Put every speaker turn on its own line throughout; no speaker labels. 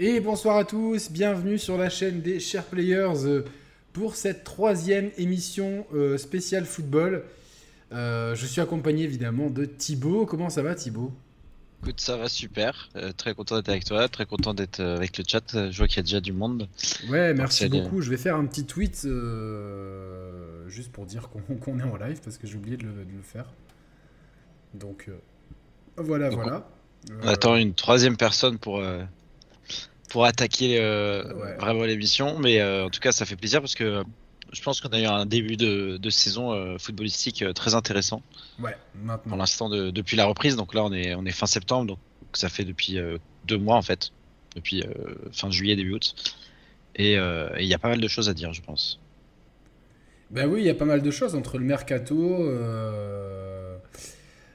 Et bonsoir à tous, bienvenue sur la chaîne des Chers Players euh, pour cette troisième émission euh, spéciale football. Euh, je suis accompagné évidemment de Thibaut. Comment ça va Thibaut?
Écoute, ça va super. Euh, très content d'être avec toi, très content d'être euh, avec le chat. Je vois qu'il y a déjà du monde.
Ouais, merci beaucoup. Je vais faire un petit tweet euh, juste pour dire qu'on est en live parce que j'ai oublié de le, de le faire. Donc voilà,
Donc,
voilà.
On attend une troisième personne pour, pour attaquer euh,
Ouais.
vraiment l'émission. Mais euh, en tout cas, ça fait plaisir parce que euh, je pense qu'on a eu un début de, de saison euh, footballistique euh, très intéressant
Ouais,
pour
maintenant.
l'instant de- depuis la reprise. Donc là, on est, on est fin septembre, donc ça fait depuis euh, deux mois en fait, depuis fin juillet, début août. Et il y a pas mal de choses à dire, je pense.
Ben oui, il y a pas mal de choses entre le mercato,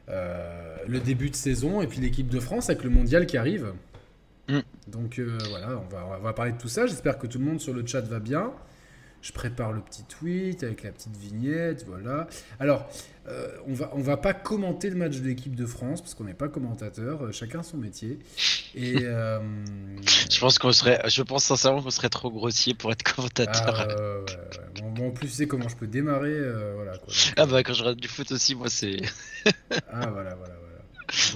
le début de saison et puis l'équipe de France avec le mondial qui arrive.
Mm.
Donc euh, voilà, on va, on va parler de tout ça. J'espère que tout le monde sur le chat va bien. Je prépare le petit tweet avec la petite vignette, voilà. Alors, euh, on va on va pas commenter le match de l'équipe de France parce qu'on n'est pas commentateur, euh, chacun son métier. Et
Je pense qu'on serait, je pense sincèrement qu'on serait trop grossier pour être commentateur.
ah, ouais, ouais. Bon, bon, en plus, tu sais comment je peux démarrer, voilà quoi. Donc,
Ah bah quand je regarde du foot aussi, moi c'est.
Ah voilà, voilà, voilà.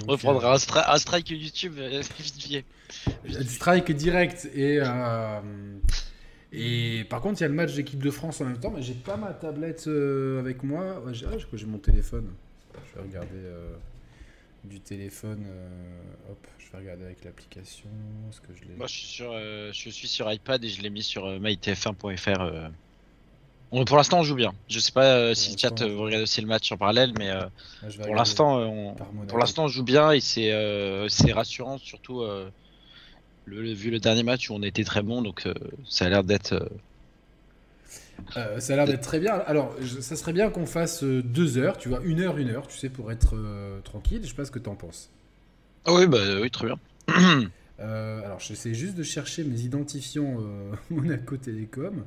On
Donc,
reprendra un, stri- un strike YouTube euh, vite fait.
euh, strike direct et euh, et par contre il y a le match d'équipe de France en même temps, mais j'ai pas ma tablette euh, avec moi. Ouais, j'ai ah, mon téléphone. Je vais regarder euh, du téléphone. euh, hop, je vais regarder avec l'application. Que je
Moi je suis sur, euh, je suis sur iPad et je l'ai mis sur euh, mytf1.fr. pour l'instant on joue bien. Je sais pas euh, si le chat euh, vous regardez aussi le match en parallèle, mais euh, pour l'instant on, pour l'instant on joue bien et c'est euh, c'est rassurant surtout le, le- vu le dernier match où on était très bon donc ça a l'air d'être. euh,
ça a l'air d'être très bien. Alors, je- ça serait bien qu'on fasse euh, deux heures, tu vois, une heure, une heure, tu sais, pour être euh, tranquille. Je sais pas ce que t'en penses.
Ah oui bah oui très bien.
Alors, j'essaie juste de chercher mes identifiants Monaco Télécom.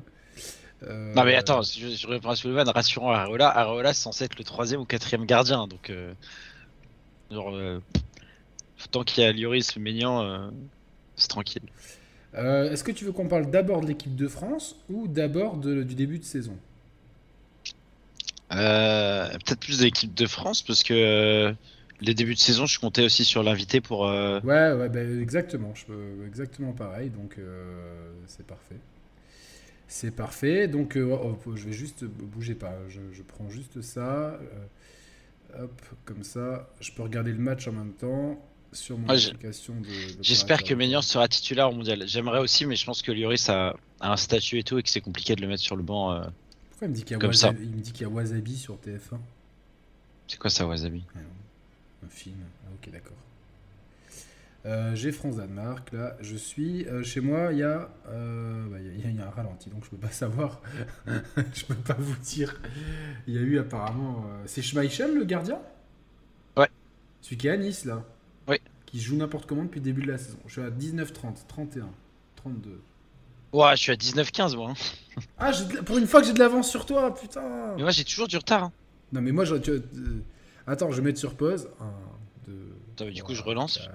Euh,
Non mais attends, je, je reprends sur le van, rassurant Areola. Areola c'est censé être le troisième ou quatrième gardien, donc euh, genre, euh, tant qu'il y a Lloris, euh, c'est tranquille.
Est-ce que tu veux qu'on parle d'abord de l'équipe de France ou d'abord du début de saison?
Peut-être plus de l'équipe de France parce que les débuts de saison, je comptais aussi sur l'invité pour.
Ouais, ouais, ben, exactement. Je exactement pareil. Donc, c'est parfait. C'est parfait. Donc, euh, oh, oh, je vais juste bouger pas. Je, je prends juste ça. euh, hop, comme ça. Je peux regarder le match en même temps sur mon
Ah,
application de. de
J'espère que. Maignan sera titulaire au mondial. J'aimerais aussi, mais je pense que Lloris a, a un statut et tout et que c'est compliqué de le mettre sur le banc. euh.
Pourquoi il me dit qu'il y a
Comme
Wasabi, il me dit qu'il y a Wasabi sur TF1
C'est quoi ça, Wasabi?
Ah Un film. Ah, ok, d'accord. Euh, J'ai France-Danemark, là, je suis. euh, chez moi, il y, euh, bah, y a- il y a un ralenti, donc je peux pas savoir. je peux pas vous dire. Il y a eu apparemment. euh, C'est Schmeichel, le gardien?
Ouais.
Celui qui est à Nice, là?
Ouais.
Qui joue n'importe comment depuis le début de la saison. Je suis à 19-30, 31, 32.
Ouais, je suis à 19-15 moi. hein.
Ah, j'ai de la- pour une fois que j'ai de l'avance sur toi, putain
Mais moi j'ai toujours du retard. hein.
Non, mais moi, je, tu- attends, je vais mettre sur pause. 1, 2.
Attends, mais du coup, je relance.
4, 5.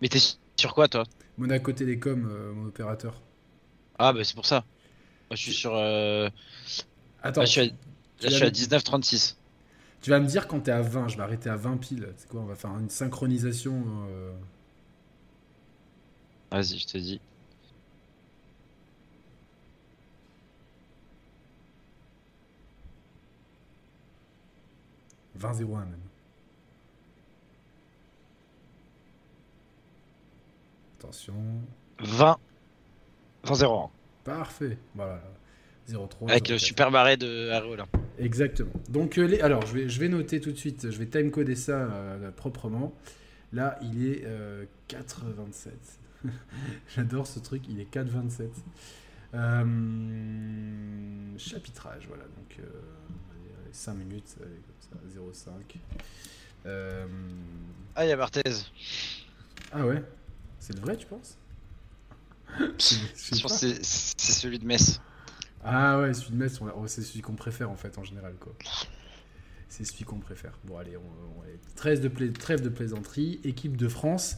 Mais t'es sur quoi toi?
Monaco Télécom, euh, mon opérateur.
Ah bah c'est pour ça. Moi je suis sur. euh,
Attends,
Là, je suis à, là, je suis à
l'avais-
19,36.
tu vas me dire quand t'es à 20, je vais arrêter à 20 piles. C'est quoi On va faire une synchronisation. euh,
Vas-y, je te dis.
euh, 20-01 même. Attention.
20. 20-0.
Parfait. Voilà. 03.
Avec le
04.
super barré de Areola.
Exactement. Donc, euh, les... alors, je vais, je vais noter tout de suite, je vais timecoder ça euh, proprement. Là, il est euh, 4,27. J'adore ce truc, il est 4,27. Euh, chapitrage, voilà. Donc, 5 minutes, allez, comme ça, 0,5. Euh,
Ah, il y a Barthez.
ah ouais? C'est le vrai, tu penses? Je
pense c'est celui de Metz.
Ah ouais, celui de Metz, on oh, c'est celui qu'on préfère en fait en général quoi. C'est celui qu'on préfère. Bon, allez, on, de pla- trêve de plaisanterie. Équipe de France.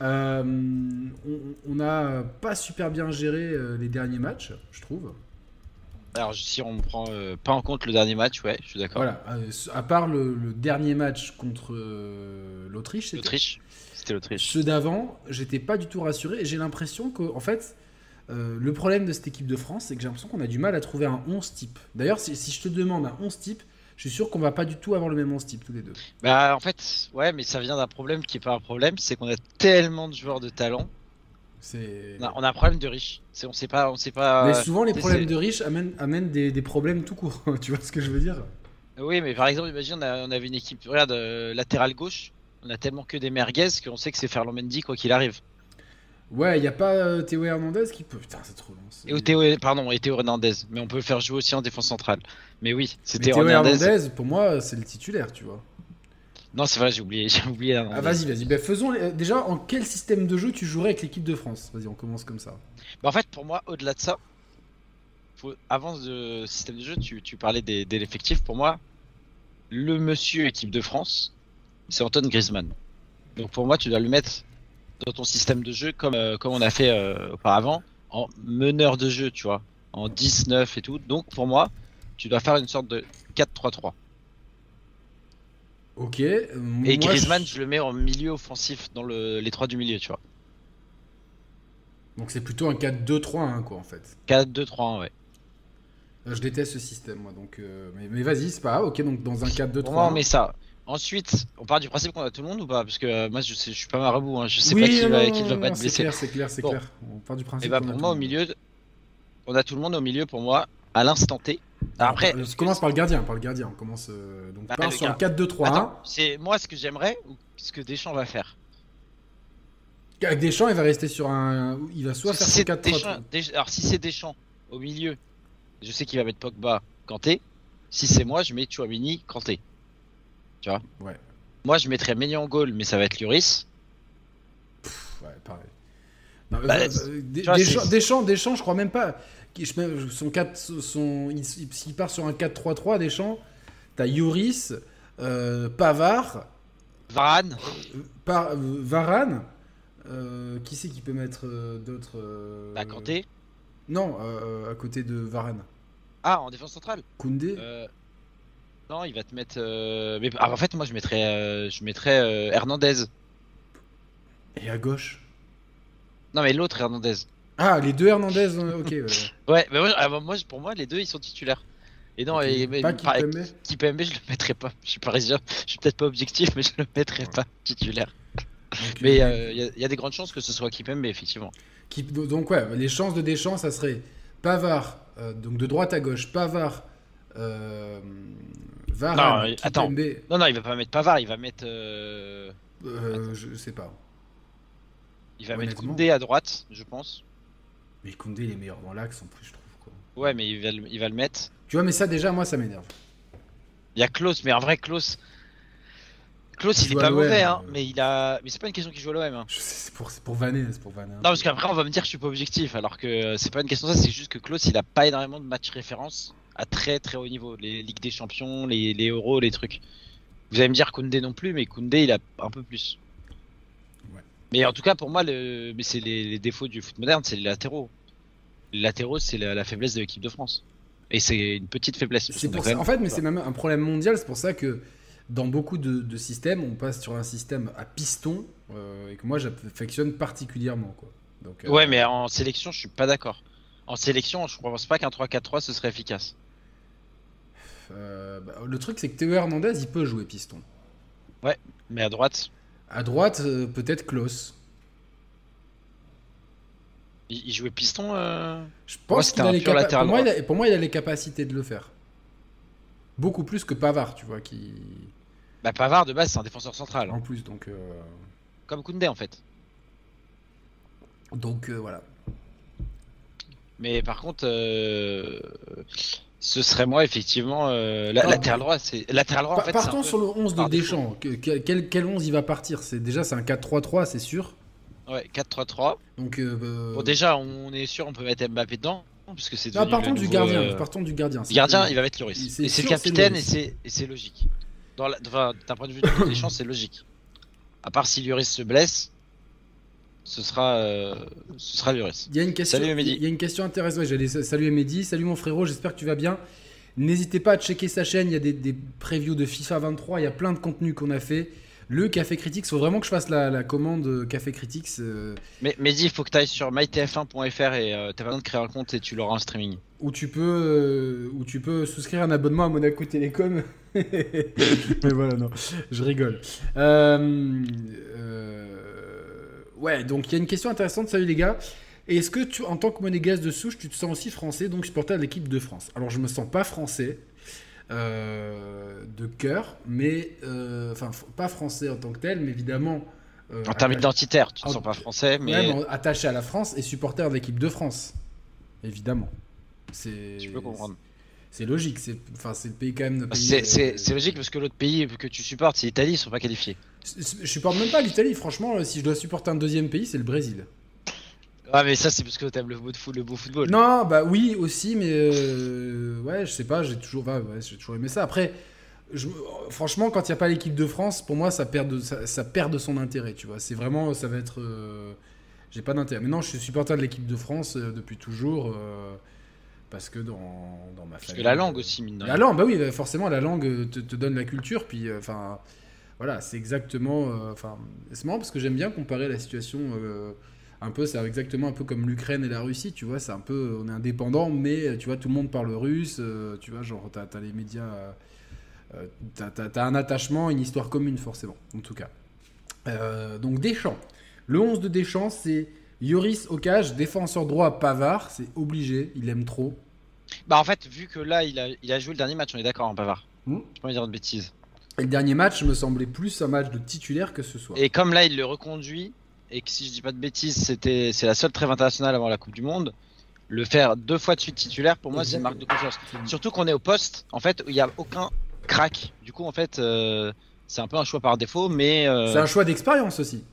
Euh, on- n'a pas super bien géré euh, les derniers matchs, je trouve.
Alors, si on prend euh, pas en compte le dernier match, ouais, je suis d'accord.
Voilà. à part le, le dernier match contre euh, l'Autriche,
L'Autriche, c'était l'Autriche.
Ceux d'avant, j'étais pas du tout rassuré et j'ai l'impression que, en fait, euh, le problème de cette équipe de France, c'est que j'ai l'impression qu'on a du mal à trouver un 11 type. D'ailleurs, si, si je te demande un 11 type, je suis sûr qu'on va pas du tout avoir le même 11 type tous les deux.
Bah, en fait, ouais, mais ça vient d'un problème qui est pas un problème, c'est qu'on a tellement de joueurs de talent. On a, on a un problème de riches. C'est, on sait pas, on sait pas.
Mais souvent, les problèmes de riches amènent, amènent des, des problèmes tout court. tu vois ce que je veux dire?
Oui, mais par exemple, imagine, on, a- on avait une équipe, regarde, euh, latéral gauche, on a tellement que des merguez qu'on sait que c'est Ferland Mendy quoi qu'il arrive.
Ouais, il y a pas euh, Théo Hernandez qui peut. Putain, c'est trop long. c'est-
Et Théo, pardon, et Théo Hernandez, mais on peut le faire jouer aussi en défense centrale. Mais oui,
Mais
c'était
Théo
Hernandez.
Hernandez, pour moi, c'est le titulaire, tu vois.
Non, c'est vrai, j'ai oublié, j'ai oublié Hernandez.
Ah, vas-y, vas-y. Ben, faisons. euh, déjà, en quel système de jeu tu jouerais avec l'équipe de France? Vas-y, on commence comme ça.
Bah, en fait, pour moi, au-delà de ça, faut, avant le système de jeu, tu, tu parlais des, de l'effectif. Pour moi, le monsieur équipe de France, c'est Antoine Griezmann. Donc pour moi, tu dois le mettre dans ton système de jeu comme, euh, comme on a fait euh, auparavant, en meneur de jeu, tu vois, en 10-9 et tout. Donc pour moi, tu dois faire une sorte de 4-3-3.
Ok. euh,
Et Griezmann,
je-
je le mets en milieu offensif, dans le, les trois du milieu, tu vois.
Donc c'est plutôt un 4-2-3-1, quoi, en fait.
4-2-3-1, ouais.
Euh, Je déteste ce système, moi. Donc, euh, mais, mais vas-y, c'est pas grave. Ok, donc dans un 4-2-3.
Pour moi, on met ça. Ensuite, on part du principe qu'on a tout le monde ou pas? Parce que euh, moi, je, sais, je suis pas marabout, hein. je sais
oui,
pas qui
non,
va, qui
non,
va pas être
c'est
blessé.
clair, c'est clair, c'est
Bon.
clair. On part du principe.
Et bah
qu'on a
pour moi,
le
au milieu, on a tout le monde au milieu pour moi, à l'instant T. Après,
on commence par le gardien, par le gardien. On commence euh, donc
Bah, le
sur. 4-2-3-1
Attends, c'est moi ce que j'aimerais ou ce que Deschamps va faire?
avec Deschamps, il va rester sur un, il va soit
Si
faire
c'est
son 4-3-3.
Deschamps- Desch- alors si c'est Deschamps au milieu, je sais qu'il va mettre Pogba, Kanté. Si c'est moi, je mets Chouamini, Kanté. Tu vois
Ouais.
Moi, je mettrais Maignan en goal, mais ça va être Lloris.
Ouais, pareil. Non,
Bah,
euh, euh, Des-
vois,
Deschamps,
c'est-
Deschamps, Deschamps, je crois même pas. Son 4, son, il- s'il part sur un 4-3-3, Deschamps, t'as Yoris, euh, Pavard,
Varane,
euh, Par- euh, Varane. qui c'est qui peut mettre d'autres
bah, Kanté.
Non, à côté de Varane.
Ah, en défense centrale.
Koundé.
Euh, Non, il va te mettre. euh, Mais ah, en fait, moi, je mettrais, euh, je mettrais euh, Hernandez.
Et à gauche?
Non, mais l'autre Hernandez.
Ah, les deux Hernandez, euh, ok. ouais.
Ouais, mais moi, ah, bah, moi, pour moi, les deux, ils sont titulaires. Et non, et, mais,
Pas
pareil,
Kimpembe
Kipembe, je le mettrais pas. Je suis parisien, je suis peut-être pas objectif, mais je le mettrais pas titulaire.
Donc,
Mais
euh,
il y, a- y a des grandes chances que ce soit Kipembe, effectivement.
Qui- donc ouais, les chances de Deschamps, ça serait Pavard, euh, donc de droite à gauche, Pavard, euh, Varane,
Non, attends. Non, non, il va pas mettre Pavard, il va mettre, euh,
euh, je sais pas.
il va mettre. Koundé à droite, je pense.
Mais Koundé, il est meilleur dans l'axe en plus, je trouve. Quoi.
Ouais, mais il va, le- il va le mettre.
Tu vois, mais ça déjà, moi, ça m'énerve.
Il y a Klaus, mais en vrai, Klaus. Klaus,
Il
il est pas mauvais, hein,
euh.
mais il a. Mais c'est pas une question qu'il joue à l'OM. Hein.
C'est pour, pour vanner, c'est pour vanner. un
Non, parce qu'après, on va me dire que je suis pas objectif, alors que euh, c'est pas une question de ça, c'est juste que Klaus, il a pas énormément de matchs référence à très très haut niveau. Les Ligues des Champions, les, les Euros, les trucs. Vous allez me dire Koundé non plus, mais Koundé, il a un peu plus.
Ouais.
Mais en tout cas, pour moi, le... mais c'est les, les défauts du foot moderne, c'est les latéraux. Les latéraux, c'est la, la faiblesse de l'équipe de France. Et c'est une petite faiblesse.
C'est pour ça, en fait, mais c'est même un problème mondial. C'est pour ça que dans beaucoup de, de systèmes, on passe sur un système à piston euh, et que moi j'affectionne particulièrement. Quoi. Donc, euh,
Ouais, mais en sélection, je suis pas d'accord. En sélection, je pense pas qu'un 3-4-3 ce serait efficace.
Euh, bah, le truc, c'est que Théo Hernandez, il peut jouer piston.
Mais à droite,
À droite, euh, peut-être Klaus.
il, il jouait piston. euh,
Je pense qu'il a les capa- pour, moi, il a, pour moi, il a les capacités de le faire. Beaucoup plus que Pavard, tu vois, qui
Bah, Pavard de base, c'est un défenseur central.
en plus. Donc,
Comme Koundé en fait.
donc voilà.
Mais par contre, ce serait moi effectivement. Euh, la,
Ah,
latéral droit, c'est latéral droit en fait.
partons sur le 11 de. Deschamps. Que- que- quel, quel 11 il va partir? C'est déjà c'est un 4-3-3, c'est sûr.
Ouais, 4-3-3.
Donc euh, euh,
Bon, déjà, on est sûr, on peut mettre Mbappé dedans, puisque c'est.
non,
devenu
partons du
nouveau,
gardien.
euh,
Partons du gardien.
le gardien, il va mettre Lloris.
c'est
Et c'est le
c'est
capitaine et c'est et c'est logique. dans la- enfin, d'un point de vue de Deschamps, c'est logique. À part si Lloris se blesse, ce sera, euh, ce sera.
Il y a une question,
Salut, Mehdi.
il y a une question intéressante. Ouais, j'allais saluer Mehdi. Salut mon frérot, j'espère que tu vas bien. N'hésitez pas à checker sa chaîne. Il y a des, des previews de FIFA 23. Il y a plein de contenus qu'on a fait. Le Café Critics, faut vraiment que je fasse la, la commande euh, Café Critics. euh,
Mais Mehdi, il faut que tu ailles sur mytf1.fr et euh, t'as besoin de créer un compte et tu l'auras en streaming.
où tu peux euh, où tu peux souscrire un abonnement à Monaco Télécom. Mais voilà, non, je rigole. Euh, euh, ouais, donc il y a une question intéressante. Salut les gars. Est-ce que tu, en tant que monégasque de souche, tu te sens aussi français, donc supporter de l'équipe de France? Alors je me sens pas français euh, de cœur, mais euh, enfin pas français en tant que tel, mais évidemment. euh,
En termes identitaires, tu te
Ah,
sens pas français, mais
Ouais, mais attaché à la France et supporter de l'équipe de France, évidemment. C'est.
tu peux comprendre.
C'est logique, c'est enfin c'est le pays quand même. pays,
C'est
euh,
logique parce que l'autre pays que tu supportes, c'est l'Italie, ils sont pas qualifiés.
Je supporte même pas l'Italie, franchement. euh, Si je dois supporter un deuxième pays, c'est le Brésil.
Ah, mais ça, c'est parce que t'aimes le beau, foot, le beau football.
Non, bah oui aussi, mais euh, ouais, je sais pas, j'ai toujours, ouais, j'ai toujours aimé ça. Après, je- franchement, quand il n'y a pas l'équipe de France, pour moi, ça perd de, ça, ça perd de son intérêt, tu vois. C'est vraiment, ça va être, euh, j'ai pas d'intérêt. Maintenant, je suis supporter de l'équipe de France euh, depuis toujours, parce que dans, dans ma famille.
Parce que la langue aussi, mine de
La
rien.
langue, bah oui, bah forcément, la langue te, te donne la culture, puis enfin, voilà, c'est exactement, euh, enfin, c'est marrant parce que j'aime bien comparer la situation, euh, un peu, c'est exactement un peu comme l'Ukraine et la Russie, tu vois, c'est un peu, on est indépendant, mais euh, tu vois, tout le monde parle russe, euh, tu vois, genre, t'as as les médias, euh, t'as t'as un attachement, une histoire commune, forcément, en tout cas. Euh, donc Deschamps, le 11 de Deschamps, c'est Yoris Okage, défenseur droit Pavard, c'est obligé, il aime trop.
Bah, en fait, vu que là, il a, il a joué le dernier match, on est d'accord, en Pavard.
Hmm?
Je peux pas dire de bêtises.
Et le dernier match me semblait plus un match de titulaire que ce soit.
Et comme là, il le reconduit, et que si je dis pas de bêtises, c'était c'est la seule trêve internationale avant la Coupe du Monde, le faire deux fois de suite titulaire, pour moi, c'est une marque de confiance. Surtout qu'on est au poste, en fait, où il n'y a aucun crack. Du coup, en fait, euh, c'est un peu un choix par défaut, mais euh,
C'est un choix d'expérience aussi.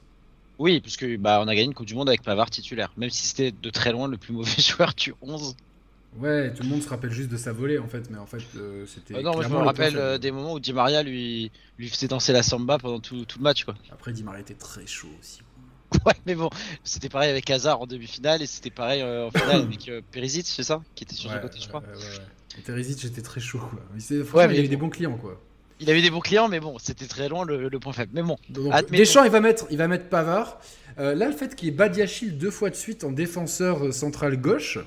oui, parce que bah, on a gagné une Coupe du Monde avec Pavard titulaire, même si c'était de très loin le plus mauvais joueur du 11.
Ouais, tout le monde se rappelle juste de sa volée en fait, mais en fait euh, c'était.
Non, moi je me rappelle euh, des moments où Di Maria lui, lui faisait danser la samba pendant tout, tout le match, quoi.
Après, Di Maria était très chaud aussi.
Ouais, mais bon, c'était pareil avec Hazard en demi-finale et c'était pareil euh, en finale avec Perisic, c'est ça Qui était sur
Ouais,
le côté, je crois.
ouais, Terzic, j'étais très chaud quoi. Il, s'est- franchement,
mais
il avait
bon.
des bons clients quoi.
Il avait des bons clients, mais bon, c'était très loin le, le point faible. Mais bon,
Donc. Deschamps, il va mettre, il va mettre Pavard. Là, le fait qu'il y ait Badiachil deux fois de suite en défenseur central gauche,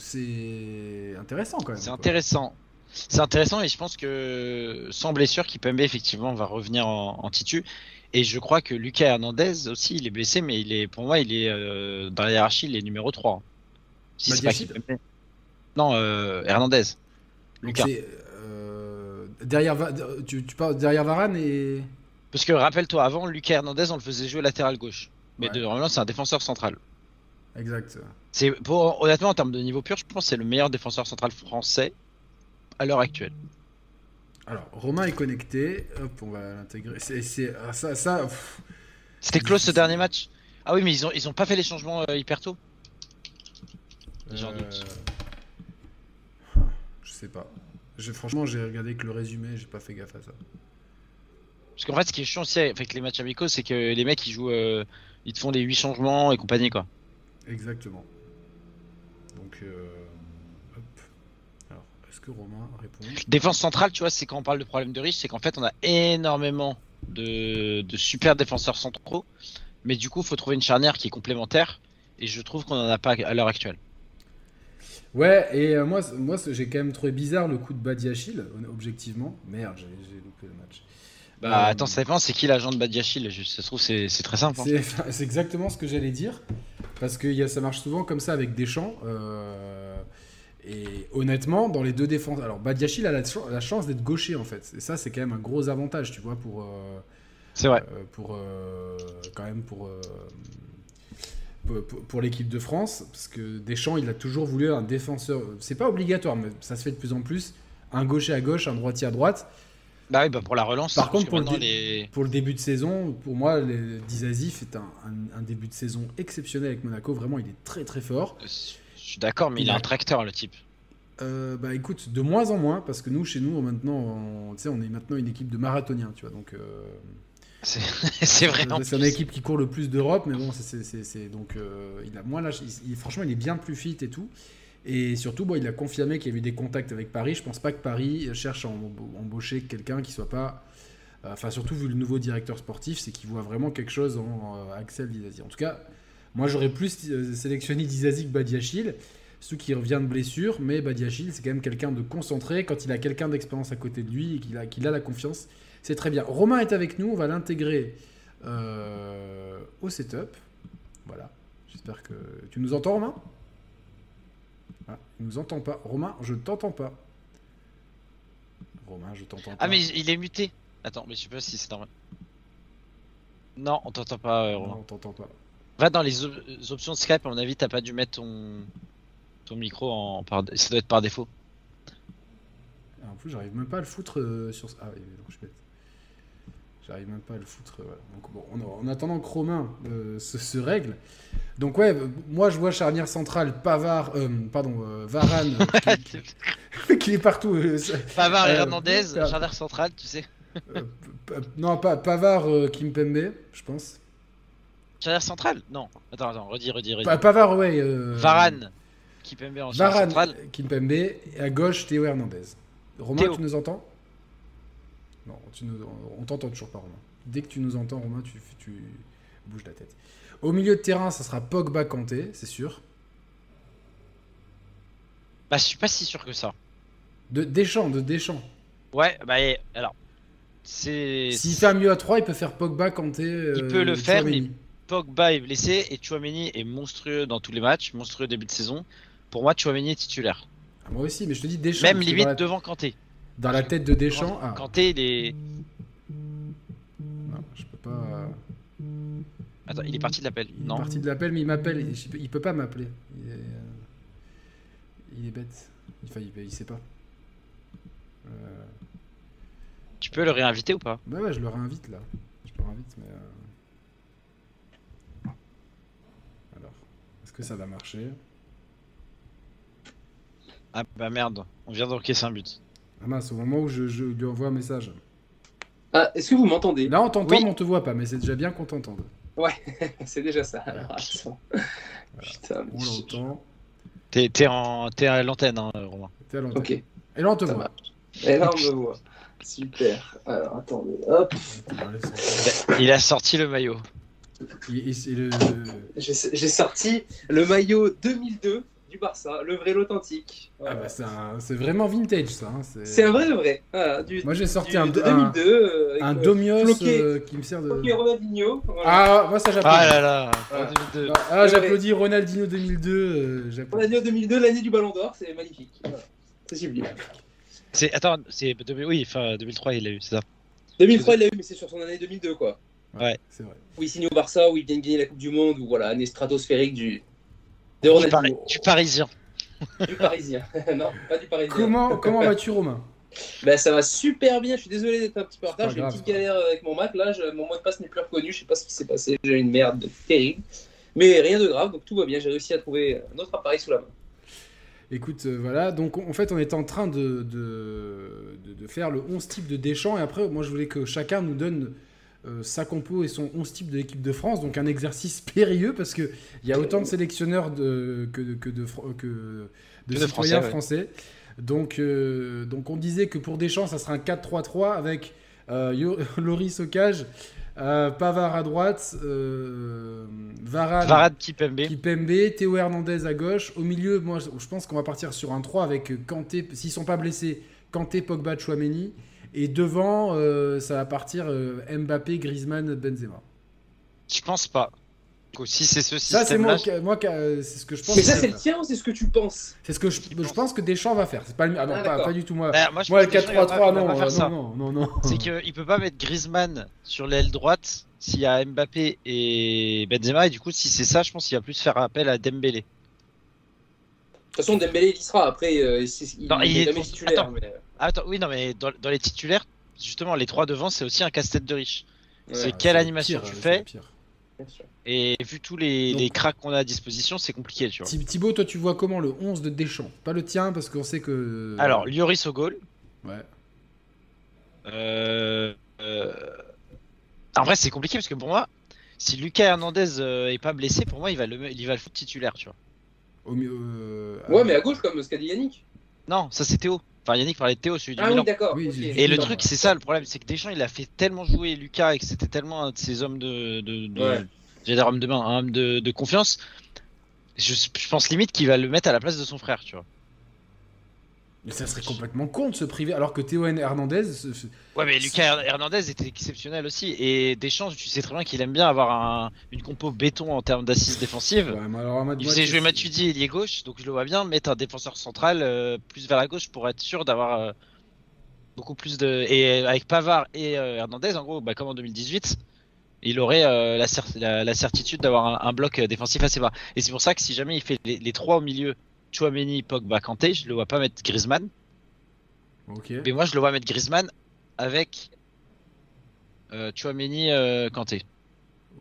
c'est intéressant quand même.
c'est intéressant. C'est intéressant et je pense que sans blessure, Kipembe effectivement va revenir en, en titu. Et je crois que Lucas Hernandez aussi, il est blessé, mais il est, pour moi, il est euh, dans la hiérarchie, il est numéro 3. hein. Si c'est pas Kipembe. Non, euh, Hernandez. Lucas.
euh, derrière, tu, tu parles derrière Varane et.
Parce que rappelle-toi, avant, Lucas Hernandez, on le faisait jouer latéral gauche. Mais
Ouais.
de, normalement, c'est un défenseur central.
Exact.
C'est pour honnêtement en termes de niveau pur, je pense que c'est le meilleur défenseur central français à l'heure actuelle.
Alors, Romain est connecté. Hop, on va l'intégrer. C'est, ah, ça,
C'était close ce dernier match. Ah oui, mais ils ont ils ont pas fait les changements euh, hyper tôt. J'en doute.
euh, Je sais pas. Franchement, j'ai regardé que le résumé, j'ai pas fait gaffe à ça.
Parce qu'en fait, ce qui est chiant aussi avec les matchs amicaux, c'est que les mecs ils jouent, euh, ils te font les 8 changements et compagnie quoi.
Exactement. Donc, euh, hop. Alors, est-ce que Romain répond
Défense centrale, tu vois, c'est quand on parle de problème de riche, c'est qu'en fait on a énormément de, de super défenseurs centraux, mais du coup faut trouver une charnière qui est complémentaire. Et je trouve qu'on en a pas à l'heure actuelle.
Ouais, et euh, moi, moi j'ai quand même trouvé bizarre le coup de Badiachil, objectivement. Merde, j'ai j'ai loupé le match.
Bah
Euh,
attends, ça dépend, c'est qui l'agent de Badiachil Ça se trouve, c'est très simple. hein.
C'est exactement ce que j'allais dire. Parce que y a- ça marche souvent comme ça avec Deschamps. euh, et honnêtement, dans les deux défenses. Alors, Badiachil a la, ch- la chance d'être gaucher, en fait. Et ça, c'est quand même un gros avantage, tu vois, pour. euh,
C'est vrai.
euh, pour quand même pour- pour l'équipe de France parce que Deschamps il a toujours voulu un défenseur c'est pas obligatoire mais ça se fait de plus en plus un gaucher à gauche un droitier à droite
Bah oui, bah pour la relance.
Par contre, pour le
maintenant,
dé-
les...
pour le début de saison pour moi Dizazif fait un, un- un début de saison exceptionnel avec Monaco vraiment il est très très fort
je suis d'accord, mais il,
Il
a un tracteur, le type.
Euh, bah écoute, de moins en moins, parce que nous, chez nous, maintenant, on, on est maintenant une équipe de marathoniens, tu vois. Donc, euh,
C'est vrai.
c'est une équipe qui court le plus d'Europe, mais bon, c'est- donc euh, il a moins lâché- il- franchement, il est bien plus fit et tout. Et surtout, bon, il a confirmé qu'il y a eu des contacts avec Paris. Je pense pas que Paris cherche à emb- embaucher quelqu'un qui soit pas. euh, Enfin, surtout vu le nouveau directeur sportif, c'est qu'il voit vraiment quelque chose en euh, Axel Dizazi. En tout cas, moi j'aurais plus euh, sélectionné Dizazi que Badiachil, surtout qu'il revient de blessure, mais Badiachil c'est quand même quelqu'un de concentré. Quand il a quelqu'un d'expérience à côté de lui et qu'il a, qu'il a la confiance, c'est très bien. Romain est avec nous, on va l'intégrer au setup. Voilà. J'espère que tu nous entends, Romain? Ah, Il nous entend pas. Romain, je t'entends pas. Romain, je t'entends pas.
Ah, mais il est muté. Attends, mais je sais pas si c'est normal. Non, on t'entend pas, euh,
Non,
Romain.
on t'entend pas.
Va dans les op- options de Skype, à mon avis, t'as pas dû mettre ton, ton micro en. Par... Ça doit être par défaut.
Ah, En plus, j'arrive même pas à le foutre euh, sur. Ah oui, non, je suis bête. J'arrive même pas à le foutre. euh, voilà. Donc, bon, en, en attendant que Romain euh, se, se règle. Donc, ouais, euh, moi je vois charnière centrale, Pavard, euh, pardon, euh, Varane, qui, est partout.
Pavard et Hernandez,
euh,
jardin central, tu sais.
non, pas Pavard, Kimpembe, je pense.
Jardin central Non. Attends, attends, redis, redis, redis.
Pa- Pavard, ouais. euh,
Varane, peut en
Varane. Kimpembe, et à gauche, Théo Hernandez. Romain,
Théo.
tu nous entends? Non, tu nous- on t'entend toujours pas, Romain. Dès que tu nous entends, Romain, tu, tu bouges la tête. Au milieu de terrain, ça sera Pogba Kanté, c'est sûr.
Bah, je suis pas si sûr que ça.
De Deschamps, de Deschamps.
Ouais, bah, alors. C'est.
S'il fait un milieu à 3, il peut faire Pogba Kanté.
Il
euh,
peut le faire,
Tchouaméni.
Pogba est blessé et Chouameni est monstrueux dans tous les matchs, monstrueux début de saison. Pour moi, Chouameni est titulaire.
Ah, moi aussi, mais je te dis Deschamps.
Même limite devant Kanté.
Dans la tête de Deschamps. Ah,
Kanté, il est.
non, je peux pas. euh,
Attends, il est parti de l'appel.
Il est parti de l'appel, mais il m'appelle. Il peut pas m'appeler. Il est, euh, il est bête. Enfin, il, il sait pas. Euh,
Tu peux le réinviter ou pas
Bah ouais, je le réinvite là. Je le réinvite, mais. euh, Alors, est-ce que ça va marcher?
Ah bah merde, on vient d'encaisser un but.
Ah mince, au moment où je, je lui envoie un message.
Ah, est-ce que vous m'entendez?
Là, on t'entend,
Oui.
mais on te voit pas, mais c'est déjà bien qu'on t'entende.
C'est déjà ça. Alors, attends. Putain, mais
On l'entend.
T'es t'es en... t'es à l'antenne, hein, Romain.
T'es à l'antenne.
Ok,
Et là, on te
ça
voit.
marche. Et là, on me voit. Super. Alors, attendez. Hop.
Il a sorti le maillot.
Le-
j'ai sorti le maillot 2002 du Barça, le vrai, l'authentique.
Ah bah, c'est un- c'est vraiment vintage ça. hein,
C'est un vrai, le vrai. Voilà, du,
Moi j'ai sorti
du-
un,
de
un,
2002. euh, avec,
un
euh,
Domios
floqué.
euh, qui me sert de.
Ronaldinho. Voilà.
Ah, moi ça j'applaudis.
Ah là là,
Voilà.
en 2002.
Ah, j'applaudis Ronaldinho 2002. euh, j'applaudis.
Ronaldinho 2002, l'année du Ballon d'Or, c'est magnifique. Voilà. C'est sublime.
C'est attends, c'est 2000 oui, enfin 2003 il l'a eu, c'est ça?
2003, il l'a eu, mais c'est sur son année 2002, quoi.
Ouais.
C'est vrai.
Où il signe au Barça, où il vient de gagner la Coupe du Monde, ou voilà, année stratosphérique du, de
Du. Pari- du Parisien.
Du Parisien. non, pas du Parisien.
Comment, comment vas-tu Romain?
Bah, ça va super bien. Je suis désolé d'être un petit peu en retard. J'ai une petite galère avec mon Mac. Là, je- mon mot de passe n'est plus reconnu. Je sais pas ce qui s'est passé. J'ai une merde terrible. Mais rien de grave. Donc tout va bien. J'ai réussi à trouver un autre appareil sous la main.
Écoute, euh, voilà, donc en fait on est en train de, de, de- de faire le 11 type de Deschamps et après moi je voulais que chacun nous donne euh, sa compo et son 11 type de l'équipe de France, donc un exercice périlleux parce qu'il y a autant de sélectionneurs de, que, de, que de, que de citoyens
Français, ouais.
français. Donc, euh, donc on disait que pour Deschamps ça sera un 4-3-3 avec euh, Loris au cage, euh, Pavard à droite, euh, Varane,
Varane Kipembe.
Kipembe, Théo Hernandez à gauche. Au milieu, moi, je pense qu'on va partir sur un 3 avec Kanté, s'ils sont pas blessés, Kanté, Pogba, Chouameni. Et devant, euh, ça va partir euh, Mbappé, Griezmann, Benzema.
Je pense pas. Si c'est ce
Ça, c'est
système
moi, moi euh, c'est ce que je pense.
Mais ça, c'est le tien ou c'est ce que tu penses?
C'est ce que je, je pense que Deschamps va faire. C'est pas, le- ah non,
Ah,
pas, du tout moi.
Bah, moi,
le
pense que Deschamps, il va pas-
4-3-3,
il va
non, euh,
ça.
non, non, non, non.
C'est qu'il peut pas mettre Griezmann sur l'aile droite s'il y a Mbappé et Benzema et du coup si c'est ça je pense qu'il va plus faire appel à Dembélé.
De toute façon, Dembélé, il y sera. Après, euh, il,
Non,
il
il
est
est-
jamais titulaire.
Attends.
mais,
attends oui non mais dans, dans les titulaires justement les trois devant c'est aussi un casse-tête de riche.
ouais.
C'est quelle
le
animation
pire,
tu fais. Et vu tous les,
Donc-
les cracks qu'on a à disposition, c'est compliqué, tu vois.
Thi- Thibaut, toi, tu vois comment le 11 de Deschamps? Pas le tien, parce qu'on sait que.
Alors, Lloris au goal.
Ouais.
Euh, euh, En vrai, c'est compliqué parce que pour moi, si Lucas Hernandez euh, est pas blessé, pour moi, il va le, il va le foutre titulaire, tu vois.
Au mieux. euh,
Ouais, mais à gauche, comme ce qu'a dit Yannick.
Non, ça c'est Théo. Enfin, Yannick parlait de Théo, celui du
Ah
Milan.
oui, d'accord.
Oui,
Et le truc, c'est ça le problème, c'est que Deschamps, il a fait tellement jouer Lucas et que c'était tellement un de ses hommes de, de, de
Ouais.
j'allais dire homme de main, un homme de, de confiance. Je, je pense limite qu'il va le mettre à la place de son frère, tu vois.
Mais ça serait complètement con de se priver, alors que Théo Hernandez.
Ouais, mais Lucas Her- Hernandez était exceptionnel aussi. Et Deschamps, tu sais très bien qu'il aime bien avoir un- une compo béton en termes d'assises défensives.
Ouais, alors,
Il faisait jouer Matuidi ailier gauche, donc je le vois bien mettre un défenseur central euh, plus vers la gauche pour être sûr d'avoir euh, beaucoup plus de. Et avec Pavard et euh, Hernandez, en gros, bah, comme en 2018, il aurait la, cer- la- la certitude d'avoir un, un bloc défensif assez bas. Et c'est pour ça que si jamais il fait les, les trois au milieu, Chouameni, Pogba, Kanté, je le vois pas mettre Griezmann.
Ok.
Mais moi, je le vois mettre Griezmann avec euh, Chouameni, euh, Kanté.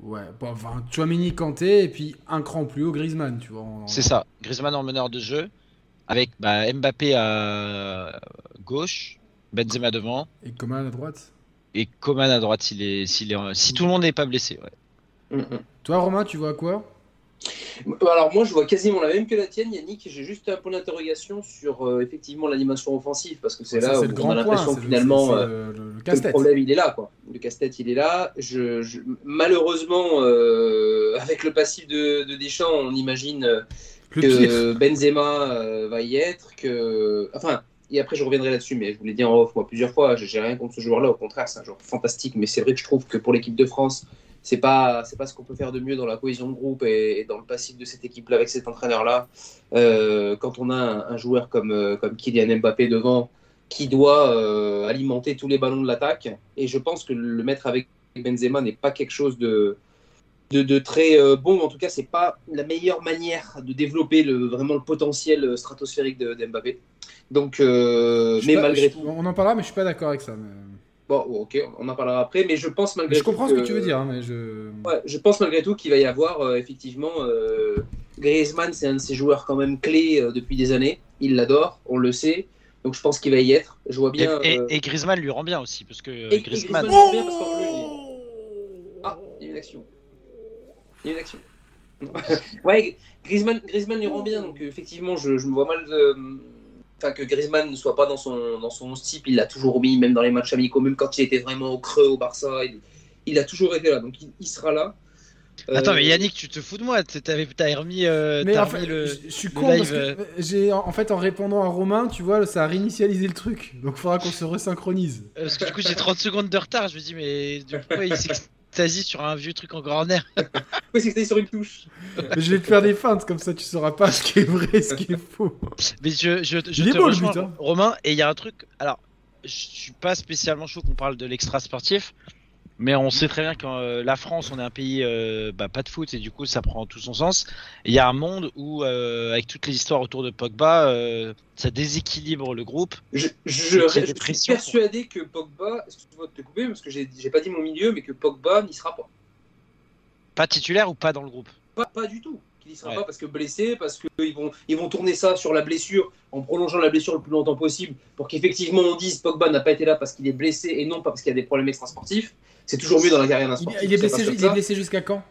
Ouais, bon, enfin, Chouamini, Kanté, et puis un cran plus haut, Griezmann, tu vois. en-
C'est ça. Griezmann en meneur de jeu, avec bah, Mbappé à gauche, Benzema devant.
Et Coman à droite.
Et Coman à droite s'il est, s'il est, si tout le monde n'est pas blessé. Ouais.
Mm, mm.
Toi, Romain, tu vois quoi?
Alors moi je vois quasiment la même que la tienne Yannick, j'ai juste un point d'interrogation sur euh, effectivement l'animation offensive parce que c'est là où
le
on a
point.
l'impression finalement euh,
le, le-
que problème il est là quoi. Le casse-tête il est là. Je, je- malheureusement euh, avec le passif de, de Deschamps on imagine que Benzema va y être, que enfin et après je reviendrai là-dessus mais je vous l'ai dit en off moi plusieurs fois, j'ai rien contre ce joueur-là au contraire c'est un joueur fantastique mais c'est vrai que je trouve que pour l'équipe de France c'est pas c'est pas ce qu'on peut faire de mieux dans la cohésion de groupe et, et dans le passif de cette équipe là avec cet entraîneur là quand on a un, un joueur comme euh, comme Kylian Mbappé devant qui doit euh, alimenter tous les ballons de l'attaque. Et je pense que le mettre avec Benzema n'est pas quelque chose de de, de très euh, bon. En tout cas c'est pas la meilleure manière de développer le vraiment le potentiel stratosphérique de, de Mbappé donc euh, mais
pas-
malgré
je-
tout
On en parlera, mais je suis pas d'accord avec ça. mais-
bon ok on en parlera après mais je pense malgré
Mais je
tout
comprends ce que tu veux dire, hein, mais je.
Ouais, je pense malgré tout qu'il va y avoir euh, effectivement euh, Griezmann, c'est un de ses joueurs quand même clés euh, depuis des années. Il l'adore, on le sait. Donc je pense qu'il va y être. Je vois
Et,
bien.
et-
euh,
et Griezmann lui rend bien aussi, parce que
et- et
Griezmann.
Griezmann joue bien parce Ah, il y a une action. Il y a une action. ouais, Griezmann, Griezmann lui rend bien. Donc effectivement, je, je me vois mal. de- Enfin, que Griezmann ne soit pas dans son, dans son type, il l'a toujours mis, même dans les matchs amicaux, même quand il était vraiment au creux au Barça, il, il a toujours été là. Donc il, il sera là.
Attends,
Euh,
mais Yannick, tu te fous de moi T'avais- T'as remis, euh,
Mais
t'as
en fait,
remis le.
je, suis con parce que
euh.
j'ai en fait en répondant à Romain, tu vois, ça a réinitialisé le truc. Donc il faudra qu'on se resynchronise.
Euh, Parce que du coup, j'ai 30 secondes de retard. Je me dis, mais du coup, il s'extasie sur un vieux truc encore en air.
Oui, c'était sur une touche.
Mais je vais te faire des feintes comme ça, tu sauras pas ce qui est vrai, ce qui est faux.
Mais je, je, je te
beau,
rejoins,
hein.
Romain, et il y a un truc. Alors, je suis pas spécialement chaud qu'on parle de l'extra sportif, mais on sait très bien que euh, la France, on est un pays euh, bah, pas de foot, et du coup, ça prend tout son sens. Il y a un monde où, euh, avec toutes les histoires autour de Pogba, ça déséquilibre le groupe.
Je, suis persuadé que Pogba, excuse-moi de te couper parce que j'ai pas dit mon milieu, mais que Pogba n'y sera pas.
Pas titulaire ou pas dans le groupe?
Pas, pas du tout. Qu'il n'y sera
Ouais.
pas parce que blessé, parce qu'ils vont, ils vont tourner ça sur la blessure en prolongeant la blessure le plus longtemps possible pour qu'effectivement on dise Pogba n'a pas été là parce qu'il est blessé et non pas parce qu'il y a des problèmes extrasportifs. C'est toujours mieux dans la carrière d'un
Il,
sportif.
il est blessé, il est jusqu'à quand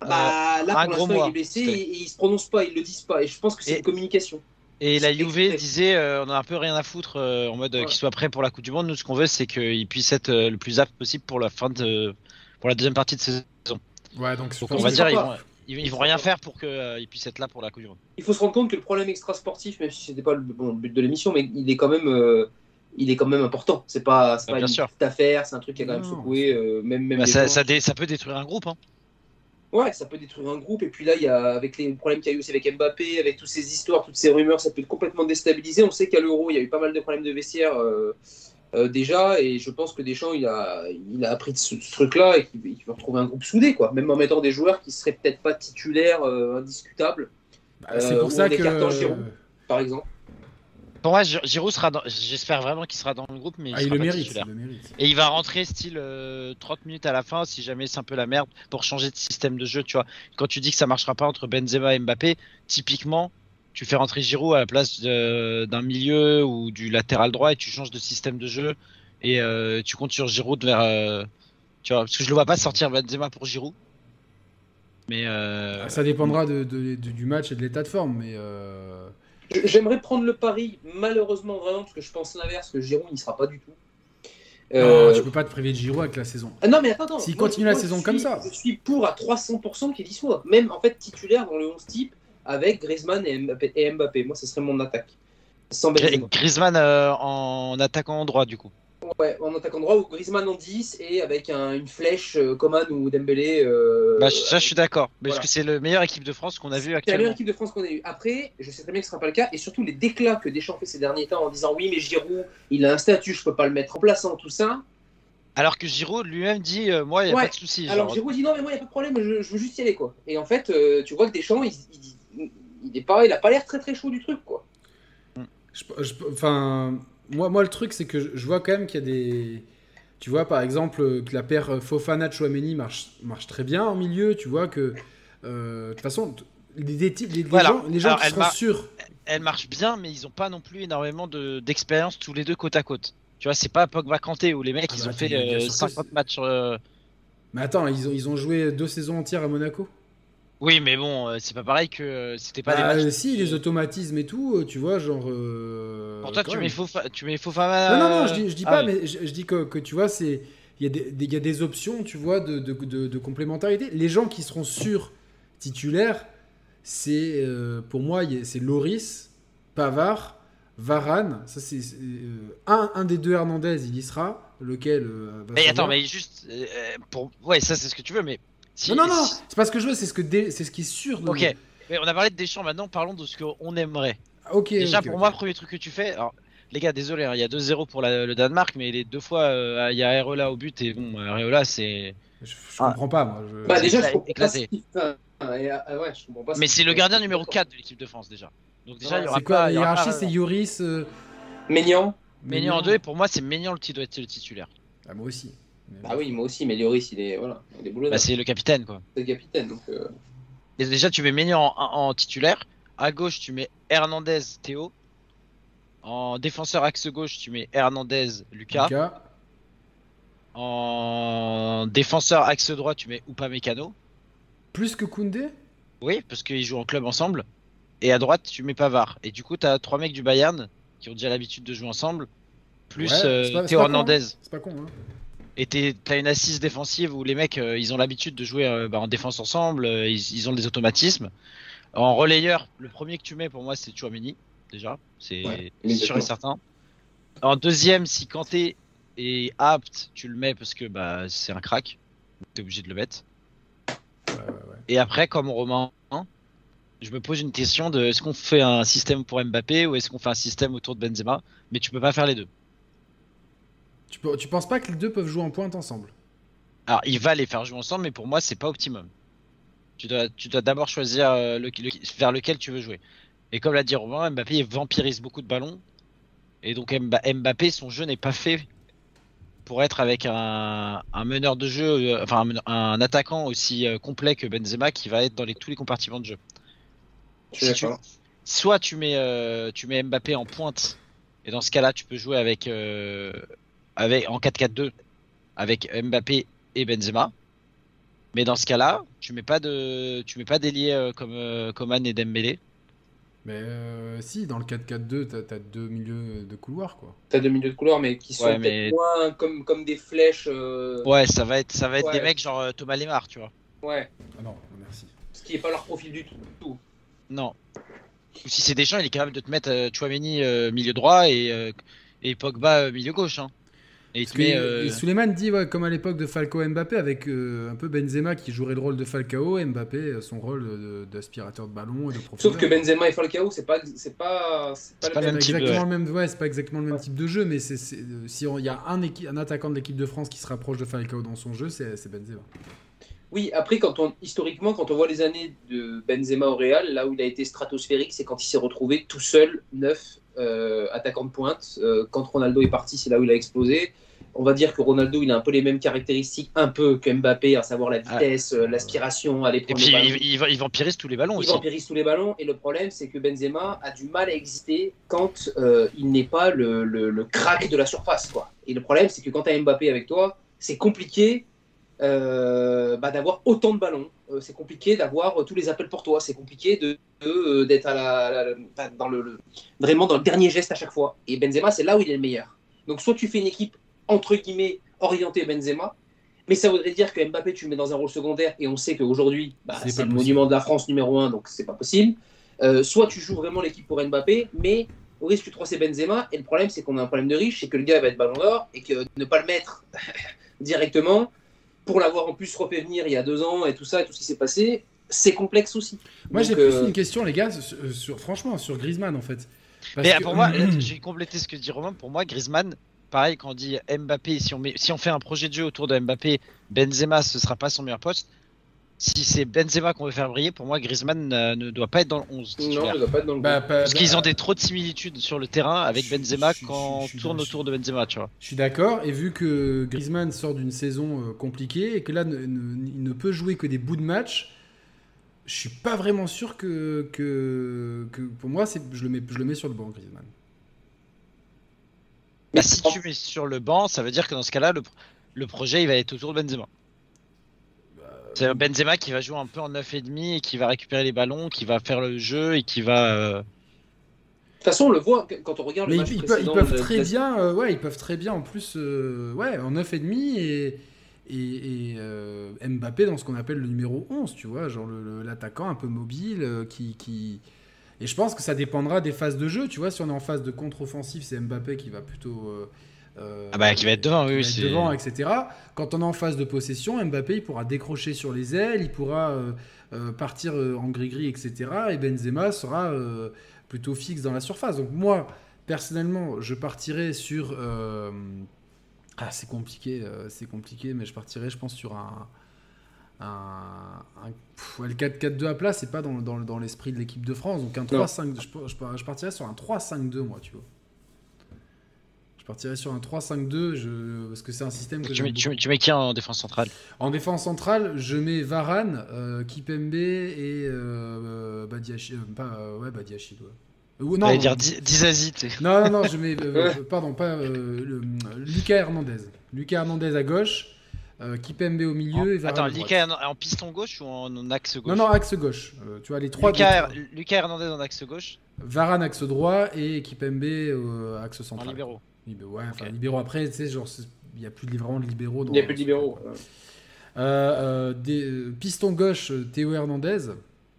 Bah, là,
un
pour l'instant, il est blessé et, ils se prononcent pas, ils le disent pas. Et je pense que c'est
Et-
une communication.
Et la Juve disait, euh, on a un peu rien à foutre euh, en mode euh,
Ouais.
qu'il soit prêt pour la Coupe du Monde. Nous, ce qu'on veut, c'est qu'il puisse être euh, le plus apte possible pour la fin de, pour la deuxième partie de saison.
Ouais, donc,
on va dire, ils vont, ils, ils vont rien faire pour qu'il puisse être là pour la Coupe du Monde.
il faut se rendre compte que le problème extra-sportif, même si c'était pas le, bon, le but de l'émission, mais il est quand même, euh, il est quand même important. C'est pas, c'est
Bah,
pas
bien
une
sûr.
petite affaire, c'est un truc qui a quand même secoué, euh, même, même
Bah, ça,
gens.
ça, dé- ça peut détruire un groupe. Hein.
Ouais, ça peut détruire un groupe. Et puis là, il y a avec les problèmes qu'il y a eu aussi avec Mbappé, avec toutes ces histoires, toutes ces rumeurs, ça peut complètement déstabiliser. On sait qu'à l'Euro, il y a eu pas mal de problèmes de vestiaire euh, euh, déjà, et je pense que Deschamps, il a, il a appris de ce, ce truc-là et qu'il qu'il va retrouver un groupe soudé, quoi. Même en mettant des joueurs qui seraient peut-être pas titulaires, euh, indiscutables,
Bah, c'est
Euh,
pour
ou
ça
Giroud.
que.
par exemple.
Pour moi, Gi- Giroud sera dans... J'espère vraiment qu'il sera dans le groupe, mais il
Ah, il le mérite, il le mérite.
Et il va rentrer style euh, 30 minutes à la fin si jamais c'est un peu la merde pour changer de système de jeu, tu vois. Quand tu dis que ça marchera pas entre Benzema et Mbappé, typiquement, tu fais rentrer Giroud à la place d'un milieu ou du latéral droit et tu changes de système de jeu et euh, tu comptes sur Giroud vers euh, tu vois parce que je le vois pas sortir Benzema pour Giroud. Mais euh,
Ah, Ça dépendra de- de- de- du match et de l'état de forme, mais euh,
J'aimerais prendre le pari, malheureusement vraiment, parce que je pense l'inverse, que Giroud n'y sera pas du tout. Euh,
non, tu peux pas te priver de Giroud avec la saison.
ah non, mais attends, attends.
S'il continue
moi,
la
je
saison
suis-
comme ça.
Je suis pour à 300% qu'il y soit. Même en fait titulaire dans le 11 type avec Griezmann et Mbappé. Et Mbappé. Moi, ce serait mon attaque. Sans.
Griezmann euh, en attaquant droit du coup.
Ouais, en attaquant droit ou Griezmann en 10 et avec un- une flèche euh, Coman ou Dembélé. euh,
Bah, ça je suis d'accord,
voilà.
parce que c'est le meilleur équipe de France qu'on a vu
C'est la meilleure équipe de France qu'on a eu. Après, je sais très bien que ce sera pas le cas. Et surtout, les déclats que Deschamps fait ces derniers temps en disant oui, mais Giroud, il a un statut, je peux pas le mettre en plaçant, tout ça.
Alors que Giroud lui-même dit euh, moi il y a
Ouais.
pas de souci.
Alors. Giroud dit non, mais moi, il n'y a pas de problème, je, je veux juste y aller. quoi. Et en fait, euh, tu vois que Deschamps, il, il, il, est pas, il a pas l'air très très chaud du truc. quoi.
Je- je- Enfin, moi, moi, le truc, c'est que je, vois quand même qu'il y a des. Tu vois, par exemple, que la paire Fofana-Chouameni marche, marche très bien en milieu. Tu vois que. euh, De toute façon, les, les les-
Voilà.
gens, les gens
Alors,
qui
elle
seront
m'a-
sûrs.
elle marche bien, mais ils ont pas non plus énormément de- d'expérience tous les deux côte à côte. Tu vois, c'est pas Pogba Kanté où les mecs
Ah
ils
bah,
ont fait
bien
euh,
sûr que
50 matchs. euh,
Mais attends, ils ont, ils ont joué deux saisons entières à Monaco?
Oui, mais bon, euh, c'est pas pareil que euh, c'était pas
Bah,
des matchs.
si, les automatismes et tout, euh, tu vois, genre. euh,
Pour toi, tu mets, Fofa... tu mets Fofana.
Non, non, non, je dis, je dis
Ah
pas,
oui.
mais je, je dis que, que tu vois, c'est. Il y, y a des options, tu vois, de, de, de- de complémentarité. Les gens qui seront sûrs titulaires, c'est. euh, pour moi, c'est Loris, Pavard, Varane. Ça, c'est. euh, un, un des deux Hernandez, il y sera. Lequel. euh, va
Mais attends, mais juste. pour... Ouais, ça c'est ce que tu veux, mais. Si...
Non, non, non,
si-
c'est pas ce que je veux, c'est ce, que dé- c'est ce qui est sûr. De
Ok, mais on a parlé de Deschamps maintenant, parlons de ce qu'on aimerait.
Ah, Ok.
Déjà, pour moi, premier truc que tu fais. Alors, les gars, désolé, hein, il y a 2-0 pour la- le Danemark, mais les deux fois, euh, il y a Areola au but, et bon, Areola c'est.
Je, je
Ah.
comprends pas, moi. je-
Bah, déjà, je comprends pas
éclaté.
ce fait. Ah, ah, ouais, je comprends pas ce
Mais c'est le gardien numéro 4 de l'équipe de France déjà. Donc déjà,
Ouais,
il y aura
c'est quoi
pas.
La
il y aura
hiérarchie,
pas-
c'est Yoris. euh,
Maignan
Maignan en 2 et pour moi, c'est Maignan qui doit être le titulaire.
Ah, moi aussi. Mais-
Bah oui, moi aussi, mais Lloris, il est, voilà, il est boulot.
Bah, c'est le capitaine quoi.
c'est le capitaine. Donc, euh,
Et déjà, tu mets Maignan en, en titulaire. À gauche, tu mets Hernandez, Théo. En défenseur axe gauche, tu mets Hernandez, Lucas.
Lucas.
En défenseur axe droit, tu mets Upamecano.
Plus que Koundé?
Oui, parce qu'ils jouent en club ensemble. Et à droite, tu mets Pavard. Et du coup, tu as trois mecs du Bayern qui ont déjà l'habitude de jouer ensemble. Plus
Ouais,
euh,
pas-
Théo
hein.
Hernandez.
C'est pas con, hein.
Et t'as une assise défensive où les mecs, euh, ils ont l'habitude de jouer euh, bah, en défense ensemble, euh, ils, ils ont des automatismes. En relayeur, le premier que tu mets pour moi, c'est Chouameni, déjà. C'est
Ouais,
sûr et certain. En deuxième, si Kanté est apte, tu le mets parce que bah, c'est un crack. T'es obligé de le mettre.
Ouais, ouais, ouais.
Et après, comme Romain, je me pose une question de est-ce qu'on fait un système pour Mbappé ou est-ce qu'on fait un système autour de Benzema? Mais tu peux pas faire les deux.
Tu, peux- tu penses pas que les deux peuvent jouer en pointe ensemble?
Alors, il va les faire jouer ensemble, mais pour moi, c'est pas optimum. Tu dois, tu dois d'abord choisir euh, le, le- vers lequel tu veux jouer. Et comme l'a dit Romain, Mbappé vampirise beaucoup de ballons. Et donc Mba- Mbappé, son jeu n'est pas fait pour être avec un, un meneur de jeu, euh, enfin un, attaquant aussi euh, complet que Benzema qui va être dans les, tous les compartiments de jeu. Si tu- soit tu mets, euh, tu mets Mbappé en pointe, et dans ce cas-là, tu peux jouer avec, euh, avec en 4-4-2 avec Mbappé et Benzema. Mais dans ce cas-là, tu mets pas de, tu mets pas d'ailier euh, comme euh, Coman et Dembélé.
Mais euh, si, dans le 4-4-2, t'as as deux milieux de couloir, quoi.
T'as deux milieux de couleur, mais qui sont
Ouais,
peut-être
mais-
moins comme, comme des flèches. euh,
Ouais, ça va être, ça va être
Ouais.
des mecs genre Thomas Lemar, tu vois.
ouais.
Ah non, merci.
Ce qui est pas leur profil du tout.
Non. Ou si c'est Deschamps, il est capable de te mettre euh, Chouameni euh, milieu droit et, euh, et Pogba euh, milieu gauche. Hein. Et il te met, euh,
et Souleymane dit, ouais, comme à l'époque de Falcao Mbappé, avec euh, un peu Benzema qui jouerait le rôle de Falcao, et Mbappé euh, son rôle d'aspirateur de, ballon et de profondeur.
Sauf que Benzema et Falcao, c'est pas, c'est pas, c'est pas
C'est
le
pas le
C'est
même.
même type de-
exactement le même, ouais, c'est pas exactement le même type de jeu, mais c'est, si il y a un, attaquant de l'équipe de France qui se rapproche de Falcao dans son jeu, c'est, c'est Benzema.
Oui, après, quand on, historiquement, quand on voit les années de Benzema au Real, là où il a été stratosphérique, c'est quand il s'est retrouvé tout seul, neuf, euh, attaquant de pointe. Euh, quand Ronaldo est parti, c'est là où il a explosé. On va dire que Ronaldo, il a un peu les mêmes caractéristiques, un peu que Mbappé, à savoir la vitesse, euh, l'aspiration, aller
Et
prendre
puis
le ballon.
il, il, il vampirise tous les ballons
Il
aussi.
vampirise tous les ballons et le problème c'est que Benzema a du mal à exister quand euh, il n'est pas le, le, le crack de la surface quoi. Et le problème c'est que quand tu as Mbappé avec toi, c'est compliqué euh, bah, d'avoir autant de ballons. Euh, c'est compliqué d'avoir euh, tous les appels pour toi. C'est compliqué de de, d'être à la, dans le, le- vraiment dans le dernier geste à chaque fois. Et Benzema c'est là où il est le meilleur. Donc soit tu fais une équipe entre guillemets orientée Benzema. Mais ça voudrait dire que Mbappé, tu le mets dans un rôle secondaire, et on sait qu'aujourd'hui, bah,
C'est
le
possible.
monument de la France numéro un, donc c'est pas possible. Euh, soit tu joues vraiment l'équipe pour Mbappé, mais au risque 3 c'est Benzema, et le problème c'est qu'on a un problème de riche, c'est que le gars va être ballon d'or, et que ne pas le mettre directement, pour l'avoir en plus refait venir il y a deux ans, et tout ça, et tout ce qui s'est passé, c'est complexe aussi.
Moi,
Donc,
j'ai plus
euh,
une question, les gars, sur, sur- franchement, sur Griezmann, en fait. Parce
Mais
que-
pour moi, vais compléter ce que dit Romain. Pour moi, Griezmann, pareil, quand on dit Mbappé, si on, met, si on fait un projet de jeu autour de Mbappé, Benzema, ce sera pas son meilleur poste. Si c'est Benzema qu'on veut faire briller, pour moi, Griezmann euh, ne doit pas être dans le 11
Non, il va pas être dans le
Bah, pas-
Parce qu'ils
bah,
ont des trop de similitudes sur le terrain avec
Je-
Benzema
je-
quand
je
on tourne autour de Benzema, tu vois.
Je suis d'accord, et vu que Griezmann sort d'une saison euh, compliquée et que là, ne- ne- il ne peut jouer que des bouts de match, je suis pas vraiment sûr que, que, que pour moi, c'est, je, le mets, je le mets sur le banc, Griezmann.
Bah, si tu mets sur le banc, ça veut dire que dans ce cas-là, le, le projet il va être autour de Benzema. C'est Benzema qui va jouer un peu en 9,5 et qui va récupérer les ballons, qui va faire le jeu et qui va. euh,
De toute façon, on le voit quand on regarde
Mais
le
ils,
match
ils peuvent, ils
précédent
peuvent
de-
très
de-
bien, euh, ouais, ils peuvent très bien en plus, euh, ouais, en 9,5 et, et, et euh, Mbappé dans ce qu'on appelle le numéro 11, tu vois, genre l'attaquant un peu mobile euh, qui, qui. Et je pense que ça dépendra des phases de jeu, tu vois, si on est en phase de contre-offensive, c'est Mbappé qui va plutôt. euh, euh,
Ah bah, qui va être devant, oui,
va être
c'est-
devant, etc. Quand on est en phase de possession, Mbappé il pourra décrocher sur les ailes, il pourra euh, euh, partir en gris-gris, etc. Et Benzema sera plutôt fixe dans la surface. Donc moi, personnellement, je partirais sur... Ah, c'est compliqué, c'est compliqué, mais je partirais, je pense, sur un... un, un- le 4-4-2 à plat, c'est pas dans, dans, dans l'esprit de l'équipe de France. Donc un 3-5, je, je, je partirais sur un 3-5-2, moi, tu vois. Je partirais sur un 3-5-2, je... parce que c'est un système que
Tu mets, tu, tu mets qui en défense centrale?
En défense centrale, je mets Varane, euh, Kipembe et euh, Badiachil. euh, pas, euh, ouais, Badiachil, ouais. Ou non, non,
dire sais.
non, non, non, je mets. euh, pardon, pas. euh, le- Lucas Hernandez. Lucas Hernandez à gauche, euh, Kipembe au milieu et Varane.
Attends. Lucas en, en piston gauche ou en, en axe gauche
Non, non, axe gauche. Euh, tu vois, les trois.
Lucas, Hernandez en axe gauche,
Varane axe droit et Kipembe euh, axe
en
central.
libéraux.
Libé- Ouais, enfin,
Ok.
libéraux après, tu sais, genre, il n'y a plus de, vraiment de libéraux.
Il n'y a plus de libéraux.
Euh, euh, des, euh, piston gauche, Théo Hernandez.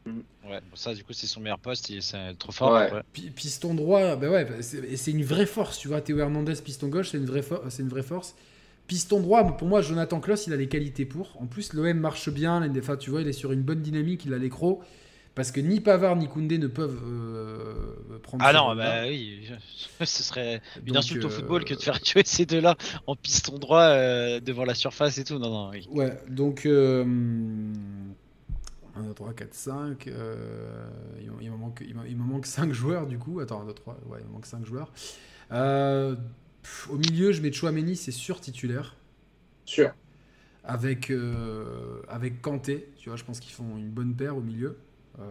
Ouais, bon, ça du coup c'est son meilleur poste, il- c'est trop fort.
Ouais.
ouais.
Pi- Piston droit, bah ouais, c'est et une vraie force, tu vois. Théo Hernandez, piston gauche, c'est une, vraie c'est une vraie force. Piston droit, pour moi, Jonathan Kloss, il a les qualités pour. En plus, l'OM marche bien. Enfin, tu vois, il est sur une bonne dynamique, il a l'écro. Parce que ni Pavard ni Koundé ne peuvent euh, prendre
Ah non, bah oui, ce serait une
Donc,
insulte au
euh,
football que de faire tuer ces deux-là en piston droit euh, devant la surface et tout. Non, non, oui.
Ouais, donc. Euh, 1, 2, 3, 4, 5. euh, il, il me manque, il, me, il me manque 5 joueurs du coup. Attends, 1, 2, 3. Ouais, il me manque 5 joueurs. Euh, pff, au milieu, je mets Chouameni, c'est sûr titulaire.
Sûr.
Avec, euh, avec Kanté. Tu vois, je pense qu'ils font une bonne paire au milieu. Euh,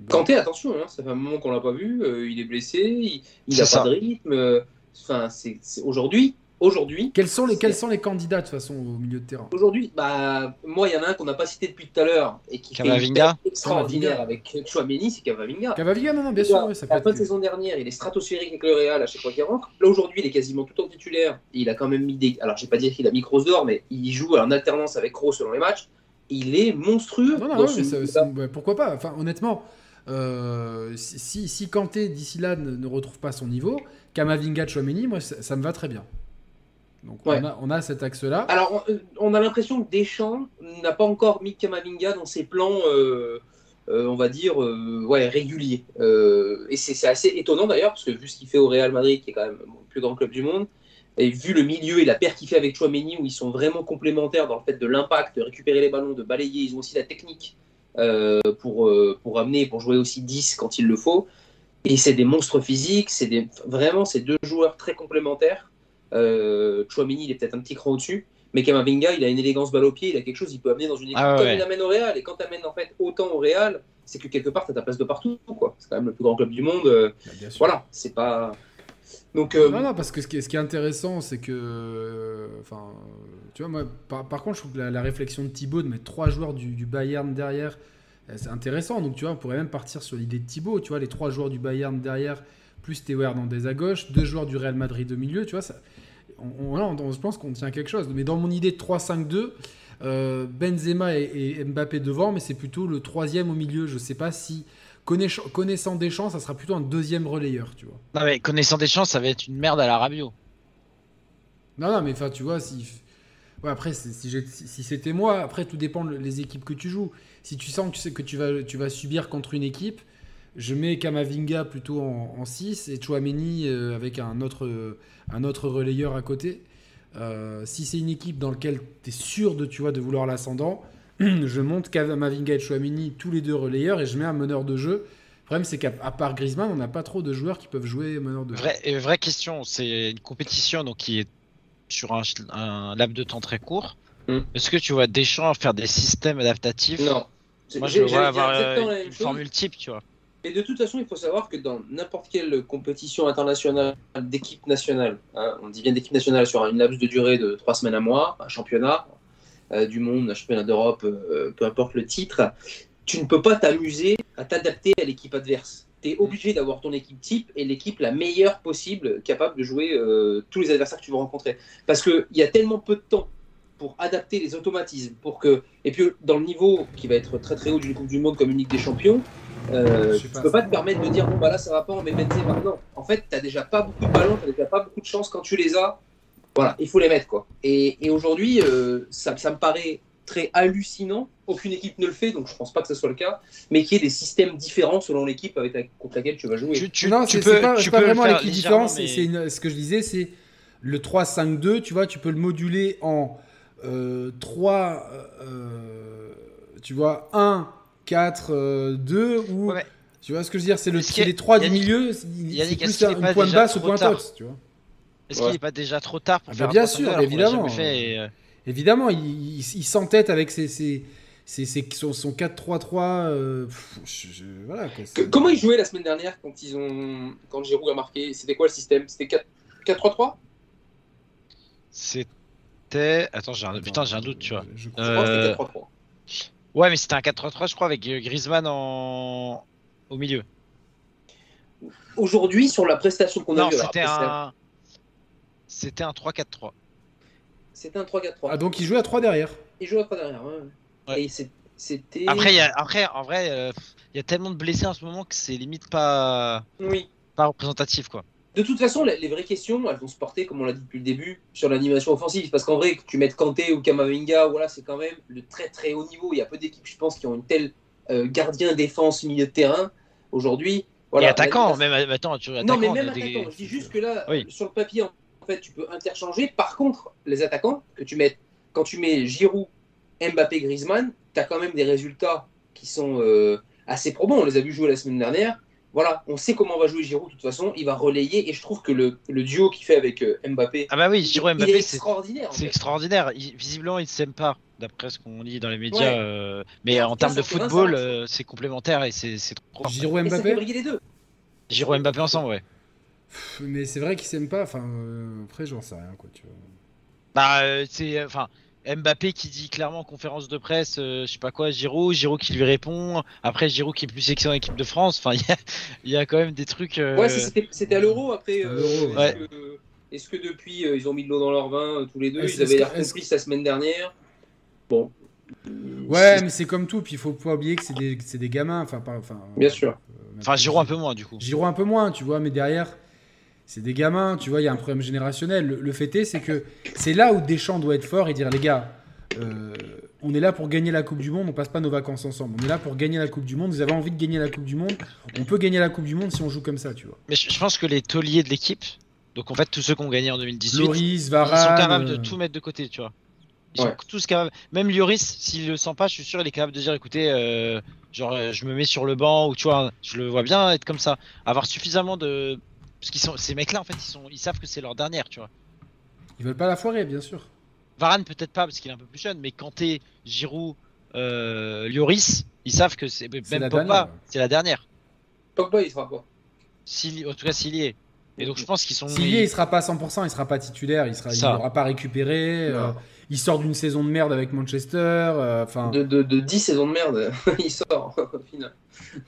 bonne-
Kanté, attention, hein, ça fait un moment qu'on l'a pas vu. euh, il est blessé, il, il a
ça.
pas de rythme. euh, Enfin, c'est c'est- aujourd'hui, aujourd'hui,
Quels sont, les, quels sont les candidats de toute façon au milieu de terrain?
Aujourd'hui, bah, moi, il y en a un qu'on n'a pas cité depuis tout à l'heure et qui fait
Camavinga.
paire extraordinaire avec Chouameni, c'est Camavinga.
Cavaviga, non, non, bien sûr, ouais, ça peut
la fin de saison dernière, il est stratosphérique avec le Real à chaque fois qu'il rentre. Là aujourd'hui, il est quasiment tout en titulaire. Et il a quand même mis des. Alors, je vais pas dire qu'il a mis Kroos d'or, mais il joue en alternance avec Kroos selon les matchs. Il est monstrueux.
Non, non,
dans
ouais,
ce
mais ça- ouais, pourquoi pas? Enfin, honnêtement, euh, si, si, si Kanté d'ici là ne, ne retrouve pas son niveau, Kamavinga, Chouameni, moi ça, ça me va très bien. Donc
Ouais.
on, a, on a cet axe-là.
Alors, on, euh, on a l'impression que Deschamps n'a pas encore mis Kamavinga dans ses plans, euh, euh, on va dire, euh, ouais, réguliers. Et c'est assez étonnant d'ailleurs, parce que vu ce qu'il fait au Real Madrid, qui est quand même le plus grand club du monde, et vu le milieu et la paire qu'il fait avec Chouameni, où ils sont vraiment complémentaires dans le fait de l'impact, de récupérer les ballons, de balayer, ils ont aussi la technique pour, pour amener, pour jouer aussi 10 quand il le faut. Et c'est des monstres physiques, c'est des, vraiment c'est deux joueurs très complémentaires. Euh, Chouameni, il est peut-être un petit cran au-dessus, mais Kamavinga, il a une élégance balle au pied, il a quelque chose, il peut amener dans une équipe
Ah
comme il amène au Real. Et quand tu amènes en fait autant au Real, c'est que quelque part, tu as ta place de partout. quoi. C'est quand même le plus grand club du monde. euh,
Bah, bien sûr.
voilà, c'est pas. Donc, euh,
Non, non, parce que ce qui est, ce qui est intéressant, c'est que. euh, Enfin, tu vois, moi, par, par contre, je trouve que la, la réflexion de Thibaut de mettre trois joueurs du, du Bayern derrière, c'est intéressant. Donc, tu vois, on pourrait même partir sur l'idée de Thibaut. Tu vois, les trois joueurs du Bayern derrière, plus Théo Hernandez à gauche, deux joueurs du Real Madrid au milieu, tu vois, ça. On, se pense qu'on tient quelque chose. Mais dans mon idée de 3-5-2, euh, Benzema et, et Mbappé devant, mais c'est plutôt le troisième au milieu. Je sais pas si. Connaissant, Deschamps, ça sera plutôt un deuxième relayeur, tu vois.
Non mais connaissant des chances, ça va être une merde à la Rabiot.
Non, non, mais enfin, tu vois, si. Ouais, après, si, c'était moi, après, tout dépend les équipes que tu joues. Si tu sens que, tu sais que tu, vas, tu vas subir contre une équipe, je mets Kamavinga plutôt en, 6 et Chouameni euh, avec un autre, euh, un autre relayeur à côté. Euh, si c'est une équipe dans laquelle tu es sûr de, tu vois, de vouloir l'ascendant, je monte Kamavinga et Chouameni tous les deux relayeurs et je mets un meneur de jeu. Le problème, c'est qu'à à part Griezmann, on n'a pas trop de joueurs qui peuvent jouer meneur de jeu.
Vraie, et vraie question, c'est une compétition donc qui est sur un, un laps de temps très court.
Hmm.
Est-ce que tu vois Deschamps faire des systèmes adaptatifs?
Non.
Moi je le vois avoir euh, une
chose.
formule type, tu vois.
Et de toute façon, il faut savoir que dans n'importe quelle compétition internationale d'équipe nationale, hein, on dit bien d'équipe nationale sur une laps de durée de trois semaines à mois, un championnat euh, du monde, un championnat d'Europe, euh, peu importe le titre, tu ne peux pas t'amuser à t'adapter à l'équipe adverse. Tu es obligé d'avoir ton équipe type et l'équipe la meilleure possible, capable de jouer euh, tous les adversaires que tu vas rencontrer. Parce qu'il y a tellement peu de temps pour adapter les automatismes, pour que et puis dans le niveau qui va être très très haut d'une Coupe du Monde comme une Ligue des Champions, euh, tu
pas.
peux pas te permettre de dire bon bah là ça va pas on met Benzema. Non, en fait t'as déjà pas beaucoup de ballons, t'as déjà pas beaucoup de chances quand tu les as. Voilà, il faut les mettre quoi. Et, et aujourd'hui euh, ça, ça me paraît très hallucinant. Aucune équipe ne le fait, donc je pense pas que ce soit le cas, mais qu'il y ait des systèmes différents selon l'équipe avec la- contre laquelle tu vas jouer.
Tu, tu,
non,
tu peux,
pas,
tu
pas
peux le
vraiment différences. c'est-
mais-
ce que je disais, c'est le 3-5-2, tu vois, tu peux le moduler en 3, euh, tu vois, 1, 4, euh, 2, ou.
Ouais,
Tu vois ce que je veux dire? C'est le, c'est
a-
les trois du
Yannick-
milieu, c'est c'est plus un
est pas
point de
déjà
basse ou
trop
point haute, tu vois.
Est-ce
Ouais.
qu'il n'est pas déjà trop tard pour
Ah
faire
bah bien
un
sûr,
3-5-2 alors qu'on l'a
évidemment.
et, euh,
Évidemment, il, il, il s'entête avec ses, ses, ses- ses- son, son 4-3-3. euh, voilà, c'est-
comment ils jouaient la semaine dernière quand ils ont quand Giroud a marqué? C'était quoi le système? C'était 4 4-3-3
C'était. Attends, j'ai un... Putain, j'ai un doute, tu vois.
je crois.
Que
Euh,
c'était 4-3-3.
Ouais, mais c'était un 4-3-3, je crois, avec euh, Griezmann en... au milieu.
Aujourd'hui, sur la prestation qu'on a vue,
c'était un. C'était un 3-4-3.
c'était un 3-4-3.
Ah, donc il jouait à 3 derrière.
Il joue à 3 derrière. ouais.
Ouais.
Et c'était.
Après, il y a... Après, en vrai, euh, il y a tellement de blessés en ce moment que c'est limite pas...
Oui.
pas représentatif, quoi.
De toute façon, les, les vraies questions, elles vont se porter, comme on l'a dit depuis le début, sur l'animation offensive. Parce qu'en vrai, que tu mettes Kanté ou Kamavinga, voilà, c'est quand même le très très haut niveau. Il y a peu d'équipes, je pense, qui ont une telle euh, gardien, défense, milieu de terrain. Aujourd'hui, voilà.
et attaquant, même. Attends, tu
Non, mais même
des-
attaquant. Je dis juste que là,
Oui.
sur le papier, en fait, tu peux interchanger. Par contre, les attaquants que tu mets, quand tu mets Giroud, Mbappé, Griezmann, tu as quand même des résultats qui sont euh, assez probants. On les a vus jouer la semaine dernière. Voilà, on sait comment va jouer Giroud de toute façon. Il va relayer et je trouve que le, le duo qu'il fait avec euh, Mbappé,
Ah bah oui, Giroud Mbappé, c'est
extraordinaire.
c'est extraordinaire. Il- visiblement, ils ne s'aiment pas, d'après ce qu'on lit dans les médias.
Ouais.
euh, Mais
Et en
termes de football, euh, c'est complémentaire et c'est c'est trop. fort.
Giroud
Et ça fait
Mbappé
briller les deux.
Giroud Mbappé ensemble, ouais.
Pff, Mais c'est vrai qu'ils s'aiment pas. Enfin, euh, après, j'en sais rien, quoi. Tu vois.
Bah, euh, c'est enfin Mbappé qui dit clairement en conférence de presse, euh, je sais pas quoi, Giroud, Giroud qui lui répond. Après Giroud qui est plus excellent en équipe de France. Enfin, il y a, il y a quand même des trucs. euh,
Ouais, c'était à l'euro après. Euh, est-ce que- depuis, euh, ils ont mis de l'eau dans leur vin euh, tous les deux? Ils avaient l'air complices la semaine dernière. Bon.
Ouais, mais c'est comme tout. Puis il faut pas oublier que c'est des, c'est des gamins. Enfin, pas, enfin,
Bien sûr.
Enfin, Giroud un peu moins du coup.
Giroud un peu moins, tu vois, mais derrière, c'est des gamins, tu vois, il y a un problème générationnel. Le, le fait est, c'est que c'est là où Deschamps doit être fort et dire, les gars, euh, on est là pour gagner la Coupe du Monde, on passe pas nos vacances ensemble. On est là pour gagner la Coupe du Monde, vous avez envie de gagner la Coupe du Monde, on peut gagner la Coupe du Monde si on joue comme ça, tu vois.
Mais je, je pense que les tauliers de l'équipe, Donc en fait, tous ceux qui ont gagné en 2018,
Loris,
ils sont
Varane.
capables de
euh,
tout mettre de côté, tu vois. Ils
Ouais.
sont tous capables. Même Lloris, s'il le sent pas, je suis sûr, il est capable de dire, écoutez, euh, genre, je me mets sur le banc ou tu vois, je le vois bien être comme ça, avoir suffisamment de, parce qu'ils sont, ces mecs-là, en fait, ils sont, ils savent que c'est leur dernière, tu vois.
Ils veulent pas la foirer, bien sûr.
Varane peut-être pas parce qu'il est un peu plus jeune, mais Kanté, Giroud, euh, Lloris, ils savent que c'est même
la
Pogba,
dernière.
c'est la dernière.
Pogba, il sera pas.
S'il- en tout cas, s'il y est. Et donc je pense qu'ils sont.
S'il est, il sera pas à 100%, il sera pas titulaire, il sera, il n'aura pas récupéré. euh, il sort d'une saison de merde avec Manchester. euh, Enfin,
De, de, de 10 saisons de merde, il sort au final.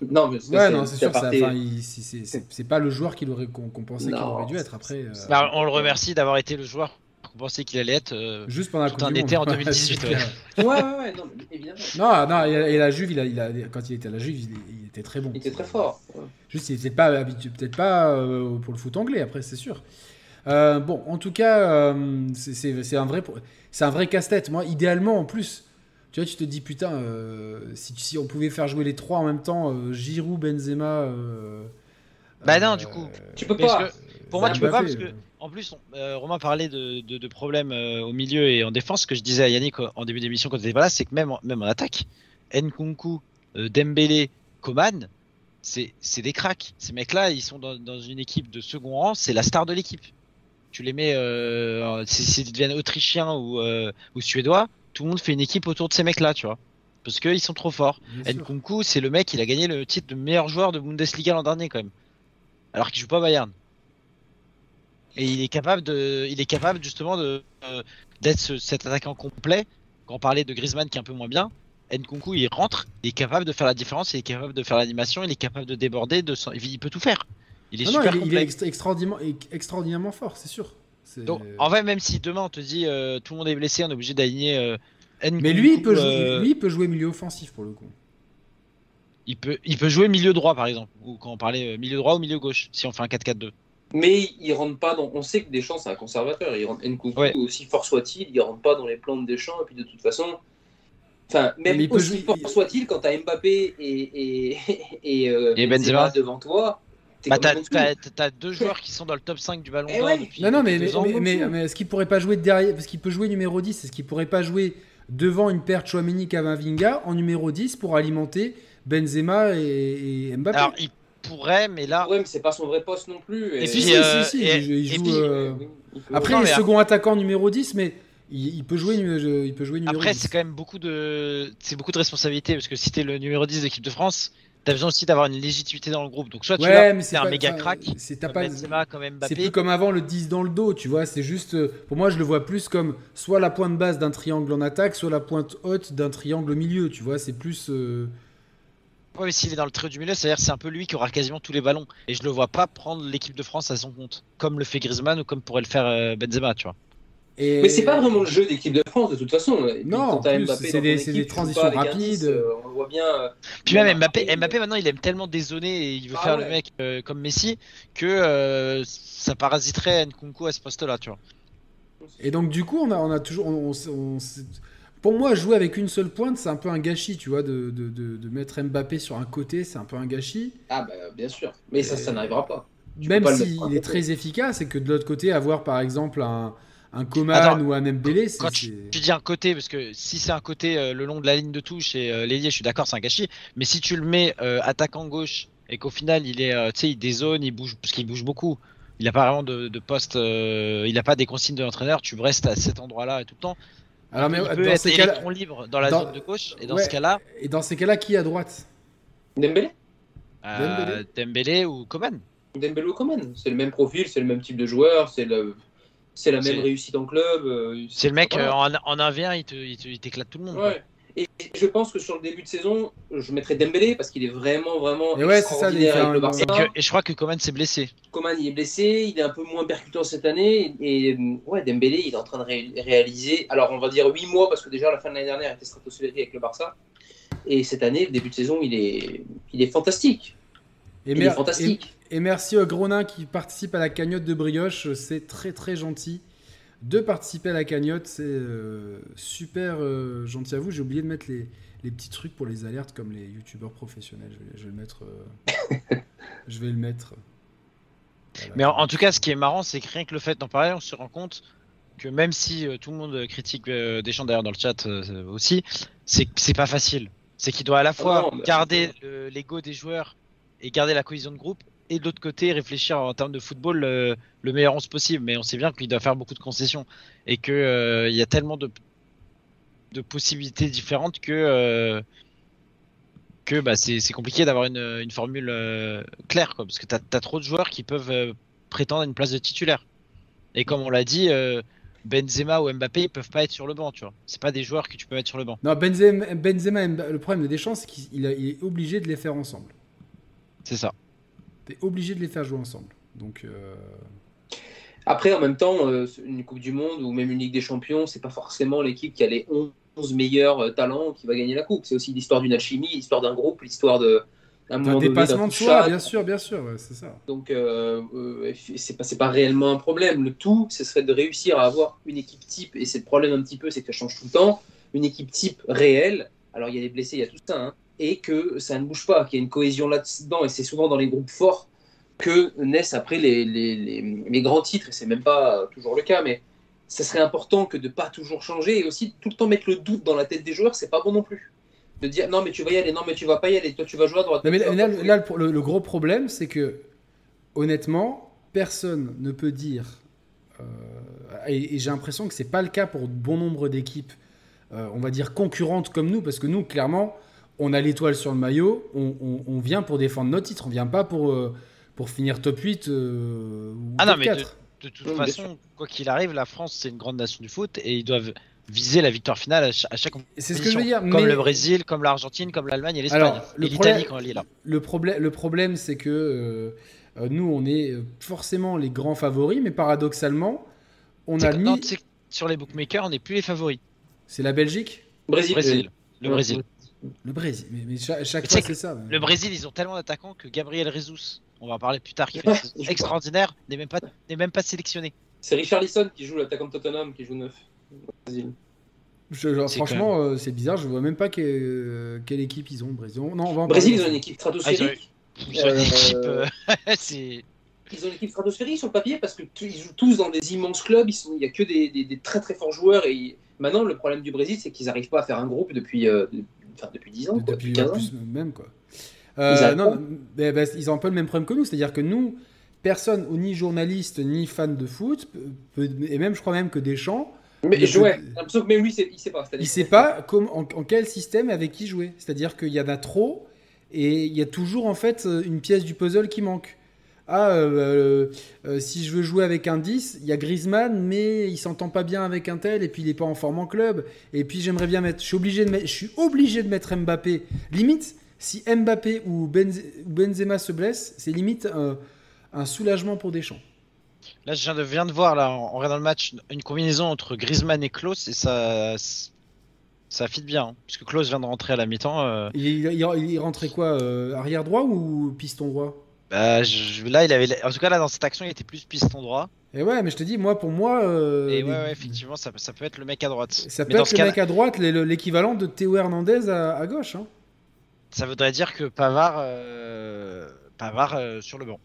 Non, mais
ouais, non, c'est sûr, c'est- c'est c'est- c'est pas le joueur qu'il aurait qu'on qu'on pensait qu'il aurait dû être après. euh,
Bah, on le remercie d'avoir été le joueur qu'on pensait qu'il allait être. euh,
juste pendant
tout un été en
Ouais,
2018,
c'est
ouais.
Ouais, ouais, non, mais évidemment.
Non, non, et, et la Juve, il a, il a- quand il était à la Juve, il était très bon.
Il était très fort. Ouais.
Juste, il était pas habitué, peut-être pas euh, pour le foot anglais, après, c'est sûr. Euh, bon, en tout cas, euh, c'est- c'est c'est un vrai, c'est un vrai casse-tête. Moi, idéalement, en plus, tu vois, tu te dis putain, euh, si, si on pouvait faire jouer les trois en même temps, euh, Giroud, Benzema. euh,
Bah non, du coup.
Tu peux pas.
que pour moi, tu peux pas parce que en plus, on- euh, Romain parlait de, de, de problèmes euh, au milieu et en défense. Ce que je disais à Yannick en début d'émission quand tu étais pas là, c'est que même en, même en attaque, Nkunku, euh, Dembélé, Coman, c'est des cracks. Ces mecs-là, ils sont dans, dans une équipe de second rang, c'est la star de l'équipe. Tu les mets, euh, si- s'ils deviennent autrichiens ou, euh, ou suédois, tout le monde fait une équipe autour de ces mecs-là, tu vois. Parce qu'ils sont trop forts.
bien.
Nkunku, c'est le mec, il a gagné le titre de meilleur joueur de Bundesliga l'an dernier quand même. Alors qu'il joue pas Bayern. Et il est capable de, il est capable justement euh, d'être ce- cet attaquant complet. Quand on parlait de Griezmann qui est un peu moins bien, Nkunku il rentre, il est capable de faire la différence, il est capable de faire l'animation, il est capable de déborder, de il peut tout faire. Il est
Non, non,
super
il, est- il
complet.
est extra- extraordinairement, extraordinairement fort, c'est sûr.
Donc en vrai, même si demain on te dit euh, tout le monde est blessé, on est obligé d'aligner euh, Nkunku.
Mais lui, il peut, jouer,
euh,
lui, il peut jouer milieu offensif pour le coup.
il peut, il peut jouer milieu droit par exemple, ou quand on parlait milieu droit ou milieu gauche, si on fait un 4-4-2.
Mais il rentre pas dans. On sait que Deschamps, c'est un conservateur. Il rentre Nkunku,
Ouais.
aussi fort soit-il, il rentre pas dans les plans de Deschamps. Et puis de toute façon. Enfin, même
Mais il peut
aussi
jouer-
fort
il-
soit-il, quand t'as Mbappé et, et, et, euh,
Et
Benzema devant toi, t'es
Bah, t'as, deux joueurs qui sont dans le top 5 du ballon
Eh
d'or
ouais.
depuis,
Non, non, mais, mais, mais, mais, est-ce qu'il pourrait pas jouer derrière Parce qu'il peut jouer numéro 10. Est-ce qu'il pourrait pas jouer devant une paire Chouameni Kamavinga en numéro 10 pour alimenter Benzema et, et Mbappé?
Alors, il pourrait, mais là,
Ouais, mais c'est pas son vrai poste non plus.
Et
Si,
puis,
si,
euh,
si, si,
et-
il joue-
et
euh,
Oui, il peut-
Après,
Non,
il est second attaquant numéro 10, mais il, il peut jouer, il peut jouer numéro
après,
10.
c'est quand même beaucoup de, c'est beaucoup de responsabilités parce que si t'es le numéro 10 de l'équipe de France, t'as besoin aussi d'avoir une légitimité dans le groupe. Donc, soit tu
Ouais, mais c'est
un
pas-
méga crack,
C'est pas.
Benzema, comme
C'est plus comme avant le 10 dans le dos, tu vois. C'est juste. Pour moi, je le vois plus comme soit la pointe basse d'un triangle en attaque, soit la pointe haute d'un triangle au milieu, tu vois. C'est plus. euh,
Ouais, mais s'il est dans le trio du milieu, c'est-à-dire c'est un peu lui qui aura quasiment tous les ballons. Et je le vois pas prendre l'équipe de France à son compte, comme le fait Griezmann ou comme pourrait le faire euh, Benzema, tu vois.
Et...
Mais c'est pas vraiment le jeu d'équipe de France de toute façon.
Non, c'est des- transitions
pas
rapides.
10, euh, on le voit bien. euh,
Puis même
a
Mbappé. Mbappé maintenant il aime tellement dézonner et il veut
Ah
faire le mec euh, comme Messi que euh, ça parasiterait Nkunku à ce poste-là, tu vois.
Et donc, du coup, on a, on a toujours. on- on- on- c'est- pour moi, jouer avec une seule pointe, c'est un peu un gâchis, tu vois. De, de, de, de mettre Mbappé sur un côté, c'est un peu un gâchis.
Ah, bah bien sûr. Mais ça, ça n'arrivera pas. Tu
Même s'il
un
est très efficace, et que de l'autre côté, avoir par exemple un, un Coman
Attends,
ou un Mbélé, c'est.
Quand tu, tu dis un côté, parce que si c'est un côté euh, le long de la ligne de touche et euh, l'ailier, je suis d'accord, c'est un gâchis. Mais si tu le mets euh, attaquant gauche et qu'au final il est, euh, tu sais, il dézone, il bouge, parce qu'il bouge beaucoup. Il n'a pas vraiment de, de poste, euh, il n'a pas des consignes de l'entraîneur. Tu restes à cet endroit-là et tout le temps.
Alors, mais
il peut
dans
être
ces
libre dans la
dans-
zone de gauche. Et dans
Ouais.
ce cas-là,
Et dans ces cas-là, qui à droite?
Dembélé
euh, Dembélé ou Coman.
Dembélé ou Coman C'est le même profil, c'est le même type de joueur, c'est le. C'est la même réussite en club. euh,
C'est le mec euh, en, en 1v1, il te- il te- il t'éclate tout le monde.
Ouais. Et je pense que sur le début de saison, je mettrais Dembélé parce qu'il est vraiment, vraiment
Et ouais, ça,
extraordinaire
fait
avec
un-
le Barça.
Et, que- et je crois que Coman s'est blessé.
Coman, il est blessé, il est un peu moins percutant cette année. Et euh, ouais, Dembélé, il est en train de ré- réaliser. Alors, on va dire 8 mois parce que déjà la fin de l'année dernière était stratosphérique avec le Barça. Et cette année, le début de saison, il est, il est fantastique.
Et,
Il
mer-
est fantastique.
et- et merci au Gronin qui participe à la cagnotte de Brioche, c'est très très gentil de participer à la cagnotte, c'est euh, super euh, gentil à vous. J'ai oublié de mettre les, les petits trucs pour les alertes comme les youtubeurs professionnels. Je vais, je vais le mettre. euh, je vais le mettre. Voilà.
Mais en, en tout cas, ce qui est marrant, c'est que rien que le fait d'en parler, on se rend compte que même si euh, tout le monde critique euh, Deschamps d'ailleurs dans le chat euh, aussi, c'est pas facile. C'est qu'il doit à la fois
non, mais-
garder le- l'ego des joueurs et garder la cohésion de groupe, et de l'autre côté réfléchir en termes de football euh, le meilleur 11 possible. Mais on sait bien qu'il doit faire beaucoup de concessions et que euh, y a tellement de possibilités différentes que euh, que bah, c'est compliqué d'avoir une, formule claire quoi, parce que t'as as trop de joueurs qui peuvent prétendre à une place de titulaire. Et comme on l'a dit, Benzema ou Mbappé ils peuvent pas être sur le banc, tu vois. C'est pas des joueurs que tu peux mettre sur le banc.
Non, Benzema, Benzema le problème de Deschamps, c'est qu'il est obligé de les faire ensemble.
C'est ça.
T'es obligé de les faire jouer ensemble. Donc, euh,
Après, en même temps, euh, une Coupe du Monde ou même une Ligue des Champions, c'est pas forcément l'équipe qui a les 11 meilleurs euh, talents qui va gagner la Coupe. C'est aussi l'histoire d'une alchimie, l'histoire d'un groupe, l'histoire de. un
un
moment donné,
dépassement de soi, bien sûr, bien sûr, ouais, c'est ça.
Donc, euh, euh, c'est pas, c'est pas réellement un problème. Le tout, ce serait de réussir à avoir une équipe type, et c'est le problème un petit peu, c'est que ça change tout le temps, une équipe type réelle. Alors, il y a des blessés, il y a tout ça, hein, et que ça ne bouge pas, qu'il y a une cohésion là-dedans, et c'est souvent dans les groupes forts que naissent après les, les, les, les grands titres, et c'est même pas toujours le cas, mais ça serait important que de pas toujours changer, et aussi tout le temps mettre le doute dans la tête des joueurs, c'est pas bon non plus. De dire non, mais tu vas y aller, non, mais tu vas pas y aller, toi tu vas jouer à droite.
Non, mais là, le, pro- le- le gros problème, c'est que, honnêtement, personne ne peut dire, euh, et, et j'ai l'impression que c'est pas le cas pour bon nombre d'équipes, euh, on va dire concurrentes comme nous, parce que nous, clairement, on a l'étoile sur le maillot, on, on- on vient pour défendre notre titre, on vient pas pour, euh, pour finir top 8 euh, ou
Ah non,
top
mais
4.
De toute
Oui,
façon, quoi qu'il arrive, la France c'est une grande nation du foot et ils doivent viser la victoire finale à cha- à chaque
C'est ce que je veux dire.
Comme
mais-
le Brésil, comme l'Argentine, comme l'Allemagne et l'Espagne.
Alors, le
Et l'Italie
problème-
quand elle est là.
Le, problème, le problème, c'est que euh, nous, on est forcément les grands favoris, mais paradoxalement, on a
que-
mis.
non, sur les bookmakers, on n'est plus les favoris.
C'est la Belgique?
Brésil,
Brésil. Le
Ouais.
Brésil.
Le Brésil. Mais, mais cha- chaque,
Mais
fois, c'est ça.
Le Brésil, ils ont tellement d'attaquants que Gabriel Jesus, on va en parler plus tard, qui fait une extraordinaire, n'est même pas, n'est même pas sélectionné.
C'est Richard Lisson qui joue l'attaquant de Tottenham, qui joue neuf. au Brésil.
Je- genre,
C'est
franchement, euh, c'est bizarre. Je vois même pas que- euh, quelle équipe ils ont. Brésil. Non, on va en
Brésil, ils ont une équipe
Ah, ils ont-
stratosphérique.
Ils ont une
Euh,
euh,
Ils ont une équipe stratosphérique sur le papier parce que t- ils jouent tous dans des immenses clubs. Ils sont- Il n'y a que des, des- des très très forts joueurs. Et ils- maintenant, le problème du Brésil, c'est qu'ils n'arrivent pas à faire un groupe depuis, euh, de- enfin, depuis 10 ans, quoi,
depuis
depuis 15 ans.
plus même quoi. Euh,
Ils arrivent
non, mais, bah, ils ont un peu le même problème que nous, c'est-à-dire que nous, personne, ni journaliste ni fan de foot, peut- et même je crois même que Deschamps,
Mais j'ai l'impression que même lui, il sait pas.
il sait pas comme, en, en quel système et avec qui jouer. C'est-à-dire qu'il y en a trop et il y a toujours en fait euh, une pièce du puzzle qui manque. Ah, euh, euh, si je veux jouer avec un 10, il y a Griezmann, mais il s'entend pas bien avec un tel, et puis il est pas en forme en club. Et puis j'aimerais bien mettre, je suis obligé de mettre, je suis obligé de mettre Mbappé. Limite, si Mbappé ou Benze- ou Benzema se blesse, c'est limite euh, un soulagement pour Deschamps.
Là, je viens de, viens de voir, là, en regardant le match, une- combinaison entre Griezmann et Klose, et ça, ça fit bien. hein, puisque Klose vient de rentrer à la mi-temps. euh,
Il, il, il- il rentrait quoi euh, Arrière droit ou piston droit?
Bah, je- là, il avait, en tout cas, là, dans cette action, il était plus piston droit.
Et ouais, mais je te dis, moi, pour moi. euh,
et ouais,
les-
ouais, effectivement, ça, peut- ça peut être le mec à droite.
Ça
Mais
peut
dans
être
ce
le
cas
mec à droite, l'é- l'équivalent de Théo Hernandez à, à gauche. hein.
ça voudrait dire que Pavard, euh, Pavard euh, sur le banc.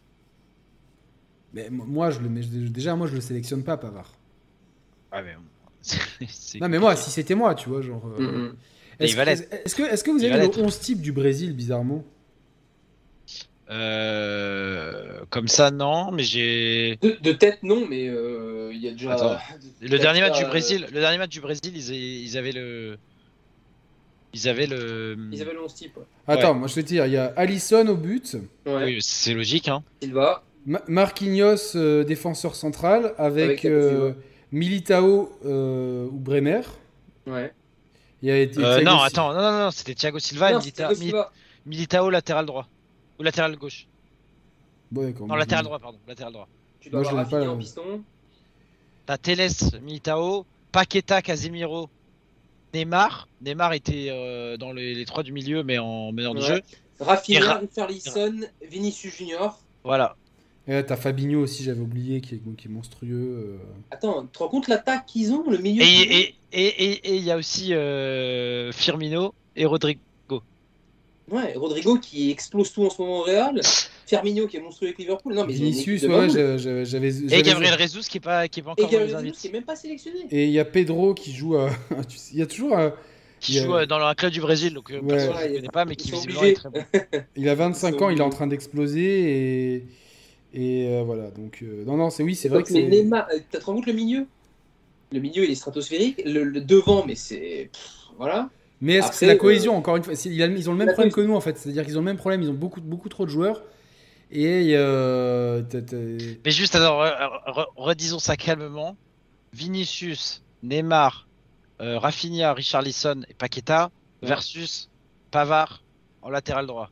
Mais moi, je le mets, déjà, moi, je le sélectionne pas, Pavard.
Ouais, mais c'est- c'est
Non, mais moi, si c'était moi, tu vois, genre. euh,
Mm,
Est-ce que, est-ce que, vous avez le
l'être.
11 type du Brésil, bizarrement?
Euh, comme ça, non, mais j'ai.
De, de tête, non, mais euh, il y a déjà.
Attends. Le dernier match du
euh,
Brésil, le dernier match du Brésil, ils, ils avaient le. Ils avaient le.
Ils avaient le 11 type. ouais.
Attends, moi, je vais te dire, il y a Alisson au but,
Ouais.
Oui, c'est logique, hein.
Silva.
Ma- Marquinhos, euh, défenseur central, avec,
Avec
euh. Militao euh, ou Bremer.
Ouais.
Il y a été-
Euh,
Thiago
non, attends, non, non, non, c'était Thiago Silva et
non,
Milita-
Silva.
Militao latéral droit. Ou latéral gauche.
Bon, d'accord,
Non, latéral
je-
droit, pardon. Latéral droit.
Tu dois
Moi, je
avoir
pas,
Rafinha en
euh,
piston.
T'as Teles, Militao, Paqueta, Casemiro, Neymar. Neymar était euh, dans les, les trois du milieu, mais en meneur de
Ouais.
jeu. Et
Rafinha,
Ra-
Richarlison, Vinicius Junior.
Voilà.
Et là, t'as Fabinho aussi, j'avais oublié, qui est, qui est monstrueux. euh.
Attends, tu te rends compte l'attaque qu'ils ont, le milieu
Et et- et- et- et il y a aussi euh, Firmino et Rodrigo.
Ouais, Rodrigo qui explose tout en ce moment au Real. Firmino qui est monstrueux avec Liverpool. Non, mais
Vinicius, ouais, j'avais.
Et Gabriel Jesus qui est pas, qui est pas
Et
encore dans les
Gabriel
invités.
qui est même pas sélectionné.
Et il y a Pedro qui joue à. tu sais, Il y a toujours. un-
Qui
Il y a-
joue euh, dans un club du Brésil, donc euh,
Ouais.
personne
Ouais,
ne connaît pas, mais qui visiblement est très bon.
Il a 25
Ils
ans, il est en train d'exploser et. Et euh, voilà, donc. euh, non, non, c'est oui, c'est vrai que
mais
c'est.
Neymar, euh, t'as te rendu compte le milieu? Le milieu il est stratosphérique. Le, le devant, mais c'est. Voilà.
Mais est-ce que c'est la
euh,
cohésion, encore une fois c'est- Ils ont le même
la
problème que nous, en fait. C'est-à-dire qu'ils ont le même problème, ils ont beaucoup, beaucoup trop de joueurs. Et. euh,
Mais juste, alors, re- re- redisons ça calmement. Vinicius, Neymar, euh, Rafinha, Richarlison et Paqueta versus Pavard en latéral droit.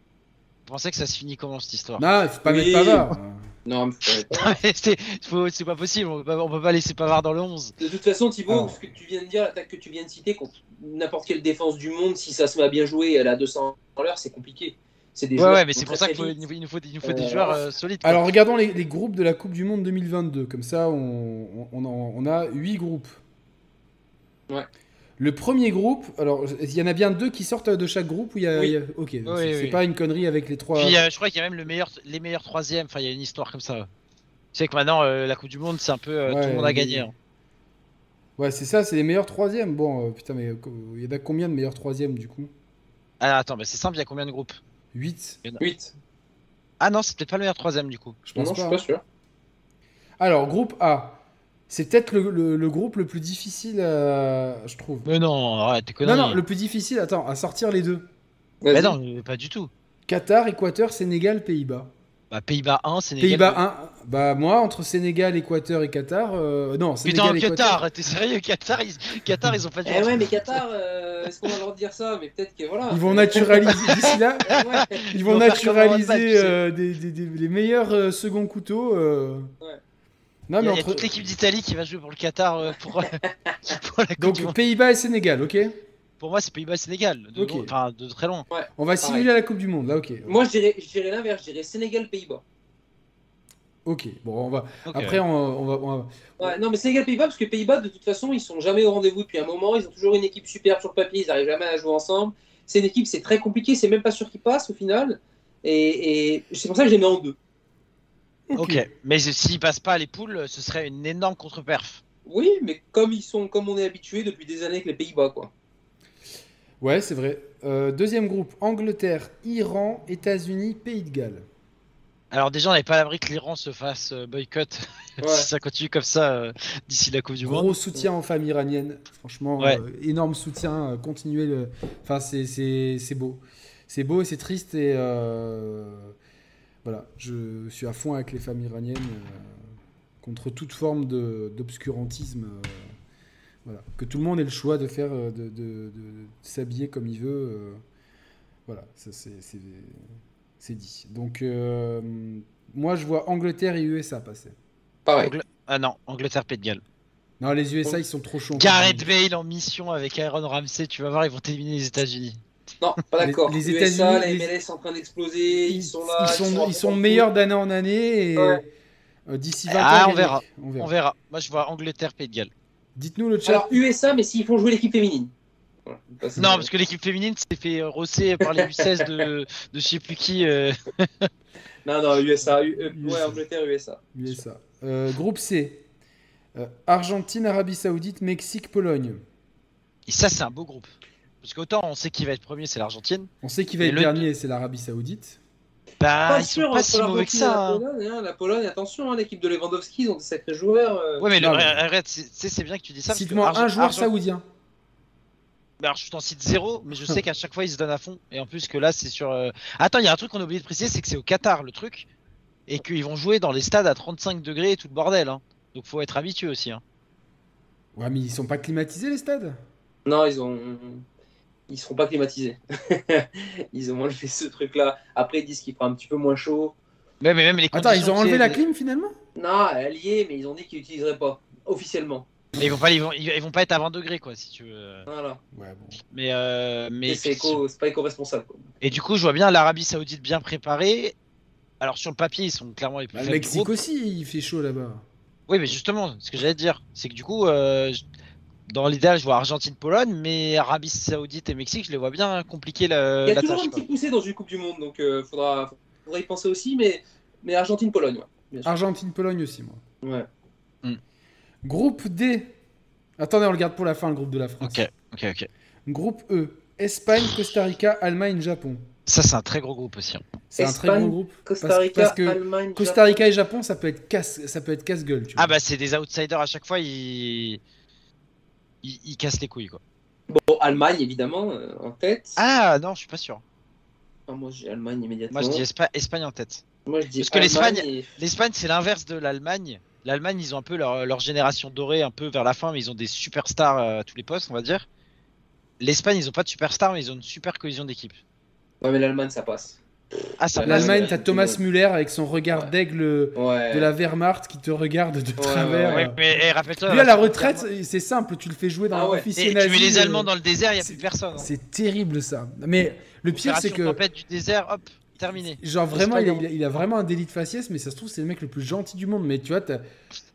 Vous pensez que ça se finit comment cette histoire?
Non, il faut pas
Oui.
mettre Pavard.
Non, mais
c'est pas possible, on peut pas, on peut pas laisser Pavard dans le 11.
De toute façon, Thibaut, ce que tu viens de dire, l'attaque que tu viens de citer, contre n'importe quelle défense du monde, si ça se met à bien jouer, elle à 200 à l'heure, c'est compliqué. C'est des
Ouais,
joueurs
ouais, mais c'est pour ça qu'il
vite.
faut, il nous faut, il nous faut des
Euh,
joueurs euh, solides. quoi.
Alors, regardons les, les groupes de la Coupe du Monde 2022. Comme ça, on, on a 8 groupes.
Ouais.
Le premier groupe, alors il y en a bien deux qui sortent de chaque groupe ou il y a,
Oui.
y a- ok,
Oui,
c'est
oui.
pas une connerie avec les trois.
Puis euh, je crois qu'il y a même le meilleur, les meilleurs troisièmes. Enfin, il y a une histoire comme ça. Tu sais que maintenant euh, la Coupe du Monde, c'est un peu euh,
Ouais,
tout le monde a gagné. hein.
Ouais, c'est ça, c'est les meilleurs troisièmes. Bon, euh, putain, mais il y en a combien de meilleurs troisièmes du coup?
Ah attends, bah, c'est simple. Il y a combien de groupes?
8
8.
Ah non, c'est peut-être pas le meilleur troisième du coup.
Je
Non,
pense
non, je
pas.
suis pas sûr.
Alors, groupe A. C'est peut-être le, le- le groupe le plus difficile, à- je trouve.
Mais non, arrête tes
Non, non, le plus difficile, attends, à sortir les deux.
Mais non, pas du tout.
Qatar, Équateur, Sénégal, Pays-Bas.
Bah Pays-Bas 1, Sénégal.
Pays-Bas 1. Bah, moi, entre Sénégal, Équateur et Qatar. euh, non,
Putain,
Sénégal, Équateur.
Qatar, t'es sérieux Qatar, ils... Qatar, ils ont pas de
Eh ouais, mais Qatar, euh, est-ce qu'on va leur dire ça? Mais peut-être que voilà.
Ils vont naturaliser. D'ici là,
Ouais.
ils vont naturaliser euh, des, des- des- les meilleurs euh, seconds couteaux. euh.
Ouais.
Non,
Il y
mais
a, il y a
entre.
toute l'équipe d'Italie qui va jouer pour le Qatar euh, pour, pour la Coupe
Donc,
du Monde.
Pays-Bas et Sénégal, ok
Pour moi, c'est Pays-Bas Sénégal. De,
Ok.
Enfin, de très loin.
On va
Pareil.
simuler à la Coupe du Monde, là, ok.
Moi, je dirais, l'inverse. Je dirais Sénégal-Pays-Bas.
Ok, bon, on va. Après, on, on va. on va-
Ouais, non, mais Sénégal-Pays-Bas, parce que Pays-Bas, de toute façon, ils sont jamais au rendez-vous depuis un moment. Ils ont toujours une équipe superbe sur le papier. Ils n'arrivent jamais à jouer ensemble. C'est une équipe, c'est très compliqué. C'est même pas sûr qu'ils passent au final. Et, et c'est pour ça que je les mets en deux.
Ok. Mais s'ils passent pas les poules, ce serait une énorme contre-perf.
Oui, mais comme ils sont, comme on est habitué depuis des années avec les Pays-Bas, quoi.
Ouais, c'est vrai. Euh, deuxième groupe Angleterre, Iran, États-Unis, Pays de Galles.
Alors déjà, on n'est pas à l'abri que l'Iran se fasse euh, boycott
Ouais.
si ça continue comme ça euh, d'ici la Coupe du Monde.
Gros soutien aux familles iraniennes. Franchement,
Ouais.
euh, énorme soutien. euh, continuez le. Enfin, c'est- c'est c'est beau. C'est beau et c'est triste. Et euh, voilà, je suis à fond avec les familles iraniennes euh, contre toute forme d'obscurantisme. euh, voilà. Que tout le monde ait le choix de faire, euh, de, de- de- de s'habiller comme il veut. euh, voilà, ça c'est dit. Donc, euh, moi, je vois Angleterre et USA passer.
Pareil.
Angl- Ah non, Angleterre, Pays de Galles.
Non, les USA, ils sont trop chauds.
Gareth Bale en mission avec Aaron Ramsey, tu vas voir, ils vont éliminer les États-Unis.
Non, pas
Les-
d'accord.
les
Les
États-Unis,
USA, la
les-
MLS sont en train d'exploser. Ils, sont là.
ils sont, ils meilleurs d'année en année et
Ouais.
euh, d'ici 20
Ah,
ans,
on
les
verra.
on verra.
On verra. Moi, je vois Angleterre, Pays de Galles.
Dites-nous le chat.
Alors USA, mais s'ils font jouer l'équipe féminine. Voilà.
Non, parce que l'équipe féminine s'est fait euh, rosser par les U16 de, de je sais plus qui. euh.
Non, non, USA. U- euh,
USA.
Ouais, Angleterre, USA.
USA. Euh, groupe C. Euh, Argentine, Arabie Saoudite, Mexique, Pologne.
Et ça, c'est un beau groupe. Parce qu'autant on sait qui va être premier, c'est l'Argentine.
On sait qui va être
le-
dernier, c'est l'Arabie Saoudite.
Bah,
pas
ils
sûr,
sont pas
entre
si mauvais que ça.
La
hein.
Pologne, hein, la Pologne, attention, hein, l'équipe de Lewandowski, ils ont des sacrés joueurs. euh.
Ouais, mais le- arrête, c'est bien que tu dis ça.
Cite-moi un joueur
Argent-
saoudien.
Bah, Alors, je t'en cite zéro, mais je sais qu'à chaque fois, ils se donnent à fond. Et en plus, que là, c'est sur. euh, Attends, il y a un truc qu'on a oublié de préciser, c'est que c'est au Qatar le truc. Et qu'ils vont jouer dans les stades à 35 degrés et tout le bordel. Hein. Donc, faut être habitué aussi. Hein.
Ouais, mais ils sont pas climatisés les stades?
Non, ils ont. Ils seront pas climatisés. ils ont enlevé ce truc-là. Après, ils disent qu'il fera un petit peu moins chaud.
Mais, mais même les
Attends, ils ont enlevé la clim finalement?
Non, elle y est, mais ils ont dit qu'ils l'utiliseraient pas. Officiellement.
Mais ils vont pas, ils vont, ils vont pas être à 20 degrés, quoi, si tu veux.
Voilà.
Ouais, bon.
Mais, euh, mais
Et c'est éco- pas éco-responsable. quoi.
Et du coup, je vois bien l'Arabie Saoudite bien préparée. Alors, sur le papier, ils sont clairement les plus
Bah, le Mexique aussi, il fait chaud là-bas.
Oui, mais justement, ce que j'allais dire, c'est que du coup, euh, dans l'idéal, je vois Argentine-Pologne, mais Arabie Saoudite et Mexique, je les vois bien compliquer le,
Il y a
la
toujours
tâche.
un
quoi.
petit poussé dans une Coupe du Monde, donc euh, faudra, faudra y penser aussi, mais, mais Argentine-Pologne, ouais.
Argentine-Pologne aussi, moi.
Ouais.
Groupe D. Attendez, on le garde pour la fin, le groupe de la France.
Ok, ok, ok.
Groupe E. Espagne, Costa Rica, Allemagne, Japon.
Ça, c'est un très gros groupe aussi. hein.
C'est un très
Espagne,
gros groupe.
Costa Rica,
parce que
Allemagne,
Costa Rica et Japon, ça peut être casse, ça peut être casse-gueule. tu vois.
Ah bah, c'est des outsiders à chaque fois, ils... Ils, ils cassent les couilles, quoi.
Bon, Allemagne, évidemment, euh, en tête.
Ah non, je suis pas sûr.
Ah, moi, j'ai Allemagne immédiatement.
Moi, je dis Espa- Espagne en tête.
Moi, je dis
Parce que
Allemagne
l'Espagne-
et-
L'Espagne, c'est l'inverse de l'Allemagne. L'Allemagne, ils ont un peu leur, leur génération dorée, un peu vers la fin, mais ils ont des superstars euh, à tous les postes, on va dire. L'Espagne, ils ont pas de superstars, mais ils ont une super cohésion d'équipe.
Ouais, mais l'Allemagne, ça passe.
Ah.
L'Allemagne,
ouais,
t'as. Thomas Müller avec son regard
Ouais.
d'aigle
Ouais.
de la Wehrmacht qui te regarde de
ouais,
travers.
Ouais, mais eh, rappelle-toi.
Lui à la retraite, c'est simple, tu le fais jouer dans
Ah ouais.
l'officier
Et tu
nazi.
mets les
euh,
Allemands dans le désert, il n'y a plus personne. hein.
C'est terrible ça. Mais le pire, c'est que.
tempête du désert, hop, terminé.
Genre vraiment, il a,
Espagne,
il a- il a vraiment un délit de faciès, mais ça se trouve, c'est le mec le plus gentil du monde. Mais tu vois,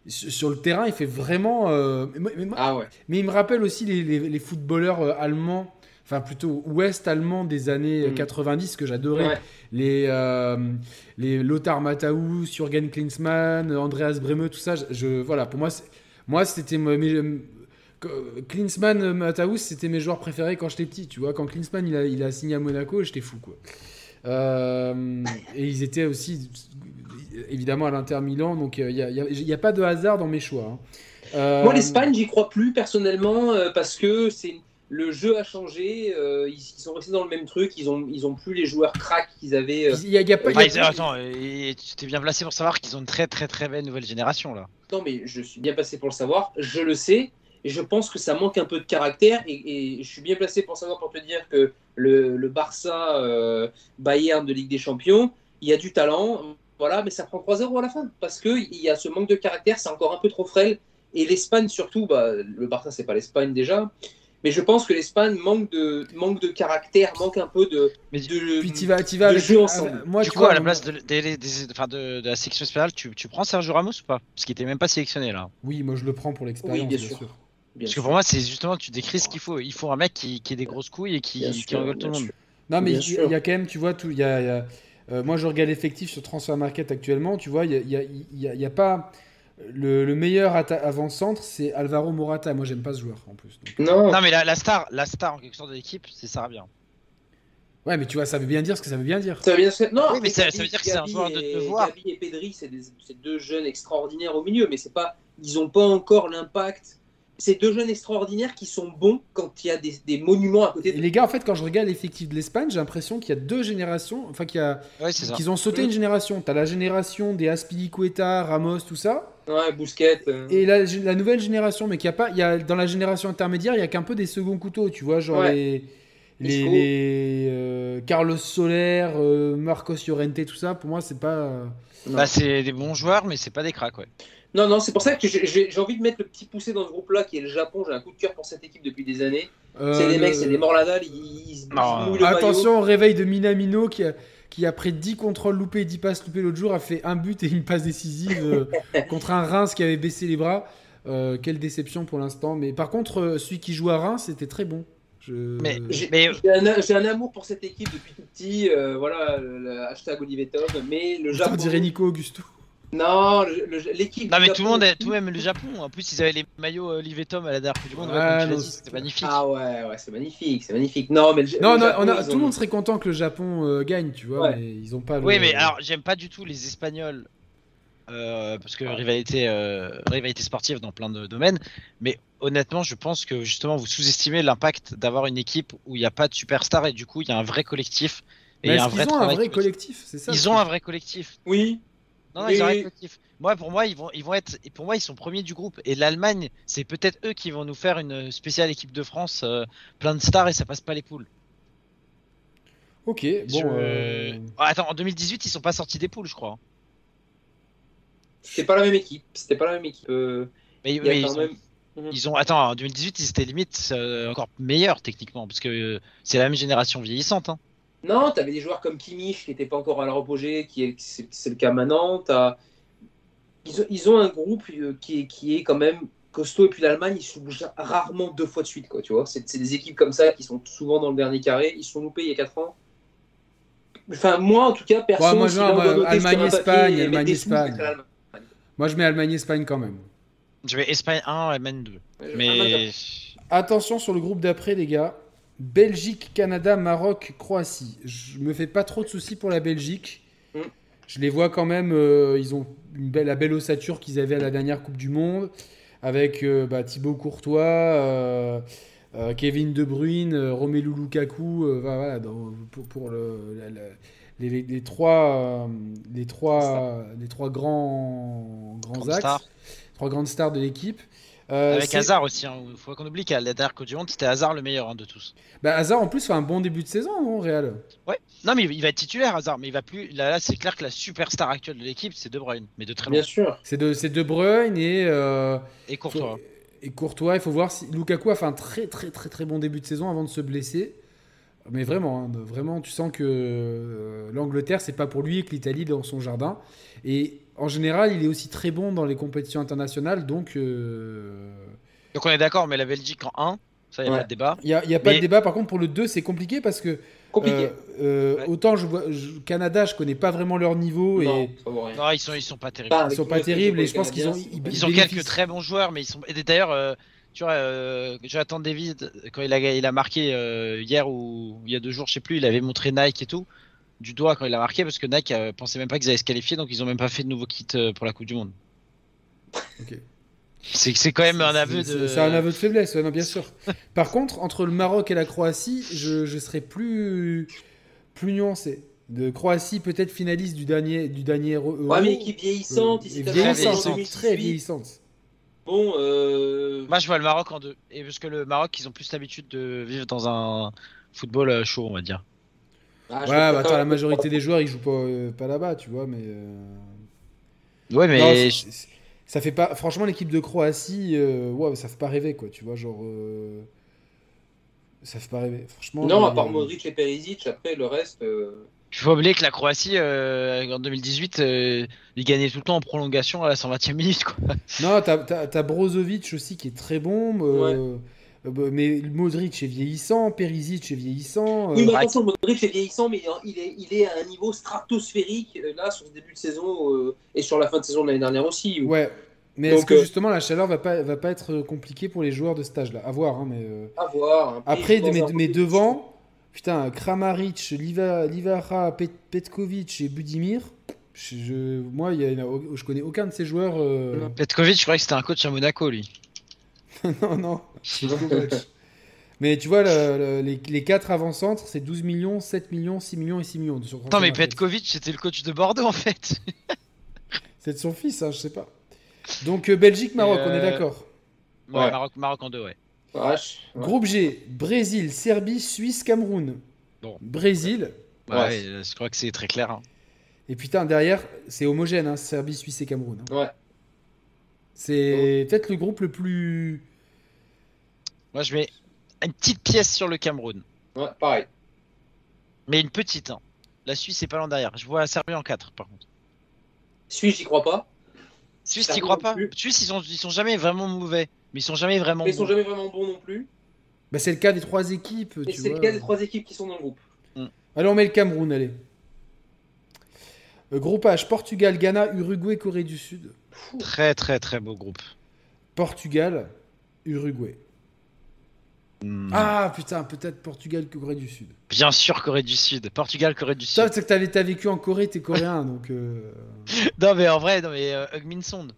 sur sur le terrain, il fait vraiment. euh, mais, mais-
Ah ouais.
mais il me rappelle aussi les, les- les footballeurs euh, allemands, enfin plutôt ouest allemands des années euh,
Mm.
90 que j'adorais.
Ouais.
Les, euh, les Lothar Matthäus, Jürgen Klinsmann, Andreas Breme, tout ça. Je, je- voilà, pour moi, moi c'était Klinsmann, euh, Matthäus, c'était mes joueurs préférés quand j'étais petit. Tu vois, quand Klinsmann il a, il a signé à Monaco, j'étais fou quoi. Euh, et ils étaient aussi évidemment à l'Inter Milan, donc il n'y a, a- y a pas de hasard dans mes choix. hein. Euh,
Moi, l'Espagne, j'y crois plus personnellement euh, parce que c'est le jeu a changé. euh, ils, ils sont restés dans le même truc. Ils ont, ils ont plus les joueurs cracks qu'ils avaient. euh.
Il y a, il y a pas, il y a-
ils- attends, et tu t'es bien placé pour savoir qu'ils ont une très très très belle nouvelle génération là.
Non, mais je suis bien placé pour le savoir. Je le sais. Et je pense que ça manque un peu de caractère. Et, et je suis bien placé pour savoir, pour te dire que le, le Barça euh, Bayern de Ligue des Champions, il y a du talent. Voilà, mais ça prend 3-0 à la fin. Parce qu'il y a ce manque de caractère. C'est encore un peu trop frêle. Et l'Espagne, surtout, bah, le Barça, c'est pas l'Espagne déjà. Mais je pense que l'Espagne manque de, manque de caractère, manque un peu de.
Mais
de
puis tu vas, tu vas
de
avec,
jeu ensemble.
moi,
du
tu
coup,
vois,
à la place de, de- de la sélection spéciale, tu, tu prends Sergio Ramos ou pas? Parce qu'il était même pas sélectionné là.
Oui, moi je le prends pour l'expérience,
Oui, bien
bien
sûr.
sûr.
Bien
Parce que pour moi, c'est justement, tu décris ce qu'il faut. Il faut un mec qui, qui ait des grosses couilles et qui,
Bien
qui
sûr,
rigole tout le monde.
sûr.
Non, mais il y, a quand même, tu vois, tout, il y a, il y a- euh, moi je regarde l'effectif sur Transfer Market actuellement, tu vois, il y a, il y a- il y a- il y a pas. Le, le meilleur avant-centre, c'est Alvaro Morata. Moi, j'aime pas ce joueur en plus. donc.
Non,
Non, mais la, la star, la star en quelque sorte de l'équipe, c'est Sarabia.
Ouais, mais tu vois, ça veut bien dire ce que ça veut bien dire.
Ça veut bien Non,
Oui, mais ça- veut dire que c'est un joueur de
et-
devoir.
Gavi et Pedri, c'est deux jeunes extraordinaires au milieu, mais c'est pas, ils n'ont pas encore l'impact. C'est deux jeunes extraordinaires qui sont bons quand il y a des, des monuments à côté
Et les gars, en fait, quand je regarde l'effectif de l'Espagne, j'ai l'impression qu'il y a deux générations, enfin qu'il y a,
Ouais, c'est ça.
qu'ils ont sauté une génération. T'as la génération des Aspilicueta, Ramos, tout ça,
Ouais, Bousquet. euh,
et la, la nouvelle génération, mais qu'il y a pas, il y a dans la génération intermédiaire, il y a qu'un peu des seconds couteaux, tu vois, genre
Ouais.
les les, les, euh, Carlos Soler, euh, Marcos Llorente, tout ça. Pour moi, c'est pas. euh.
Bah, c'est des bons joueurs, mais c'est pas des cracks, ouais.
Non, non, c'est pour ça que j'ai- envie de mettre le petit poussé dans ce groupe-là qui est le Japon. J'ai un coup de cœur pour cette équipe depuis des années.
euh,
c'est des
le-
mecs, c'est des morladales, ils, ils, ils
Non.
mouillent le maillot.
Attention au réveil de Minamino qui, a, qui après 10 contrôles loupés et 10 passes loupées l'autre jour a fait un but et une passe décisive euh, contre un Reims qui avait baissé les bras. Euh, quelle déception pour l'instant. Mais par contre, celui qui joue à Reims, c'était très bon. Je...
Mais-
J'ai
Mais-
j'ai un, amour pour cette équipe depuis tout petit. euh, voilà, le, le hashtag Olivier Tom. Mais le
On
Japon.
dirait Nico Augusto.
Non, le- le- l'équipe.
Non, mais tout le monde, tout même le Japon. En plus, ils avaient les maillots euh, et Tom à la dernière Coupe du Monde.
Ah, c'était-
magnifique.
Ah ouais, ouais, c'est magnifique, c'est magnifique. Non, mais le,
Non,
le
non,
Japon,
on a,
ils
tout
ont-
le monde serait content que le Japon euh, gagne, tu vois,
Ouais.
mais ils ont pas le...
Oui, mais alors, j'aime pas du tout les Espagnols. euh, parce que rivalité, euh, rivalité sportive dans plein de domaines. Mais honnêtement, je pense que justement, vous sous-estimez l'impact d'avoir une équipe où il n'y a pas de superstar et du coup, il y a un vrai collectif. Et
Mais
il y a
est-ce
un vrai
qu'ils ont un vrai
collectif.
C'est ça
Ils ont un vrai collectif.
Oui,
Non, non, ils ont collectif. Moi, pour moi, ils vont, ils vont être. Pour moi, ils sont premiers du groupe. Et l'Allemagne, c'est peut-être eux qui vont nous faire une spéciale équipe de France, euh, plein de stars et ça passe pas les poules.
Ok,
Je-
bon... euh,
attends, en 2018, ils sont pas sortis des poules, je crois.
c'était pas la même équipe. C'était pas la même équipe. Euh,
Mais,
il y a
mais
quand
ils, ont,
même.
ils ont. Attends, en 2018, ils étaient limite euh, encore meilleurs techniquement, parce que euh, c'est la même génération vieillissante. Hein.
Non, t'avais des joueurs comme Kimmich qui n'étaient pas encore à leur apogée, qui est, c'est, le cas maintenant. T'as- Ils, ont, ils ont un groupe euh, qui est, qui est quand même costaud. Et puis l'Allemagne, ils se bougent rarement deux fois de suite, quoi, tu vois. C'est c'est des équipes comme ça qui sont souvent dans le dernier carré. Ils se sont loupés il y a 4 ans. Enfin, moi, en tout cas, perso,
Ouais, moi, genre, moi,
noter sur un
Allemagne,
papier
Espagne,
et mettre
Allemagne,
des sous,
Espagne.
c'est l'Allemagne.
Moi, je mets Allemagne-Espagne quand même.
Je vais Espagne 1, Allemagne 2.
Allemagne,
Mais.
Attention sur le groupe d'après, les gars. Belgique, Canada, Maroc, Croatie. Je me fais pas trop de soucis pour la Belgique.
Mm.
Je les vois quand même. euh, ils ont une belle, la belle ossature qu'ils avaient à la dernière Coupe du Monde. Avec euh, bah, Thibaut Courtois, euh, euh, Kevin De Bruyne, Romelu Lukaku. voilà, dans- pour, pour le- la- la- les, les- les trois, les, trois, les trois grands, grands axes. Trois grandes stars de l'équipe. Euh,
Avec Hazard aussi. Il faut qu'on oublie qu'à la dernière Coupe du Monde, c'était Hazard le meilleur hein, de tous.
Bah, Hazard en plus fait un bon début de saison au Real?
Non, mais il va être titulaire, Hazard. Mais il va plus. Là, là c'est clair que la superstar actuelle de l'équipe, c'est De Bruyne. Mais de très loin.
Bien sûr.
C'est de, c'est de Bruyne et, euh,
Et Courtois.
et Courtois. Il faut voir si Lukaku a fait un très très très très bon début de saison avant de se blesser. Mais vraiment, hein, vraiment, tu sens que euh, l'Angleterre, c'est pas pour lui et que l'Italie est dans son jardin. Et en général, il est aussi très bon dans les compétitions internationales. Donc, euh,
Donc on est d'accord, mais la Belgique en 1, ça, il n'y a
Ouais.
pas de débat.
il n'y a, y a pas
Mais-
de débat. Par contre, pour le 2, c'est compliqué parce que
Compliqué.
euh, euh,
Ouais.
autant je vois je- Canada, je connais pas vraiment leur niveau
non,
et.
Non, ils sont, ils sont pas terribles.
Ils sont pas terribles et je pense qu'ils ont ils,
Ils ont quelques très bons joueurs, mais ils sont. Et d'ailleurs, euh, tu vois, euh, Jonathan David, quand il a, il a marqué euh, hier ou il y a deux jours, je sais plus, il avait montré Nike et tout, du doigt quand il a marqué, parce que Nike euh, pensait même pas qu'ils allaient se qualifier, donc ils ont même pas fait de nouveau kit euh, pour la Coupe du Monde.
Ok.
C'est quand même un aveu de.
C'est un aveu de faiblesse, ouais, non, bien sûr. Par contre, entre le Maroc et la Croatie, je, je serais plus, plus nuancé. De Croatie, peut-être finaliste du dernier, du dernier Euro.
Ouais, mais équipe vieillissante,
Euh,
ici,
vieillissante,
fait en
vieillissante,
2018.
très vieillissante.
Bon, euh...
Moi, je vois le Maroc en deux. Et parce que le Maroc, ils ont plus l'habitude de vivre dans un football euh, chaud, on va dire.
Ah,
Ouais, bah, attends, la majorité des joueurs, ils jouent pas, euh, pas là-bas, tu vois, mais. euh,
Ouais, mais.
non, ça fait pas. Franchement, l'équipe de Croatie, euh, ouais, ça fait pas rêver, quoi, tu vois, genre. euh, Ça fait pas rêver, franchement.
Non, à part Modric et Perisic, après le reste. euh,
Il faut oublier que la Croatie, euh, en 2018, euh, ils gagnaient tout le temps en prolongation à la 120e minute. Quoi.
Non, t'as, Brozovic aussi qui est très bon. bah, mais Modric est vieillissant, Perisic est vieillissant.
Oui,
euh,
mais
ouais.
attention, Modric est vieillissant, mais il est, il est à un niveau stratosphérique euh, là sur ce début de saison euh, et sur la fin de saison de l'année dernière aussi.
ouais. Mais
Donc,
est-ce que
euh,
justement la chaleur va pas, va pas être compliquée pour les joueurs de stage là À voir, hein, mais. euh,
À voir. hein.
Après, mais, mais devant, putain, Kramaric, Liva, Livara, Pet- Petkovic et Budimir. Je, je- moi, il y a, je connais aucun de ces joueurs. euh.
Petkovic, je croyais que c'était un coach à Monaco, lui.
non, non. C'est. Mais tu vois, le- le- les, les 4 avant-centres, c'est 12 millions, 7 millions, 6 millions et 6 millions.
Attends, mais. Petkovic, c'était le coach de Bordeaux, en fait.
C'est de son fils, hein, je sais pas. Donc, euh, Belgique-Maroc, on est
euh,
d'accord.
Ouais,
Ouais.
Maroc, Maroc en deux, ouais.
Groupe G, Brésil, Serbie, Suisse, Cameroun.
Bon.
Brésil.
Ouais,
Ouais.
ouais, euh, je crois que c'est très clair. hein.
Et putain, derrière, c'est homogène, hein, Serbie, Suisse et Cameroun. hein.
Ouais.
C'est peut-être le groupe le plus.
Moi, je mets une petite pièce sur le Cameroun.
Ouais, pareil.
Mais une petite. hein. La Suisse, c'est pas loin derrière. Je vois la Serbie en 4, par contre.
Suisse, j'y crois pas.
Suisse, t'y crois pas. Suisse, ils sont, ils sont jamais vraiment mauvais. Mais ils sont jamais vraiment
Mais ils sont
bons.
jamais vraiment bons non plus.
Bah, c'est le cas des trois équipes.
Et
tu
c'est le cas des trois équipes qui sont dans le groupe.
Allez, on met le Cameroun, allez. Euh, groupe H, Portugal, Ghana, Uruguay, Corée du Sud.
Très, très, très beau groupe.
Portugal, Uruguay.
Hmm.
Ah putain, peut-être Portugal, Corée du Sud.
Bien sûr, Corée du Sud. Portugal, Corée du
Ça,
Sud.
c'est que t'as t'as vécu en Corée, t'es coréen, donc. euh,
Non, mais en vrai, non, mais euh, Hugminson.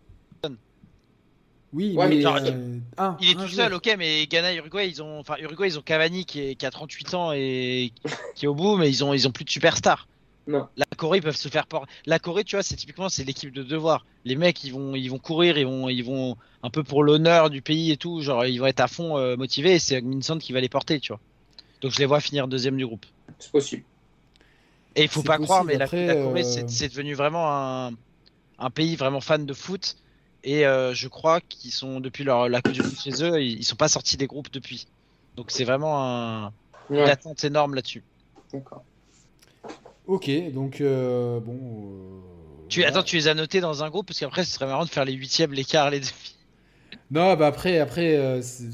Oui,
Ouais,
mais.
mais genre,
euh, un,
Il est tout
joueur.
seul, ok, mais Ghana, Uruguay, ils ont, enfin, Uruguay, ils ont Cavani qui, est, qui a 38 ans et qui est au bout, mais ils ont, ils ont plus de superstars.
Non.
La Corée, ils peuvent se faire porter. La Corée, tu vois, c'est typiquement, c'est l'équipe de devoir. Les mecs, ils vont, ils vont courir, ils vont, ils vont un peu pour l'honneur du pays et tout, genre, ils vont être à fond euh, motivés et c'est Hugminson qui va les porter, tu vois. Donc je les vois finir deuxième du groupe.
C'est possible.
Et il faut pas croire, mais la,
après,
la Corée,
euh,
c'est- devenu vraiment un, un pays vraiment fan de foot. Et euh, je crois qu'ils sont, depuis leur, la Coupe du Monde chez eux, ils, ils sont pas sortis des groupes depuis. Donc c'est vraiment un, une attente énorme là-dessus.
d'accord.
Ok, donc euh, bon. euh,
Tu,
voilà.
Attends, tu les as notés dans un groupe parce qu'après ce serait marrant de faire les huitièmes, les quarts, les demi.
Non, bah après, après euh, c'est-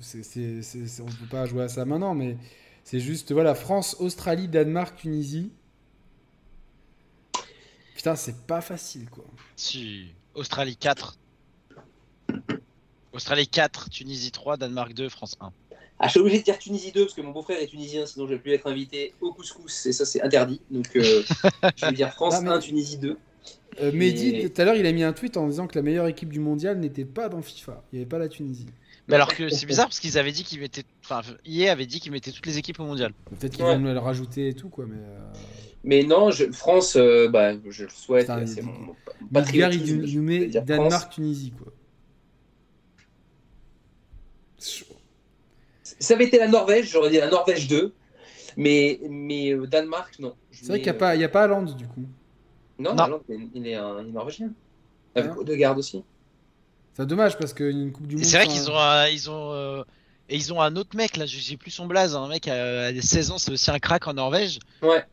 c'est- c'est- c'est- c'est- on peut pas jouer à ça maintenant, mais c'est juste, voilà, France, Australie, Danemark, Tunisie. Putain, c'est pas facile, quoi.
Si. Australie 4. Australie 4, Tunisie 3, Danemark 2, France 1.
Ah, je suis obligé de dire Tunisie 2 parce que mon beau-frère est tunisien, sinon je vais plus être invité au couscous et ça c'est interdit. Donc euh, je vais dire France
Ah, mais-
1, Tunisie 2.
Euh, Mehdi,
Et-
tout à l'heure, il a mis un tweet en disant que la meilleure équipe du mondial n'était pas dans FIFA. Il n'y avait pas la Tunisie.
Mais alors que c'est bizarre parce qu'ils avaient dit qu'ils mettaient. Enfin, EA avait dit qu'ils mettaient toutes les équipes au mondial.
Peut-être qu'ils
Ouais.
vont le rajouter et tout, quoi, mais. euh,
Mais non, je- France, euh, bah, je le souhaite. C'est
il-
mon, mon patriotisme,
il nous met
dire France.
Danemark, Tunisie, quoi. C'est chaud.
Ça avait été la Norvège, j'aurais dit la Norvège 2. Mais, mais euh, Danemark, non.
C'est vrai qu'il n'y a,
euh,
pas- il y a pas Haaland, du coup.
Non,
Non.
il est, un, il est norvégien. Avec
Ah.
Odegaard aussi.
C'est dommage parce qu'une Coupe du
Et
Monde.
c'est vrai qu'ils ont, un- ils ont, euh, et ils ont un autre mec là, je sais plus son blaze, un mec à, à 16 ans, c'est aussi un crack en Norvège.
Ouais.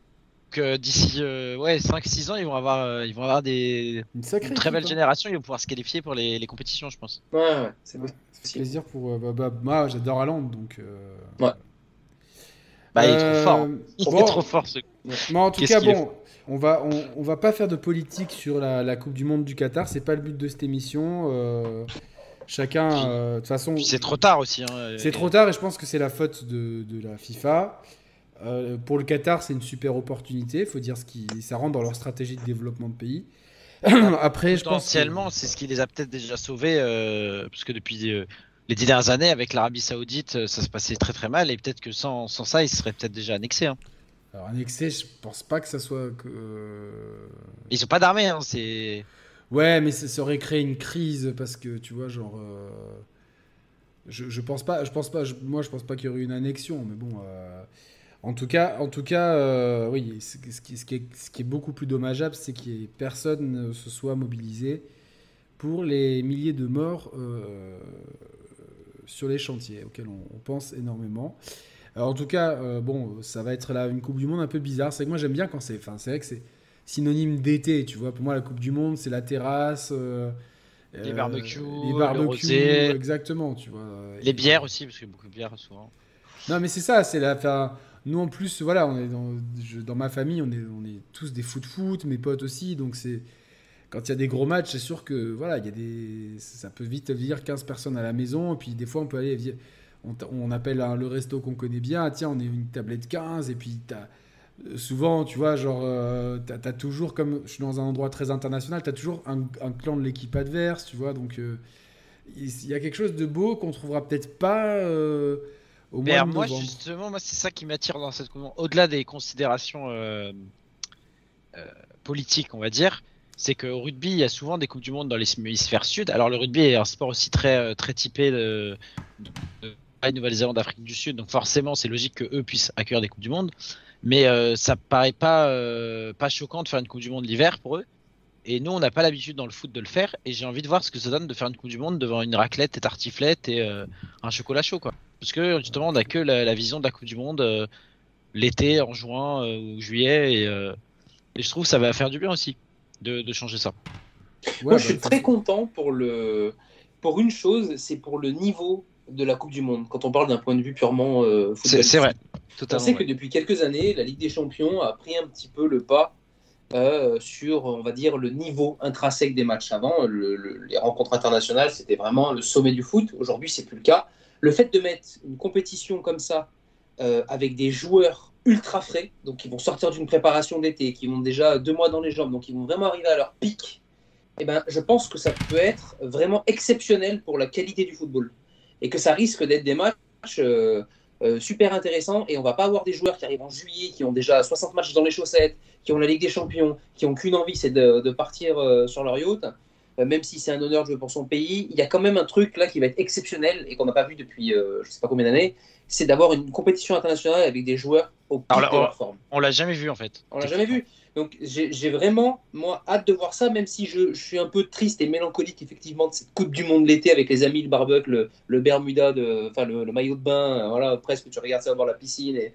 D'ici euh, ouais 5-6 ans, ils vont avoir, euh, ils vont avoir des
Une sacrée
une très belle
équipe, hein.
génération, ils vont pouvoir se qualifier pour les, les compétitions, je pense.
Ouais, ouais, c'est
Ouais,
possible.
ça fait plaisir pour. euh, bah, bah, moi, j'adore Haaland, donc. euh,
Ouais.
Bah, il est trop fort. Il
bon,
est trop fort ce.
Mais en tout cas, bon, on va, on, on va pas faire de politique sur la, la Coupe du Monde du Qatar. C'est pas le but de cette émission. euh, chacun, euh, de toute façon,
c'est trop tard aussi. Hein,
c'est trop tard et je pense que c'est la faute de, de la FIFA. Euh, pour le Qatar, c'est une super opportunité. Il faut dire ce qui, ça rentre dans leur stratégie de développement de pays. Après, je pense. que-
Potentiellement, c'est ce qui les a peut-être déjà sauvés, euh, parce que depuis euh, les dix dernières années, avec l'Arabie Saoudite, ça se passait très très mal, et peut-être que sans, sans ça, ils seraient peut-être déjà annexés. Hein.
Alors, excès, je pense pas que ça soit. Que...
Ils ont pas d'armée, hein, c'est.
Ouais, mais ça, aurait créé une crise parce que tu vois, genre. Je, je pense pas, je pense pas, je- moi je pense pas qu'il y aurait eu une annexion, mais bon. En tout cas, en tout cas, euh, oui, ce ce qui, ce qui est, ce qui est beaucoup plus dommageable, c'est ait personne ne se soit mobilisé pour les milliers de morts euh, sur les chantiers auxquels on, on pense énormément. Alors, en tout cas, euh, bon, ça va être là une Coupe du Monde un peu bizarre. C'est que moi j'aime bien quand c'est, enfin, c'est vrai que c'est synonyme d'été, tu vois. Pour moi, la Coupe du Monde, c'est la terrasse.
Les barbecues,
les
le
barbecues, exactement, tu vois.
Les bières aussi, parce qu'il y a beaucoup de bières souvent.
non, mais c'est ça, c'est la. enfin, nous en plus, voilà, on est dans, ma famille, on est, tous des foot-foot, mes potes aussi, donc c'est. Quand il y a des gros matchs, c'est sûr que voilà, il y a des, ça peut vite venir 15 personnes à la maison, et puis des fois on peut aller, on, on appelle le resto qu'on connaît bien, ah, tiens, on est une tablette 15, et puis euh, souvent, tu vois, genre, euh, t'as, t'as toujours, comme je suis dans un endroit très international, t'as toujours un, clan de l'équipe adverse, tu vois, donc euh, il il y a quelque chose de beau qu'on trouvera peut-être pas euh, au
Mais
mois
alors,
de
moi,
novembre.
justement, moi, c'est ça qui m'attire dans cette Monde. Au-delà des considérations euh, euh, politiques, on va dire, c'est qu'au rugby, il y a souvent des Coupes du Monde dans l'hémisphère sud. Alors, le rugby est un sport aussi très, euh, très typé de, de, de la Nouvelle-Zélande, d'Afrique du Sud. Donc, forcément, c'est logique qu'eux puissent accueillir des Coupes du Monde. Mais euh, ça paraît pas, pas choquant de faire une Coupe du Monde l'hiver pour eux. Et nous, on n'a pas l'habitude dans le foot de le faire. Et j'ai envie de voir ce que ça donne de faire une Coupe du Monde devant une raclette et tartiflette et euh, un chocolat chaud, quoi. Parce que justement, on n'a que la, la vision de la Coupe du Monde euh, l'été, en juin euh, ou juillet. Et, euh, et je trouve que ça va faire du bien aussi de, de changer ça.
Ouais,
Moi,
bah,
je suis très content pour, le... pour une chose, c'est pour le niveau de la Coupe du Monde, quand on parle d'un point de vue purement euh,
C'est vrai.
On
Totalement.
sait
ouais.
que depuis quelques années, la Ligue des Champions a pris un petit peu le pas euh, sur, on va dire, le niveau intrinsèque des matchs. Avant, le- le- les rencontres internationales, c'était vraiment le sommet du foot. Aujourd'hui, c'est plus le cas. Le fait de mettre une compétition comme ça, euh, avec des joueurs ultra frais, donc qui vont sortir d'une préparation d'été, qui vont déjà deux mois dans les jambes, donc ils vont vraiment arriver à leur pic, eh ben, je pense que ça peut être vraiment exceptionnel pour la qualité du football. Et que ça risque d'être des matchs euh, euh, super intéressants. Et on va pas avoir des joueurs qui arrivent en juillet, qui ont déjà 60 matchs dans les chaussettes, qui ont la Ligue des Champions, qui ont qu'une envie, c'est de, partir sur leur yacht. Euh, même si c'est un honneur de jouer pour son pays, il y a quand même un truc là qui va être exceptionnel et qu'on n'a pas vu depuis euh, je sais pas combien d'années, c'est d'avoir une compétition internationale avec des joueurs au pic
Alors
de leur forme.
On l'a jamais vu en fait.
On l'a jamais vu. Donc j'ai vraiment, moi, hâte de voir ça, même si je, je suis un peu triste et mélancolique, effectivement, de cette Coupe du Monde l'été avec les amis, le barbecue, le, le Bermuda, de, enfin le, le maillot de bain, euh, voilà, presque tu regardes ça bord la piscine et,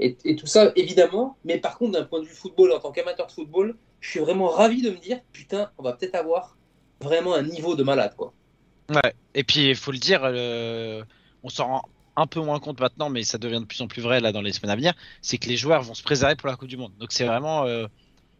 et, et tout ça, évidemment. Mais par contre, d'un point de vue football, en tant qu'amateur de football, je suis vraiment ravi de me dire, putain, on va peut-être avoir vraiment un niveau de malade, quoi.
Ouais. Et puis il faut le dire, euh, on s'en rend un peu moins compte maintenant, mais ça devient de plus en plus vrai là dans les semaines à venir, c'est que les joueurs vont se préserver pour la Coupe du Monde. Donc c'est vraiment euh,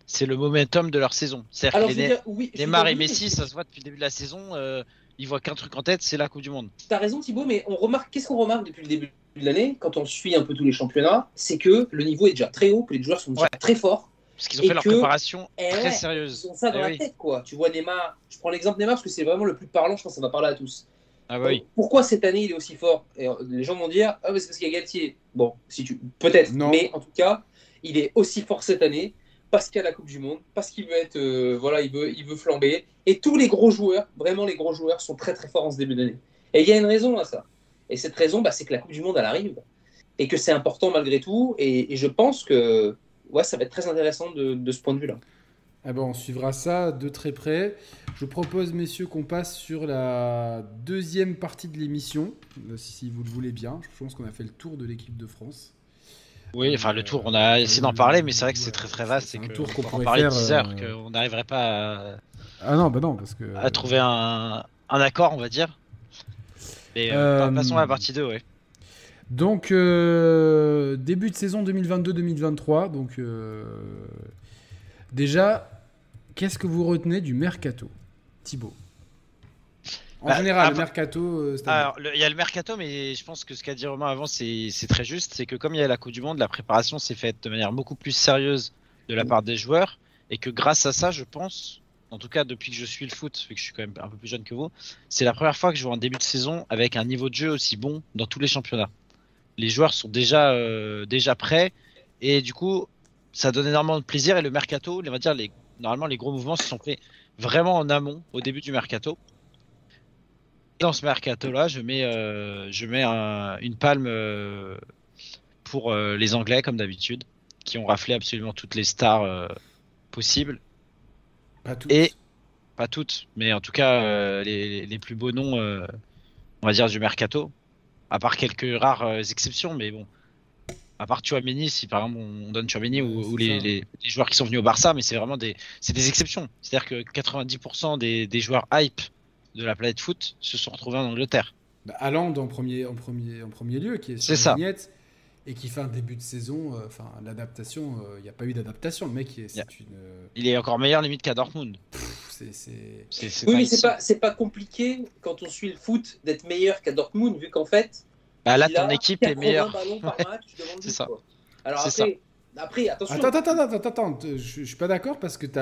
c'est le momentum de leur saison. C'est-à-dire que les
dire, oui, je veux
Neymar
dire
et
oui,
Messi,
mais
ça se voit depuis le début de la saison, euh, ils voient qu'un truc en tête, c'est la Coupe du Monde.
T'as raison Thibaut, mais on remarque, qu'est-ce qu'on remarque depuis le début de l'année, quand on suit un peu tous les championnats, c'est que le niveau est déjà très haut, que les joueurs sont déjà
Ouais.
très forts.
Parce qu'ils ont
Et
fait leur préparation
Eh
très
ouais,
sérieuse.
Ils ont ça dans
Eh
la
oui.
tête, quoi. Tu vois Neymar, je prends l'exemple Neymar parce que c'est vraiment le plus parlant, je pense que ça va parler à tous.
Ah bah oui.
Pourquoi cette année il est aussi fort? Et euh, Les gens vont dire ah mais c'est parce qu'il y a Galtier. Bon, si tu peut-être,
Non.
mais en tout cas, il est aussi fort cette année parce qu'il y a la Coupe du Monde, parce qu'il veut être euh, voilà, il veut il veut flamber et tous les gros joueurs, vraiment les gros joueurs sont très très forts en ce début d'année. Et il y a une raison à ça. Et cette raison bah, c'est que la Coupe du Monde elle arrive et que c'est important malgré tout et, et je pense que ouais, ça va être très intéressant de, de ce point de vue-là.
Ah ben, on suivra ça de très près. Je vous propose, messieurs, qu'on passe sur la deuxième partie de l'émission, euh, si, vous le voulez bien. Je pense qu'on a fait le tour de l'équipe de France.
Oui, enfin le tour, on a essayé d'en parler, mais c'est vrai que c'est très très vaste.
C'est un
que
tour qu'on
on
pourrait
parlait
faire,
10 heures,
euh,
qu'on n'arriverait pas à,
Ah non, bah non, parce que...
à trouver un, un accord, on va dire. Euh,
Euh,
passons à la partie 2, ouais.
Donc, euh, début de saison 2022-2023. Donc, euh, déjà, qu'est-ce que vous retenez du mercato Thibaut? En
Bah,
général, le mercato, euh.
Alors, il y a le mercato, mais je pense que ce qu'a dit Romain avant, c'est c'est très juste. C'est que comme il y a la Coupe du Monde, la préparation s'est faite de manière beaucoup plus sérieuse de la part des joueurs. Et que grâce à ça, je pense, en tout cas depuis que je suis le foot, vu que je suis quand même un peu plus jeune que vous, c'est la première fois que je vois un début de saison avec un niveau de jeu aussi bon dans tous les championnats. Les joueurs sont déjà, euh, déjà prêts. Et du coup, ça donne énormément de plaisir. Et le mercato, on va dire, les, normalement, les gros mouvements se sont faits vraiment en amont, au début du mercato. Dans ce mercato-là, je mets, euh, je mets un- une palme euh, pour les Anglais, comme d'habitude, qui ont raflé absolument toutes les stars possibles.
Pas tous.
Et pas toutes, mais en tout cas les, les plus beaux noms, on va dire, du mercato. À part quelques rares euh, exceptions, mais bon. À part Chouameni, si par exemple on donne Chouameni ou, ou les,
ça.
les- les joueurs qui sont venus au Barça, mais c'est vraiment des, c'est des exceptions. C'est-à-dire que 90% des, des joueurs hype de la planète foot se sont retrouvés en Angleterre.
Bah, Haaland en premier, en, premier, en premier lieu, qui est sur la vignette, et qui fait un début de saison. euh, Enfin, l'adaptation, il n'y a pas eu d'adaptation. Le mec, est-
Yeah.
une. euh,
Il est encore meilleur limite qu'à Dortmund.
pff,
Oui, mais c'est pas c'est pas compliqué quand on suit le foot d'être meilleur qu'à Dortmund vu qu'en fait
Bah, là, ton équipe est
80
meilleure. C'est ça.
quoi. Alors
C'est
après, après, attention.
Attends, attends, attends, attends, je, je suis pas d'accord parce que tu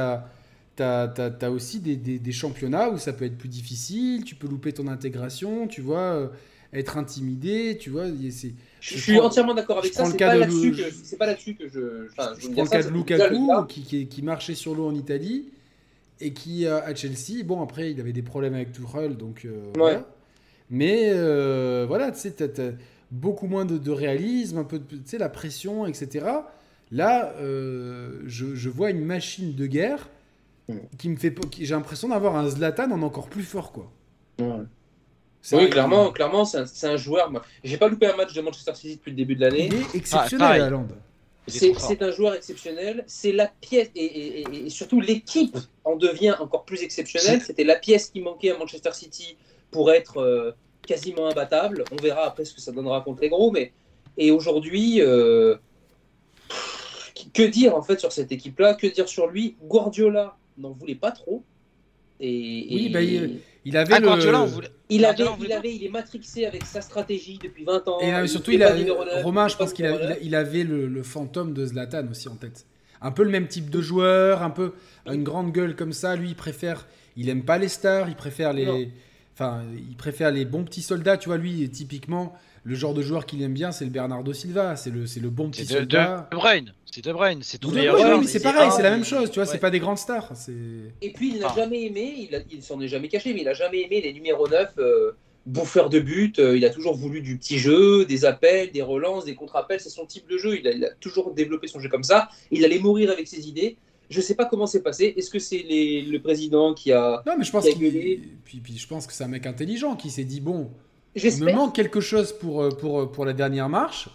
as, aussi des, des- des championnats où ça peut être plus difficile, tu peux louper ton intégration, tu vois, euh, être intimidé, tu vois.
je,
je
suis
prends-
entièrement d'accord avec ça. C'est pas
de
là-dessus que c'est pas là-dessus que je. Enfin, je
Je prends le cas de Lukaku
cas.
qui, qui, qui marchait sur l'eau en Italie et qui euh, à Chelsea, bon après il avait des problèmes avec Tuchel donc euh, voilà. Mais euh, voilà, tu sais, beaucoup moins de, de réalisme, un peu, de- tu sais, la pression, etc. Là, euh, je, je vois une machine de guerre qui me fait, j'ai l'impression d'avoir un Zlatan en encore plus fort, quoi.
Ouais. Oui, clairement, clairement, c'est un, un joueur. J'ai pas loupé un match de Manchester City depuis le début de l'année.
Il est exceptionnel,
pareil.
Haaland.
C'est un joueur exceptionnel. C'est la pièce et, et- et- et surtout l'équipe en devient encore plus exceptionnelle. C'était la pièce qui manquait à Manchester City pour être euh, quasiment imbattable. On verra après ce que ça donnera contre les gros, mais et aujourd'hui, euh, que dire en fait sur cette équipe-là? Que dire sur lui? Guardiola n'en voulait pas trop. Et,
Oui,
et-
bah, il- Il avait
Ah,
le.
Guardiola, on voulait-
il avait,
Guardiola,
il avait, il est matrixé avec sa stratégie depuis 20 ans.
Et euh, surtout, il a, Romain, je pense qu'il il, avait le, le fantôme de Zlatan aussi en tête. Un peu le même type de joueur, un peu une grande gueule comme ça. Lui, il préfère, il aime pas les stars, il préfère les,
Non.
enfin, il préfère les bons petits soldats. Tu vois, lui, typiquement, le genre de joueur qu'il aime bien, c'est le Bernardo Silva. C'est le, c'est le bon petit
C'est de,
soldat.
de Bruyne. C'est De Bruyne. C'est ton meilleur joueur.
c'est
il
pareil,
est
c'est la même chose. Tu vois, c'est
ouais.
pas des grandes stars. C'est.
Et puis il n'a
Ah.
jamais aimé, il, a- il s'en est jamais caché, mais il n'a jamais aimé les numéros 9 euh, bouffeurs de but. Euh, il a toujours voulu du petit jeu, des appels, des relances, des contre-appels. C'est son type de jeu. Il a, il a toujours développé son jeu comme ça. Il allait mourir avec ses idées. Je ne sais pas comment c'est passé. Est-ce que c'est le président qui a.
Non, mais je pense qu'il.
gueulé?
Puis, puis je pense que c'est un mec intelligent qui s'est dit bon, il me manque quelque chose pour, euh, pour, euh, pour la dernière marche.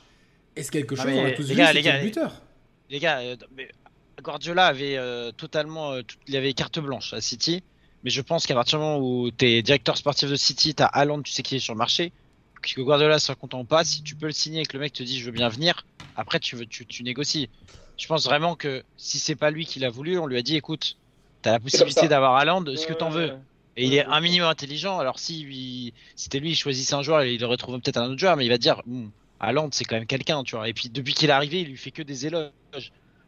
Est-ce quelque
Ah,
chose
mais
On a tous
les
vu,
gars, les gars,
buteur.
Les gars, euh, mais Guardiola avait euh, totalement, euh, tout- il avait carte blanche à City. Mais je pense qu'à partir du moment où tu es directeur sportif de City, tu as Haaland, tu sais qu'il est sur le marché, que Guardiola soit content ou pas, si tu peux le signer et que le mec te dit je veux bien venir, après tu, veux, tu, tu négocies. Je pense vraiment que si c'est pas lui qui l'a voulu, on lui a dit écoute, tu as la possibilité d'avoir Haaland, ce que t'en veux. Et il est un minimum intelligent. Alors si c'était lui, il choisissait un joueur, il aurait trouvé peut-être un autre joueur, mais il va dire, Hum, Haaland, c'est quand même quelqu'un, tu vois. Et puis depuis qu'il est arrivé, il lui fait que des éloges.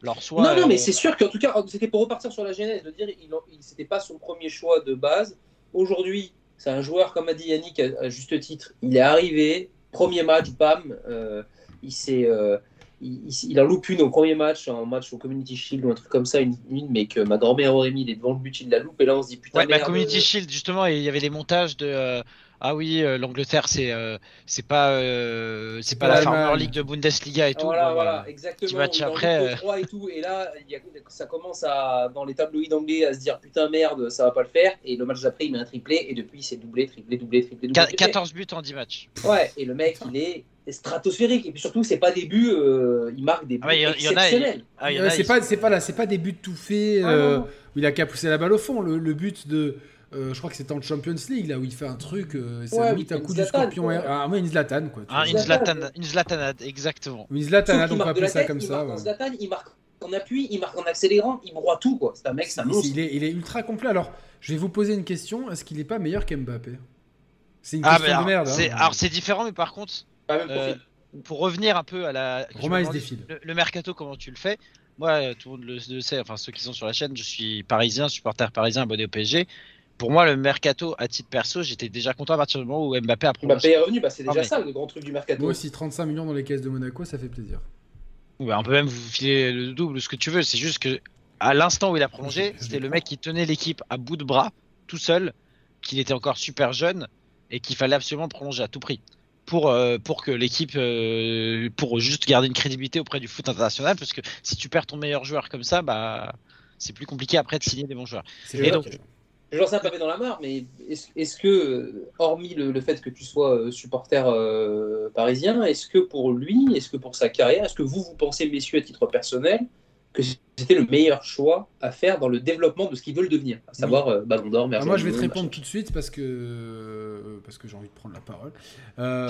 Alors soit.
non, non, mais
euh,
c'est sûr qu'en tout cas, c'était pour repartir sur la genèse, de dire il, c'était pas son premier choix de base. Aujourd'hui, c'est un joueur, comme a dit Yannick à, à juste titre, il est arrivé, premier match, bam, euh, il s'est. euh, il, il- il en loupe une au premier match, un match au Community Shield ou un truc comme ça, une, une mais que ma grand-mère aurait mis, il est devant le but, il la loupe, et là on se dit putain,
Ouais, bah,
merde,
Community
euh,
Shield, justement, il y avait les montages de. Euh, ah oui, euh, l'Angleterre, c'est euh, c'est pas, euh, c'est pas
pas
la. Farmer League de Bundesliga et tout.
Voilà,
bon,
voilà, exactement.
petit match après, euh.
et tout, et là, il y a- ça commence à, dans les tabloïds anglais à se dire putain merde, ça va pas le faire, et le match d'après, il met un triplé, et depuis, c'est doublé, triplé, doublé, triplé, doublé.
Qua-
triplé.
14 buts en 10 matchs.
Ouais, et le mec, il est stratosphérique. Et puis surtout, c'est pas des buts, euh, il marque des buts
Ah ouais, il y
exceptionnels.
Ah,
c'est pas, c'est pas là, c'est pas des buts tout faits euh,
non.
où il a qu'à pousser la balle au fond. Le, le but de, euh, je crois que c'était en Champions League là où il fait un truc, euh, c'est
Ouais,
limite un coup du scorpion.
quoi.
Ah, ouais, une Zlatan quoi.
Ah, une,
Zlatan.
Zlatan, une Zlatanade, exactement.
Une Zlatanade,
qu'il
on peut appeler ça
tête,
comme
il
ça.
marque en
ouais.
Zlatan, il marque en appui, il marque en accélérant, il broie tout. quoi. C'est un mec, c'est un monstre.
il, est, il est ultra complet. Alors, je vais vous poser une question. Est-ce qu'il est pas meilleur qu'Mbappé? C'est une
Ah,
question de merde. hein.
c'est- alors c'est différent, mais par contre,
Pas même
euh, pour revenir un peu à la.
Romain, il se défile.
Le, le mercato, comment tu le fais? Moi, euh, tout le monde le, le sait, enfin ceux qui sont sur la chaîne, je suis parisien, supporter parisien, abonné au PSG. Pour moi, le mercato, à titre perso, j'étais déjà content à partir du moment où Mbappé a prolongé.
Mbappé est revenu, bah, c'est
Ah,
déjà
mais-
ça le grand truc du mercato.
Moi aussi, 35 millions dans les caisses de Monaco, ça fait plaisir.
Ouais, on peut même vous filer le double, ce que tu veux. C'est juste que à l'instant où il a prolongé, c'était le mec qui tenait l'équipe à bout de bras, tout seul, qu'il était encore super jeune et qu'il fallait absolument prolonger à tout prix pour euh, pour que l'équipe euh, pour juste garder une crédibilité auprès du foot international. Parce que si tu perds ton meilleur joueur comme ça, bah c'est plus compliqué après de signer des bons joueurs.
C'est
Et
vrai
donc-
que-
Je lance un pavé dans la mare, mais est-ce que, hormis le, le fait que tu sois euh, supporter euh, parisien, est-ce que pour lui, est-ce que pour sa carrière, est-ce que vous, vous pensez, messieurs, à titre personnel, que c'était le meilleur choix à faire dans le développement de ce qu'ils veulent devenir, à savoir euh, Ballon d'Or, meilleur
moi, je vais te répondre
machin.
tout de suite parce que parce que j'ai envie de prendre la parole. Euh,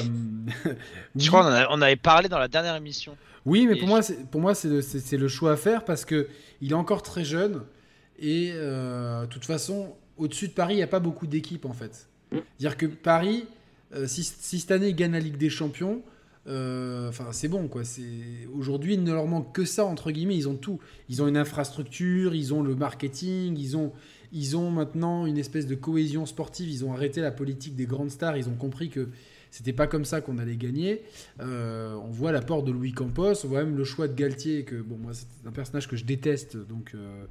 Je crois qu'on avait parlé dans la dernière émission.
Oui, mais
Et
pour moi, c'est, pour moi, c'est le, choix à faire parce que il est encore très jeune et euh, de toute façon, au-dessus de Paris, il n'y a pas beaucoup d'équipes en fait.
Mm.
Dire que Paris, euh, si, si cette année gagne la Ligue des Champions, euh, enfin c'est bon quoi. Aujourd'hui, il ne leur manque que ça entre guillemets. Ils ont tout. Ils ont une infrastructure, ils ont le marketing, ils ont ils ont maintenant une espèce de cohésion sportive. Ils ont arrêté la politique des grandes stars. Ils ont compris que c'était pas comme ça qu'on allait gagner. Euh, on voit l'apport de Louis Campos, on voit même le choix de Galtier, que bon, moi c'est un personnage que je déteste, donc. euh,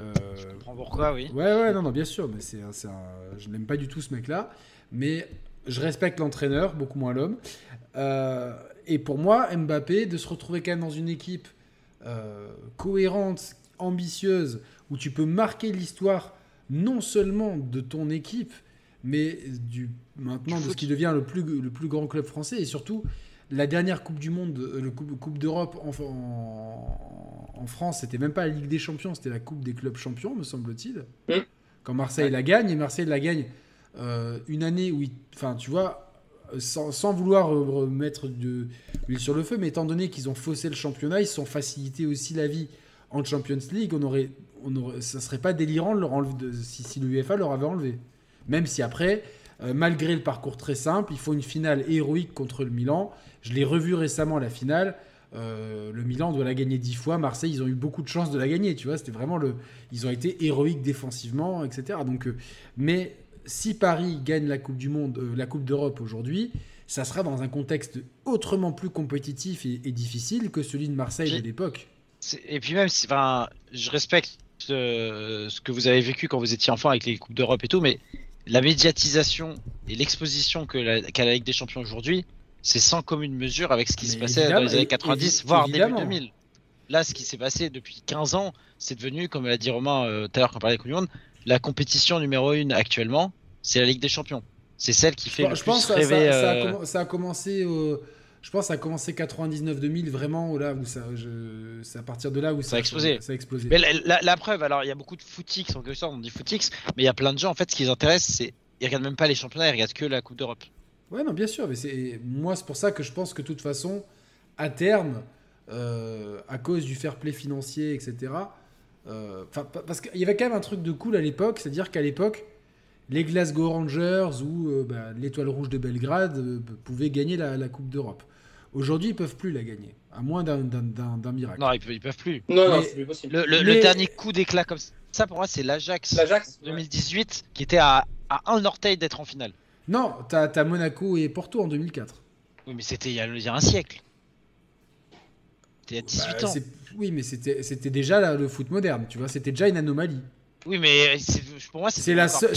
euh,
Je comprends pourquoi, oui.
ouais, ouais, non, non, bien sûr, mais c'est, un- c'est un- je n'aime pas du tout ce mec-là, mais je respecte l'entraîneur, beaucoup moins l'homme. Euh, et pour moi, Mbappé, de se retrouver quand même dans une équipe cohérente, ambitieuse, où tu peux marquer l'histoire non seulement de ton équipe, mais du, maintenant de ce qui devient le plus, le plus grand club français, et surtout la dernière Coupe du Monde, euh, le Coupe, coupe d'Europe en, en- en France, c'était même pas la Ligue des Champions, c'était la Coupe des clubs champions, me semble-t-il.
Mm.
Quand Marseille la gagne, et Marseille la gagne euh, une année où, enfin, tu vois, sans, sans vouloir remettre de l'huile sur le feu, mais étant donné qu'ils ont faussé le championnat, ils se sont facilité aussi la vie en Champions League. On aurait, on aurait, ça serait pas délirant de leur enlever, de- si, si l'UEFA leur avait enlevé. Même si après, euh, malgré le parcours très simple, il faut une finale héroïque contre le Milan. Je l'ai revu récemment la finale. Euh, le Milan doit la gagner dix fois. Marseille, ils ont eu beaucoup de chance de la gagner. Tu vois, c'était vraiment le. Ils ont été héroïques défensivement, etc. Donc, euh, mais si Paris gagne la Coupe du Monde, euh, la Coupe d'Europe aujourd'hui, ça sera dans un contexte autrement plus compétitif et, et difficile que celui de Marseille de l'époque.
Et puis même, enfin, je respecte ce que vous avez vécu quand vous étiez enfant avec les coupes d'Europe et tout, mais la médiatisation et l'exposition que la- qu'a la Ligue des Champions aujourd'hui, c'est sans commune mesure avec ce qui
Mais
se passait dans les années
é-
90,
évi-
voire
évidemment.
début 2000. Là, ce qui s'est passé depuis 15 ans, c'est devenu, comme l'a dit Romain euh, tout à l'heure quand on parlait des Coupes du Monde, la compétition numéro une actuellement, c'est la Ligue des Champions. C'est celle qui fait
Je,
le
je
plus
pense que ça,
rêver.
ça- ça a
euh,
ça a commencé Je pense que ça a commencé 99-2000, vraiment, là où ça, je- c'est à partir de là où ça,
Ça a explosé.
Ça a explosé.
Mais la, la- la preuve, alors il y a beaucoup de footix en quelque sorte, on dit footix, mais il y a plein de gens en fait, ce qui les intéresse, c'est ils regardent même pas les championnats, ils regardent que la Coupe d'Europe.
Ouais, non, bien sûr. Mais c'est moi, c'est pour ça que je pense que de toute façon, à terme, euh, à cause du fair play financier, etc. euh, parce qu'il y avait quand même un truc de cool à l'époque, c'est-à-dire qu'à l'époque, les Glasgow Rangers ou euh, bah, l'Étoile Rouge de Belgrade euh, pouvaient gagner la, la Coupe d'Europe. Aujourd'hui, ils peuvent plus la gagner, à moins d'un- miracle.
Non, ils peuvent, ils peuvent plus.
Non, non, c'est plus possible.
Le, le-
Mais-
le dernier coup d'éclat comme ça, pour moi, c'est l'Ajax
L'Ajax
2018 qui était à, à un orteil d'être en finale.
Non, t'as as Monaco et Porto en 2004.
Oui, mais c'était il y a, il y a un siècle. C'était il y a 18
Bah,
ans.
Oui, mais c'était c'était déjà là, le foot moderne, tu vois. C'était déjà une anomalie.
Oui, mais pour moi,
C'est la, la, seule-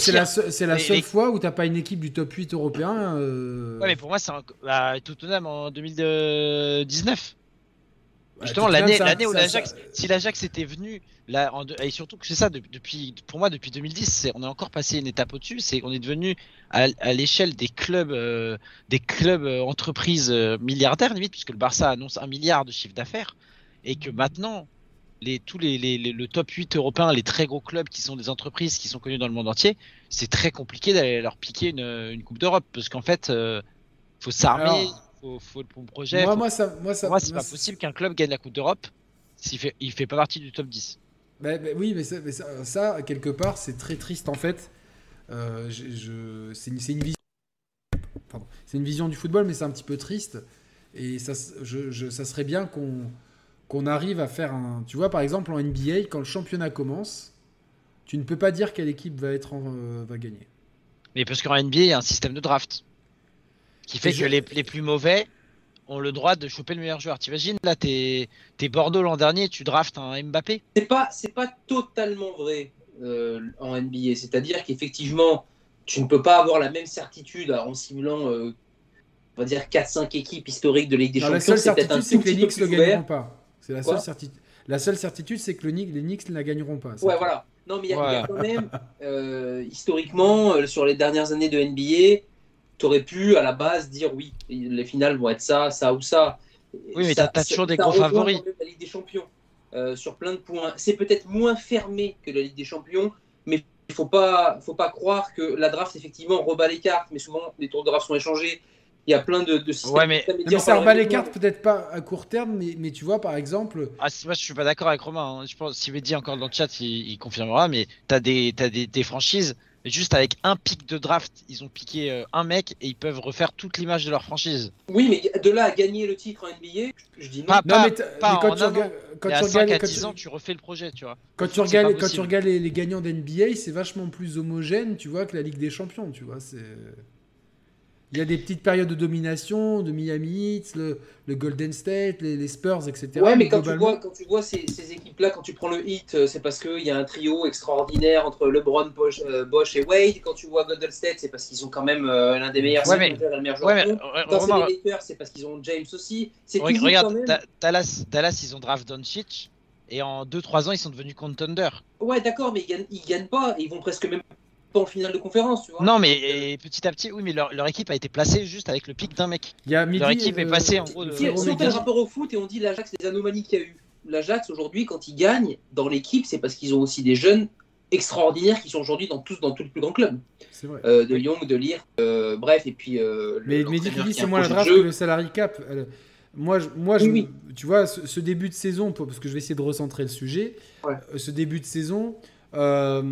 c'est la
Les-
seule
les-
fois où t'as pas une équipe du top 8 européen. euh,
Ouais, mais pour moi, c'est un... bah, Tottenham en 2019.
bah,
Justement, l'année où l'Ajax,
ça-
si l'Ajax était venu, là, en et surtout que c'est ça, de- depuis, pour moi, depuis 2010, c'est- on a encore passé une étape au-dessus, c'est qu'on est devenu à, à l'échelle des clubs, euh, des clubs euh, entreprises euh, milliardaires, limite, puisque le Barça annonce un milliard de chiffre d'affaires, et que maintenant, les, tous les, les- les- le top 8 européen, les très gros clubs qui sont des entreprises qui sont connues dans le monde entier, c'est très compliqué d'aller leur piquer une, une Coupe d'Europe, parce qu'en fait, euh, faut s'armer, faut, faut le bon projet,
moi,
faut
moi, ça, moi, ça,
pour moi, c'est pas possible qu'un club gagne la Coupe d'Europe s'il fait, il fait pas partie du top 10.
Bah, bah oui, mais, ça, mais ça- ça, quelque part, c'est très triste en fait. Euh, je, je- c'est une, vision. une vision du football, mais c'est un petit peu triste. Et ça, je- ça serait bien qu'on qu'on arrive à faire un. Tu vois, par exemple, en NBA, quand le championnat commence, tu ne peux pas dire quelle équipe va, être en- euh, va gagner.
Mais parce qu'en NBA, il y a un système de draft qui fait que les, les plus mauvais ont le droit de choper le meilleur joueur. T'imagines, là, t'es es Bordeaux l'an dernier, tu draftes un Mbappé.
C'est pas, c'est pas totalement vrai euh, en NBA. C'est-à-dire qu'effectivement, tu ne peux pas avoir la même certitude en ciblant, euh, on va dire, 4-5 équipes historiques de Ligue des
Non, la
Champions.
seule certitude, c'est que les Knicks ne gagneront pas. C'est la seule certitude. La seule certitude, c'est que le Knicks- les Knicks ne la gagneront pas.
Ouais, voilà. Non, mais il y, a- y quand même, euh, historiquement, euh, sur les dernières années de NBA, tu aurais pu, à la base, dire oui, les finales vont être ça, ça ou ça.
Oui, mais t'as- t'as
ça-
toujours des gros favoris.
La Ligue des Champions, euh, sur plein de points. C'est peut-être moins fermé que la Ligue des Champions, mais il faut pas, faut pas croire que la draft, effectivement, rebat les cartes, mais souvent, les tours de draft sont échangés. Il y a plein de, de systèmes.
Ouais, mais-
mais ça rebat
le
les cartes, peut-être pas à court terme, mais, mais tu vois, par exemple,
Ah, moi, je suis pas d'accord avec Romain. hein. Je pense, si dit encore dans le chat, il, il confirmera. Mais t'as des, t'as des, des franchises, juste avec un pic de draft, ils ont piqué euh, un mec et ils peuvent refaire toute l'image de leur franchise.
Oui, mais de là à gagner le titre en NBA, je dis non.
Pas-
Non, mais,
pas
mais quand
en
tu regardes, quand
Il y
tu
a 5
regardes,
à
quand
10
tu-
ans, tu refais le projet, tu vois.
quand tu regardes, quand tu regardes les, les gagnants d'NBA, c'est vachement plus homogène, tu vois, que la Ligue des Champions, tu vois. C'est il y a des petites périodes de domination, de Miami Heat, le, le Golden State, les, les Spurs, etc.
Ouais, mais quand tu vois, quand tu vois ces, ces équipes-là, quand tu prends le hit, euh, c'est parce qu'il y a un trio extraordinaire entre LeBron, Bosch, euh, Bosch et Wade. Quand tu vois Golden State, c'est parce qu'ils ont quand même euh, l'un des meilleurs
Ouais, mais-
secrétaires et le meilleur joueur
Ouais, mais euh,
Quand c'est les Lakers, c'est parce qu'ils ont James aussi. C'est
regarde,
quand même...
Da- Dallas, Dallas, ils ont draft Doncic et en 2-3 ans, ils sont devenus contender.
Ouais, d'accord, mais ils gagnent, ils gagnent pas. Ils vont presque même pas en finale de conférence, tu vois.
Non, mais et petit à petit, oui, mais leur, leur équipe a été placée juste avec le pic d'un mec.
Il y a midi,
Leur équipe est
euh,
passée en gros de.
Si, on fait le rapport au foot et on dit l'Ajax, les anomalies qu'il y a eu. L'Ajax, aujourd'hui, quand ils gagnent dans l'équipe, c'est parce qu'ils ont aussi des jeunes extraordinaires qui sont aujourd'hui dans tous, dans tous les plus grands clubs.
C'est vrai.
Euh, de Lyon, de Lire, euh, bref, et puis. euh, le-
Mais,
qui a
c'est moins la draft que le salary cap. Euh, Moi, je, moi je,
Oui,
tu vois, ce, ce début de saison, pour- parce que je vais essayer de recentrer le sujet,
Ouais.
euh, ce début de saison, euh,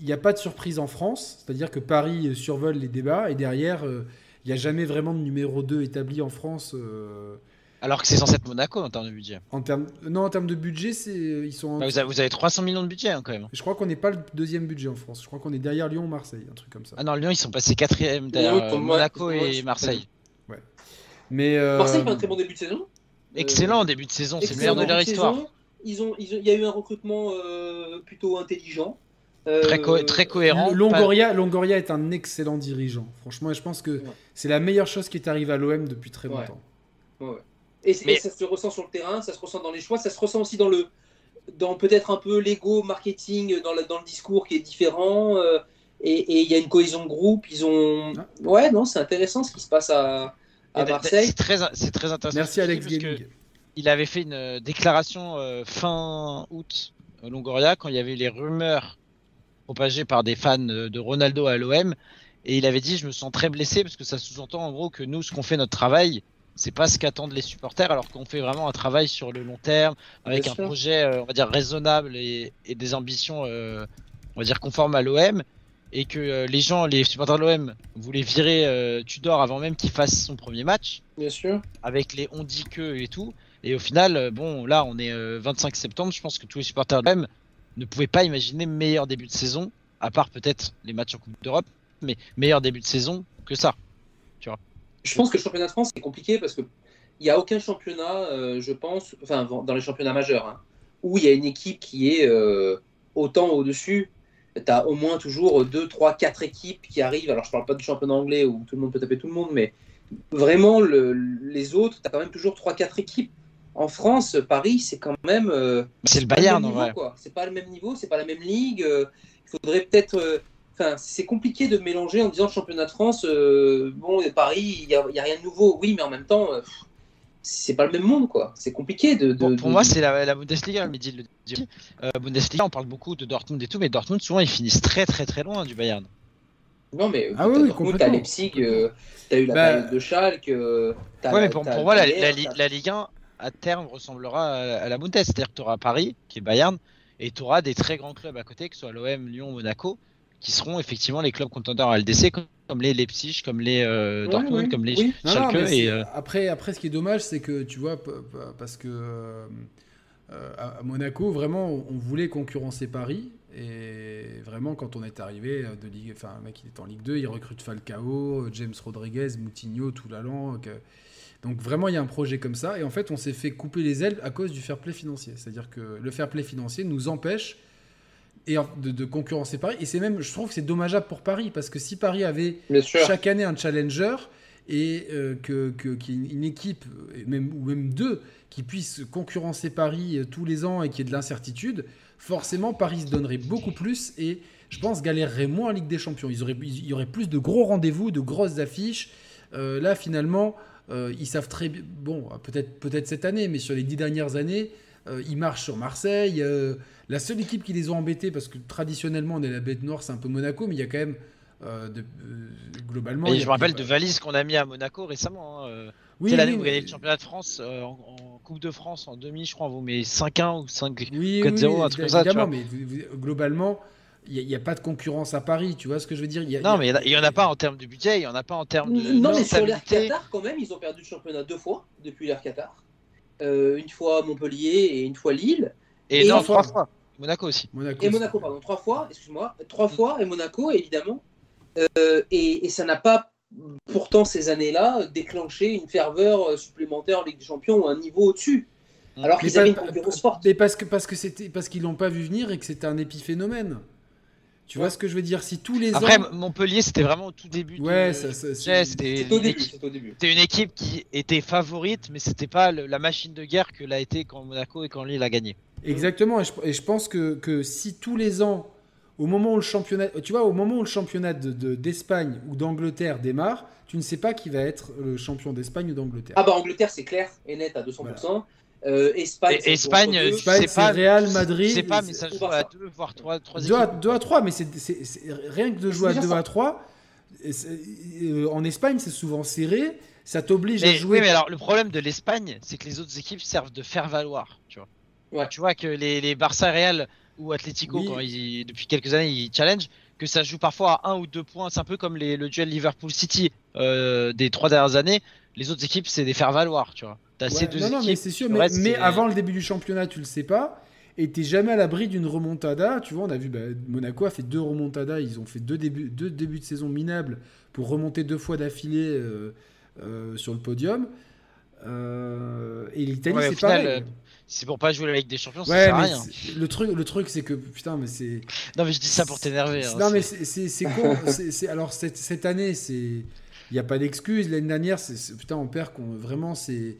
il n'y a pas de surprise en France, c'est-à-dire que Paris euh, survole les débats, et derrière, euh, il n'y a jamais vraiment de numéro 2 établi en France. euh,
Alors que c'est censé être Monaco en termes de budget.
en termes, non, en termes de budget, c'est, ils sont. en-
Bah, vous, avez, vous avez 300 millions de budget hein, quand même.
Je crois qu'on n'est pas le deuxième budget en France. Je crois qu'on est derrière Lyon, Marseille, un truc comme ça.
Ah non, Lyon, ils sont passés quatrième derrière
moi,
Monaco
moi,
et Marseille.
Mais euh,
Marseille fait un très bon début de saison.
Excellent début de saison, c'est le meilleur de leur histoire.
saison. Ils ont, ils ont- il y a eu un recrutement euh, plutôt intelligent. Euh,
Très, co- très cohérent.
Longoria, Longoria est un excellent dirigeant. Franchement, je pense que
Ouais.
c'est la meilleure chose qui est arrivée à l'OM depuis très
Ouais.
longtemps.
Et, c'est-
Mais-
et ça se ressent sur le terrain, ça se ressent dans les choix, ça se ressent aussi dans le, dans peut-être un peu l'ego marketing, dans le, dans le discours qui est différent. euh, et il y a une cohésion de groupe. Ils ont,
Ah.
ouais, non, c'est intéressant ce qui se passe à, à Marseille.
C'est très, intéressant.
Merci Alex Gaming.
Il avait fait une euh, déclaration euh, fin août à Longoria quand il y avait les rumeurs propagées par des fans euh, de Ronaldo à l'OM. Et il avait dit Je me sens très blessé parce que ça sous-entend en gros que nous, ce qu'on fait notre travail, c'est pas ce qu'attendent les supporters, alors qu'on fait vraiment un travail sur le long terme, avec
Bien
un
sûr.
projet, euh, on va dire, raisonnable et, et des ambitions, euh, on va dire, conformes à l'OM. Et que euh, les gens, les supporters de l'OM, voulaient virer Tudor avant même qu'il fasse son premier match
Bien sûr.
avec les on dit que et tout. Et au final, bon, là, on est euh, 25 septembre. Je pense que tous les supporters de l'OM ne pouvaient pas imaginer meilleur début de saison, à part peut-être les matchs en Coupe d'Europe, mais meilleur début de saison que ça.
Je pense que le championnat de France c'est compliqué parce que il n'y a aucun championnat, euh, je pense, enfin dans les championnats majeurs, hein, où il y a une équipe qui est euh, autant au-dessus. Tu as au moins toujours 2, 3, 4 équipes qui arrivent. Alors je parle pas du championnat anglais où tout le monde peut taper tout le monde, mais vraiment le- les autres, tu as quand même toujours 3, 4 équipes. En France, Paris, c'est quand même. euh,
C'est le Bayern, en
niveau,
vrai.
C'est pas le même niveau, c'est pas la même ligue. euh, Il faudrait peut-être. euh, Enfin, c'est compliqué de mélanger en disant le championnat de France. euh, bon, et Paris, il y a, rien de nouveau. Oui, mais en même temps, euh, c'est pas le même monde, quoi. C'est compliqué de. de-
Pour, pour
de-
moi, c'est la, la Bundesliga, mais dit le dit. Euh, Bundesliga, on parle beaucoup de Dortmund et tout, mais Dortmund, souvent, ils finissent très très très loin du Bayern.
Non, mais
Ah
t'as
oui,
t'as Leipzig, euh, t'as eu la
Bah,
période de Schalke. euh,
Ouais, mais pour, moi, la Ligue 1, à terme, ressemblera à, la Bundes. C'est-à-dire que tu auras Paris, qui est Bayern, et tu auras des très grands clubs à côté, que ce soit l'OM, Lyon, Monaco, qui seront effectivement les clubs contenders à LDC, comme, les Leipzig, comme les euh, Dortmund,
ouais,
comme les
oui.
Non, non,
Schalke. et, euh,
après, après, ce qui est dommage, c'est que tu vois, parce que euh, à Monaco, vraiment, on voulait concurrencer Paris. Et vraiment, quand on est arrivé euh, de Ligue, enfin, le mec, il est en Ligue 2, il recrute Falcao, James Rodriguez, Moutinho, Toulalan. que- Donc vraiment, il y a un projet comme ça. Et en fait, on s'est fait couper les ailes à cause du fair play financier. C'est-à-dire que le fair play financier nous empêche et de, de concurrencer Paris. Et c'est même, je trouve que c'est dommageable pour Paris, parce que si Paris avait chaque année un challenger et euh, que, qu'il y ait une équipe même, ou même deux qui puissent concurrencer Paris euh, tous les ans et qu'il y ait de l'incertitude, forcément Paris se donnerait beaucoup plus et je pense galérerait moins en Ligue des Champions. Ils auraient, il y aurait plus de gros rendez-vous, de grosses affiches. Euh, là finalement, euh, ils savent très bien, bon peut-être peut-être cette année, mais sur les dix dernières années, euh, ils marchent sur Marseille. euh, la seule équipe qui les ont embêtés, parce que traditionnellement on est la bête noire, c'est un peu Monaco, mais il y a quand même de- globalement. il
et
y a-
je me rappelle
il y
de
a-
Valise qu'on a mis à Monaco récemment. Hein.
Oui,
c'est l'année
oui,
où vous
mais-
gagnez le championnat de France euh, en, en Coupe de France en demi, je crois, on vous met 5-1 ou 5
Oui,
4-0,
oui,
un truc comme ça, tu vois.
mais globalement, il n'y a, pas de concurrence à Paris, tu vois ce que je veux dire Il y a-
Non, mais il n'y en a pas en termes de budget, il n'y en a pas en termes de.
Non, mais sur l'air. Qatar, quand même, ils ont perdu le championnat deux fois depuis l'air Qatar. Euh, une fois Montpellier et une fois Lille.
Et,
Et
non, trois
fois-
fois. Monaco aussi.
Monaco.
Et Monaco, pardon, trois fois, excuse-moi, trois fois, et Monaco, évidemment. Euh, et, et ça n'a pas, pourtant, ces années-là, déclenché une ferveur supplémentaire en Ligue des Champions ou un niveau au-dessus. Alors qu'ils avaient une concurrence forte.
Mais parce que parce que c'était parce qu'ils l'ont pas vu venir et que c'était un épiphénomène. Tu vois ce que je veux dire? Si tous les
Après,
ans.
Montpellier, c'était vraiment au tout début. de-
Ouais, ça, ça-
Ouais,
c'est-
c'était une équipe- une qui était favorite, mais c'était pas le- la machine de guerre que l'a été quand Monaco et quand Lille a gagné.
Exactement, et je, et je pense que, que si tous les ans, au moment où le championnat, tu vois, au moment où le championnat de- de- d'Espagne ou d'Angleterre démarre, tu ne sais pas qui va être le champion d'Espagne ou d'Angleterre.
Ah bah Angleterre, c'est clair et net à 200%. Euh, Espagne,
Et-
c'est
Espagne,
Espagne, c'est
pas,
Real,
je
Madrid,
sais pas, mais
c'est-
ça
ou
joue à
Barça.
deux, voire trois, trois
2 à,
équipes.
2 à 3, mais c'est c'est- c'est- rien que de jouer à
déjà
2
ça.
à 3, et c'est- euh, en Espagne, c'est souvent serré, ça t'oblige à jouer.
oui, mais alors le problème de l'Espagne, c'est que les autres équipes servent de faire valoir. Tu vois,
Ouais.
tu vois que les, les Barça Real ou Atlético,
Oui.
quand ils, depuis quelques années, ils challenge, que ça joue parfois à un ou deux points. C'est un peu comme les- le duel Liverpool-City euh, des trois dernières années. Les autres équipes, c'est des faire valoir. Tu vois, t'as ces
Ouais,
deux
non, non, mais
équipes.
c'est sûr, mais,
reste,
mais
c'est-
avant le début du championnat, tu le sais pas. Et t'es jamais à l'abri d'une remontada. Tu vois, on a vu bah, Monaco a fait deux remontadas. Ils ont fait deux débuts, deux débuts de saison minables pour remonter deux fois d'affilée euh, euh, sur le podium. Euh, et l'Italie,
Ouais,
c'est pareil.
C'est pour pas jouer la Ligue des Champions, ça
Ouais,
sert à
mais
rien.
le truc, le truc, c'est que putain, mais c'est.
Non, mais je dis ça pour t'énerver. hein,
non, mais
c'est-
con. Alors cette, cette année, c'est il n'y a pas d'excuse. L'année dernière, c'est putain, on perd qu'on vraiment c'est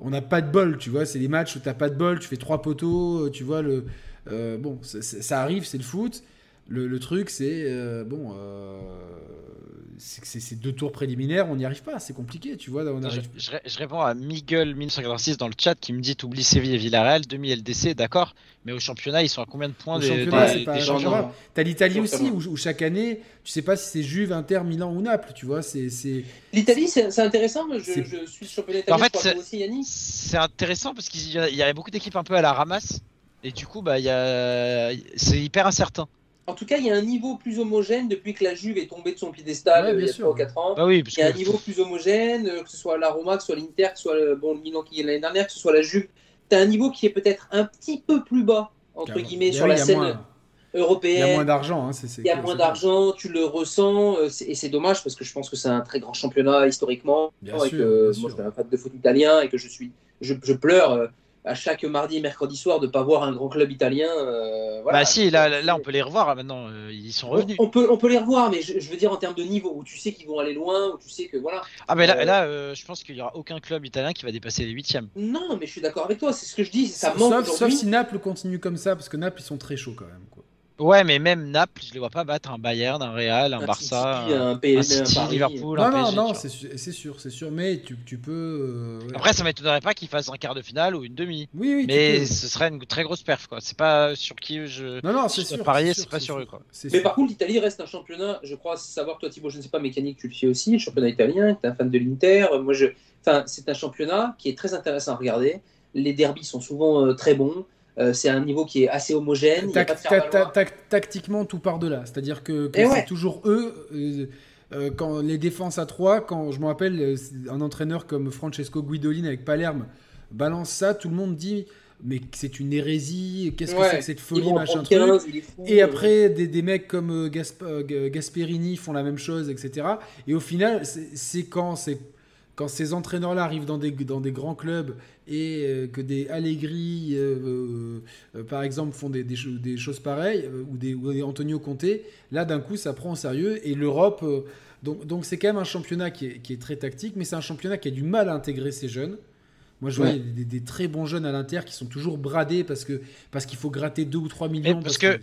on n'a pas de bol, tu vois. C'est les matchs où t'as pas de bol, tu fais trois poteaux, euh, tu vois le. euh, bon, ça arrive, c'est le foot. Le, le truc, c'est euh, bon, euh, c'est ces deux tours préliminaires, on n'y arrive pas, c'est compliqué, tu vois. On
Je,
arrive...
je ré- je réponds à Miguel 1986 dans le chat qui me dit t'oublies Séville et Villarreal, demi LDC, d'accord, mais au championnat ils sont à combien de points
Au
des,
championnat,
des-
c'est
des
pas- T'as l'Italie aussi, où, où chaque année, tu sais pas si c'est Juve, Inter, Milan ou Naples, tu vois. C'est, c'est...
L'Italie, c'est intéressant. Je, je suis championnat
En
italien.
fait,
je crois
c'est-
que aussi, Yannick.
C'est intéressant parce qu'il y, y a beaucoup d'équipes un peu à la ramasse et du coup bah c'est hyper incertain.
En tout cas, il y a un niveau plus homogène depuis que la Juve est tombée de son piédestal
Ouais,
euh,
bien
il y a
sûr.
3 ou 4 ans.
Bah oui, parce
Il y a un niveau plus homogène, euh, que ce soit la Roma, que ce soit l'Inter, que ce soit le, bon, le Milan qui est l'année dernière, que ce soit la Juve. Tu as un niveau qui est peut-être un petit peu plus bas, entre guillemets, sur
oui,
la scène
moins- Il y a
européenne.
moins d'argent. Hein,
Il y a moins d'argent, tu le ressens, euh, et c'est dommage parce que je pense que c'est un très grand championnat historiquement.
Bien
et
sûr,
que
bien
moi,
sûr.
je suis un fan de foot italien et que je suis, je, je pleure euh, à chaque mardi et mercredi soir de pas voir un grand club italien. euh, voilà.
bah si là, on peut les revoir là, maintenant, euh, ils sont
On,
revenus.
on peut, on peut les revoir, mais je, je veux dire en termes de niveau, où tu sais qu'ils vont aller loin, où tu sais que voilà.
Ah mais là,
Euh,
là euh, je pense qu'il y aura aucun club italien qui va dépasser les huitièmes.
Non, mais je suis d'accord avec toi, c'est ce que je dis, ça manque
Sauf, sauf
aujourd'hui.
si Naples continue comme ça, parce que Naples, ils sont très chauds quand même. Quoi.
Ouais, mais même Naples, je les vois pas battre un Bayern, un Real, un,
Un
Barça,
City,
un,
un PSG,
un City,
un.
Liverpool,
Non,
un
non,
PSG.
non,
vois.
c'est, sûr, c'est sûr. Mais tu, tu peux. euh, ouais.
Après, ça m'étonnerait pas qu'ils fassent un quart de finale ou une demi.
oui, oui,
Mais ce serait une très grosse perf quoi. C'est pas sur qui je.
Non, non, c'est sûr.
parier,
sûr,
c'est pas sur eux,
sûr.
quoi.
Mais
sûr.
par contre, l'Italie reste un championnat, je crois savoir, toi Thibaut, je ne sais pas, mécanique, tu le sais aussi, championnat italien, tu es un fan de l'Inter. Moi, je... enfin, c'est un championnat qui est très intéressant à regarder. Les derbies sont souvent euh, très bons. Euh, c'est un niveau qui est assez homogène. Y a pas de
tac- tactiquement, tout part de là. C'est-à-dire que, c'est
ouais.
toujours eux. euh, euh, quand les défenses à 3, quand je me rappelle, un entraîneur comme Francesco Guidolin avec Palerme balance ça, tout le monde dit mais c'est une hérésie, qu'est-ce que c'est que cette folie, machin truc.
15, il est fou.
Et après, des, des mecs comme Gasp- Gasperini font la même chose, etc. Et au final, c'est quand, c'est- quand ces entraîneurs-là arrivent dans des, dans des grands clubs et euh, que des Allegri, euh, euh, par exemple, font des, des, cho- des choses pareilles, ou, des, ou des Antonio Conte, là, d'un coup, ça prend au sérieux. Et l'Europe... donc donc c'est quand même un championnat qui est, qui est très tactique, mais c'est un championnat qui a du mal à intégrer ces jeunes. Moi, je vois
Ouais.
des, des très bons jeunes à l'Inter qui sont toujours bradés parce que parce qu'il faut gratter 2 ou 3 millions.
parce que-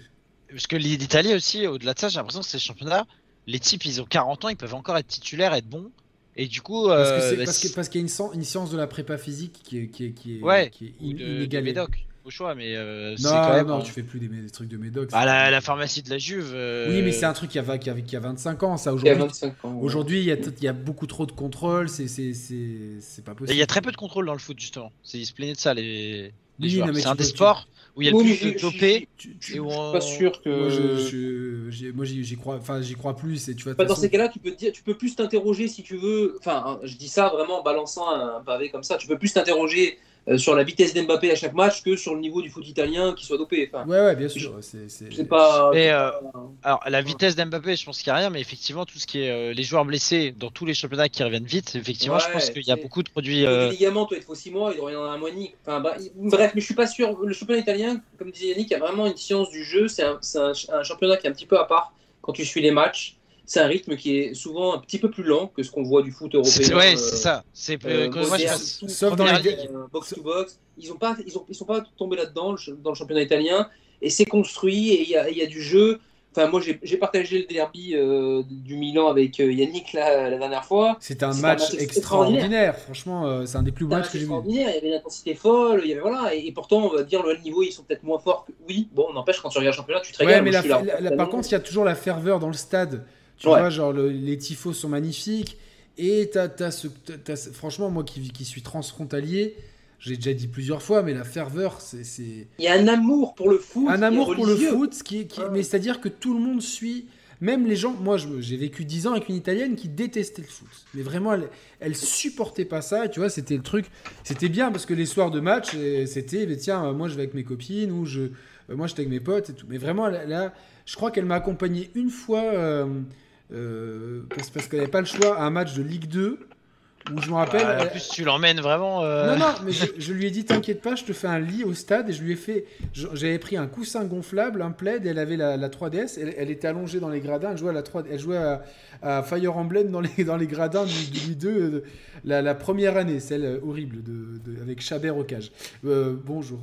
Parce que l'Italie aussi, au-delà de ça, j'ai l'impression que ces championnats, les types, ils ont 40 ans, ils peuvent encore être titulaires, être bons. Et du coup,
Parce
euh, bah,
qu'il y a une, une science de la prépa physique qui est, qui est, qui est,
Ouais,
qui est in-
de,
inégalée.
médoc, au choix, mais euh,
Non,
quand même.
non, tu fais plus des, des trucs de médoc.
Bah,
c'est-
la, la pharmacie de la Juve. euh,
Oui, mais c'est un truc qui a, qui a, qui a 25 ans. Ça
Il y a
aujourd'hui,
25 ans. ouais.
aujourd'hui, il y a, il y a beaucoup trop de contrôle. C'est, c'est, c'est, c'est pas
Il
possible.
y a très peu de contrôle dans le foot, justement. C'est ils se plaignaient de ça, les, les
Oui,
C'est un des
tu-
sports où il y a le
Oui,
plus de dopés.
Tu- tu-
Et où
Je
on-
suis pas sûr que.
Moi, j'y, crois. Enfin, j'y crois plus. Et tu vois,
Bah, dans
façon-
ces cas-là, tu peux te dire, tu peux plus t'interroger si tu veux. Enfin, hein, je dis ça vraiment en balançant un pavé comme ça. Tu peux plus t'interroger euh, sur la vitesse d'Mbappé à chaque match que sur le niveau du foot italien qui soit dopé. Enfin,
Ouais, ouais, bien sûr. C'est,
pas.
Mais, euh,
pas-
Alors, la vitesse d'Mbappé, je pense qu'il n'y a rien, mais effectivement, tout ce qui est euh, les joueurs blessés dans tous les championnats qui reviennent vite, effectivement, je pense qu'il y a beaucoup de produits.
Le
euh,
ligament, toi, il te faut 6 mois, il doit y en avoir un mois et demi. Enfin, bah, bref, mais je suis pas sûr. Le championnat italien, comme disait Yannick, il y a vraiment une science du jeu. C'est un, c'est un- un championnat qui est un petit peu à part quand tu suis les matchs. C'est un rythme qui est souvent un petit peu plus lent que ce qu'on voit du foot européen.
ouais,
euh,
c'est ça. C'est
euh,
euh,
tout-
Sauf dans les-
ligue.
euh, box to box. Ils ont pas, ils ont, ils sont pas tombés là-dedans dans le championnat italien et c'est construit et il y a, il y a du jeu. Enfin, moi, j'ai j'ai partagé le derby euh, du Milan avec euh, Yannick là, la dernière fois.
C'était un
C'est un
match extraordinaire. Franchement, euh, c'est un des plus beaux matchs
match
que j'ai vu.
extraordinaire. Il y avait une intensité folle. Il y avait voilà. Et, et pourtant, on va dire le niveau, ils sont peut-être moins forts. Que... Oui, bon, on n'empêche quand tu regardes le championnat, tu te
Ouais,
régales.
mais la, la- la- par contre, il y a toujours la ferveur dans le stade. Tu
Ouais.
vois, genre le- les tifos sont magnifiques. Et t'as, t'as ce, t'as- franchement, moi qui, qui suis transfrontalier, j'ai déjà dit plusieurs fois, mais la ferveur, c'est, c'est
il y a un amour pour le foot.
un amour pour le foot. Qui qui-. Mais c'est-à-dire que tout le monde suit. Même les gens, moi j'ai vécu 10 ans avec une italienne qui détestait le foot. Mais vraiment, elle, elle supportait pas ça. Et tu vois, c'était le truc. C'était bien parce que les soirs de match, euh, c'était, mais tiens, euh, moi je vais avec mes copines ou je, euh, moi j'étais avec mes potes et tout. Mais vraiment, là, là, je crois qu'elle m'a accompagné une fois euh, euh, parce, parce qu'elle n'avait pas le choix à un match de Ligue 2 où je me rappelle.
Bah, en plus, tu l'emmènes vraiment. euh,
non, non, mais je, je lui ai dit T'inquiète pas, je te fais un lit au stade. Et je lui ai fait. J'avais pris un coussin gonflable, un plaid, et elle avait la, la 3DS. Elle, elle était allongée dans les gradins. Elle jouait à, la 3, elle jouait à, à Fire Emblem dans les, dans les gradins du, du Ligue 2, euh, la, la première année, celle horrible, de, de- avec Chabert au cage. Euh, bonjour.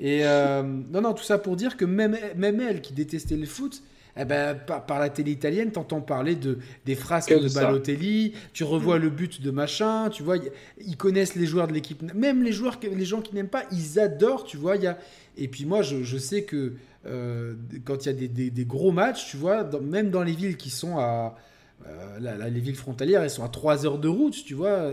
Et non, non, tout ça pour dire que même, même elle qui détestait le foot, eh ben, par, par la télé italienne, t'entends parler de, des frasques
Que
de.
Mm.
Balotelli, tu revois le but de machin, tu vois, y- ils connaissent les joueurs de l'équipe, même les joueurs, les gens qui n'aiment pas, ils adorent, tu vois. il Y a... Et puis moi, je, je sais que euh, quand il y a des, des- des gros matchs, tu vois, dans- même dans les villes qui sont à. euh, là, là, les villes frontalières, elles sont à 3 heures de route, tu vois.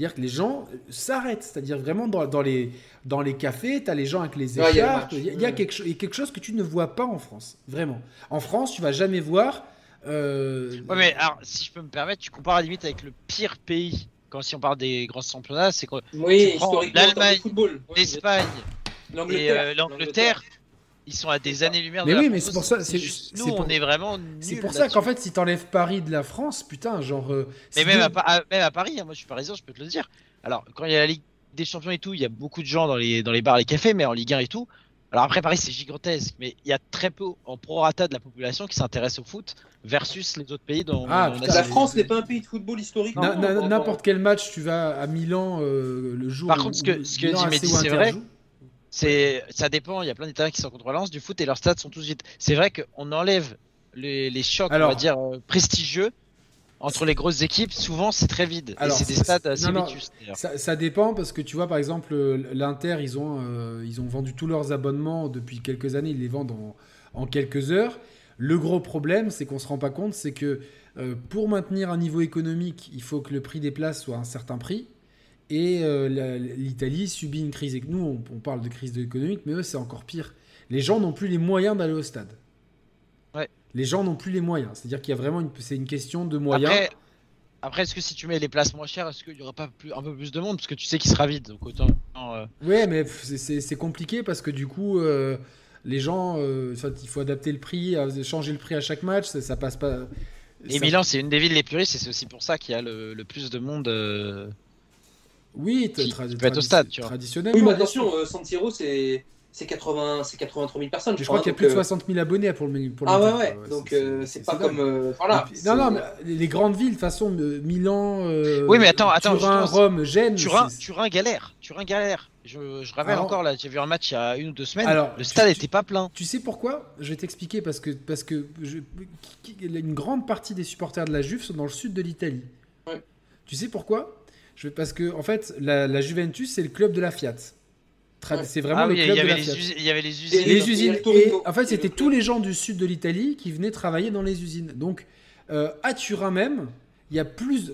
C'est-à-dire que les gens s'arrêtent. C'est-à-dire vraiment dans, dans les, dans les cafés, tu as les gens avec les
Ouais, il y a le
écharpes. Il y a, il y a
Ouais.
quelque, y a quelque chose que tu ne vois pas en France. Vraiment. En France, tu vas jamais voir. euh,
Ouais, mais alors, si je peux me permettre, tu compares à la limite avec le pire pays. Quand si on parle des grands championnats, c'est quoi?
Oui,
l'Allemagne, l'Espagne et
l'Angleterre.
Ils sont à des années-lumière.
Mais
de la
oui, mais c'est pour ça, c'est-
juste-
c'est
Nous,
pour-
on est vraiment.
C'est pour ça qu'en fait, si t'enlèves Paris de la France, putain, genre. euh,
Mais même à, même Paris, hein, moi je suis parisien, je peux te le dire. Alors, quand il y a la Ligue des Champions et tout, il y a beaucoup de gens dans les, dans les bars, les cafés, mais en Ligue 1 et tout. Alors après, Paris, c'est gigantesque, mais il y a très peu en prorata de la population qui s'intéresse au foot versus les autres pays dont
Ah,
on a
putain,
La
mais-
France n'est pas un pays de football historique.
Na- N'importe quel match, tu vas à Milan euh, le jour.
Par
où-
contre, ce que- ce que dit Mehdi, c'est vrai.
joue.
C'est, ça dépend. Il y a plein d'Italiens qui sont contre Valence du foot et leurs stades sont tous vides. C'est vrai qu'on enlève les, les chocs,
Alors-
on va dire euh, prestigieux entre les grosses équipes. Souvent, c'est très vide.
Alors,
et c'est des stades assez
non, non,
vétustes. d'ailleurs.
Ça, ça dépend parce que tu vois, par exemple, euh, l'Inter, ils ont, euh, ils ont vendu tous leurs abonnements depuis quelques années. Ils les vendent en, en quelques heures. Le gros problème, c'est qu'on se rend pas compte, c'est que euh, pour maintenir un niveau économique, il faut que le prix des places soit à un certain prix. Et euh, l'Italie subit une crise. Et nous, on, on parle de crise économique, mais eux, c'est encore pire. Les gens n'ont plus les moyens d'aller au stade.
Ouais.
Les gens n'ont plus les moyens. C'est-à-dire qu'il y a vraiment une, c'est une question de moyens.
Après, après est-ce que si tu mets les places moins chères, est-ce qu'il y aura pas plus, un peu plus de monde? Parce que tu sais qu'il sera vide. Donc autant. euh,
Ouais, mais c'est- compliqué parce que du coup, euh, les gens, euh, il faut adapter le prix, changer le prix à chaque match, ça, ça passe pas.
Et
ça-
Milan, c'est une des villes les plus riches et c'est aussi pour ça qu'il y a le, le plus de monde. Euh,
Oui,
qui- qui peut être au stade, tu vois.
traditionnellement.
Oui, mais attention, euh, San Siro, c'est c'est 80, c'est 83 000 personnes.
je crois qu'il y a plus de
euh,
60 000 abonnés pour le pour
Ah ouais, ouais. Donc
C'est-
euh, pas comme. euh, Voilà.
Et puis- non, non, mais les grandes villes, de toute façon, euh, Milan, euh,
Oui, mais attends, attends,
Turin, Rome, Gênes.
Turin, Turin galère. Turin galère. Je, je rappelle
Alors-
encore là, j'ai vu un match il y a une ou deux semaines.
Alors,
le stade
tu-
était pas plein.
Tu sais pourquoi? Je vais t'expliquer parce que parce que je- une grande partie des supporters de la Juve sont dans le sud de l'Italie.
Ouais.
Tu sais pourquoi? Je parce que en fait la, la Juventus c'est le club de la Fiat. C'est vraiment
Ah
le
oui,
club
y
de
avait
la
les
Fiat.
usines. Il y avait les
Et
usines.
Les
Et
usines.
le
Et
Torino.
en fait, c'était tous les gens du sud de l'Italie qui venaient travailler dans les usines. Donc, euh, à Turin même, il y a plus.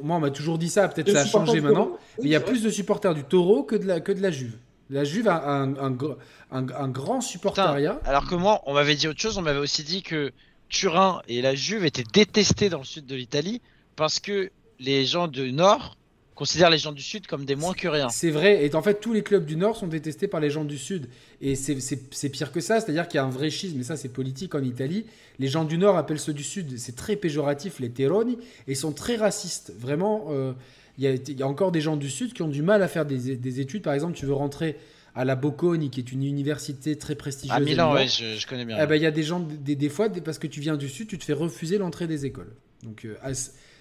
Moi, on m'a toujours dit ça. Peut-être ça a
supporters
changé maintenant.
Toro.
Mais il y a plus de supporters du Taureau que de la, que de la Juve. La Juve a un, un, gr- un- un grand supportariat.
Alors que moi, on m'avait dit autre chose. On m'avait aussi dit que Turin et la Juve étaient détestés dans le sud de l'Italie parce que les gens du nord considèrent les gens du sud comme des moins que rien.
C'est vrai. Et en fait, tous les clubs du Nord sont détestés par les gens du Sud. Et c'est- pire que ça. C'est-à-dire qu'il y a un vrai schisme. Mais ça, c'est politique en Italie. Les gens du Nord appellent ceux du Sud. C'est très péjoratif, les terroni. Et sont très racistes. Vraiment, euh, il y, a, il y a encore des gens du Sud qui ont du mal à faire des, des études. Par exemple, tu veux rentrer à la Bocconi, qui est une université très prestigieuse.
À Milan,
Milan.
ouais, je, je connais bien.
Eh ben, il y a des gens, des, des fois, parce que tu viens du Sud, tu te fais refuser l'entrée des écoles. Donc, euh, ah,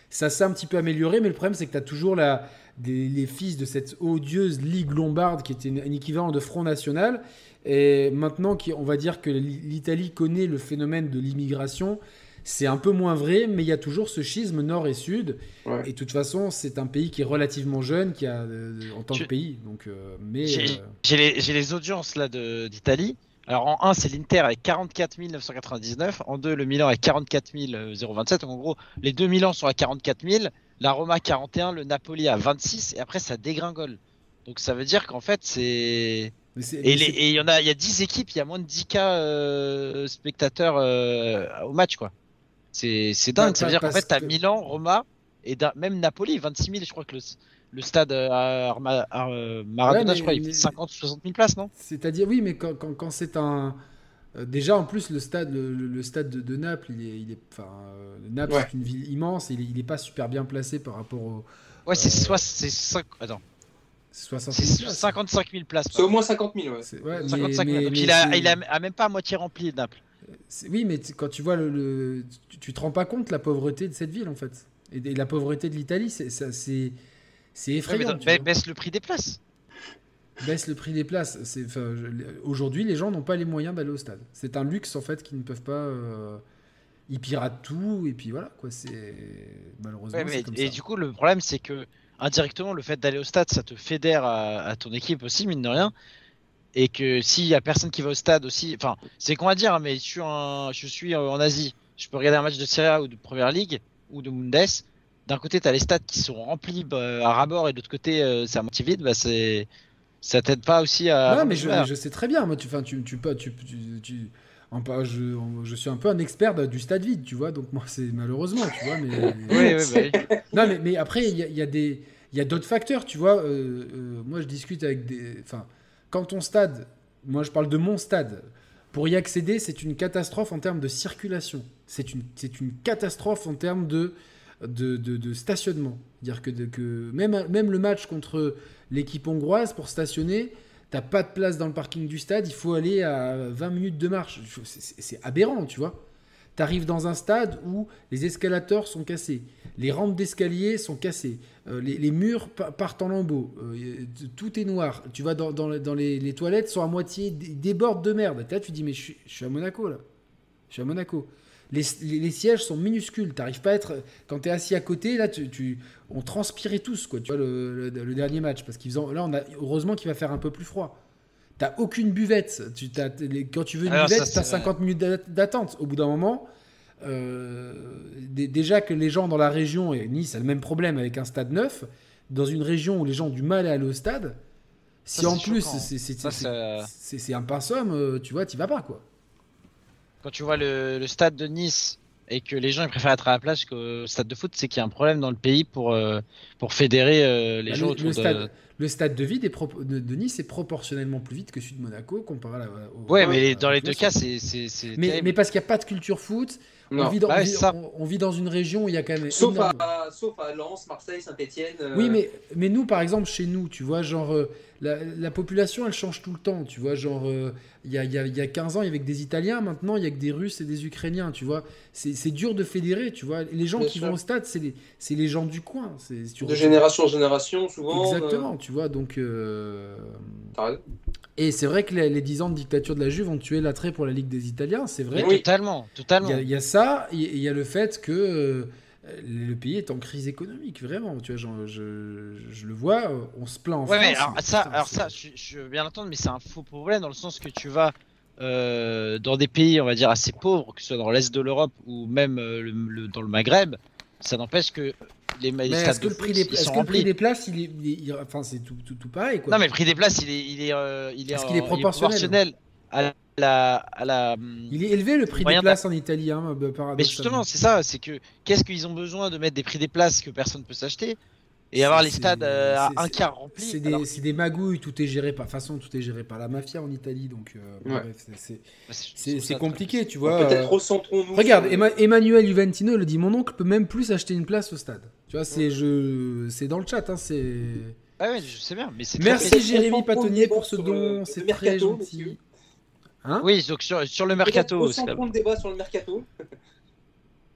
ça s'est un petit peu amélioré, mais le problème, c'est que tu as toujours la, des- les fils de cette odieuse Ligue lombarde qui était un équivalent de Front National. Et maintenant, qui- on va dire que l'I- l'Italie connaît le phénomène de l'immigration. C'est un peu moins vrai, mais il y a toujours ce schisme nord et sud.
Ouais.
Et de toute façon, c'est un pays qui est relativement jeune, qui a euh, en tant
Tu-
que pays. Donc, euh, mais
J'ai
euh,
j'ai les, audiences là de- d'Italie. Alors en 1, c'est l'Inter avec 44 999. En 2, le Milan avec 44 027. Donc en gros, les deux Milan sont à 44 000. La Roma 41, le Napoli à 26. Et après, ça dégringole. Donc ça veut dire qu'en fait, c'est. Et il y en a, il y a 10 équipes, il y a moins de 10 cas euh, spectateurs euh, au match, quoi. C'est c'est dingue. Ça veut dire qu'en fait, t'as
que-
Milan, Roma et même Napoli, 26 000. Je crois que le, le stade euh, à Arma- à, euh, Maradona,
Ouais, mais-
je crois, il fait
mais-
50 ou 60 000 places, non?
C'est-à-dire, oui, mais quand, quand, quand c'est un. euh, déjà, en plus, le stade, le, le- stade de, de Naples, il est, il est, enfin, euh, Naples,
Ouais.
c'est une ville immense. Il est, il est pas super bien placé par rapport aux
Ouais, c'est
Euh,
soit c'est cinq- attends,
60
c'est
000 places.
55 000 places.
C'est au moins 50 000, ouais.
Ouais, mais-
55 000.
mais-
Donc
mais
il, a, il a, a même pas à moitié rempli Naples.
Oui, mais quand tu vois le, le- tu, tu te rends pas compte la pauvreté de cette ville en fait, et, et la pauvreté de l'Italie, c'est ça- c'est
mais
effrayant. vois.
baisse le prix des places.
baisse le prix des places. C'est, aujourd'hui, les gens n'ont pas les moyens d'aller au stade. C'est un luxe en fait qu'ils ne peuvent pas. euh, ils piratent tout et puis voilà quoi. C'est malheureusement.
Ouais,
c'est
mais-
comme
et
ça.
du coup, le problème, c'est que indirectement, le fait d'aller au stade, ça te fédère à, à ton équipe aussi, mine de rien. Et que s'il y a personne qui va au stade aussi, enfin, c'est qu'on va dire, hein, mais je suis, en, je suis en Asie, je peux regarder un match de Serie A ou de Première Ligue ou de Mundes. D'un côté, tu as les stades qui sont remplis bah, à ras-bord et de l'autre côté, euh, c'est à moitié vide. Bah, c'est, ça t'aide pas aussi à.
Non, mais je, sais très bien. Moi, tu, enfin, tu, tu, tu, tu, tu- en pas- je, je suis un peu un expert de- du stade vide, tu vois. Donc moi, c'est malheureusement, tu vois. Mais
Oui, oui, bah oui.
non, mais, mais après, il y a, il y a des, il y a d'autres facteurs, tu vois. euh, euh, moi, je discute avec des, enfin, quand ton stade, moi, je parle de mon stade. Pour y accéder, c'est une catastrophe en termes de circulation. C'est une, c'est une catastrophe en termes de, de, stationnement. Dire que, même, le match contre l'équipe hongroise pour stationner, t'as pas de place dans le parking du stade, il faut aller à 20 minutes de marche. C'est- aberrant, tu vois. T'arrives dans un stade où les escalators sont cassés, les rampes d'escalier sont cassées, euh, les, murs pa- partent en lambeaux, euh, tout est noir. Tu vas dans, les, toilettes, sont à moitié dé- débordent de merde. Là, tu dis, mais je suis à Monaco, là. Je suis à Monaco. Les, les- les sièges sont minuscules. T'arrives pas à être. Quand t'es assis à côté, là, tu, tu- on transpirait tous, quoi. Tu vois, le, le- le dernier match. Parce qu'ils Là, on a, heureusement qu'il va faire un peu plus froid. T'as aucune buvette. Tu, quand tu veux une
Alors, ça,
buvette, t'as
c'est-
50 minutes d'a- d'attente. Au bout d'un moment, euh, dé- déjà que les gens dans la région, et Nice a le même problème avec un stade neuf, dans une région où les gens ont du mal à aller au stade, si
Ça,
en plus c'est un pinsomme, euh, tu vois, t'y vas pas, quoi.
Quand tu vois le, le stade de Nice et que les gens ils préfèrent être à la plage qu'au stade de foot, c'est qu'il y a un problème dans le pays pour, euh, pour fédérer euh, les
Bah,
gens
le,
autour
le
de.
stade, le stade de, de, de Nice est proportionnellement plus vite que celui de Monaco comparé à la, au-
Ouais, mais dans les deux cas, c'est
Mais, mais parce qu'il n'y a pas de culture foot, on vit, dans,
Bah
on, vit,
c'est ça.
on- on vit dans une région où il y a quand même.
Sauf
énorme-
à, sauf à Lens, Marseille, Saint-Etienne.
Oui, mais, mais nous, par exemple, chez nous, tu vois, genre, euh, la, la population, elle change tout le temps, tu vois, genre, euh, il y, a, y a- y a 15 ans, il y avait que des Italiens, maintenant, il y a que des Russes et des Ukrainiens, tu vois. C'est dur de fédérer, tu vois. Les gens
Bien
qui
sûr.
vont au stade, c'est les, les gens du coin. c'est tu
De génération en génération, souvent.
Exactement, tu vois, donc... euh,
euh, t'as raison.
Et c'est vrai que les, les 10 ans de dictature de la Juve ont tué l'attrait pour la Ligue des Italiens, c'est vrai.
Oui.
Totalement, totalement.
il y a ça, il y a le fait que euh, le pays est en crise économique, vraiment. Tu vois, genre, je, je le vois, on se plaint en
Ouais,
France.
mais alors
mais
ça,
putain,
alors
c'est-
ça, je, je veux bien l'entendre, mais c'est un faux problème dans le sens que tu vas euh, dans des pays, on va dire assez pauvres, que ce soit dans l'est de l'Europe ou même euh, le- le- dans le Maghreb, ça n'empêche que les,
Mais
stades
est-ce que, le prix des, est-ce
sont
que le prix des places, il est, il est- il- enfin, c'est tout, tout, tout pareil, quoi.
Non, mais le prix des places, il est, il est, euh, il est,
Est-ce qu'il est proportionnel
à la, à la. hum,
Il est élevé le prix des places en Italie, hein, bah,
Mais
paradoxalement.
justement, c'est ça, c'est que qu'est-ce qu'ils ont besoin de mettre des prix des places que personne ne peut s'acheter? Et avoir les stades euh, à un quart remplis.
C'est
alors
des, c'est des magouilles, tout est géré par. Façon, tout est géré par la mafia en Italie, donc euh,
Ouais.
bref, c'est-
ça
compliqué, tu vois.
Peut-être
euh,
recentrons-nous.
Regarde, Emma- Emmanuel Juventino le dit, mon oncle peut même plus acheter une place au stade. Tu vois, c'est je, c'est dans le chat, hein, c'est.
Ah ouais, je sais bien, mais c'est
Merci Jérémy Patonnier pour ce don, c'est très
mercato,
gentil. Hein?
Oui, donc sur, sur le mercato,
le débat sur le mercato.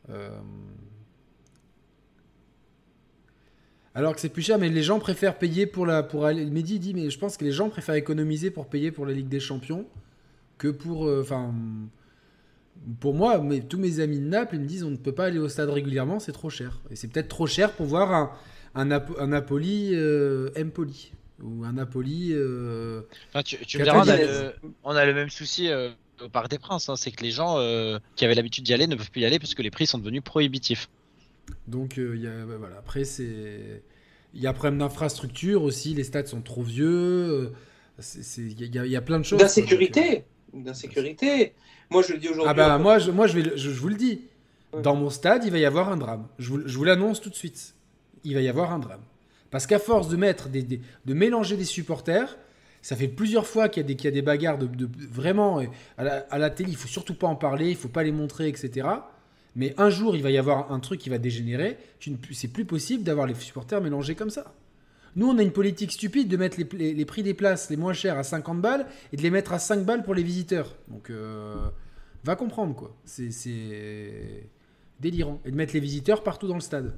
Euh, Alors que c'est plus cher, mais les gens préfèrent payer pour la pour aller. Mehdi dit, mais je pense que les gens préfèrent économiser pour payer pour la Ligue des Champions que pour. euh, Enfin, pour moi, mais tous mes amis de Naples ils me disent, on ne peut pas aller au stade régulièrement, c'est trop cher. Et c'est peut-être trop cher pour voir un un, un Napoli euh, Empoli ou un Napoli. euh,
Enfin, tu, tu me diras, on a, le, on a le même souci au Parc des Princes, hein, c'est que les gens qui avaient l'habitude d'y aller ne peuvent plus y aller parce que les prix sont devenus prohibitifs.
Donc euh, il y a, bah, voilà. après c'est il y a problème d'infrastructure aussi, les stades sont trop vieux, euh, il y, a- il y a plein de choses. quoi. Donc,
D'insécurité. D'insécurité. Moi, je le dis
euh,
aujourd'hui.
Ah bah moi je, moi je, vais, je, je vous le dis,
Ouais.
dans mon stade il va y avoir un drame. Je vous, je vous l'annonce tout de suite, il va y avoir un drame. Parce qu'à force de mettre des, des- de mélanger des supporters, ça fait plusieurs fois qu'il y a des, qu'il y a des bagarres de, de- vraiment euh, à la, à la télé, il faut surtout pas en parler, il faut pas les montrer, etc. Mais un jour, il va y avoir un truc qui va dégénérer. C'est plus possible d'avoir les supporters mélangés comme ça. Nous, on a une politique stupide de mettre les, prix des places les moins chers à 50 balles et de les mettre à 5 balles pour les visiteurs. Donc, euh, va comprendre, quoi. C'est- délirant. Et de mettre les visiteurs partout dans le stade.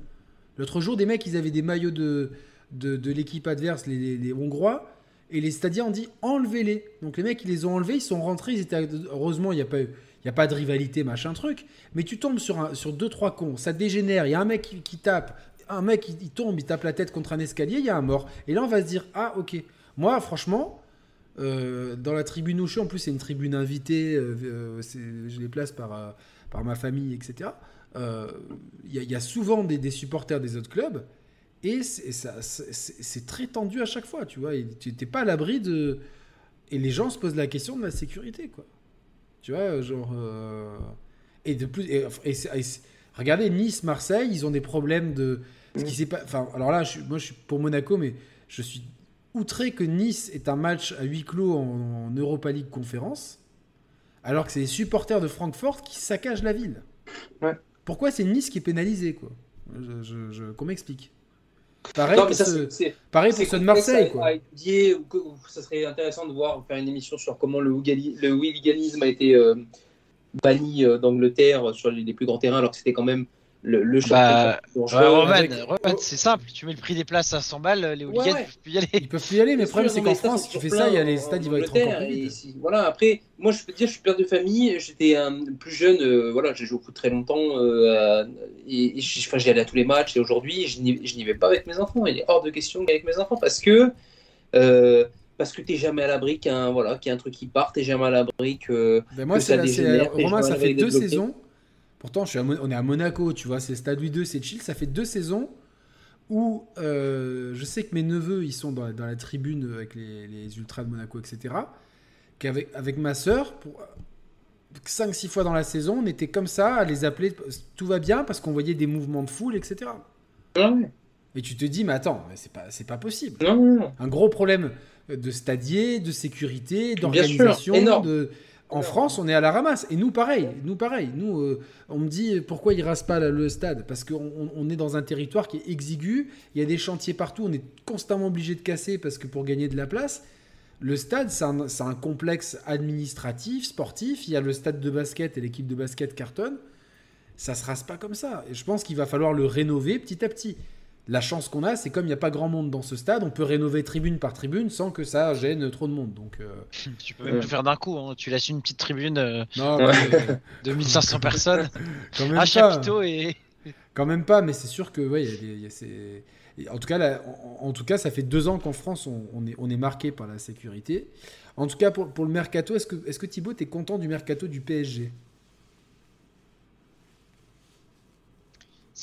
L'autre jour, des mecs, ils avaient des maillots de, de, l'équipe adverse, les Hongrois. Et les stadiens ont dit enlevez-les. Donc les mecs, ils les ont enlevés, ils sont rentrés, ils étaient. Heureusement, il n'y a pas eu. N'y a pas de rivalité, machin truc. Mais tu tombes sur, un, sur deux, trois cons. Ça dégénère. Il y a un mec qui, tape. Un mec, il, il tombe, il tape la tête contre un escalier. Il y a un mort. Et là, on va se dire Ah, ok. Moi, franchement, euh, dans la tribune où je suis, en plus, c'est une tribune invitée. euh, euh, je les place par, par ma famille, etc. Il y, a- souvent des, des supporters des autres clubs. Et c'est très tendu à chaque fois, tu vois. Tu n'es pas à l'abri de. Et les gens se posent la question de la sécurité, quoi. Tu vois, genre. euh, Et de plus. et- et c'est- et c'est- regardez, Nice, Marseille, ils ont des problèmes de. Ce qui s'est pas. Enfin, alors là, je moi, je suis pour Monaco, mais je suis outré que Nice est un match à huis clos en, en Europa League conférence, alors que c'est les supporters de Francfort qui saccagent la ville.
Ouais.
Pourquoi c'est Nice qui est pénalisé, quoi? Je, je- je- Qu'on m'explique. Pareil,
Non,
pour
ça,
ce- pareil pour ceux de Marseille, quoi.
à étudier, ou que- ou ça serait intéressant de voir faire une émission sur comment le, hooliganisme a été euh, banni euh, d'Angleterre sur les, les plus grands terrains, alors que c'était quand même le, le
Bah. Ouais,
avec-
c'est simple, tu mets le prix des places à 100 balles, les hooligans
Ouais,
peuvent plus y aller.
Ils peuvent plus y aller, mais le problème, c'est qu'en France, si tu fais ça, il y a les stades, ils vont être encore plus
si- Voilà, après, moi je peux te dire, je suis père de famille, j'étais un plus jeune, euh, voilà, j'ai joué au foot très longtemps, euh, et, allais à tous les matchs, et aujourd'hui, je n'y vais pas avec mes enfants. Il est hors de question d'y aller avec mes enfants parce que. euh, parce que t'es jamais à l'abri qu'un voilà, qu'il y a un truc qui part, t'es jamais à l'abri que.
Ben moi,
que
c'est
ça
la-
dégénère,
Romain, ça fait deux saisons. Pourtant, je suis à Mon- on est à Monaco, tu vois, c'est stade Louis II, c'est chill. Ça fait deux saisons où euh, je sais que mes neveux, ils sont dans, dans la tribune avec les, les ultras de Monaco, etc. Qu'avec avec ma sœur, pour 5-6 fois dans la saison, on était comme ça à les appeler. Tout va bien parce qu'on voyait des mouvements de foule, etc.
Ouais.
Et tu te dis, mais attends, mais c'est pas, c'est pas possible.
Non, non, non.
Un gros problème de stadier, de sécurité, d'organisation. De... En. France, on est à la ramasse. Et nous, pareil. Nous, pareil. Nous, euh, on me dit pourquoi ils rasent pas le stade? Parce qu'on on- on est dans un territoire qui est exigu. Il y a des chantiers partout. On est constamment obligé de casser parce que pour gagner de la place. Le stade, c'est un, c'est un complexe administratif, sportif. Il y a le stade de basket et l'équipe de basket cartonne. Ça se rase pas comme ça. Et je pense qu'il va falloir le rénover petit à petit. La chance qu'on a, c'est comme il n'y a pas grand monde dans ce stade, on peut rénover tribune par tribune sans que ça gêne trop de monde. Donc, euh,
Tu peux même tout faire d'un coup, hein. tu laisses une petite tribune euh,
non, mais,
de 1500 personnes
quand même
à
pas.
chapiteau et.
Quand même pas, mais c'est sûr que ouais, il y a des- il y a ces- et En tout cas, là, en, en tout cas, ça fait deux ans qu'en France, on, on est, on est marqué par la sécurité. En tout cas, pour, pour le mercato, est-ce que, est-ce que Thibaut, t'es content du mercato du PSG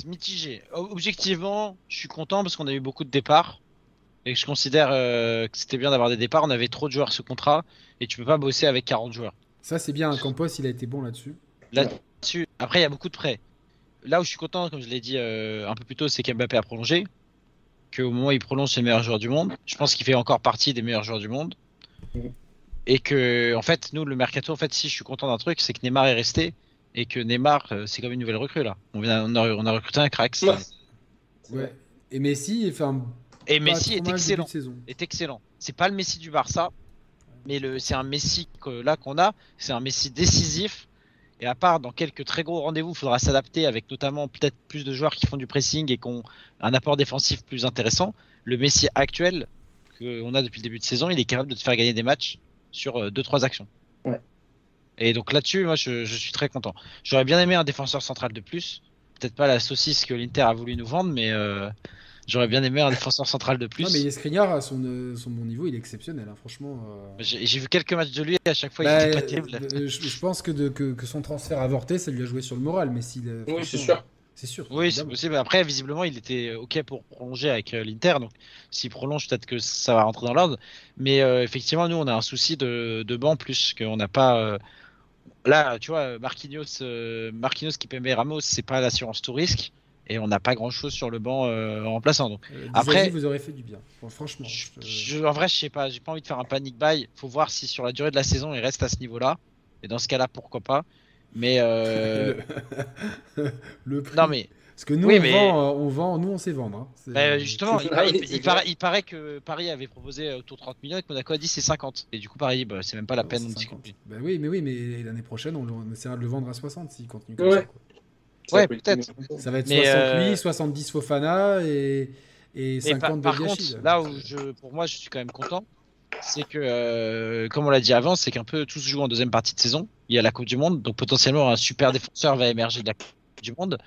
Mitigé. Objectivement, je suis content parce qu'on a eu beaucoup de départs. Et je considère euh, que c'était bien d'avoir des départs. On avait trop de joueurs sous contrat et tu peux pas bosser avec 40 joueurs.
Ça, c'est bien. Campos, il a été bon là-dessus.
Là-dessus, après, il y a beaucoup de prêts. Là où je suis content, comme je l'ai dit euh, un peu plus tôt, c'est qu'Mbappé a prolongé. Qu'au moment où il prolonge, c'est le meilleur joueur du monde. Je pense qu'il fait encore partie des meilleurs joueurs du monde.
Mhm.
Et que, en fait, nous, le mercato, en fait, si je suis content d'un truc, c'est que Neymar est resté. Et que Neymar, euh, c'est comme une nouvelle recrue, là. On, vient, on, a, on a recruté un crack.
Ouais.
Et Messi, il fait un
Et Messi est excellent. est excellent. C'est pas le Messi du Barça, mais le, c'est un Messi que, là qu'on a, c'est un Messi décisif. Et à part dans quelques très gros rendez-vous, il faudra s'adapter avec notamment peut-être plus de joueurs qui font du pressing et qui ont un apport défensif plus intéressant. Le Messi actuel qu'on a depuis le début de saison, il est capable de te faire gagner des matchs sur 2-3 actions.
Ouais.
Et donc là-dessus, moi je, je suis très content. J'aurais bien aimé un défenseur central de plus. Peut-être pas la saucisse que l'Inter a voulu nous vendre, mais euh, j'aurais bien aimé un défenseur central de plus.
Non, mais Skriniar, à son, euh, son bon niveau, il est exceptionnel. hein, franchement. euh.
J'ai vu quelques matchs de lui et à chaque fois
Bah,
il était pas terrible.
euh, je, je pense que, de- que, que son transfert avorté, ça lui a joué sur le moral. Mais s'il, euh,
Oui, c'est sûr.
C'est sûr.
Oui, c'est possible. Après, visiblement, il était OK pour prolonger avec euh, l'Inter. Donc, s'il prolonge, peut-être que ça va rentrer dans l'ordre. Mais euh, effectivement, nous, on a un souci de, de banc plus qu'on n'a pas. euh, Là, tu vois, Marquinhos, euh, Marquinhos qui paie Ramos, c'est pas l'assurance tout risque. Et on n'a pas grand-chose sur le banc euh, en remplaçant. Donc,
Euh,
Après-
vous aurez fait du bien. Bon, franchement.
je-
je-
en vrai, je sais pas. J'ai pas envie de faire un panic buy. Faut voir si sur la durée de la saison, il reste à ce niveau-là. Et dans ce cas-là, pourquoi pas. Mais euh,
le prix.
non, mais
Parce que nous,
Oui,
on,
mais-
vend, euh, on vend, nous, on sait vendre. hein.
Bah, justement, il, paraît, il paraît que Paris avait proposé euh, autour de 30 millions et que Monaco a dit c'est 50. Et du coup, Paris, bah, c'est même pas la
Non,
peine
c'est
de
50.
discuter.
Bah oui, mais oui, mais l'année prochaine, on, on essaiera de le vendre à 60 s'il continue comme
Ouais.
ça. quoi.
Ouais, peut-être.
Ça va être
Mais,
60
euh,
lui, 70 Fofana et, et
Mais par,
50
par
Badiachil.
contre, là où je, pour moi, je suis quand même content, c'est que, euh, comme on l'a dit avant, c'est qu'un peu tout se joue en deuxième partie de saison. Il y a la Coupe du Monde, donc potentiellement un super défenseur va émerger de la Coupe du Monde.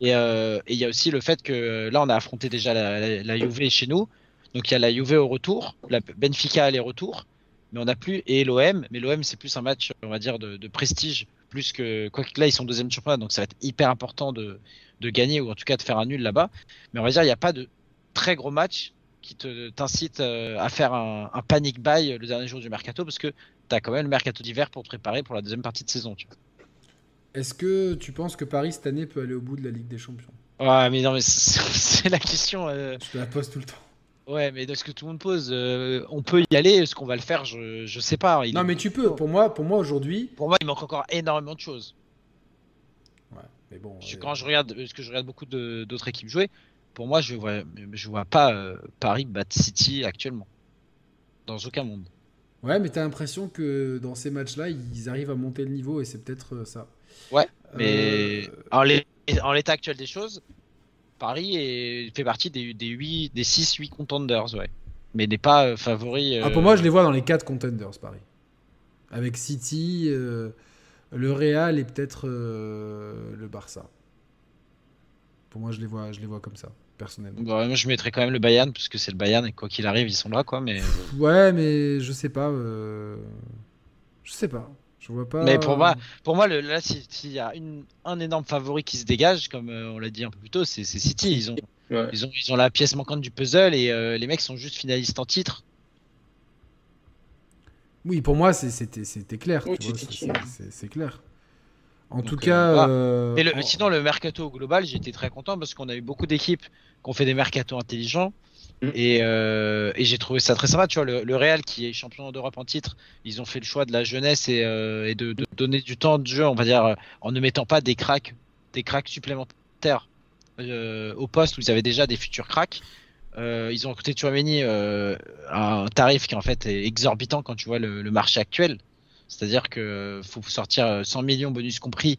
Et, euh, et il y a aussi le fait que là, on a affronté déjà la, Juve chez nous. Donc il y a la Juve au retour, la Benfica aller retour, mais on n'a plus et l'OM. Mais l'OM c'est plus un match, on va dire, de, prestige, plus que là ils sont deuxième championnat, donc ça va être hyper important de, gagner ou en tout cas de faire un nul là-bas. Mais on va dire il n'y a pas de très gros match qui te t'incite euh, à faire un, panic buy le dernier jour du mercato parce que tu as quand même le mercato d'hiver pour te préparer pour la deuxième partie de saison.
Est-ce que tu penses que Paris cette année peut aller au bout de la Ligue des Champions?
Ouais, mais non, mais c'est la question. Euh...
Je te la pose tout le temps.
Ouais, mais de ce que tout le monde pose, euh, on peut y aller. Est-ce qu'on va le faire? Je, je sais pas.
Il non, mais tu peux. Pour moi, pour moi aujourd'hui.
Pour moi, il manque encore énormément de choses.
Ouais, mais bon.
Parce que quand je regarde, parce que je regarde beaucoup d'autres équipes jouer, pour moi, je vois, je vois pas euh, Paris battre City actuellement. Dans aucun monde.
Ouais, mais t'as l'impression que dans ces matchs-là, ils arrivent à monter le niveau et c'est peut-être euh, ça.
Ouais, mais euh... en l'état actuel des choses, Paris est, fait partie des, des, 8, des 6-8 contenders, ouais. Mais n'est pas euh, favori.
Ah, pour moi, je les vois dans les 4 contenders, Paris. Avec City, euh, le Real et peut-être euh, le Barça. Pour moi, je les vois, je les vois comme ça, personnellement.
Bah, moi, je mettrais quand même le Bayern, parce que c'est le Bayern et quoi qu'il arrive, ils sont là, quoi. Mais...
Ouais, mais je sais pas. Euh... Je sais pas. Je vois pas.
Mais pour moi, pour moi le, là, s'il si y a une, un énorme favori qui se dégage, comme euh, on l'a dit un peu plus tôt, c'est City. Ils ont, ouais. ils, ont, ils ont la pièce manquante du puzzle et euh, les mecs sont juste finalistes en titre.
Oui, pour moi, c'était clair.
Oui,
c'est clair. En Donc, tout cas.
Euh, et le, en... sinon, le mercato global, j'étais très content parce qu'on a eu beaucoup d'équipes qui ont fait des mercatos intelligents.
Mm.
Et, euh, et j'ai trouvé ça très sympa. Tu vois, le, le Real qui est champion d'Europe en titre, ils ont fait le choix de la jeunesse et, euh, et de, de, donner du temps de jeu, on va dire, en ne mettant pas des cracks, des cracks supplémentaires euh, au poste où ils avaient déjà des futurs cracks. Euh, ils ont recruté Chouameni euh, un tarif qui en fait est exorbitant quand tu vois le, le marché actuel. C'est-à-dire que faut sortir 100 millions bonus compris.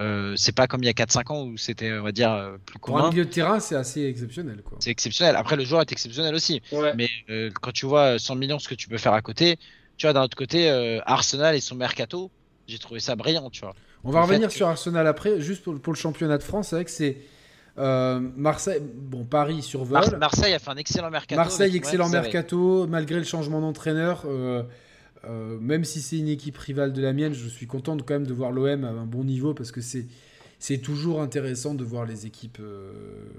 Euh, c'est pas comme il y a 4-5 ans où c'était, on va dire, plus commun.
Pour un milieu de terrain, c'est assez exceptionnel.
C'est exceptionnel. Après, le joueur est exceptionnel aussi.
Ouais.
Mais euh, quand tu vois 100 millions, ce que tu peux faire à côté, tu vois, d'un autre côté, euh, Arsenal et son mercato, j'ai trouvé ça brillant, tu vois.
On va en revenir fait, sur Arsenal après. Juste pour, pour le championnat de France, c'est vrai que c'est. Euh, Marseille, bon, Paris survole.
Mar Marseille a fait un excellent mercato.
Marseille, excellent mercato, malgré le changement d'entraîneur. Euh, même si c'est une équipe rivale de la mienne, je suis content de, quand même de voir l'OM à un bon niveau parce que c'est c'est toujours intéressant de voir les équipes, euh,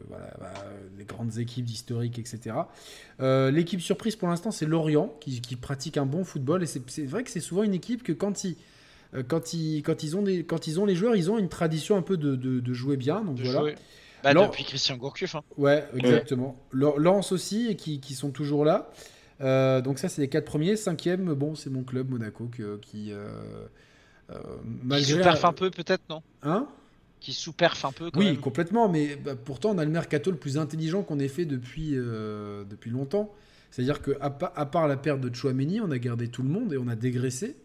voilà, bah, les grandes équipes historiques, etc. Euh, L'équipe surprise pour l'instant, c'est Lorient qui, qui, pratique un bon football et c'est vrai que c'est souvent une équipe que quand ils quand ils, quand, ils ont des, quand ils ont les joueurs, ils ont une tradition un peu de, de, de jouer bien. Donc
de
voilà.
Jouer. Bah, Lens... Depuis Christian Gourcuff. Hein.
Ouais, exactement. Ouais. Lens aussi, qui, qui, sont toujours là. Euh, donc ça, c'est les quatre premiers. Cinquième, bon, c'est mon club Monaco que, qui, euh,
euh, malgré qui sous-perf un peu peut-être, non?
Hein?
Qui sous-perf un peu. Quand
oui,
même.
complètement. Mais bah, pourtant, on a le mercato le plus intelligent qu'on ait fait depuis euh, depuis longtemps. C'est-à-dire que à, à, part la perte de Chouameni, on a gardé tout le monde et on a dégraissé.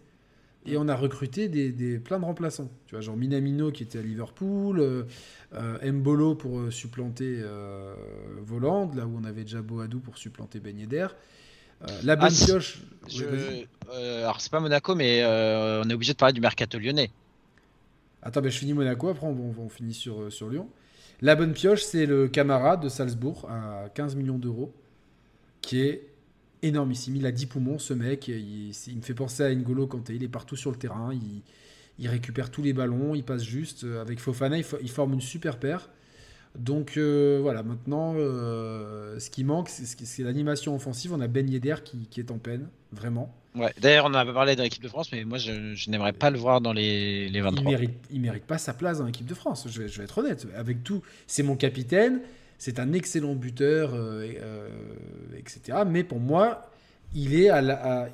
Et on a recruté des, des, plein de remplaçants. Tu vois, genre Minamino qui était à Liverpool, euh, Mbolo pour supplanter euh, Voland, là où on avait déjà Boadou pour supplanter Ben Yedder. Euh, la bonne ah, pioche.
Je... Oui, alors c'est pas Monaco, mais euh, on est obligé de parler du mercato lyonnais.
Attends, ben, je finis Monaco, après on, on finit sur, sur Lyon. La bonne pioche, c'est le camarade de Salzbourg à 15 millions d'euros, qui est énormissime. Il a 10 poumons, ce mec. Il, il, me fait penser à N'Golo Kanté. Il est partout sur le terrain. Il, il, récupère tous les ballons. Il passe juste. Avec Fofana, il, il forme une super paire. Donc euh, voilà, maintenant, euh, ce qui manque, c'est l'animation offensive. On a Ben Yedder qui, qui, est en peine, vraiment.
Ouais, D'ailleurs, on a parlé dans l'équipe de France, mais moi, je, je n'aimerais pas le voir dans les, les 23.
Il mérite, il mérite pas sa place dans l'équipe de France, je vais, je vais, être honnête. Avec tout, c'est mon capitaine, c'est un excellent buteur, euh, euh, etc. Mais pour moi, il est à, la, à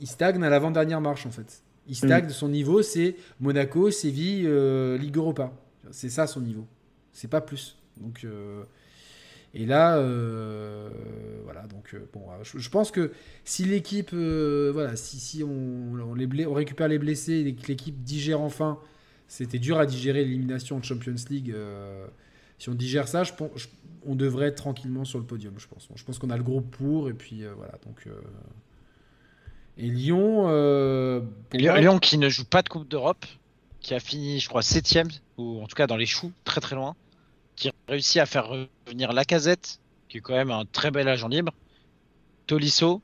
il stagne à l'avant-dernière marche, en fait. Il stagne, mmh. son niveau, c'est Monaco, Séville, euh, Ligue Europa. C'est ça son niveau. C'est pas plus. Donc, euh, et là, euh, voilà. Donc, euh, bon, je, je, pense que si l'équipe, euh, voilà, si, si on, on, les on récupère les blessés et que l'équipe digère enfin, c'était dur à digérer l'élimination en Champions League. Si on digère ça, je pense, je, on devrait être tranquillement sur le podium, je pense. Je pense qu'on a le groupe pour, et puis voilà. Donc, Et Lyon,
Lyon qui ne joue pas de Coupe d'Europe, qui a fini, je crois, septième, ou en tout cas dans les choux, très très loin, qui réussit à faire revenir Lacazette, qui est quand même un très bel agent libre, Tolisso,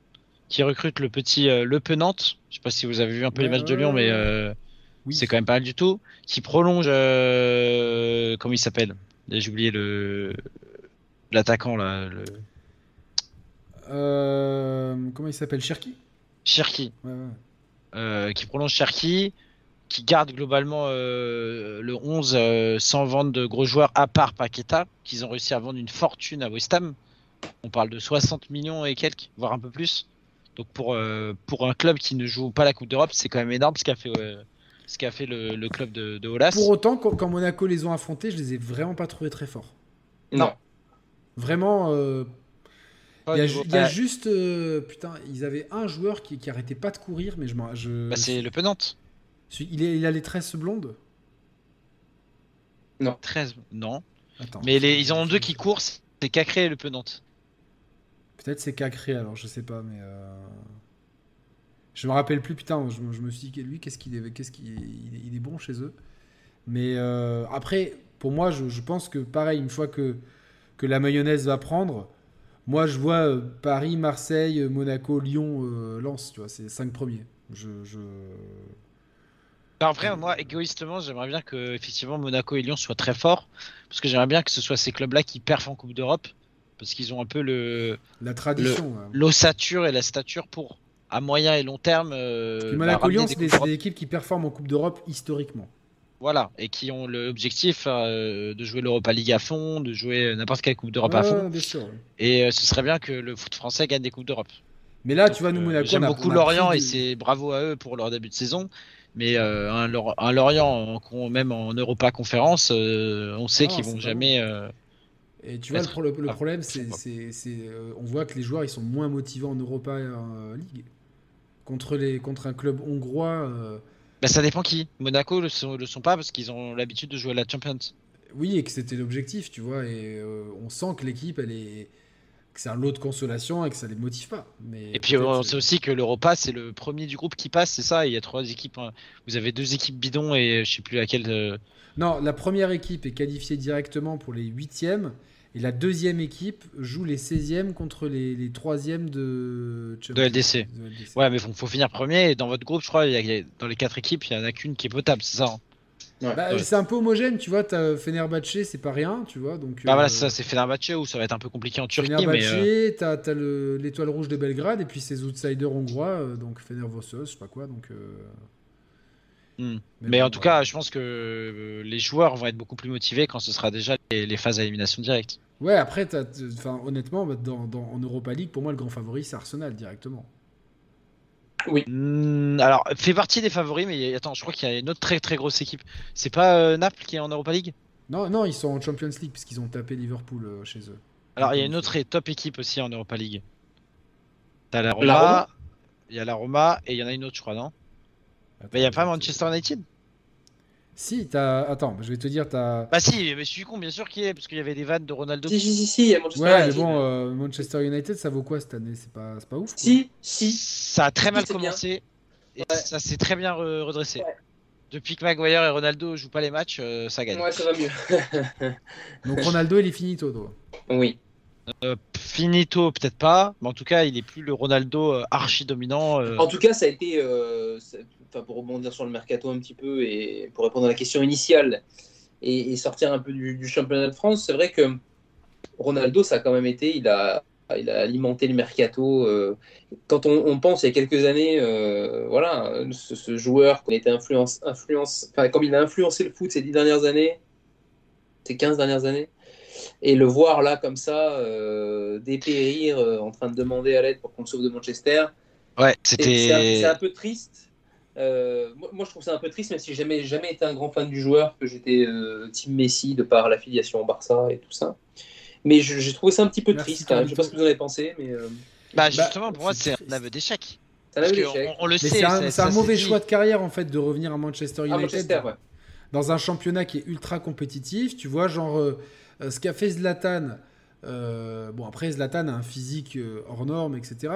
qui recrute le petit euh, Le Penante, je sais pas si vous avez vu un peu les matchs de Lyon, mais euh,
Oui.
c'est quand même pas mal du tout, qui prolonge, euh, comment il s'appelle? J'ai oublié le l'attaquant là, le
comment il s'appelle? Cherki?
Cherki.
ouais, ouais.
qui prolonge Cherki, qui garde globalement euh, le 11 euh, sans vendre de gros joueurs à part Paqueta, qu'ils ont réussi à vendre une fortune à West Ham. On parle de 60 millions et quelques, voire un peu plus. Donc pour, euh, pour un club qui ne joue pas la Coupe d'Europe, c'est quand même énorme ce qu'a fait, euh, ce qu'a fait le, le club de, de Olas.
Pour autant, quand, quand Monaco les ont affrontés, je les ai vraiment pas trouvés très forts.
Non.
Vraiment, euh, il y a, il y juste. euh, putain, ils avaient un joueur qui, qui arrêtait pas de courir, mais je m'en. Je,
bah, c'est le Penante.
Il, est, il a les tresses blondes?
13, non.
Attends.
Mais les, ils en ont deux qui courent, c'est Cacré et le Penante.
Peut-être c'est Cacré alors, je sais pas, mais. euh, Je me rappelle plus, putain, je, me- je me suis dit, lui, qu'est-ce qu'il est, qu'est-ce qu'il il est, il est bon chez eux. Mais euh, après, pour moi, je, je pense que pareil, une fois que, que la mayonnaise va prendre, moi je vois euh, Paris, Marseille, Monaco, Lyon, euh, Lens, tu vois, c'est cinq premiers. Je, je...
Alors après, moi, égoïstement, j'aimerais bien que effectivement Monaco et Lyon soient très forts, parce que j'aimerais bien que ce soit ces clubs-là qui perfent en Coupe d'Europe, parce qu'ils ont un peu le
La tradition. ouais.
l'ossature et la stature pour à moyen et long terme. euh, bah,
Monaco, Lyon, c'est des, équipes qui performent en Coupe d'Europe historiquement.
Voilà, et qui ont l'objectif euh, de jouer l'Europa League à fond, de jouer n'importe quelle Coupe d'Europe à fond,
bien sûr. ouais.
et euh, ce serait bien que le foot français gagne des Coupes d'Europe.
Mais là,
Donc,
tu vois, nous,
euh,
Monaco,
J'aime beaucoup Lorient et c'est bravo à eux pour leur début de saison. Mais euh, un, Lor- un Lorient, en même en Europa Conférence, euh, on sait
Ah,
qu'ils vont jamais. euh,
Et tu vois, le,
être-
le- le problème, c'est,
pas.
c'est- c'est, euh, on voit que les joueurs, ils sont moins motivés en Europa euh, League. Contre, les, contre un club hongrois. euh,
Bah, ça dépend qui. Monaco le sont, le sont pas parce qu'ils ont l'habitude de jouer à la Champions.
oui, et que c'était l'objectif, tu vois. Et euh, on sent que l'équipe, elle est. que c'est un lot de consolation et que ça les motive pas. Mais
Et puis on sait aussi que l'Europa c'est le premier du groupe qui passe, c'est ça. Il y a trois équipes. hein. Vous avez deux équipes bidons et je sais plus laquelle. euh,
Non, la première équipe est qualifiée directement pour les huitièmes. Et la deuxième équipe joue les 16e contre les, les 3e de,
De LDC.
de LDC.
Ouais, mais faut, faut finir premier. Et dans votre groupe, je crois, il y a- il dans les quatre équipes, il y en a qu'une qui est potable, c'est ça. hein
Bah,
Ouais.
C'est un peu homogène, tu vois. T'as Fenerbahçe, c'est pas rien, tu vois. Donc,
Bah voilà,
euh,
c'est ça, c'est Fenerbahçe où ça va être un peu compliqué en Turquie, mais
Fenerbahçe,
euh,
t'as t'as le- l'étoile rouge de Belgrade et puis ces outsiders hongrois, euh, donc Fenerbahçe, je sais pas quoi. Donc, euh,
hmm. mais
bon,
en tout
ouais.
cas, je pense que les joueurs vont être beaucoup plus motivés quand ce sera déjà les, les phases à élimination directe.
Ouais, après, t'as- honnêtement, bah, dans, dans- en Europa League, pour moi, le grand favori, c'est Arsenal directement.
Hmm, alors, fait partie des favoris, mais il attends, je crois qu'il y a une autre très très grosse équipe. C'est pas euh, Naples qui est en Europa League?
Non, non, ils sont en Champions League puisqu'ils ont tapé Liverpool euh, chez eux.
Alors, il y a une autre et top équipe aussi en Europa League. T'as la Roma,
La Roma
il y a la Roma et il y en a une autre, je crois, non?
Attends,
Bah, il y a pas Manchester United?
Si, t'as. Attends, je vais te dire, t'as.
Bah, si, mais je suis con, bien sûr qu'il y est, parce qu'il y avait des vannes de Ronaldo.
Si, si, si, si, il y a Manchester
Ouais, mais
United.
bon, euh, Manchester United, ça vaut quoi cette année? C'est pas, c'est pas ouf. quoi.
Si, si.
Ça a très mal
C'est
commencé et
Ouais.
ça s'est très bien re- redressé.
Ouais.
Depuis que Maguire et Ronaldo jouent pas les matchs, euh, ça gagne.
Ouais, ça va mieux.
Donc Ronaldo, il est finito, toi.
oui.
Euh, finito, peut-être pas, mais en tout cas, il est plus le Ronaldo euh, archi dominant. euh,
En tout cas, ça a été, euh, ça- pour rebondir sur le mercato un petit peu et pour répondre à la question initiale et, et sortir un peu du, du championnat de France, c'est vrai que Ronaldo, ça a quand même été, il a, il a alimenté le mercato. euh, quand on, on pense il y a quelques années, euh, voilà, ce, ce joueur qui a été influence, influence, enfin, comme il a influencé le foot ces dix dernières années, ces 15 dernières années, et le voir là comme ça, euh, dépérir, euh, en train de demander à l'aide pour qu'on le sauve de Manchester.
Ouais,
Et C'est un,
c'était.
c'est un peu triste. Euh, moi, je trouve ça un peu triste, même si j'ai jamais, jamais été un grand fan du joueur, que j'étais euh, Team Messi de par l'affiliation au Barça et tout ça. Mais je- j'ai trouvé ça un petit peu
Merci,
triste même. Je sais pas ce que vous en avez pensé, mais euh,
Bah, justement, pour moi,
c'est
un aveu d'échec. on, on le
Mais
sait.
c'est un,
ça-
mauvais choix de carrière en fait de revenir à Manchester
Ah,
United
Manchester, ouais.
dans un championnat qui est ultra compétitif. Tu vois, genre ce qu'a fait Zlatan. euh, bon, après, Zlatan a un physique euh, hors norme, etc.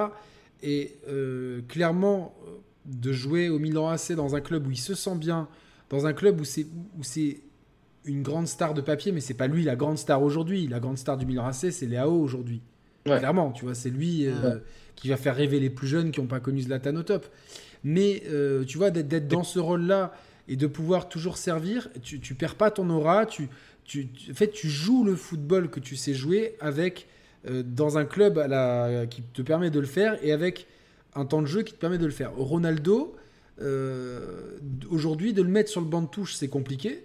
Et euh, clairement, de jouer au Milan AC dans un club où il se sent bien, dans un club où c'est où c'est une grande star de papier, mais c'est pas lui la grande star aujourd'hui. La grande star du Milan AC, c'est Léao aujourd'hui.
Ouais.
Clairement, tu vois, c'est lui euh, qui va faire rêver les plus jeunes qui n'ont pas connu Zlatan au top. Mais euh, tu vois, d'être- d'être dans ce rôle-là et de pouvoir toujours servir, tu, tu perds pas ton aura. Tu, tu, tu- en fait, tu joues le football que tu sais jouer avec euh, dans un club à la, qui te permet de le faire et avec un temps de jeu qui te permet de le faire. Ronaldo, euh, aujourd'hui, de le mettre sur le banc de touche, c'est compliqué.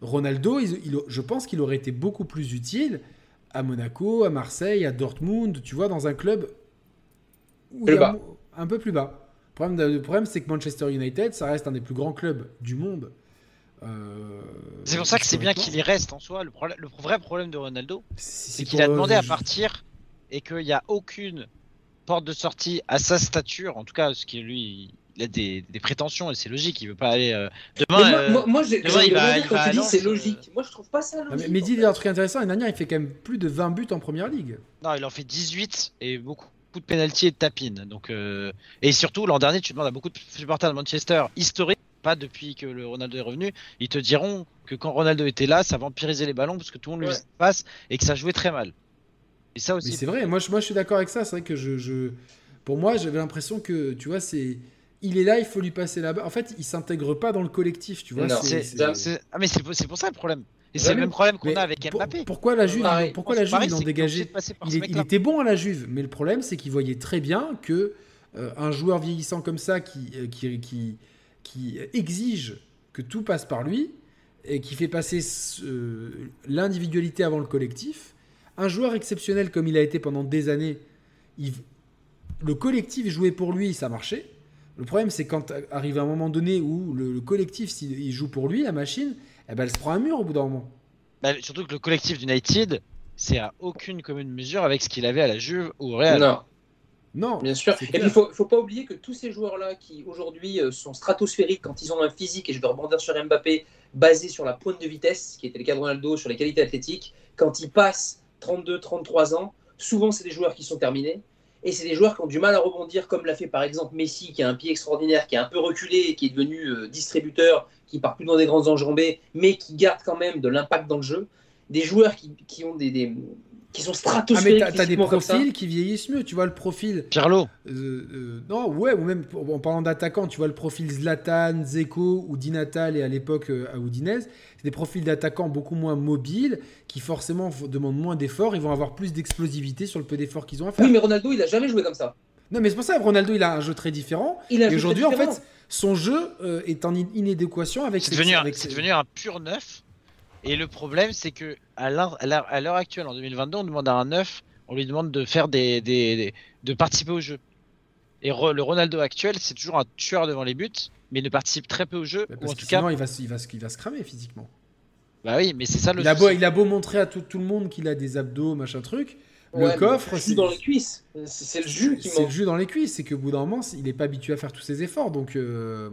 Ronaldo, il- il- je pense qu'il aurait été beaucoup plus utile à Monaco, à Marseille, à Dortmund, tu vois, dans un club où
Plus
il y a
bas.
mo- un peu plus bas. Le problème, de- le problème, c'est que Manchester United, ça reste un des plus grands clubs du monde. Euh,
C'est pour ça que c'est bien qu'il y reste en soi. Le, vrai problème de Ronaldo,
C'est
qu'il a demandé
euh,
à partir et qu'il n'y a aucune porte de sortie à sa stature. En tout cas, ce qui lui, il a des, des prétentions et c'est logique. Il veut pas aller euh,
Mais
demain.
moi,
euh,
moi, moi, j'ai
demain, il va- il va
dis c'est
euh,
logique. Moi, je trouve pas ça
Non, mais
logique. En
dit
fait.
un truc intéressant. L'année dernière, il fait quand même plus de 20 buts en première ligue.
Non, il en fait 18 et beaucoup, beaucoup de pénalty et de tapines. Donc, euh, et surtout, l'an dernier, tu demandes à beaucoup de supporters de Manchester historiques, pas depuis que le Ronaldo est revenu, ils te diront que quand Ronaldo était là, ça vampirisait les ballons parce que tout le monde lui
Ouais.
faisait passe et que ça jouait très mal. Et ça
Mais
aussi.
c'est vrai, moi je, moi je suis d'accord avec ça. C'est vrai que je, je- pour moi, j'avais l'impression que, tu vois, c'est. Il est là, il faut lui passer balle. En fait, il s'intègre pas dans le collectif, tu vois.
Non,
C'est-
c'est-
c'est- Ah, mais c'est c'est pour ça le problème. Et c'est le même problème qu'on a avec
pour-
Mbappé.
pourquoi la Juve,
Pareil.
pourquoi la Juve,
Pareil,
ils l'ont dégagé il, était bon à la Juve, mais le problème, c'est qu'il voyait très bien que euh, un joueur vieillissant comme ça, qui, euh, qui, qui, qui exige que tout passe par lui et qui fait passer ce- euh, l'individualité avant le collectif, un joueur exceptionnel comme il a été pendant des années, il- le collectif jouait pour lui, ça marchait. Le problème, c'est quand arrive un moment donné où le, le collectif, s'il il joue pour lui, la machine, eh ben, elle se prend un mur au bout d'un moment.
Bah, surtout que le collectif d'United, c'est à aucune commune mesure avec ce qu'il avait à la Juve ou au Real.
Non,
Non,
bien sûr. Et puis, il faut, faut pas oublier que tous ces joueurs-là qui aujourd'hui euh, sont stratosphériques quand ils ont un physique, et je vais rebondir sur Mbappé, basé sur la pointe de vitesse, qui était le cas de Ronaldo, sur les qualités athlétiques, quand ils passent 32, 33 ans, souvent c'est des joueurs qui sont terminés. Et c'est des joueurs qui ont du mal à rebondir, comme l'a fait par exemple Messi, qui a un pied extraordinaire, qui est un peu reculé, qui est devenu euh, distributeur, qui part plus dans des grandes enjambées, mais qui garde quand même de l'impact dans le jeu. Des joueurs qui, ont des- qui sont
Ah mais
stratosphériques.
t'as, des profils qui vieillissent mieux. Tu vois le profil.
Pirlo.
euh, euh, non, ouais, ou même en parlant d'attaquants, tu vois le profil Zlatan, Zeko ou Di et à l'époque euh, à Udinese. C'est des profils d'attaquants beaucoup moins mobiles qui forcément demandent moins d'efforts. Ils vont avoir plus d'explosivité sur le peu d'efforts qu'ils ont à faire.
Oui, mais Ronaldo, il a jamais joué comme ça.
Non, mais c'est pour ça Ronaldo il a un jeu très différent.
Il a
Et aujourd'hui, en fait, son jeu euh, est en in- inadéquation avec.
C'est devenu,
avec
devenu un pur neuf. Et le problème, c'est que à l'heure actuelle, en 2022, on demande à un neuf, on lui demande de faire des, des- des- de participer au jeu. Et le Ronaldo actuel, c'est toujours un tueur devant les buts, mais il ne participe très peu au jeu.
Bah,
Ou
Parce
en
que
tout cas,
sinon, il va, se- il, va, il va se cramer physiquement.
bah oui, mais c'est ça le
Il a, beau, il a beau montrer à tout, tout le monde qu'il a des abdos, machin truc. Le coffre,
le jus
c'est-
dans les cuisses. C'est le jus qui
C'est le
manque.
jus dans les cuisses, c'est que bout d'un moment, il n'est pas habitué à faire tous ces efforts. Donc, euh,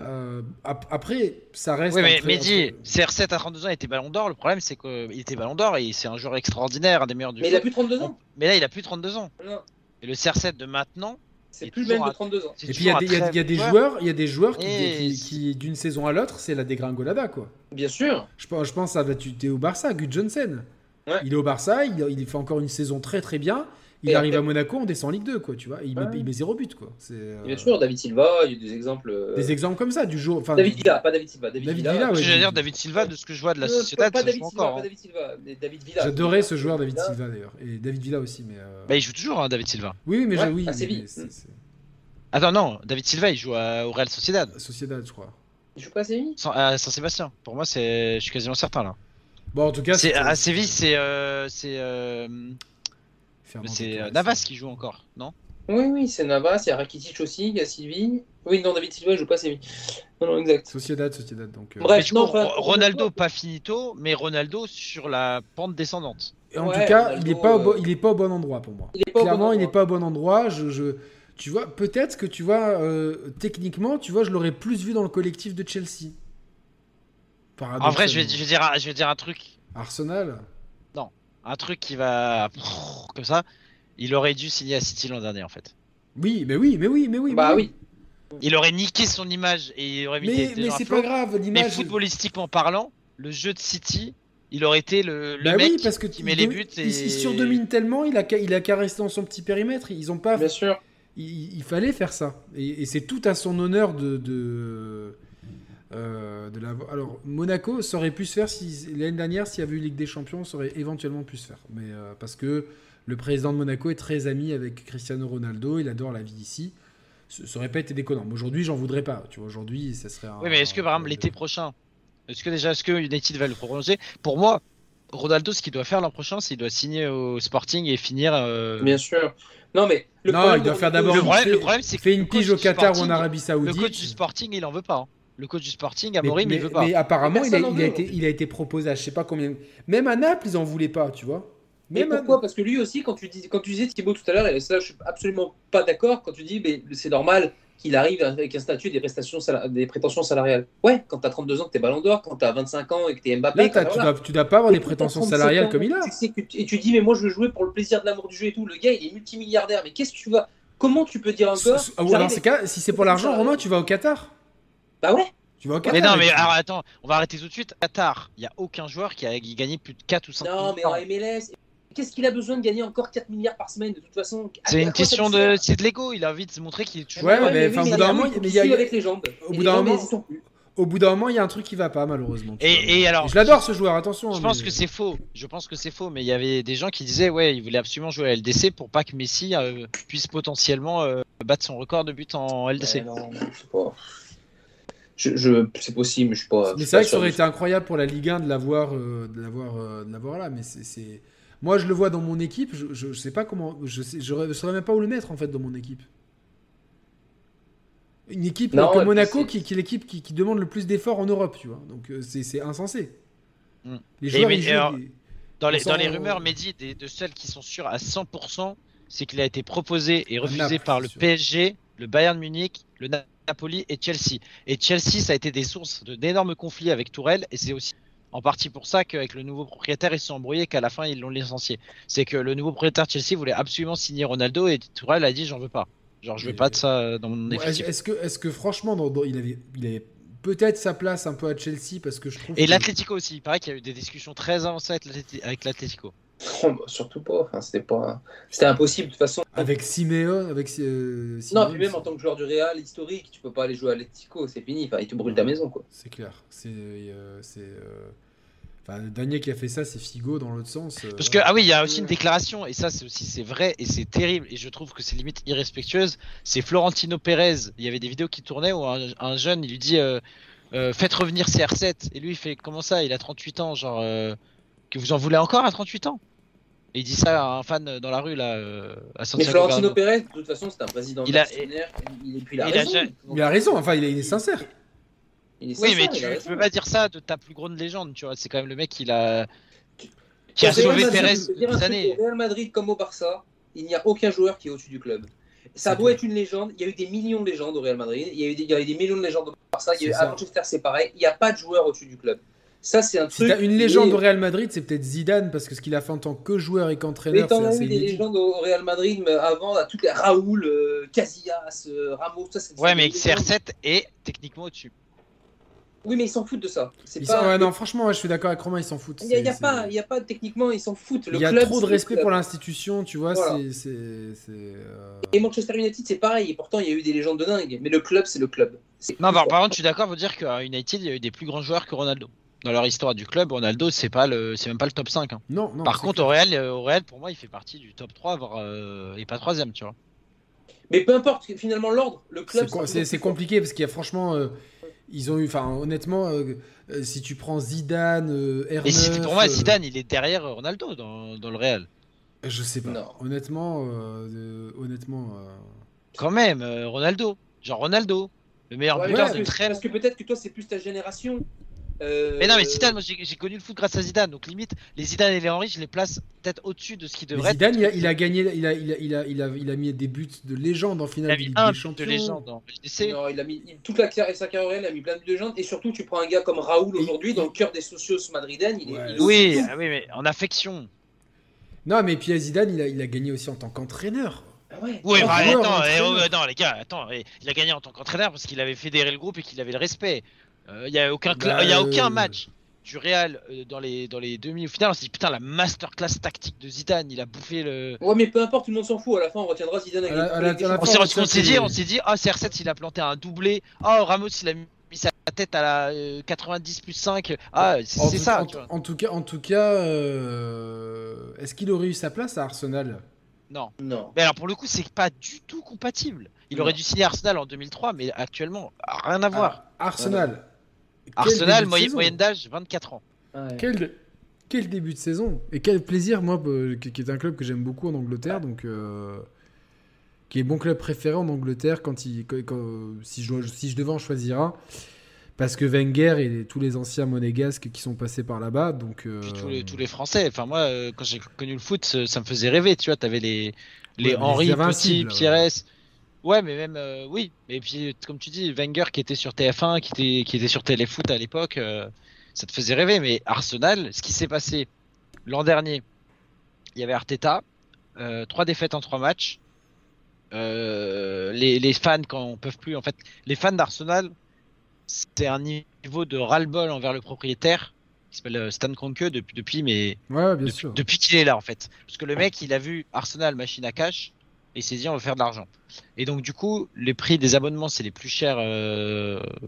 euh, ap- après, ça reste.
Oui, mais Mehdi,
entre-
CR7 à 32 ans, il était ballon d'or. Le problème, c'est qu'il était ballon d'or et c'est un joueur extraordinaire, un des meilleurs du
Mais il a plus 32 ans.
Mais là, il a plus 32 ans.
Non,
Et le CR7 de maintenant,
c'est plus le même de
à-
32 ans.
Et puis, il y a des, y a- y a joueurs, il y a des joueurs qui,
Et-
qui- qui, d'une saison à l'autre, c'est la dégringolada, quoi.
Bien sûr.
Je, pense- je pense à, bah, tu es au Barça, Gus Johnson.
Ouais.
Il est au Barça, il, il fait encore une saison très très bien. Il
Et
arrive
après-
à Monaco, on descend en Ligue 2, quoi, tu vois. Il,
Ouais.
met, il met zéro but, quoi. C'est, euh,
Bien sûr, David Silva, il y a des exemples. euh,
Des exemples comme ça, du jour. Enfin,
David
du-
Villa, pas David Silva. David,
David
Villa.
Villa, ouais.
Je veux dire, David Silva, de ce que je vois de la
Non,
société,
pas, pas
ça
David
joue
Silva,
encore.
pas
hein.
David Silva. mais David Villa.
J'adorais ce joueur, David
Villa.
Silva, d'ailleurs. Et David Villa aussi, mais. euh,
Bah, il joue toujours, hein, David Silva.
Oui, oui, mais
Ouais,
oui.
à
mais-
Séville.
Attends, non, David Silva, il joue à- au Real Sociedad,
Sociedad, je crois.
Il joue pas à Séville?
À Saint-Sébastien. Pour moi, c'est, je suis quasiment certain là.
Bon, en tout cas,
à Séville, c'est, euh, c'est, euh. Navas qui joue encore, non?
Oui, oui, c'est Navas, il y a Rakitic aussi, il y a Sylvie. Oui, non, David Silva, il joue pas Séville. Non, non, exact.
Sociedad, Sociedad. Donc, euh,
Bref. Non,
coup,
enfin,
Ro- Ronaldo pas finito, mais Ronaldo sur la pente descendante.
et en
Ouais,
tout cas,
Ronaldo,
il n'est pas, bo-
euh,
il est pas au bon endroit pour moi.
Il est pas au bon
Clairement, il n'est pas au bon endroit. Je, je- tu vois, peut-être que tu vois, euh, techniquement, tu vois, je l'aurais plus vu dans le collectif de Chelsea.
En vrai, je vais,
Paradoxalement.
je vais dire, je vais dire un truc,
Arsenal.
Un truc qui va comme ça. Il aurait dû signer à City l'an dernier en fait.
Oui, mais oui, mais oui, mais oui.
Bah
mais
oui.
Il aurait niqué son image et il aurait mis des,
Mais,
des
mais c'est pas grave,
Mais
l'image.
footballistiquement parlant, le jeu de City, il aurait été le, le
Bah
mec
oui, parce que
qui
il
met les buts et
il surdomine tellement, il a qu'à- il a qu'à rester dans son petit périmètre. Ils ont pas.
Bien sûr.
Il, il fallait faire ça. Et, et c'est tout à son honneur de. de euh, de l'avoir. Alors, Monaco, ça aurait pu se faire si l'année dernière, s'il y avait eu Ligue des Champions, ça aurait éventuellement pu se faire. Mais euh, parce que le président de Monaco est très ami avec Cristiano Ronaldo, il adore la vie ici. Ça aurait pas été déconnant. Mais aujourd'hui, j'en voudrais pas. Tu vois, aujourd'hui, ça serait. un-
Oui, mais est-ce que par exemple l'été prochain, est-ce que déjà, est-ce que United va le prolonger? Pour moi, Ronaldo, ce qu'il doit faire l'an prochain, c'est qu'il doit signer au Sporting et finir. euh,
Bien sûr. Non, mais le
Non,
problème
il doit faire d'abord
Le
une-
problème,
fait-
le problème, c'est que
Fait une
le coach
pige au
du
Qatar ou en
Sporting-
Arabie
Le
Saoudite.
coach du Sporting, il en veut pas. hein. Le coach du Sporting, Amorim,
mais-
il veut pas.
mais apparemment, il a, il, été, il a été proposé à je sais pas combien. Même à Naples, ils en voulaient pas, tu vois.
Mais
Même à-
pourquoi Parce que lui aussi, quand tu, dis, quand tu disais Thibaut tout à l'heure, et ça je suis absolument pas d'accord, quand tu dis mais c'est normal qu'il arrive avec un statut des, prestations des prétentions salariales. Ouais, quand t'as 32 ans, que t'es ballon d'or, quand t'as 25 ans et que t'es Mbappé.
Là, tu, dois, tu dois pas avoir des prétentions
t'as 37
salariales
ans,
comme il a.
tu- et tu dis mais moi je veux jouer pour le plaisir de l'amour du jeu et tout. Le gars il est multimilliardaire, mais qu'est-ce que tu vas Comment tu peux dire encore
S- ah, cas, si c'est pour l'argent, Romain, tu vas au Qatar.
Bah ouais.
Tu vas au
Mais non, mais alors attends, on va arrêter tout de suite. Qatar, il n'y a aucun joueur qui a gagné plus de 4 ou 5
Non, mais en MLS, qu'est-ce qu'il a besoin de gagner encore 4 milliards par semaine de toute façon?
C'est une question de. C'est de l'ego, il a envie de se montrer qu'il est toujours.
Ouais, mais au bout d'un
un
moment, il y a-
avec les jambes.
au bout d'un moment-. Au bout d'un il y a un truc qui va pas, malheureusement.
Et, et alors.
je l'adore ce joueur, attention.
Je
hein,
pense
mais-
que c'est faux. Je pense que c'est faux. Mais il y avait des gens qui disaient, ouais, il voulait absolument jouer à LDC pour pas que Messi euh, puisse potentiellement euh, battre son record de buts en LDC.
Ouais, non, non, c'est pas. Je, je- c'est possible, mais je suis pas.
Mais c'est vrai que ça aurait
de
été incroyable pour la Ligue 1 de l'avoir, euh, de l'avoir, euh, de l'avoir là. Mais c'est, c'est- moi, je le vois dans mon équipe. Je, je, je sais pas comment. Je sais, je, saurais même pas où le mettre en fait dans mon équipe. Une équipe
Non,
comme Monaco, qui, qui est l'équipe qui, qui demande le plus d'efforts en Europe, tu vois. Donc euh, c'est, c'est insensé.
Mm.
Les joueurs,
mais-
ils jouent
alors,
des-
Dans les, dans rumeurs, Mehdi, des- de celles qui sont sûres à 100%, c'est qu'il a été proposé et refusé
Naples,
par le
sûr.
PSG, le Bayern Munich, le Na- Napoli et Chelsea. Et Chelsea, ça a été des sources de- d'énormes conflits avec Tourelle, et c'est aussi en partie pour ça qu'avec le nouveau propriétaire, ils se sont embrouillés, qu'à la fin, ils l'ont licencié. C'est que le nouveau propriétaire Chelsea voulait absolument signer Ronaldo, et Tourelle a dit j'en veux pas. Genre, je veux pas de ça euh, dans mon effectif.
est-ce que, franchement, dans- dans- il avait, il avait peut-être sa place un peu à Chelsea parce que je trouve.
Et
que-
l'Atlético aussi, il paraît qu'il y a eu des discussions très avancées avec l'Atlético.
Oh, bah, surtout pas. Enfin, c'était pas. C'était impossible de toute façon.
Avec Simeone, avec euh,
Non, puis même en tant que joueur du Real historique, tu peux pas aller jouer à l'Atletico, c'est fini. Enfin, il te brûle ta maison, quoi.
C'est clair. C'est. euh, c'est euh, Enfin, le dernier qui a fait ça, c'est Figo dans l'autre sens. euh,
Parce que, ah oui, il y a aussi une déclaration, et ça c'est aussi c'est vrai, et c'est terrible, et je trouve que c'est limite irrespectueuse. C'est Florentino Pérez, il y avait des vidéos qui tournaient où un, un jeune, il lui dit euh, euh, Faites revenir CR7. Et lui, il fait Comment ça Il a 38 ans, genre, euh, que vous en voulez encore à 38 ans? Il dit ça à un fan dans la rue, là, euh, à
Mais
Santiago.
Florentino
Bernabéu.
Pérez, de toute façon, c'est un président
Il a-
il, il a
il a
raison.
Il a raison, enfin, il est, il est sincère.
Il est
Oui,
sincère,
mais
il
tu,
raison.
peux pas dire ça de ta plus grande légende, tu vois. C'est quand même le mec qui a,
Tu-
qui a sauvé Pérez des années.
Au Real Madrid comme au Barça, il n'y a aucun joueur qui est au-dessus du club. Ça
clair.
être une légende, il y a eu des millions de légendes au Real Madrid, il y a eu des, il y a eu des millions de légendes au Barça, il y a eu, à. Manchester c'est pareil, il n'y a pas de joueur au-dessus du club. Ça c'est un
Si
truc.
une légende
est-
au Real Madrid, c'est peut-être Zidane, parce que ce qu'il a fait en tant que joueur et
Mais
qu'entraîneur,
t'en
c'est
as
assez
eu des légendes au Real Madrid mais avant, à toutes les Raoul, euh, Casillas, euh, Ramos, ça c'est
Ouais, mais
des légendes.
CR7 est techniquement au-dessus.
Oui, mais ils s'en foutent de ça. C'est
Ils
pas...
s'en- ouais, non, franchement, ouais, je suis d'accord avec Romain, ils s'en foutent.
Il n'y a, pas, il y a pas techniquement, ils s'en foutent. Le
Il y a
club,
trop de respect pour l'institution, tu vois.
Voilà.
c'est- euh,
Et Manchester United, c'est pareil. Et pourtant, il y a eu des légendes de dingue. Mais le club, c'est le club.
Non, par,
fort.
par contre, je suis d'accord pour dire qu'à United, il y a eu des plus grands joueurs que Ronaldo. Dans leur histoire du club, Ronaldo, c'est pas le, c'est même pas le top 5. hein.
Non, non.
Par contre,
clair.
au Real, au Real, pour moi, il fait partie du top 3, voire euh, et pas troisième, tu vois.
Mais peu importe, finalement, l'ordre, le club.
C'est compliqué parce qu'il y a franchement, euh, ils ont eu, enfin, honnêtement, euh, euh, si tu prends Zidane, euh, R9,
Et si, pour moi,
euh,
Zidane, il est derrière Ronaldo dans, dans le Real.
je sais pas.
Non.
Honnêtement, euh, euh, honnêtement. euh,
Quand même, euh, Ronaldo. Genre Ronaldo. Le meilleur
Ouais,
buteur
parce
de très.
Parce que peut-être que toi, c'est plus ta génération. Euh,
Mais non, mais Zidane, moi j'ai connu le foot grâce à Zidane, donc limite, les Zidane et les Henry, je les place peut-être au-dessus de ce qui devrait
Zidane, il a,
être.
il a gagné, il a, il a, il a, il a, il a mis des buts de légende en
Il
finale
a
de
mis un
des
but
Champions.
de légende en.
Non, il a mis il- toute la, car- sa carrière, il a mis plein de légendes. Et surtout, tu prends un gars comme Raoul aujourd'hui, dans le cœur des socios madrilènes. Il est,
Ouais,
il est
Oui, ah oui, mais en affection.
Non, mais puis Zidane, il a, il a gagné aussi en tant qu'entraîneur.
Ah ouais.
Oui, bah,
joueur,
attends, eh, oh, non, les gars, attends, eh, il a gagné en tant qu'entraîneur parce qu'il avait fédéré le groupe et qu'il avait le respect. Euh, Il y a aucun, cla-
Bah,
il y a aucun
euh,
match du Real euh, dans les dans les demi ou finales. On s'est dit putain la masterclass tactique de Zidane, il a bouffé le.
Ouais, mais peu importe, tout le monde s'en fout. À la fin, on retiendra Zidane avec
À la- à la-
avec les
à la
On s'est on dit, on s'est dit, ah CR7 il a planté un doublé. Ah Ramos il a mis sa tête à la euh, 90 plus 5. Ah c'est ça.
En,
tu vois.
en tout cas, en tout cas, euh, est-ce qu'il aurait eu sa place à Arsenal?
Non.
Non.
Mais alors pour le coup c'est pas du tout compatible. Il
Non.
aurait dû signer Arsenal en 2003, mais actuellement rien à voir.
Ah, Arsenal. Quel
Arsenal moyenne moyenne d'âge 24 ans.
Ouais.
Quel, quel début de saison et quel plaisir moi euh, qui, est un club que j'aime beaucoup en Angleterre donc euh, qui est mon club préféré en Angleterre quand il quand- quand- si je dois- si je devais en choisir un parce que Wenger et tous les anciens monégasques qui sont passés par là-bas donc euh,
Puis tous les, tous les Français. Enfin, moi, euh, quand j'ai connu le foot, ça, ça me faisait rêver. Tu vois, t'avais les, les
Ouais,
Henri,
les
Petit, Pires. Ouais, mais même, euh, oui. Et puis, comme tu dis, Wenger qui était sur TF1, qui était, qui était sur Téléfoot à l'époque, euh, ça te faisait rêver. Mais Arsenal, ce qui s'est passé l'an dernier, il y avait Arteta, euh, trois défaites en trois matchs. Les, les fans, quand on peut plus, en fait, les fans d'Arsenal, c'est un niveau de ras-le-bol envers le propriétaire qui s'appelle Stan Kroenke depuis, depuis mais
ouais bien
depuis, qu'il est là en fait. Parce que le mec, il a vu Arsenal machine à cash il s'est dit on va faire de l'argent. Et donc du coup, les prix des abonnements c'est les plus chers euh, du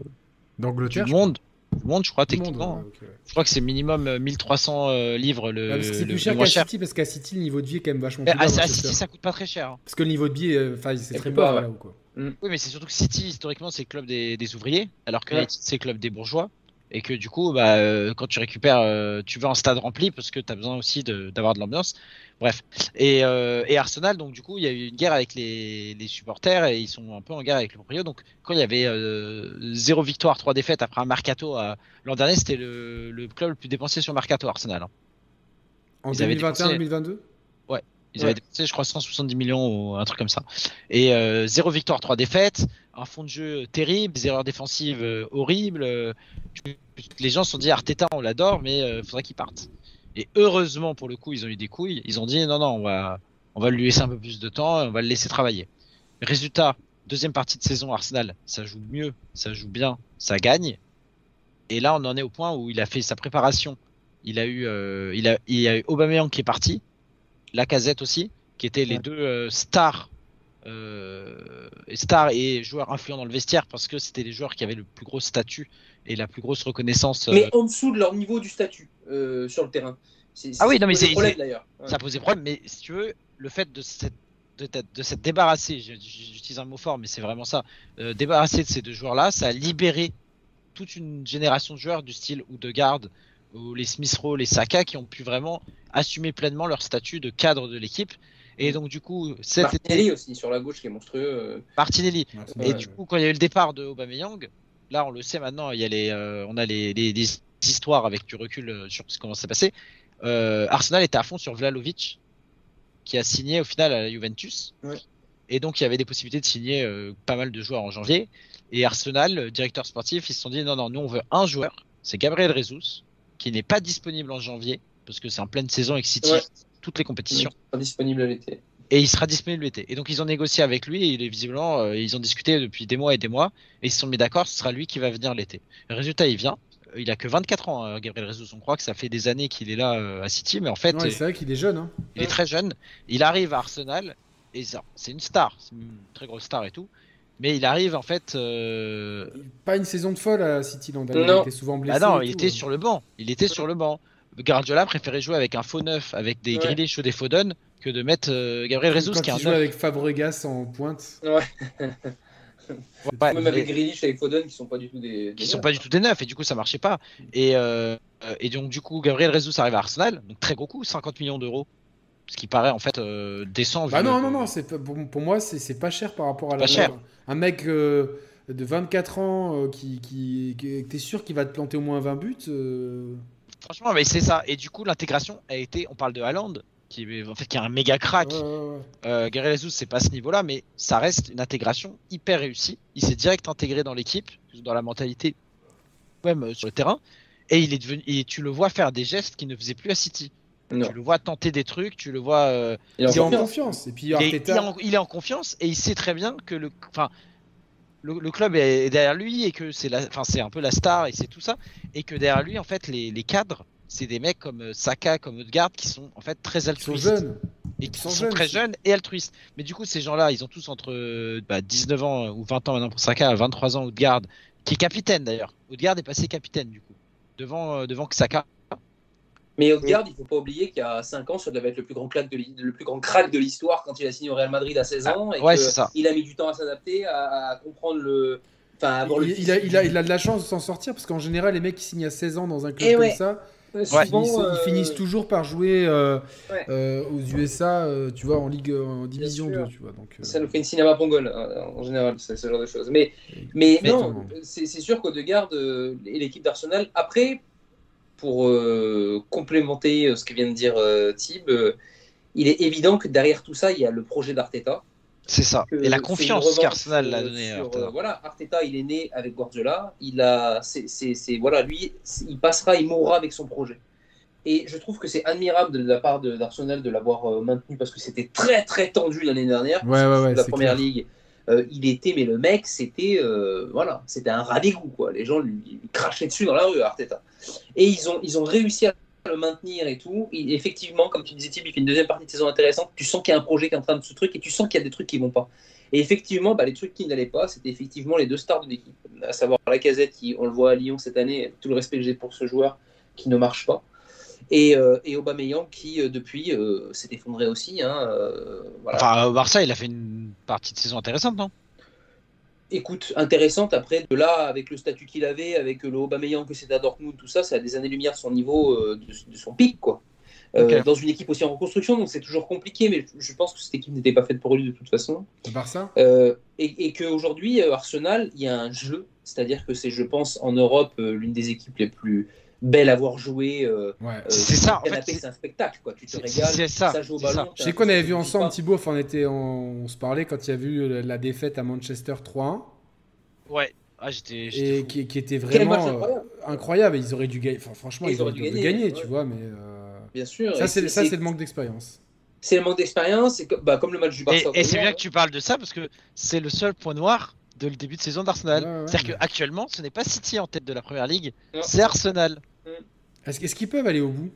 d'Angleterre je
monde. Du monde, je crois
du monde,
techniquement.
ouais, ok, ouais.
Je crois que c'est minimum euh, 1300 euh, livres le.
Ouais, que c'est plus cher qu'à City parce qu'à City le niveau de vie est quand même vachement
Mais
plus bas.
à. City, ça coûte pas très cher. hein.
parce que le niveau de vie euh, enfin c'est
C'est
très bas
bas,
là où quoi
Oui, mais c'est surtout que City, historiquement, c'est le club des, des ouvriers, alors que c'est le club des bourgeois. Et que du coup, bah, euh, quand tu récupères, euh, tu veux un stade rempli parce que tu as besoin aussi de- d'avoir de, l'ambiance. Bref. Et, euh, et Arsenal, donc du coup, il y a eu une guerre avec les, les supporters et ils sont un peu en guerre avec le proprio. Donc quand il y avait euh, zéro victoire, trois défaites après un mercato à- l'an dernier, c'était le, le club le plus dépensé sur mercato Arsenal. hein.
en
Ils avaient
2021
dépensé-
2022
Ils avaient dépensé, je crois, 170 millions ou un truc comme ça. Et euh, zéro victoire, trois défaites, un fond de jeu terrible, des erreurs défensives euh, horribles. euh, les gens se sont dit Arteta, on l'adore, mais il faudrait qu'il parte. Et heureusement, pour le coup, ils ont eu des couilles. Ils ont dit non, non, on va, on va lui laisser un peu plus de temps, on va le laisser travailler. Résultat, deuxième partie de saison, Arsenal, ça joue mieux, ça joue bien, ça gagne. Et là, on en est au point où il a fait sa préparation. Il a eu, euh, il a, il y a eu Aubameyang qui est parti, Lacazette aussi, qui étaient les
Ouais.
deux euh, stars, euh, stars et joueurs influents dans le vestiaire parce que c'était les joueurs qui avaient le plus gros statut et la plus grosse reconnaissance. euh,
Mais en dessous de leur niveau du statut euh, sur le terrain. C'est-
Ah oui, non, mais c'est-
problème, d'ailleurs. Ouais.
ça posait problème. Mais si tu veux, le fait de s'être de, de s'être débarrassé, je- je- j'utilise un mot fort, mais c'est vraiment ça, euh, débarrassé de ces deux joueurs-là, ça a libéré toute une génération de joueurs du style ou de garde ou les Smith Rowe, les Saka, qui ont pu vraiment assumer pleinement leur statut de cadre de l'équipe. Et donc du coup, cet été,
Martinelli aussi sur la gauche qui est monstrueux. euh,
Martinelli.
Ouais,
Et
vrai,
du
ouais.
coup, quand il y a eu le départ de Aubameyang, là, on le sait maintenant, il y a les, euh, on a les, les- les histoires avec du recul euh, sur ce comment ça s'est passé. Euh, Arsenal était à fond sur Vlalovic, qui a signé au final à la Juventus.
Ouais.
Et donc, il y avait des possibilités de signer euh, pas mal de joueurs en janvier. Et Arsenal, directeur sportif, ils se sont dit non, non, nous on veut un joueur, c'est Gabriel Jesus, qui n'est pas disponible en janvier, parce que c'est en pleine saison avec City,
Ouais.
Toutes les compétitions
pas disponible à l'été.
et il sera disponible l'été. Et donc ils ont négocié avec lui et il est visiblement euh, ils ont discuté depuis des mois et des mois et ils se sont mis d'accord, ce sera lui qui va venir l'été. Le résultat, il vient. Il a que 24 ans, euh, Gabriel Jesus. On croit que ça fait des années qu'il est là euh, à City, mais en fait,
Ouais, c'est vrai qu'il est jeune hein.
il est très jeune. Il arrive à Arsenal et ça, c'est une star, c'est une très grosse star et tout. Mais il arrive en fait. euh,
pas une saison de folle à City l'an dernier il
Non.
était souvent blessé
Ah non, il
tout,
était
hein.
sur le banc. Il était sur le banc. Guardiola préférait jouer avec un faux neuf, avec des
Ouais.
Grealish ou des Foden, que de mettre euh, Gabriel Jesus
quand
qui est un neuf.
avec Fabregas en pointe
Ouais,
Même avec
mais-
Grealish, avec Foden, qui sont pas du tout des.
qui sont pas du tout des neufs et du coup ça marchait pas et euh, euh, et donc du coup Gabriel Jesus arrive à Arsenal donc très gros coup 50 millions d'euros ce qui paraît en fait euh, décent
Bah non,
le-
non, non, c'est pas- pour, pour moi, c'est c'est pas cher par rapport à la
Pas cher.
Un mec euh, de 24 ans euh, qui, qui, qui- t'es sûr qu'il va te planter au moins 20 buts euh,
franchement mais c'est ça et du coup l'intégration a été on parle de Haaland qui est en fait qui est un méga crack
ouais, ouais, ouais.
euh, c'est pas à ce niveau là mais ça reste une intégration hyper réussie il s'est direct intégré dans l'équipe dans la mentalité même euh, sur le terrain et il est devenu et tu le vois faire des gestes qu'il ne faisait plus à City
Non.
Tu le vois tenter des trucs, tu le vois. euh,
Il est en
Il est en
confiance.
confiance. Et puis
il, est, il est
Arteta,
en, il est en confiance et il sait très bien que le, enfin, le, le club est derrière lui et que c'est la, enfin, c'est un peu la star et c'est tout ça et que derrière lui en fait les, les cadres c'est des mecs comme euh, Saka, comme Odegaard qui sont en fait très
ils sont
altruistes
jeunes.
et qui
sont
sont,
jeunes
très jeunes et altruistes. Mais du coup ces gens-là ils ont tous entre euh, bah, 19 ans ou 20 ans maintenant pour Saka, 23 ans Odegaard qui est capitaine d'ailleurs. Odegaard est passé capitaine du coup devant euh, devant Saka.
Mais Odegaard, il faut pas oublier qu'il y a 5 ans, ça devait être le plus grand, crack de l'histoire quand il a signé au Real Madrid à 16 ans. et
Ah, ouais,
que
c'est ça.
Il a mis du temps à s'adapter, à, à comprendre le. Enfin, à avoir le
Il, il a, il, a, il a de la chance de s'en sortir parce qu'en général, les mecs qui signent à 16 ans dans un club
Eh
comme
ouais.
ça,
Ouais,
ils, finissent, ils
euh,
finissent toujours par jouer euh,
Ouais.
euh, aux USA, euh, tu vois, en Ligue, en Division
sûr.
2, tu vois. Donc, euh,
Ça nous fait une cinéma pongole euh, en général, c'est ce genre de choses. Mais, mais,
Mais-
non, c'est sûr qu'Odegaard et l'équipe d'Arsenal, après, pour euh, complémenter euh, ce que vient de dire euh, Thib, euh, il est évident que derrière tout ça, il y a le projet d'Arteta.
C'est ça.
que
Et la confiance qu'Arsenal a donnée à
sur,
Arteta.
euh, voilà, Arteta, il est né avec Guardiola. Il a, c'est, c'est, c'est- voilà, lui, c'est- il passera, il mourra avec son projet. Et je trouve que c'est admirable de la part de- d'Arsenal de l'avoir euh, maintenu parce que c'était très très tendu l'année dernière.
Ouais, ouais, ouais,
la
c'est
première
clair.
ligue. Euh, il était, mais le mec, c'était euh, voilà, c'était un rat d'égout, quoi. Les gens lui, crachaient dessus dans la rue, Arteta. Et ils ont, ils ont réussi à le maintenir et tout. Effectivement, comme tu disais, Thib, il fait une deuxième partie de saison intéressante. Tu sens qu'il y a un projet qui est en train de se truc et tu sens qu'il y a des trucs qui vont pas. Et effectivement, bah, les trucs qui n'allaient pas, c'était effectivement les deux stars de l'équipe, à savoir la casette qui, on le voit à Lyon cette année, tout le respect que j'ai pour ce joueur, qui ne marche pas. Et, euh, et Aubameyang qui, euh, depuis, euh, s'est effondré aussi. Hein, euh, voilà.
Enfin, au Barça, il a fait une partie de saison intéressante, non?
Écoute, intéressante. Après, de là, avec le statut qu'il avait, avec le Aubameyang que c'était à Dortmund, tout ça, c'est à des années-lumière son niveau euh, de, de son pic, quoi. Euh. Dans une équipe aussi en reconstruction, donc c'est toujours compliqué, mais je pense que cette équipe n'était pas faite pour lui de toute façon.
Le Barça?
Euh, et et qu'aujourd'hui, euh, Arsenal, il y a un jeu, c'est-à-dire que c'est, je pense, en Europe, euh, l'une des équipes les plus belles à voir jouer. Euh,
Ouais.
euh,
C'est ça, en fait,
c'est un spectacle, quoi. Tu te régales,
c'est ça.
ça joue au
ça.
Je sais qu'on avait vu ensemble,
pas.
Thibaut, enfin, on, était en- on se parlait quand il y a eu la défaite à Manchester 3-1,
Ouais. Ah, j'étais.
et qui, qui était vraiment euh,
incroyable.
incroyable. Ils auraient dû gagner. Enfin, franchement,
Ils
ils,
auraient
auraient
dû
dû
gagner,
gagner,
ouais.
tu vois, mais. euh,
Bien sûr.
Ça, c'est ça, le manque d'expérience.
c'est le manque d'expérience, que- bah, comme le match du Barça.
Et, c'est bien que tu parles de ça parce que c'est le seul point noir de le début de saison d'Arsenal.
Ouais, ouais,
C'est-à-dire qu'actuellement, ce n'est pas City en tête de la première ligue, c'est Arsenal.
Est-ce est-ce qu'ils peuvent aller au bout?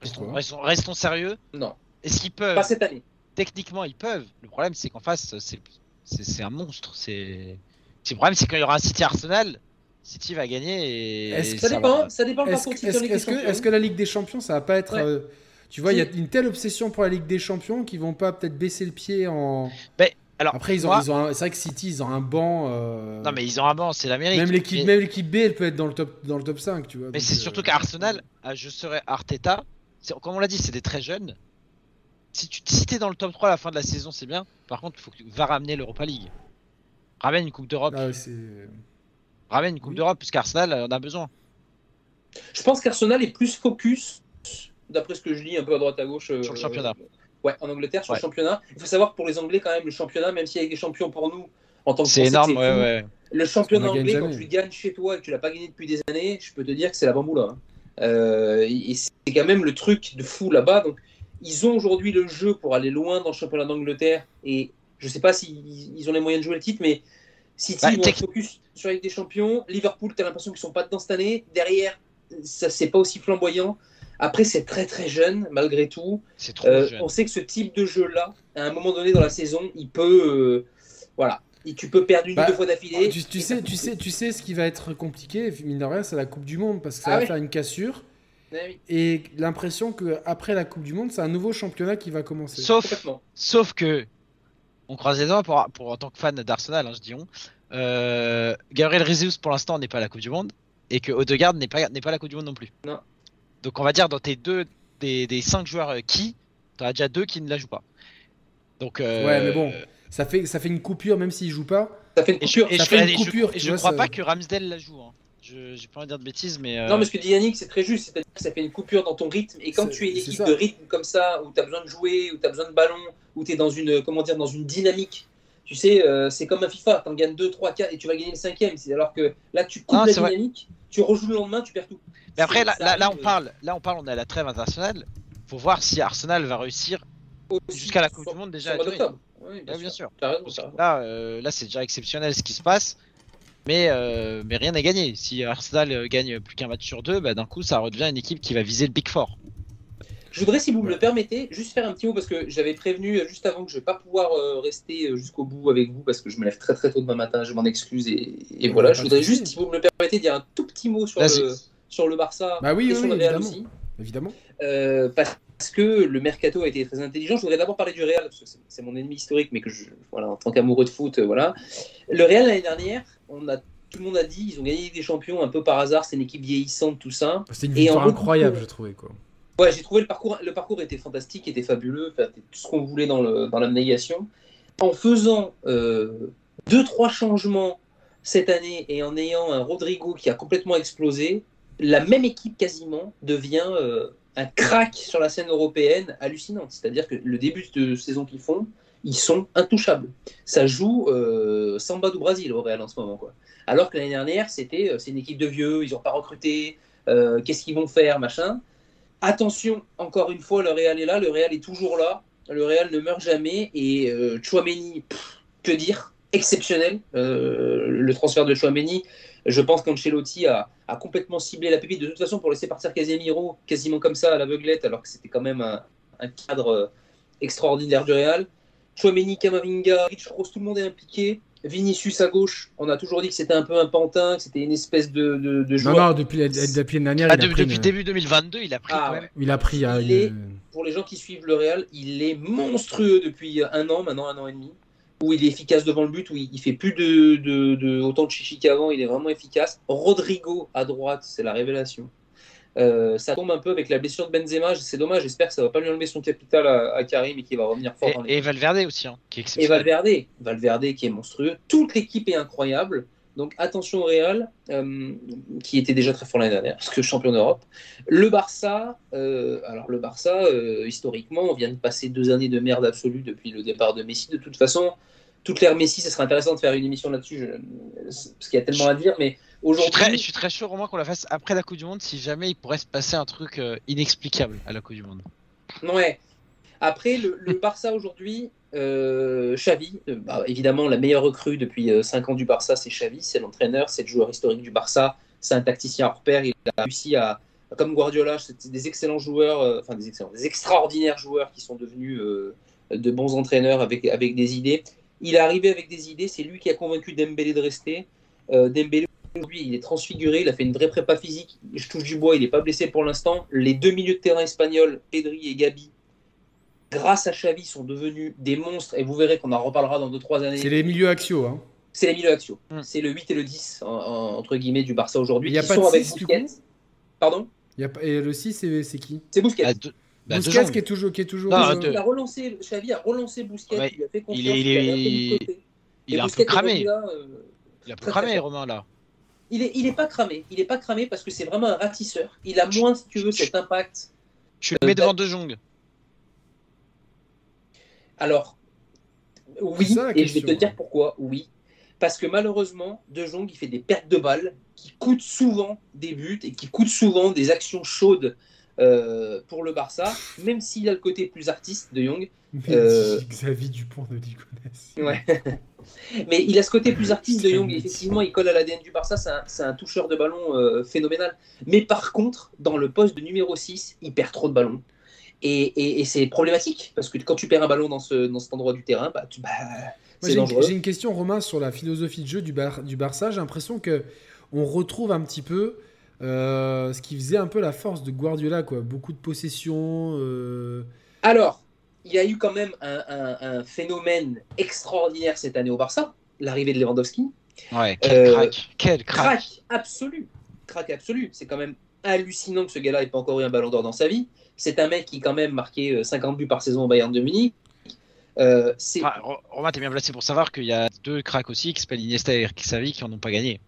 Restons,
Pourquoi
restons- restons sérieux.
Non,
Est-ce qu'ils peuvent
pas cette année.
Techniquement, ils peuvent. Le problème, c'est qu'en face, c'est un monstre. C'est le problème, c'est quand il y aura un City Arsenal, City va gagner et,
Est-ce que
Ça
ça
dépend,
va-
ça dépend
Est-ce que, est-ce
des
que- la Ligue des Champions, ça va pas être.
Ouais.
euh, tu vois, il y a une telle obsession pour la Ligue des Champions qu'ils vont pas peut-être baisser le pied en.
Ben, alors,
Après, ils ont,
moi-
ils ont un- c'est vrai que City, ils ont un banc. euh,
Non, mais ils ont un banc, c'est l'Amérique.
même l'équipe,
Mais,
même l'équipe B, elle peut être dans le top, dans le top 5, tu vois.
mais c'est
euh,
surtout qu'Arsenal, je serais Arteta. c'est- Comme on l'a dit, c'est des très jeunes. Si tu si t'es dans le top 3 à la fin de la saison, c'est bien. Par contre, il faut que tu vas ramener l'Europa League. Ramène une Coupe d'Europe.
ah.
Ramène une Coupe
Oui.
d'Europe, puisqu'Arsenal en a besoin.
Je pense qu'Arsenal est plus focus, d'après ce que je lis un peu à droite à gauche. euh,
Sur le championnat.
Ouais, en Angleterre, sur
Ouais.
le championnat. Il faut savoir que pour les Anglais, quand même, le championnat, même s'il y a des champions pour nous, en tant que
C'est énorme, ouais, ouais.
Le championnat anglais, quand tu le gagnes chez toi et que tu l'as pas gagné depuis des années, je peux te dire que c'est la bamboula. hein. Euh, et c'est quand même le truc de fou là-bas. Donc, ils ont aujourd'hui le jeu pour aller loin dans le championnat d'Angleterre. Et je sais pas s'ils ils ont les moyens de jouer le titre, mais City
Bah,
vont
tec-
focus sur la Ligue des Champions. Liverpool, tu as l'impression qu'ils sont pas dedans cette année. Derrière, ça c'est pas aussi flamboyant. Après, c'est très très jeune, malgré tout.
C'est trop
Euh,
jeune.
on sait que ce type de jeu-là, à un moment donné dans la saison, il peut. euh, voilà. Et tu peux perdre une
Bah,
ou deux fois d'affilée.
Tu, tu sais, tu sais, tu sais, ce qui va être compliqué, mine de rien, c'est la Coupe du Monde parce que ça
Ah
va
oui.
faire une cassure
oui,
et l'impression que après la Coupe du Monde, c'est un nouveau championnat qui va commencer.
Sauf, que, on croise les doigts pour, pour en tant que fan d'Arsenal, hein, je dis on. Euh, Gabriel Jesus pour l'instant n'est pas à la Coupe du Monde et que Odegaard n'est pas n'est pas à la Coupe du Monde non plus.
Non.
Donc on va dire dans tes deux des, des cinq joueurs euh, qui, t'en as déjà deux qui ne la jouent pas. Donc euh,
Ouais, mais bon, ça fait, ça fait une coupure même s'il joue pas.
Ça fait une
Et je,
coupure.
et je-
fait une
et je-
coupure,
et
tu
je
vois,
crois
ça-
pas que Ramsdale la joue. hein. Je j'ai pas envie de dire de bêtises, mais, euh,
Non, mais ce que dit Yannick, c'est très juste. C'est-à-dire que ça fait une coupure dans ton rythme. Et quand tu es une équipe de rythme comme ça, où tu as besoin de jouer, où tu as besoin de ballon, où tu es dans une, comment dire, dans une dynamique, tu sais, euh, c'est comme un FIFA. Tu en gagnes 2, 3, 4 et tu vas gagner le cinquième. C'est alors que là, tu coupes
Ah,
la
vrai.
dynamique, tu rejoues le lendemain, tu perds tout.
Mais après, là, là, là, on parle, là, on parle, on est à la trêve internationale. Faut voir si Arsenal va réussir jusqu'à la Coupe du Monde déjà à.
Oui,
bien sûr.
Raison, t'as
que
raison.
là, euh, là, c'est déjà exceptionnel ce qui se passe. Mais, euh, mais rien n'est gagné. Si Arsenal euh, gagne plus qu'un match sur deux, bah, d'un coup, ça redevient une équipe qui va viser le Big Four.
Je voudrais, si vous me le permettez, juste faire un petit mot parce que j'avais prévenu euh, juste avant que je vais pas pouvoir euh, rester jusqu'au bout avec vous parce que je me lève très très tôt demain matin, je m'en excuse et, et voilà. Je voudrais juste, si vous me le permettez, dire un tout petit mot sur le, sur le Barça
Bah oui,
et
oui,
sur le Real
évidemment.
aussi.
Évidemment.
Euh, parce que le mercato a été très intelligent. Je voudrais d'abord parler du Real, parce que c'est- c'est mon ennemi historique, mais que je, voilà, en tant qu'amoureux de foot, euh, voilà. Le Real l'année dernière, on a, tout le monde a dit, ils ont gagné des champions un peu par hasard. C'est une équipe vieillissante, tout ça.
C'était une victoire incroyable, je trouvais quoi.
Ouais, j'ai trouvé le parcours, le parcours était fantastique, était fabuleux, enfin, tout ce qu'on voulait dans, le, dans l'abnégation. En faisant euh, deux, trois changements cette année et en ayant un Rodrigo qui a complètement explosé, la même équipe quasiment devient euh, un crack sur la scène européenne hallucinante. C'est-à-dire que le début de saison qu'ils font, ils sont intouchables. Ça joue euh, Samba du Brésil au Real en ce moment. Quoi. Alors que l'année dernière, c'était euh, c'est une équipe de vieux, ils n'ont pas recruté, euh, qu'est-ce qu'ils vont faire, machin. Attention, encore une fois, le Real est là, le Real est toujours là, le Real ne meurt jamais et Chouameni, que dire, exceptionnel. Le transfert de Chouameni, je pense qu'Ancelotti a, a complètement ciblé la pépite. De toute façon, pour laisser partir Casemiro quasiment comme ça à l'aveuglette, alors que c'était quand même un, un cadre euh, extraordinaire du Real. Chouameni, Kamavinga, Rich Kroos, tout le monde est impliqué. Vinicius à gauche, on a toujours dit que c'était un peu un pantin, que c'était une espèce de, de, de
Non,
joueur.
non, depuis, la- depuis l'année dernière,
Ah,
il, a
de-
pris
depuis
une-
début 2022, il a pris
Ah,
quand même.
il a pris euh,
Il
une-
est- Pour les gens qui suivent le Real, il est monstrueux depuis un an, maintenant un an et demi, où il est efficace devant le but, où il, fait plus de, de, de- autant de chichi qu'avant, il est vraiment efficace. Rodrigo à droite, c'est la révélation. Euh, ça tombe un peu avec la blessure de Benzema, c'est dommage, j'espère que ça va pas lui enlever son capital à, à Karim et qu'il va revenir fort
Et,
dans les
et Valverde aussi, hein, qui est
et. Valverde, Valverde qui est monstrueux. Toute l'équipe est incroyable. Donc attention au Real, euh, qui était déjà très fort l'année dernière, parce que champion d'Europe. Le Barça, euh, alors le Barça, euh, historiquement, on vient de passer deux années de merde absolue depuis le départ de Messi. De toute façon, toute l'ère Messi, ce serait intéressant de faire une émission là-dessus, parce qu'il y a tellement à dire. Mais
Je suis, très, je
aujourd'hui,
suis très chaud, Romain, qu'on la fasse après la Coupe du Monde, si jamais il pourrait se passer un truc inexplicable à la Coupe du Monde.
Ouais. Après, le, le Barça aujourd'hui, euh, Xavi, euh, bah, évidemment, la meilleure recrue depuis 5 ans du Barça, c'est Xavi, c'est l'entraîneur, c'est le joueur historique du Barça, c'est un tacticien hors pair, il a réussi à, comme Guardiola, c'est des excellents joueurs, euh, enfin des excellents, des extraordinaires joueurs qui sont devenus euh, de bons entraîneurs avec, avec des idées. Il est arrivé avec des idées, c'est lui qui a convaincu Dembélé de rester. Euh, Dembélé, aujourd'hui, il est transfiguré, il a fait une vraie prépa physique, je touche du bois, il n'est pas blessé pour l'instant. Les deux milieux de terrain espagnols, Pedri et Gabi, grâce à Xavi, sont devenus des monstres, et vous verrez qu'on en reparlera dans 2-3 années.
C'est les milieux axiaux. Hein.
C'est les milieux axiaux.
Mm.
C'est le 8 et le 10, en- en- entre guillemets, du Barça aujourd'hui.
Il y a pas
sont
de
avec
6 du
Busquets.
coup
Pardon?
Il y a pas- Et le 6, c'est qui?
C'est Busquets.
Bah, de, bah,
qui est toujours. Qui est toujours
Non,
euh,
de-
Il a relancé, Xavi a relancé Busquets,
Ouais,
il a fait confiance,
il est- il
a
est-. Il un peu cramé.
là, euh,
Il est un peu
Très,
cramé,
très
Romain, là.
il est, il est pas cramé. Il est pas cramé parce que c'est vraiment un ratisseur. Il a moins, si tu veux, cet impact.
Tu
Euh,
le mets
bah-
devant De Jong.
Alors, oui, et je vais te dire
ouais.
pourquoi. Oui, parce que malheureusement, De Jong, il fait des pertes de balles qui coûtent souvent des buts et qui coûtent souvent des actions chaudes euh, pour le Barça, même s'il a le côté plus artiste de Jong.
mais
Euh,
Xavier Dupont de Ligonnès.
Ouais. Mais il a ce côté plus artiste de Young. et Effectivement, il colle à l'ADN du Barça. C'est un, c'est un toucheur de ballon euh, phénoménal. Mais par contre, dans le poste de numéro 6, il perd trop de ballons. Et, et- et c'est problématique. Parce que quand tu perds un ballon dans, ce, dans cet endroit du terrain, bah, tu- bah,
Moi,
c'est
j'ai une-
dangereux.
J'ai une question, Romain, sur la philosophie de jeu du, Bar- du Barça. J'ai l'impression que on retrouve un petit peu euh, ce qui faisait un peu la force de Guardiola, quoi. Beaucoup de possession. euh,
Alors, il y a eu quand même un, un- un phénomène extraordinaire cette année au Barça. L'arrivée de Lewandowski.
Ouais, quel
Euh,
crack. Quel crack.
Crack absolu. Crack absolu. C'est quand même hallucinant que ce gars-là ait pas encore eu un ballon d'or dans sa vie. C'est un mec qui quand même marqué euh, 50 buts par saison au Bayern de Munich. Euh, c'est
Enfin, Ro- Romain, t'es bien placé pour savoir qu'il y a deux cracks aussi qui s'appellent Iniesta et Xavi qui en ont pas gagné.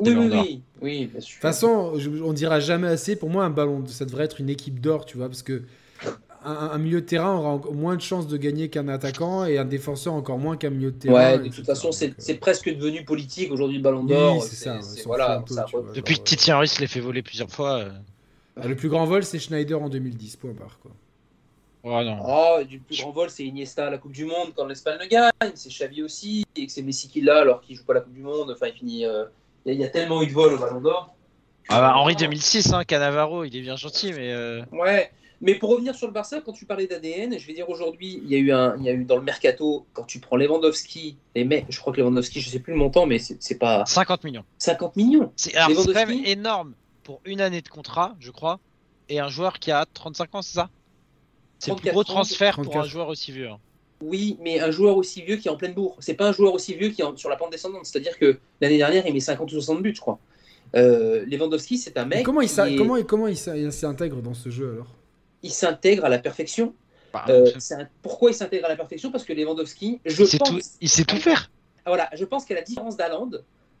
oui, oui, oui, oui, bien sûr.
De toute façon, on dira jamais assez. Pour moi, un ballon, ça devrait être une équipe d'or, tu vois, parce que un, un milieu de terrain aura moins de chances de gagner qu'un attaquant et un défenseur encore moins qu'un milieu de terrain.
Ouais, de toute façon, c'est
euh,
presque devenu politique aujourd'hui le Ballon
Oui,
d'Or.
c'est ça,
c'est-
s'en
voilà, ça
vois.
Depuis que Titi Henry se l'ait fait voler plusieurs fois. euh,
ah, Le plus grand vol, c'est Schneider en 2010, point barre. Quoi.
Ouais, non.
Oh, du plus grand vol, c'est Iniesta à la Coupe du Monde quand l'Espagne le gagne. C'est Xavi aussi, et que c'est Messi qui l'a alors qu'il joue pas la Coupe du Monde. Enfin, il finit. euh, Il y, a- il y a tellement eu de vols au Ballon d'Or.
Ah bah, Henri 2006, hein, Cannavaro, il est bien gentil, mais. euh,
Ouais. Mais pour revenir sur le Barça, quand tu parlais d'ADN, je vais dire aujourd'hui, il y a eu un, il y a eu dans le mercato, quand tu prends Lewandowski, les mecs, je crois que Lewandowski, je sais plus le montant, mais c'est pas
50 millions.
50 millions.
C'est c'est quand
Lewandowski
même énorme pour une année de contrat, je crois, et un joueur qui a 35 ans, c'est ça? C'est le plus
34
gros
ans,
transfert pour un
34.
joueur aussi vieux. hein.
Oui, mais un joueur aussi vieux qui est en pleine bourre. C'est pas un joueur aussi vieux qui est en- sur la pente descendante. C'est-à-dire que l'année dernière, il met 50 ou 60 buts, je crois. Euh, Lewandowski, c'est un
Mais
mec.
comment il
est-
comment, il s'intègre dans ce jeu alors?
Il s'intègre à la perfection.
Bah,
Euh, un- Pourquoi il s'intègre à la perfection? Parce que Lewandowski, je
il, sait
pense,
tout, il sait tout faire.
Ah, voilà, je pense qu'à la différence d'Haaland,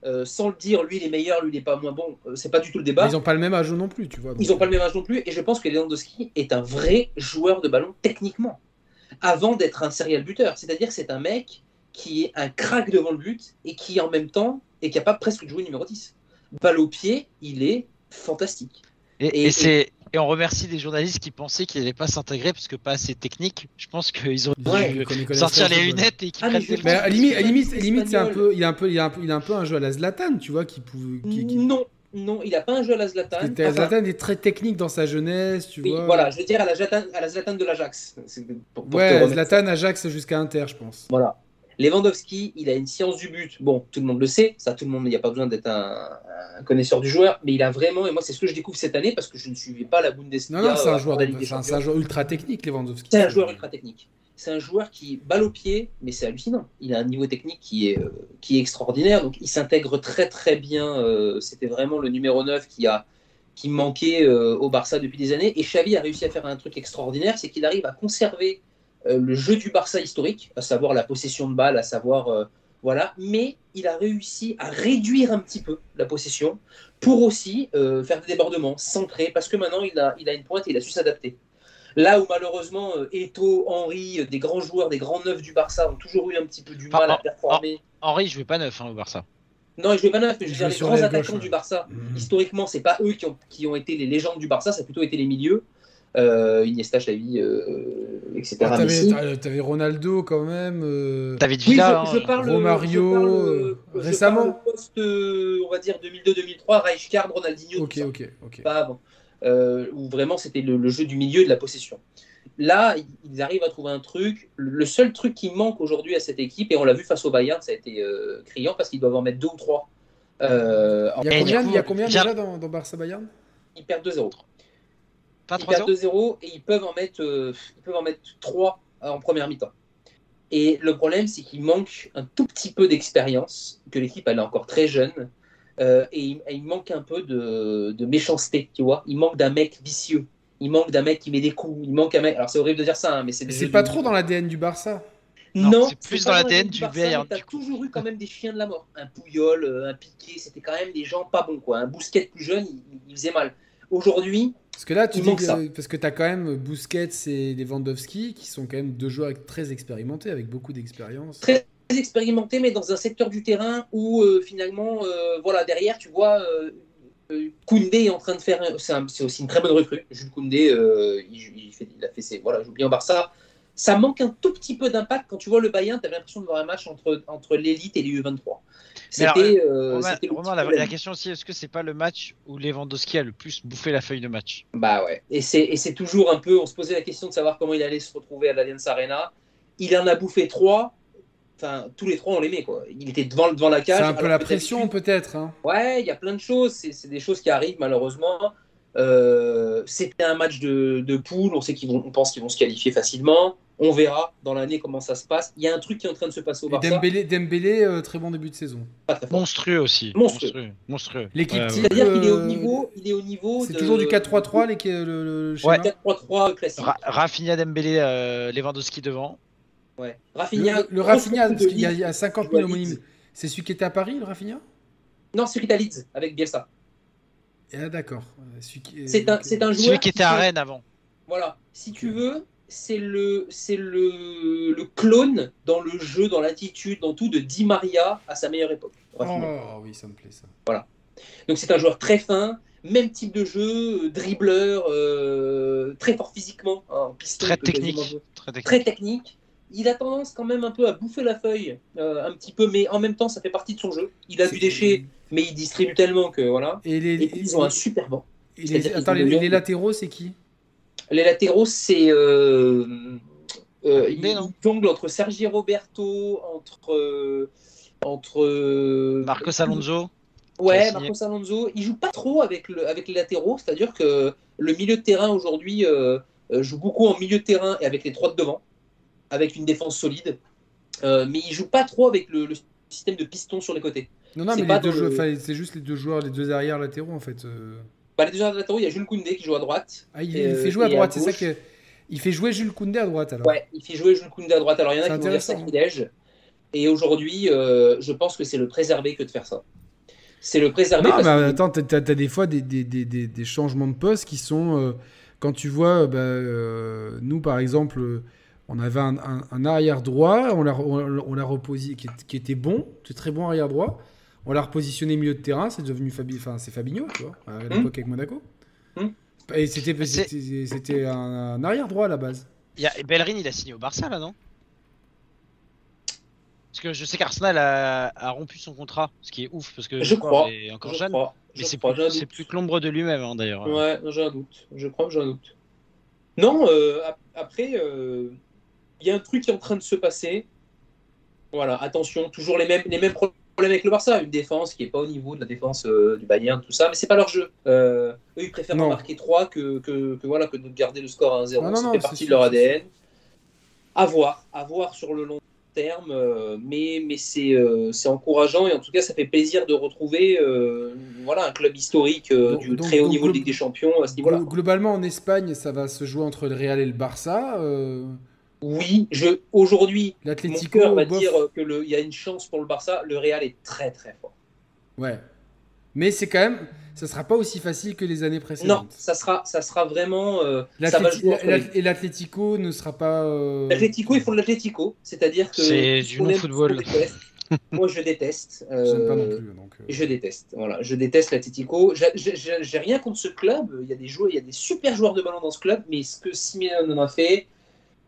euh, sans le dire, lui il est meilleur, lui il est pas moins bon, euh, c'est pas du tout le débat.
Mais Ils ont pas le même âge non plus, tu vois. donc-
Ils n'ont pas le même âge non plus, et je pense que Lewandowski est un vrai joueur de ballon techniquement, avant d'être un serial buteur. C'est-à-dire que c'est un mec qui est un crack devant le but et qui en même temps est capable presque de jouer numéro 10. Balle au pied, il est fantastique.
Et,
Et-
et c'est et on remercie des journalistes qui pensaient qu'il n'allait pas s'intégrer parce que pas assez technique. Je pense qu'ils ont
Ouais,
dû
connaissent
sortir les lunettes et qu'ils
Ah, mais
prennent
Mais à la limite, à limite, limite, c'est un
Espagnol.
peu, il a un peu, il a un peu, il a un peu un jeu à la Zlatan, tu vois, qui pouvait. Qui, qui-
Non, non, il n'a pas un jeu à la Zlatan.
que
Enfin,
Zlatan est très technique dans sa jeunesse, tu
oui,
vois.
voilà, je veux dire à la Zlatan, à la Zlatan de l'Ajax.
Ouais, Zlatan, Ajax jusqu'à Inter, je pense.
Voilà. Lewandowski, il a une science du but. Bon, tout le monde le sait, ça, tout le monde, il n'y a pas besoin d'être un, un connaisseur du joueur, mais il a vraiment, et moi, c'est ce que je découvre cette année parce que je ne suivais pas la Bundesliga.
Non, non, c'est un
euh,
un, joueur ultra technique, Lewandowski.
C'est un joueur ultra technique. C'est un joueur qui balle au pied, mais c'est hallucinant. Il a un niveau technique qui est, euh, qui est extraordinaire. Donc il s'intègre très très bien. euh, C'était vraiment le numéro 9 qui, a, qui manquait euh, au Barça depuis des années. Et Xavi a réussi à faire un truc extraordinaire, c'est qu'il arrive à conserver le jeu du Barça historique, à savoir la possession de balle, à savoir... euh, voilà, mais il a réussi à réduire un petit peu la possession pour aussi euh, faire des débordements, centrer, parce que maintenant il a, il a une pointe et il a su s'adapter. Là où malheureusement euh, Henry, euh, des grands joueurs, des grands neufs du Barça ont toujours eu un petit peu du mal
Ah,
à performer.
Henri, je vais pas neuf hein, au Barça.
Non, je vais pas neuf, mais je veux dire, les grands attaquants
gauche, ouais.
du Barça,
Mhm.
historiquement, c'est pas eux qui ont, qui ont été les légendes du Barça, ça a plutôt été les milieux. Euh, Iniesta, Xavi, euh, etc.
Ah,
Messi.
T'avais t'avais Ronaldo quand même. euh,
David
Oui,
Villa.
je, je
hein,
parle.
Romario,
je parle,
euh,
je
récemment.
parle post, euh, on va dire 2002-2003, Rijkaard, Ronaldinho.
Ok,
tout ça.
ok, ok.
Pas avant. Euh, où vraiment c'était le, le jeu du milieu et de la possession. Là, ils arrivent à trouver un truc. Le seul truc qui manque aujourd'hui à cette équipe, et on l'a vu face au Bayern, ça a été euh, criant parce qu'ils doivent en mettre deux ou trois. Euh,
Il y a combien,
du coup,
il y a combien
bien-
déjà dans, dans Barça Bayern?
Ils perdent 2-0.
Pas
Ils
3
perdent 2-0 et ils peuvent en mettre, euh, ils peuvent en mettre 3 en première mi-temps. Et le problème, c'est qu'il manque un tout petit peu d'expérience, que l'équipe elle est encore très jeune, euh, et, il, et il manque un peu de, de méchanceté, tu vois. Il manque d'un mec vicieux. Il manque d'un mec qui met des coups. Il manque un mec. Alors c'est horrible de dire ça, hein, mais c'est.
C'est pas trop dans l'ADN du Barça.
Non,
Non,
c'est plus dans l'ADN du
Barça,
Bayern,
mais T'as
du
toujours eu quand même des chiens de la mort. Un Pouyol, euh, un Piqué, c'était quand même des gens pas bons quoi. Un Bousquet plus jeune, il, il faisait mal. Aujourd'hui,
Parce que là, tu dis que- parce que t'as quand même Busquets et Lewandowski qui sont quand même deux joueurs très expérimentés avec beaucoup d'expérience.
Très- très expérimenté, mais dans un secteur du terrain où euh, finalement, euh, voilà, derrière, tu vois, euh, Koundé est en train de faire. un- C'est un- aussi une très bonne recrue. Jules Koundé, il, il fait, il a fait ses. Voilà, joue bien au Barça. Ça manque un tout petit peu d'impact. Quand tu vois le Bayern, tu as l'impression de voir un match entre, entre l'élite et les U23. C'était. euh, petit
la, question aussi, est-ce que c'est pas le match où Lewandowski a le plus bouffé la feuille de match?
Bah ouais. Et c'est, et c'est toujours un peu. On se posait la question de savoir comment il allait se retrouver à l'Allianz Arena. Il en a bouffé trois. Enfin, tous les trois, on l'aimait, quoi. Il était devant, devant la cage.
C'est un peu la pression peut-être. hein.
Ouais, il y a plein de choses. C'est, c'est des choses qui arrivent, malheureusement. Euh, c'était un match de, de poule. On sait qu'ils vont, on pense qu'ils vont se qualifier facilement. On verra dans l'année comment ça se passe. Il y a un truc qui est en train de se passer au
Et
Barça.
Dembélé, Dembélé, euh, très bon début de saison.
Pas très fort.
Monstrueux aussi.
Monstrueux.
Monstrueux. Monstrueux.
L'équipe
Ouais, ouais.
C'est-à-dire qu'il est au
euh,
niveau. Il est au niveau
C'est
de-
toujours du 4-3-3 les- le, le- le schéma.
4-3-3 classique.
Ra- Rafinha, Dembélé, euh, Lewandowski devant.
Ouais.
Le,
Rafinha.
le- le Rafinha, parce qu'il y, a-
de
il y a 50
joue à
000 homonymes. C'est celui qui était à Paris, le Rafinha?
Non, celui qui est à Leeds avec Bielsa.
Ah d'accord. Euh,
C'est un, c'est un joueur.
Celui qui était à Rennes avant.
Voilà. Si tu veux, c'est le, c'est le, le clone dans le jeu, dans l'attitude, dans tout de Di Maria à sa meilleure époque.
Oh oui, ça me plaît ça.
Donc c'est un joueur très fin, même type de jeu, dribbleur, euh, très fort physiquement, hein, piston,
Très technique. Très technique.
Très technique. Il a tendance quand même un peu à bouffer la feuille, euh, un petit peu, mais en même temps ça fait partie de son jeu. Il a du déchet, mais il distribue tellement que voilà.
Et les,
Et puis, ils ont un super banc.
et les- attends, les, latéraux, c'est qui?
Les latéraux, c'est. Euh, euh, il, jongle entre Sergi Roberto, entre. euh, entre euh,
Marcos Alonso.
Ouais. Marcos Alonso. Il joue pas trop avec, le, avec les latéraux, c'est-à-dire que le milieu de terrain aujourd'hui euh, euh, joue beaucoup en milieu de terrain et avec les trois de devant, avec une défense solide. Euh, mais il joue pas trop avec le, le système de piston sur les côtés.
Non, non, mais
le-
c'est juste les deux joueurs, les deux arrières latéraux en fait. euh.
Bah, les deux latéraux, il y a Jules Koundé qui joue à droite.
Ah, il,
Et,
il fait
euh,
jouer à droite, c'est ça que. Il fait jouer Jules Koundé à droite alors.
Ouais, il fait jouer Jules Koundé à droite. Alors il y en a qui vont dire sacrilège. Et aujourd'hui, euh, je pense que c'est le préservé que de faire ça. C'est le préservé
Non,
parce
mais
que-
attends, t'as, t'as des fois des, des, des, des, changements de poste qui sont. euh, quand tu vois, euh, bah, euh, nous par exemple, euh, on avait un, un- un arrière droit, on l'a, on, on l'a reposi- qui, était bon, c'est très bon arrière droit. On l'a repositionné milieu de terrain, c'est devenu Fabi, enfin, c'est Fabinho, tu vois, à l'époque avec Monaco.
Hmm.
Et c'était, c'était, c'était un, un arrière droit à la base.
Il y a... et Bellerin, il a signé au Barça là, non? Parce que je sais qu'Arsenal a... a rompu son contrat, ce qui est ouf parce que
Je crois.
est encore
je
jeune.
crois.
Mais
Je
c'est
crois,
plus, c'est que l'ombre de lui-même hein, d'ailleurs.
Ouais, j'ai un doute. Je crois que j'ai un doute. Non, euh, ap- après, euh, il y a un truc qui est en train de se passer. Voilà, attention, toujours les mêmes, les mêmes problèmes avec le Barça. Une défense qui n'est pas au niveau de la défense euh, du Bayern, tout ça, mais c'est pas leur jeu. Euh, eux, ils préfèrent en
Non.
marquer 3 que, que, que voilà, que de garder le score à 1-0.
Ah non,
ça fait
c'est
partie de leur ADN. À voir, à voir sur le long terme, euh, mais, mais c'est encourageant et en tout cas, ça fait plaisir de retrouver voilà, un club historique
Donc-
du
donc-
très haut niveau de Ligue des Champions à ce niveau-là.
Glo- Globalement, en Espagne, ça va se jouer entre le Real et le Barça. Euh,
Oui, je aujourd'hui, mon cœur va
bof.
dire que le- il y a une chance pour le Barça. Le Real est très très fort.
Ouais. Mais c'est quand même, ça sera pas aussi facile que les années
Non,
précédentes.
ça sera, ça sera vraiment. euh, ça va jouer
Et l'Atlético ne sera pas. euh,
L'Atlético, ils font de l'Atlético, c'est-à-dire que.
C'est
ce
du
qu'on déteste. Moi, je déteste. euh,
pas non plus. Donc, euh,
Je déteste. Voilà, je déteste l'Atlético. J'ai rien contre ce club. Il y a des joueurs, il y a des super joueurs de ballon dans ce club, mais ce que Simeone en a fait,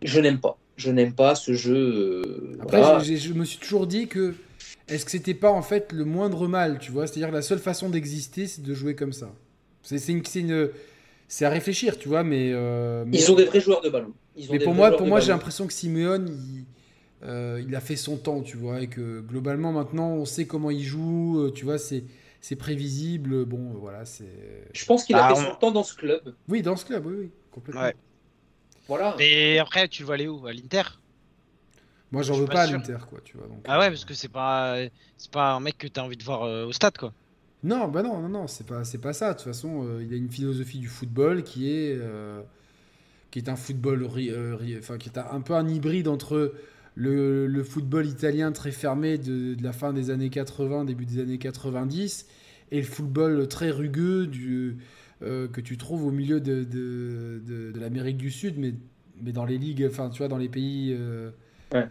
je n'aime pas. Je n'aime pas ce jeu. euh,
Après,
voilà.
je me suis toujours dit que est-ce que c'était pas en fait le moindre mal, tu vois? C'est-à-dire la seule façon d'exister, c'est de jouer comme ça. C'est une, c'est une- c'est à réfléchir, tu vois, mais. euh, mais-
Ils ont des vrais joueurs de ballon. Ils ont
Mais pour moi, pour moi, j'ai l'impression que Simeone, il, euh, il a fait son temps, tu vois, et que globalement maintenant, on sait comment il joue, tu vois, c'est c'est prévisible. Bon, voilà, c'est.
Je pense qu'il a
Ah,
fait
on-
son temps dans ce club.
Oui, dans ce club, oui, oui, complètement.
Ouais.
Voilà.
Et après, tu le vois aller où? À l'Inter?
Moi, j'en veux
pas
pas à l'Inter, quoi, tu vois. Donc,
Ah ouais, parce que c'est pas, c'est pas un mec que t'as envie de voir euh, au stade quoi.
Non, bah non, non, non, c'est pas, c'est pas ça. De toute façon, euh, il a une philosophie du football qui est, euh, qui est un football, ri- euh, ri- enfin, qui est un, un peu un hybride entre le, le football italien très fermé de, de la fin des années 80, début des années 90, et le football très rugueux du, euh, que tu trouves au milieu de, de, de- de l'Amérique du Sud, mais, mais dans les ligues, enfin, tu vois, dans les pays. euh,
Ouais.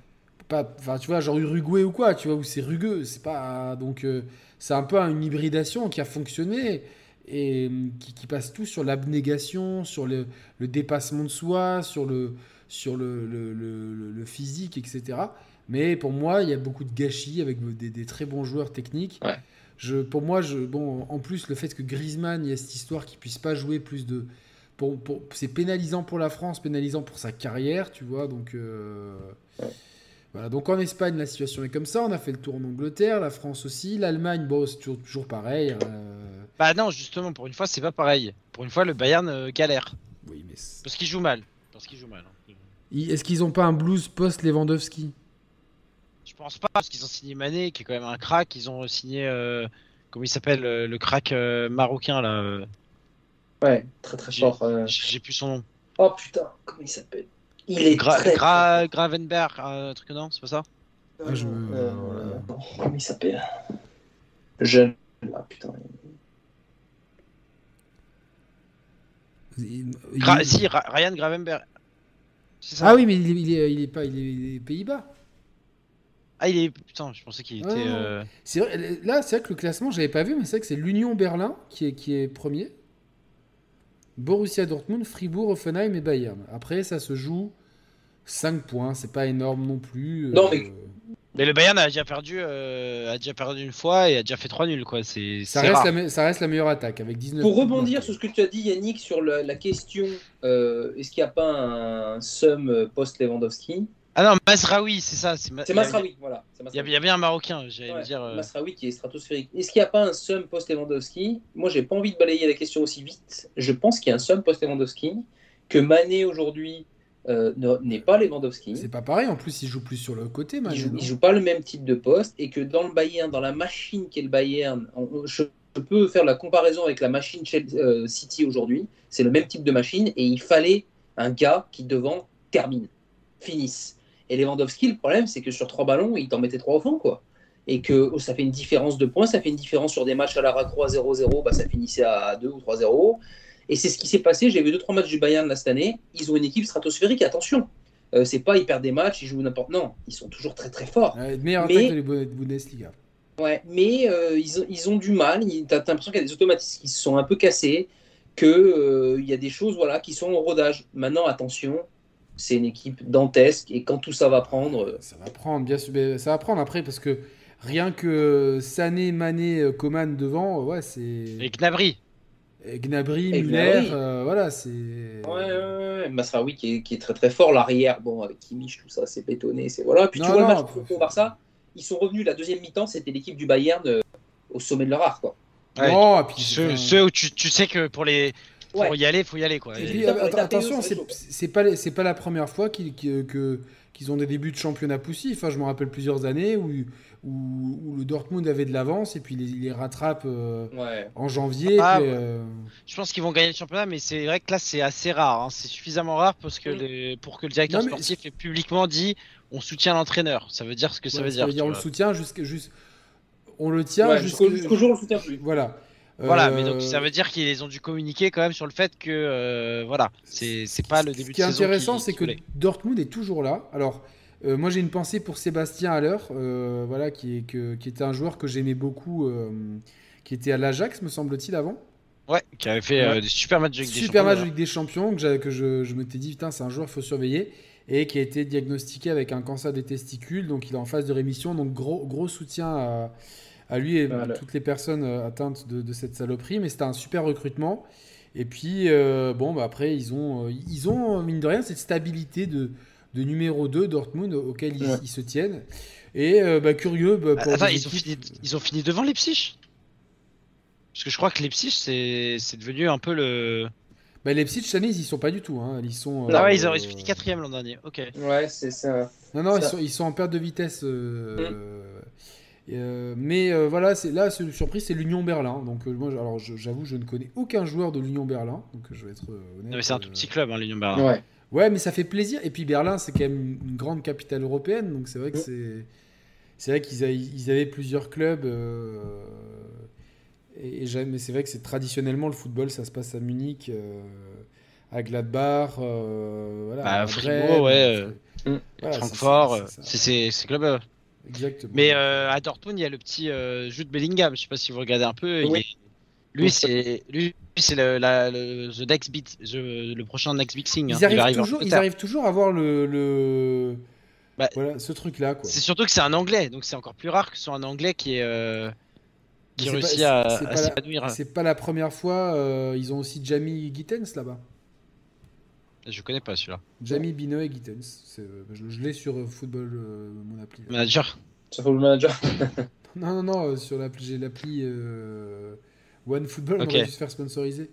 pas, enfin, tu vois, genre Uruguay ou quoi, tu vois, où c'est rugueux, c'est pas, donc, euh, c'est un peu une hybridation qui a fonctionné et qui, qui passe tout sur l'abnégation, sur le, le dépassement de soi, sur le, sur le, le, le- le- le physique, etc. Mais pour moi, il y a beaucoup de gâchis avec des, des très bons joueurs techniques.
Ouais.
Je, pour moi, je, bon, en plus, le fait que Griezmann, il y a cette histoire qu'il puisse pas jouer plus de. Pour, pour- c'est pénalisant pour la France, pénalisant pour sa carrière, tu vois. Donc, euh, voilà. Donc en Espagne, la situation est comme ça. On a fait le tour en Angleterre, la France aussi, l'Allemagne, bon, c'est toujours, toujours pareil. euh,
Bah non, justement, pour une fois, c'est pas pareil. Pour une fois, le Bayern euh, galère
oui, mais
parce qu'il joue mal. Parce qu'il joue mal. hein.
Est-ce qu'ils ont pas un blues post-Lewandowski?
Pense pas parce qu'ils ont signé Mané, qui est quand même un crack. Ils ont signé, euh, comment il s'appelle, euh, le crack euh, marocain là. euh,
Ouais, très très
J'ai-
fort. euh.
J'ai plus son nom.
Oh putain, comment il s'appelle? Il est
Gra-
très,
Gra- Gravenberg, un truc non, c'est pas ça?
Je-
non, Comment il s'appelle? Jeune. Ah putain.
Il-
Gra-
il-
Si, Ra- Ryan Gravenberg. Ça?
Ah oui, mais il, est- il est, il est pas, il est, il est Pays-Bas.
Ah, il est. Putain, je pensais qu'il était. euh,
vrai, là, c'est vrai que le classement, j'avais pas vu, mais c'est vrai que c'est l'Union Berlin qui est, qui est premier. Borussia Dortmund, Fribourg, Offenheim et Bayern. Après, ça se joue 5 points, c'est pas énorme non plus.
Non, mais-
Mais le Bayern a déjà perdu, euh, a déjà perdu une fois et a déjà fait 3 nuls quoi. C'est
ça, ça reste la meilleure attaque avec 19
Pour rebondir sur ce que tu as dit, Yannick, sur la, la question euh, est-ce qu'il n'y a pas un sum post-Lewandowski?
Ah non, Mazraoui, c'est ça. C'est Ma- a-
Masraoui, voilà.
Il y,
Masraoui.
y avait un Marocain, j'allais
Ouais,
dire. euh,
Masraoui qui est stratosphérique. Est-ce qu'il n'y a pas un sum post-Lewandowski Moi, j'ai pas envie de balayer la question aussi vite. Je pense qu'il y a un sum post-Lewandowski, que Mané aujourd'hui euh, ne- n'est pas Lewandowski.
C'est pas pareil, en plus, il joue plus sur le côté,
Il joue, il joue pas le même type de poste et que dans le Bayern, dans la machine qu'est le Bayern, on- on- je, je peux faire la comparaison avec la machine Chelsea- euh, City aujourd'hui. C'est le même type de machine et il fallait un gars qui devant termine, finisse. Et Lewandowski, le problème, c'est que sur trois ballons, il t'en mettait trois au fond, quoi. Et que oh, ça fait une différence de points, ça fait une différence sur des matchs à la racroix 0-0, bah, ça finissait à 2 ou 3-0. Et c'est ce qui s'est passé. J'ai vu deux trois matchs du Bayern là, cette année. Ils ont une équipe stratosphérique. Attention, Euh, c'est pas ils perdent des matchs, ils jouent n'importe. Non, ils sont toujours très très forts.
Ouais, meilleure
Mais-
de la Bundesliga.
Ouais, mais euh, ils, ont, ils ont du mal. T'as l'impression qu'il y a des automatismes qui se sont un peu cassés, que euh, il y a des choses voilà qui sont au rodage. Maintenant, attention, c'est une équipe dantesque et quand tout ça va prendre, euh,
Ça va prendre, bien sûr. Ça va prendre après parce que rien que Sané, Mané, euh, Coman devant, euh, ouais, c'est.
Et Gnabry.
Et Gnabry,
Et
Muller,
Gnabry.
euh, voilà, c'est.
ouais, ouais, ouais, Masraoui qui est, qui est très très fort. L'arrière, bon, avec Kimmich, tout ça, c'est bétonné, c'est voilà. Puis tu vois
non,
le match contre Barça, ils sont revenus la deuxième mi-temps, c'était l'équipe du Bayern euh, au sommet de leur art, quoi.
Ouais.
Et puis,
Ceux, ceux où tu, tu sais que pour les. Pour
Ouais.
y aller, faut y aller quoi.
puis,
ça,
att- attention,
ça
c'est pas c'est pas la première fois qu'ils ont des débuts de championnat poussifs. Enfin, je me rappelle plusieurs années où, où, où le Dortmund avait de l'avance et puis il les, il les rattrape euh,
Ouais.
en janvier.
Ah,
puis,
ouais.
euh,
Je pense qu'ils vont gagner le championnat, mais c'est vrai que là c'est assez rare. hein. C'est suffisamment rare parce que
Mm.
les- pour que le directeur
Non, mais-
sportif ait publiquement dit on soutient l'entraîneur. Ça veut dire ce que ça veut dire. tu
on le soutient jusqu'à juste. On le tient
Ouais,
jusqu'au.
jusqu'au jusqu'au jour où on le soutient plus.
Voilà.
Voilà,
Euh,
mais donc ça veut dire qu'ils ont dû communiquer quand même sur le fait que euh, voilà, c'est c'est pas le
Ce
début
qui est
de saison.
intéressant,
qui-
c'est
qui
que. Dortmund est toujours là. Alors, euh, moi, j'ai une pensée pour Sébastien Haller, euh, voilà, qui, est, que- qui était un joueur que j'aimais beaucoup, euh, qui était à l'Ajax, me semble-t-il, avant.
Ouais, qui avait fait euh,
Ouais.
des super matchs avec des
Super match
champions,
avec des champions, que, je, je m'étais dit, putain, c'est un joueur qu'il faut surveiller, et qui a été diagnostiqué avec un cancer des testicules, donc il est en phase de rémission. Donc, gros, gros soutien à, à lui et
Voilà.
à toutes les personnes euh, atteintes de, de cette saloperie. Mais c'était un super recrutement. Et puis, euh, bon, bah, après, ils ont, euh, ils ont, mine de rien, cette stabilité de, de numéro 2 Dortmund auquel ils,
Ouais.
ils se tiennent. Et euh, bah, curieux. bah, pour
Attends, ils ont, fini, ils ont fini devant Leipzig? Parce que je crois que Leipzig, c'est c'est devenu un peu le.
Bah, Leipzig, cette année, ils y sont pas du tout. hein. Ils sont.
Ah ouais, ils ont, fini quatrième l'an dernier. Ok.
Ouais, c'est ça.
Non, non, ils
Ça-
sont, ils sont en perte de vitesse. euh, euh, mais euh, voilà, c'est là, c'est surprise, c'est l'Union Berlin. Donc euh, moi, alors j'avoue, je ne connais aucun joueur de l'Union Berlin. Donc je vais être euh, honnête.
Non, mais c'est un tout petit club, hein, l'Union Berlin.
Ouais.
Ouais, mais ça fait plaisir. Et puis Berlin, c'est quand même une grande capitale européenne. Donc c'est vrai que c'est, c'est vrai qu'ils avaient, ils avaient plusieurs clubs. euh, et, et j'aime- mais c'est vrai que c'est traditionnellement le football, ça se passe à Munich, euh, à Gladbach, euh, voilà,
Bah,
à
Fribourg, ouais,
c'est-
euh,
voilà, c'est-
Francfort,
c'est-
euh,
c'est Exactement.
Mais euh, à Dortmund, il y a le petit euh, Jude Bellingham. Je sais pas si vous regardez un peu. il
Oui.
est- Lui, c'est lui, c'est le, la- le, the next bit, the- le prochain next big thing. hein.
Ils
Il
arrivent, toujours, ils arrivent toujours à avoir le, le...
Bah,
voilà, ce truc-là.
C'est surtout que c'est un anglais, donc c'est encore plus rare que ce soit un anglais qui est euh, qui réussit
pas-
à, s'épanouir.
C'est pas la première fois. euh, ils ont aussi Jamie Gittens là-bas.
Je connais pas celui-là.
Jamie Binoy Gittens. C'est, euh, Je, je l'ai sur euh, Football, euh, mon appli.
Manager.
Manager.
Non, non, non, euh, sur l'appli, j'ai l'appli euh, One Football.
Ok.
On va juste faire sponsoriser.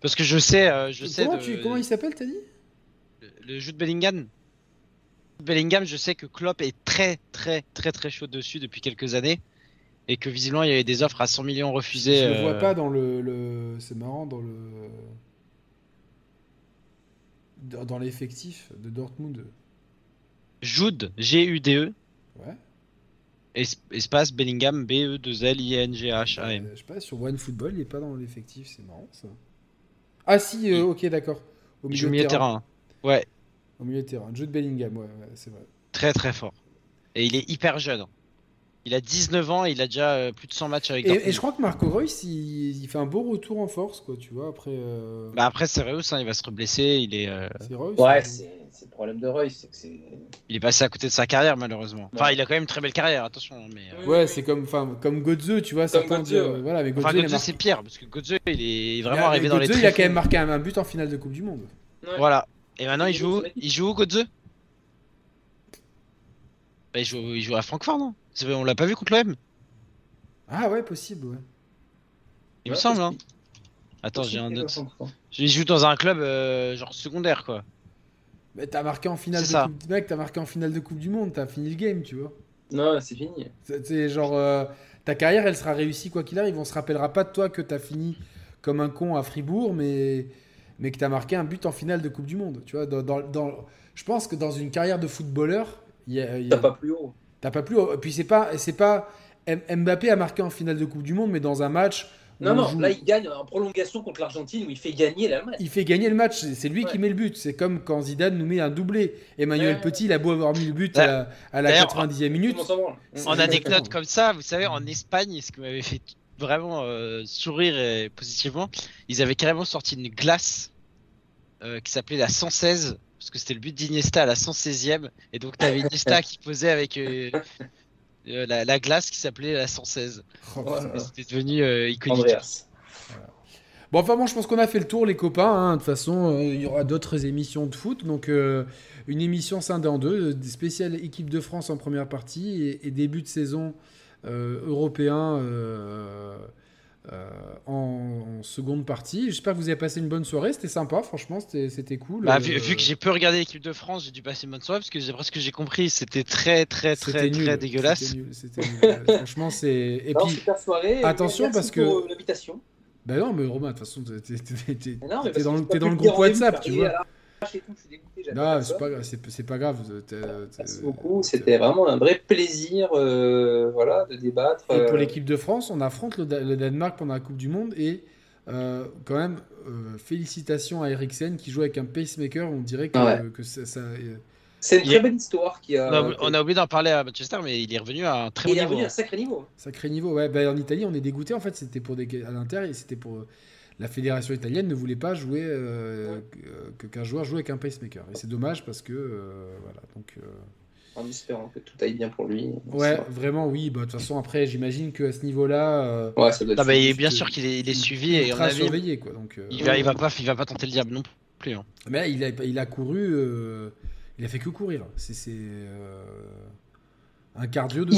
Parce que je sais, euh, je sais
comment,
de-
tu, comment il s'appelle, t'as dit?
Le, le Jude Bellingham. Bellingham, je sais que Klopp est très très très très chaud dessus depuis quelques années et que visiblement il y avait des offres à 100 millions refusées.
Je le vois pas dans le. le- C'est marrant, dans le. Dans, l'effectif de Dortmund.
Jude, G-U-D-E,
Ouais.
es- espace Bellingham, E B-E-2-L-I-N-G-H-A-M.
Euh, je sais pas, sur One Football, il est pas dans l'effectif, c'est marrant ça. Ah si, euh, ok, d'accord. Au milieu de
milieu de terrain. Ouais,
Au milieu de terrain. Jude Bellingham, ouais, ouais, c'est vrai.
très très fort. Et il est hyper jeune. Il a 19 ans et il a déjà euh, plus de 100 matchs avec
Et,
Dortmund.
et je crois que Marco Reus, il, il fait un beau retour en force, quoi, tu vois, après... euh,
Bah après, c'est Reus, hein, il va se reblesser. Il est, euh,
c'est Reus
Ouais,
hein.
c'est le problème de Roy, c'est que c'est.
il est passé à côté de sa carrière, malheureusement. Enfin,
Ouais.
il a quand même une très belle carrière, attention. hein, Mais, euh,
Ouais, c'est comme, comme Godze, tu vois, certains
Godze, ouais.
voilà, mais Godze,
Enfin,
marqué-
c'est pire, parce que Götze, il est vraiment
a-
arrivé dans les
il a quand même marqué un, un but en finale de Coupe du Monde.
Ouais.
Voilà. Et maintenant, il joue, il joue où, Götze bah, il, joue, il joue à Francfort, non? On l'a pas vu contre l'OM
Ah ouais, possible, ouais.
Il me semble, hein. Attends, j'ai un autre. Il joue dans un club euh, genre secondaire, quoi.
Mais t'as marqué en finale de
C'est ça.
Coupe... Mec, t'as marqué en finale de Coupe du Monde, t'as fini le game, tu vois.
Non, c'est fini.
C'est genre... euh, ta carrière, elle sera réussie quoi qu'il arrive. On se rappellera pas de toi que t'as fini comme un con à Fribourg, mais, mais que t'as marqué un but en finale de Coupe du Monde. Tu vois, dans, dans- dans- Je pense que dans une carrière de footballeur, il y a- y
pas plus haut.
T'as pas plus. Et puis c'est pas, c'est pas. Mbappé a marqué en finale de Coupe du Monde, mais dans un match.
Non,
on
non,
joue-
là, il gagne en prolongation contre l'Argentine où il fait gagner l'Allemagne.
il fait gagner le match. C'est lui
Ouais.
qui met le but. C'est comme quand Zidane nous met un doublé. Emmanuel
Ouais.
Petit, il a beau avoir mis le but
Ouais.
à, à la
D'ailleurs,
90e minute.
En anecdote comme ça, vous savez, en Espagne, ce qui m'avait fait vraiment euh, sourire et positivement, ils avaient carrément sorti une glace euh, qui s'appelait la 116, parce que c'était le but d'Iniesta à la 116e, et donc t'avais Iniesta qui posait avec euh, euh, la, la glace qui s'appelait la 116.
Oh,
Ouais.
putain.
Et C'était devenu euh, iconique.
Bon, enfin, bon, je pense qu'on a fait le tour, les copains. hein. De toute façon, euh, il y aura d'autres émissions de foot. Donc, euh, une émission scindée en deux, des spéciales équipe de France en première partie et, et début de saison euh, européen euh, en, en seconde partie. J'espère que vous avez passé une bonne soirée. C'était sympa, franchement, c'était cool.
Bah,
Euh,
vu, que j'ai peu regardé l'équipe de France, j'ai dû passer une bonne soirée parce que d'après ce que j'ai compris, c'était très très très très
nul,
dégueulasse.
C'était nul, c'était nul. Franchement, c'est. Et
Non,
puis,
super soirée.
attention, parce que-
euh, l'invitation.
bah non, mais Romain, de toute façon, t'es- dans, le- dans groupe WhatsApp, tu vois.
Arrivé à l'arrache et tout, je suis dégoûté, j'avais
Non,
pas
c'est pas, c'est, c'est pas grave. t'es- t'es-
Merci beaucoup. C'était vraiment un vrai plaisir euh, voilà, de débattre.
Et pour
euh,
l'équipe de France, on affronte le, Da- le Danemark pendant la Coupe du Monde et euh, quand même euh, félicitations à Eriksen qui joue avec un pacemaker. On dirait que,
Ouais.
que ça, ça- euh,
C'est une
Il
très
est-
belle histoire qui a.
On a, on a oublié d'en parler à Manchester, mais il est revenu à un très
Il
haut
est
niveau.
revenu à un sacré niveau.
sacré niveau. Ouais, bah, en Italie, on est dégoûté. En fait, c'était pour des à l'Inter et c'était pour euh, la fédération italienne ne voulait pas jouer euh, que- qu'un joueur joue avec un pacemaker. Et c'est dommage parce que euh, voilà. Donc euh,
En espérant que tout aille bien pour lui.
ouais, vraiment oui. Bah, de toute façon, après, j'imagine que à ce niveau-là, euh,
Ouais, ça doit être
Non, mais
juste-
bien sûr qu'il est, il est suivi et on a
surveillé quoi. Donc euh,
Il va, il va pas, il va pas tenter le diable non plus. hein.
Mais il a, il a couru, euh, il a fait que courir. C'est c'est, euh, un cardio de.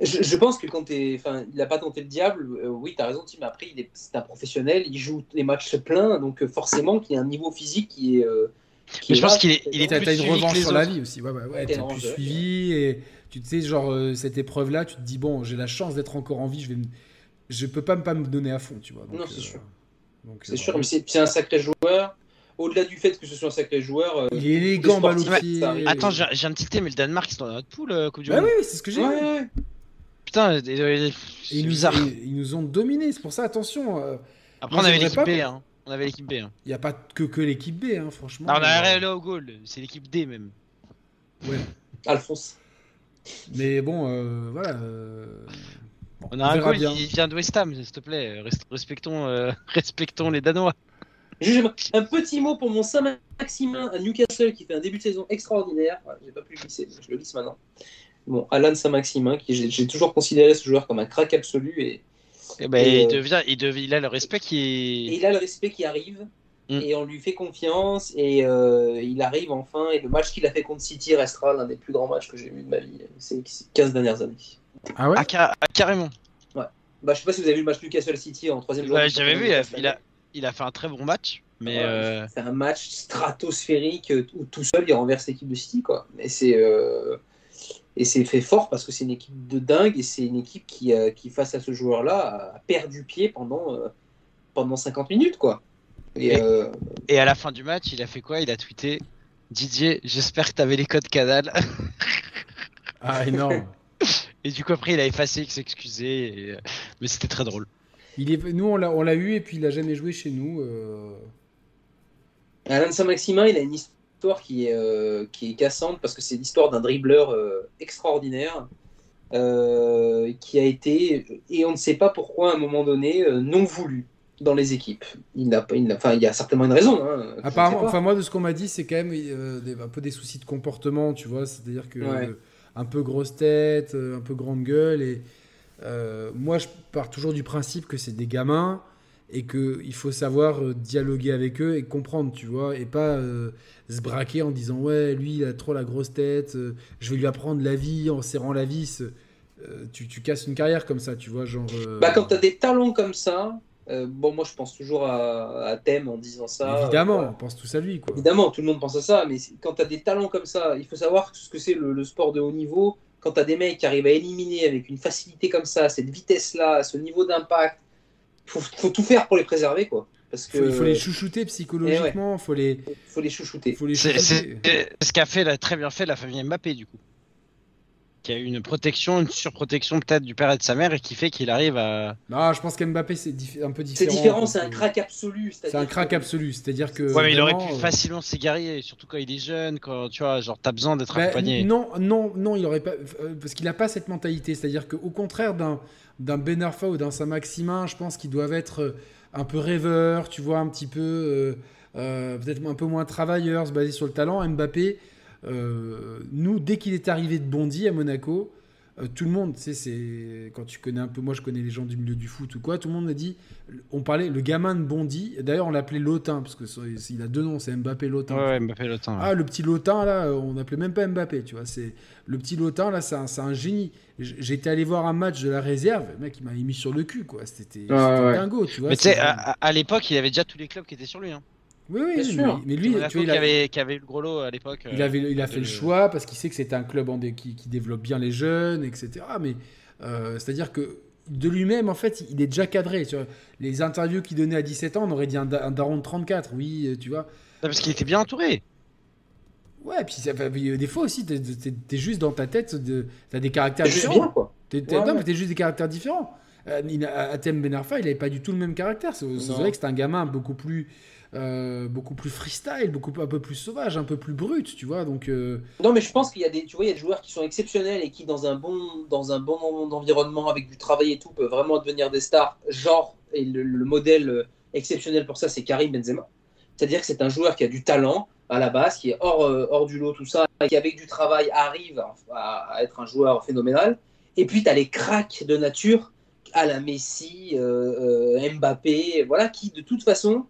Je, je pense que quand t'es, enfin, il a pas tenté le diable. euh, oui, t'as raison, Tim. Après, il est, c'est un professionnel. Il joue les matchs pleins, donc euh, forcément, qu'il a un niveau physique qui est. euh, qui
Mais
est
je pense
là,
qu'il est- il est
T'as
plus
t'as une revanche sur la vie aussi. Ouais, ouais, ouais,
T'es
plus suivi et tu te sais, genre, euh, cette épreuve-là, tu te dis, bon, j'ai la chance d'être encore en vie, je vais me- je peux pas me, pas me donner à fond, tu vois. Donc,
Non, c'est sûr.
donc,
C'est
euh,
sûr, mais c'est c'est un sacré joueur. Au-delà du fait que ce soit un sacré joueur, euh,
Il est élégant,
arrive.
Attends, j'ai j'ai un petit thé, mais le Danemark, ils sont dans notre poule, euh, Coupe du
Bah
Monde.
oui, oui, c'est ce que j'ai
ouais.
Putain,
ils, nous, ils ont dominés, c'est pour ça, attention. euh,
Après,
moi,
on avait l'équipe
pas-
B. Hein. On avait l'équipe B. Hein.
Il n'y a pas que, que l'équipe B, hein, franchement.
On a
Euh,
RL au goal. C'est l'équipe D même.
ouais.
Alphonse.
Mais bon, euh, voilà. euh, bon,
On a un goal, il vient de West Ham, s'il te plaît. Res- Respectons, euh, respectons les Danois.
Juste un petit mot pour mon Saint-Maximin à Newcastle qui fait un début de saison extraordinaire. J'ai pas pu le glisser, je le glisse maintenant. Bon, Alan Saint-Maximin, qui j'ai- j'ai toujours considéré ce joueur comme un crack absolu et,
Et ben,
Et,
il,
euh,
devient, il, devient, il a le respect qui
et
est.
il a le respect qui arrive
Mm.
et on lui fait confiance et euh, il arrive enfin. Et le match qu'il a fait contre City restera l'un des plus grands matchs que j'ai vu de ma vie ces 15 dernières années.
Ah ouais?
Ah, ah, carrément.
Bah, je sais pas si vous avez vu le match Newcastle City en troisième
Ouais,
journée.
J'avais vu, il a, il, a, il a fait un très bon match. Mais
Ouais,
euh,
C'est un match stratosphérique euh, où tout seul il renverse l'équipe de City quoi. Et c'est euh, et c'est fait fort parce que c'est une équipe de dingue et c'est une équipe qui, euh, qui face à ce joueur-là a perdu pied pendant euh, pendant 50 minutes quoi. Et,
Et-
euh,
et à la fin du match, il a fait quoi? Il a tweeté Didier, j'espère que t'avais les codes canal.
Ah, énorme.
Et du coup, après, il a effacé, il s'excusait. et, Mais c'était très drôle.
Il est, nous, on l'a, eu et puis il a jamais joué chez nous. euh,
Alain Saint-Maximin, il a une histoire qui est, euh, qui est cassante parce que c'est l'histoire d'un dribbleur euh, extraordinaire euh, qui a été, et on ne sait pas pourquoi à un moment donné, non voulu dans les équipes. Il, n'a pas- il, n'a- enfin, il y a certainement une raison. hein,
Apparemment, enfin moi de ce qu'on m'a dit, c'est quand même des- un peu des soucis de comportement, tu vois, c'est-à-dire que
Ouais.
un peu grosse tête, un peu grande gueule et euh, moi je pars toujours du principe que c'est des gamins et que il faut savoir euh, dialoguer avec eux et comprendre, tu vois, et pas euh, se braquer en disant ouais lui il a trop la grosse tête, euh, je vais lui apprendre la vie en serrant la vis. Tu, tu casses une carrière comme ça, tu vois, genre.
Bah, quand tu as des talents comme ça, euh, bon, moi je pense toujours à, à Thème en disant ça.
évidemment,
euh,
on pense tous à lui, quoi.
Évidemment, tout le monde pense à ça, mais quand tu as des talents comme ça, il faut savoir ce que c'est le, le sport de haut niveau. Quand tu as des mecs qui arrivent à éliminer avec une facilité comme ça, cette vitesse-là, ce niveau d'impact, il faut, faut tout faire pour les préserver, quoi. Parce que
Faut- il faut les chouchouter psychologiquement, faut les,
faut les chouchouter.
faut les
C'est
chouchouter.
c'est- c'est ce qu'a fait, la- très bien fait la famille Mbappé, du coup. Qui a eu une protection, une surprotection peut-être du père et de sa mère et qui fait qu'il arrive à.
Ah, je pense qu'Mbappé c'est un peu
C'est
différent.
différent,
parce
c'est un
que-
crack absolu.
C'est un crack
que-
absolu, c'est-à-dire que.
Ouais, mais il aurait pu
euh,
facilement s'égarer, surtout quand il est jeune, quand tu vois, genre t'as besoin d'être
bah,
accompagné.
non, non, non, il aurait pas, euh, parce qu'il a pas cette mentalité. C'est-à-dire qu'au contraire d'un d'un Ben Arfa ou d'un Saint-Maximin, je pense qu'ils doivent être euh, un peu rêveurs, tu vois, un petit peu, euh, euh, peut-être un peu moins travailleurs, se baser sur le talent. Mbappé, euh, nous, dès qu'il est arrivé de Bondy à Monaco, euh, tout le monde, tu sais, c'est quand tu connais un peu, moi je connais les gens du milieu du foot ou quoi, tout le monde a dit, on parlait le gamin de Bondy. D'ailleurs, on l'appelait Lotin parce que il a deux noms, c'est Mbappé Lotin.
Ouais, ouais, Mbappé le temps. ouais.
Ah, le petit Lotin, là, euh, on n'appelait même pas Mbappé, tu vois. C'est Le petit Lotin, là, c'est un, génie. J'étais allé voir un match de la réserve, le mec, il m'avait mis sur le cul, quoi. C'était dingo, tu vois.
mais tu sais, à- à l'époque, il avait déjà tous les clubs qui étaient sur lui. Hein.
Oui, oui,
Bien
mais,
sûr.
mais lui, tu vois, il
qui,
a,
avait, qui avait eu le gros lot à l'époque.
il
euh,
avait, il a fait le choix parce qu'il sait que c'est un club en dé- qui, qui développe bien les jeunes, etc. Mais euh, c'est-à-dire que de lui-même, en fait, il est déjà cadré. Tu vois. Les interviews qu'il donnait à 17 ans, on aurait dit un, da- un daron de 34, oui, euh, tu vois.
Non, parce qu'il était bien entouré.
Ouais, puis ça, des fois aussi, t'es es, juste dans ta tête, de, t'as des caractères différents.
quoi.
T'es- t'es-
Ouais,
non, mais t'es juste des caractères différents. Euh, il a- Atem Ben Arfa, il avait pas du tout le même caractère. C'est vrai que c'est un gamin beaucoup plus, euh, beaucoup plus freestyle, beaucoup un peu plus sauvage, un peu plus brut, tu vois. Donc, euh,
Non, mais je pense qu'il y a des, tu vois, il y a des joueurs qui sont exceptionnels et qui, dans un bon, dans un bon environnement, avec du travail et tout, peuvent vraiment devenir des stars. Genre, et le, le modèle euh, exceptionnel pour ça, c'est Karim Benzema. C'est-à-dire que c'est un joueur qui a du talent à la base, qui est hors, hors du lot, tout ça, et qui, avec du travail, arrive à, être un joueur phénoménal. Et puis, tu as les cracks de nature, à la Messi, Mbappé, voilà, qui, de toute façon,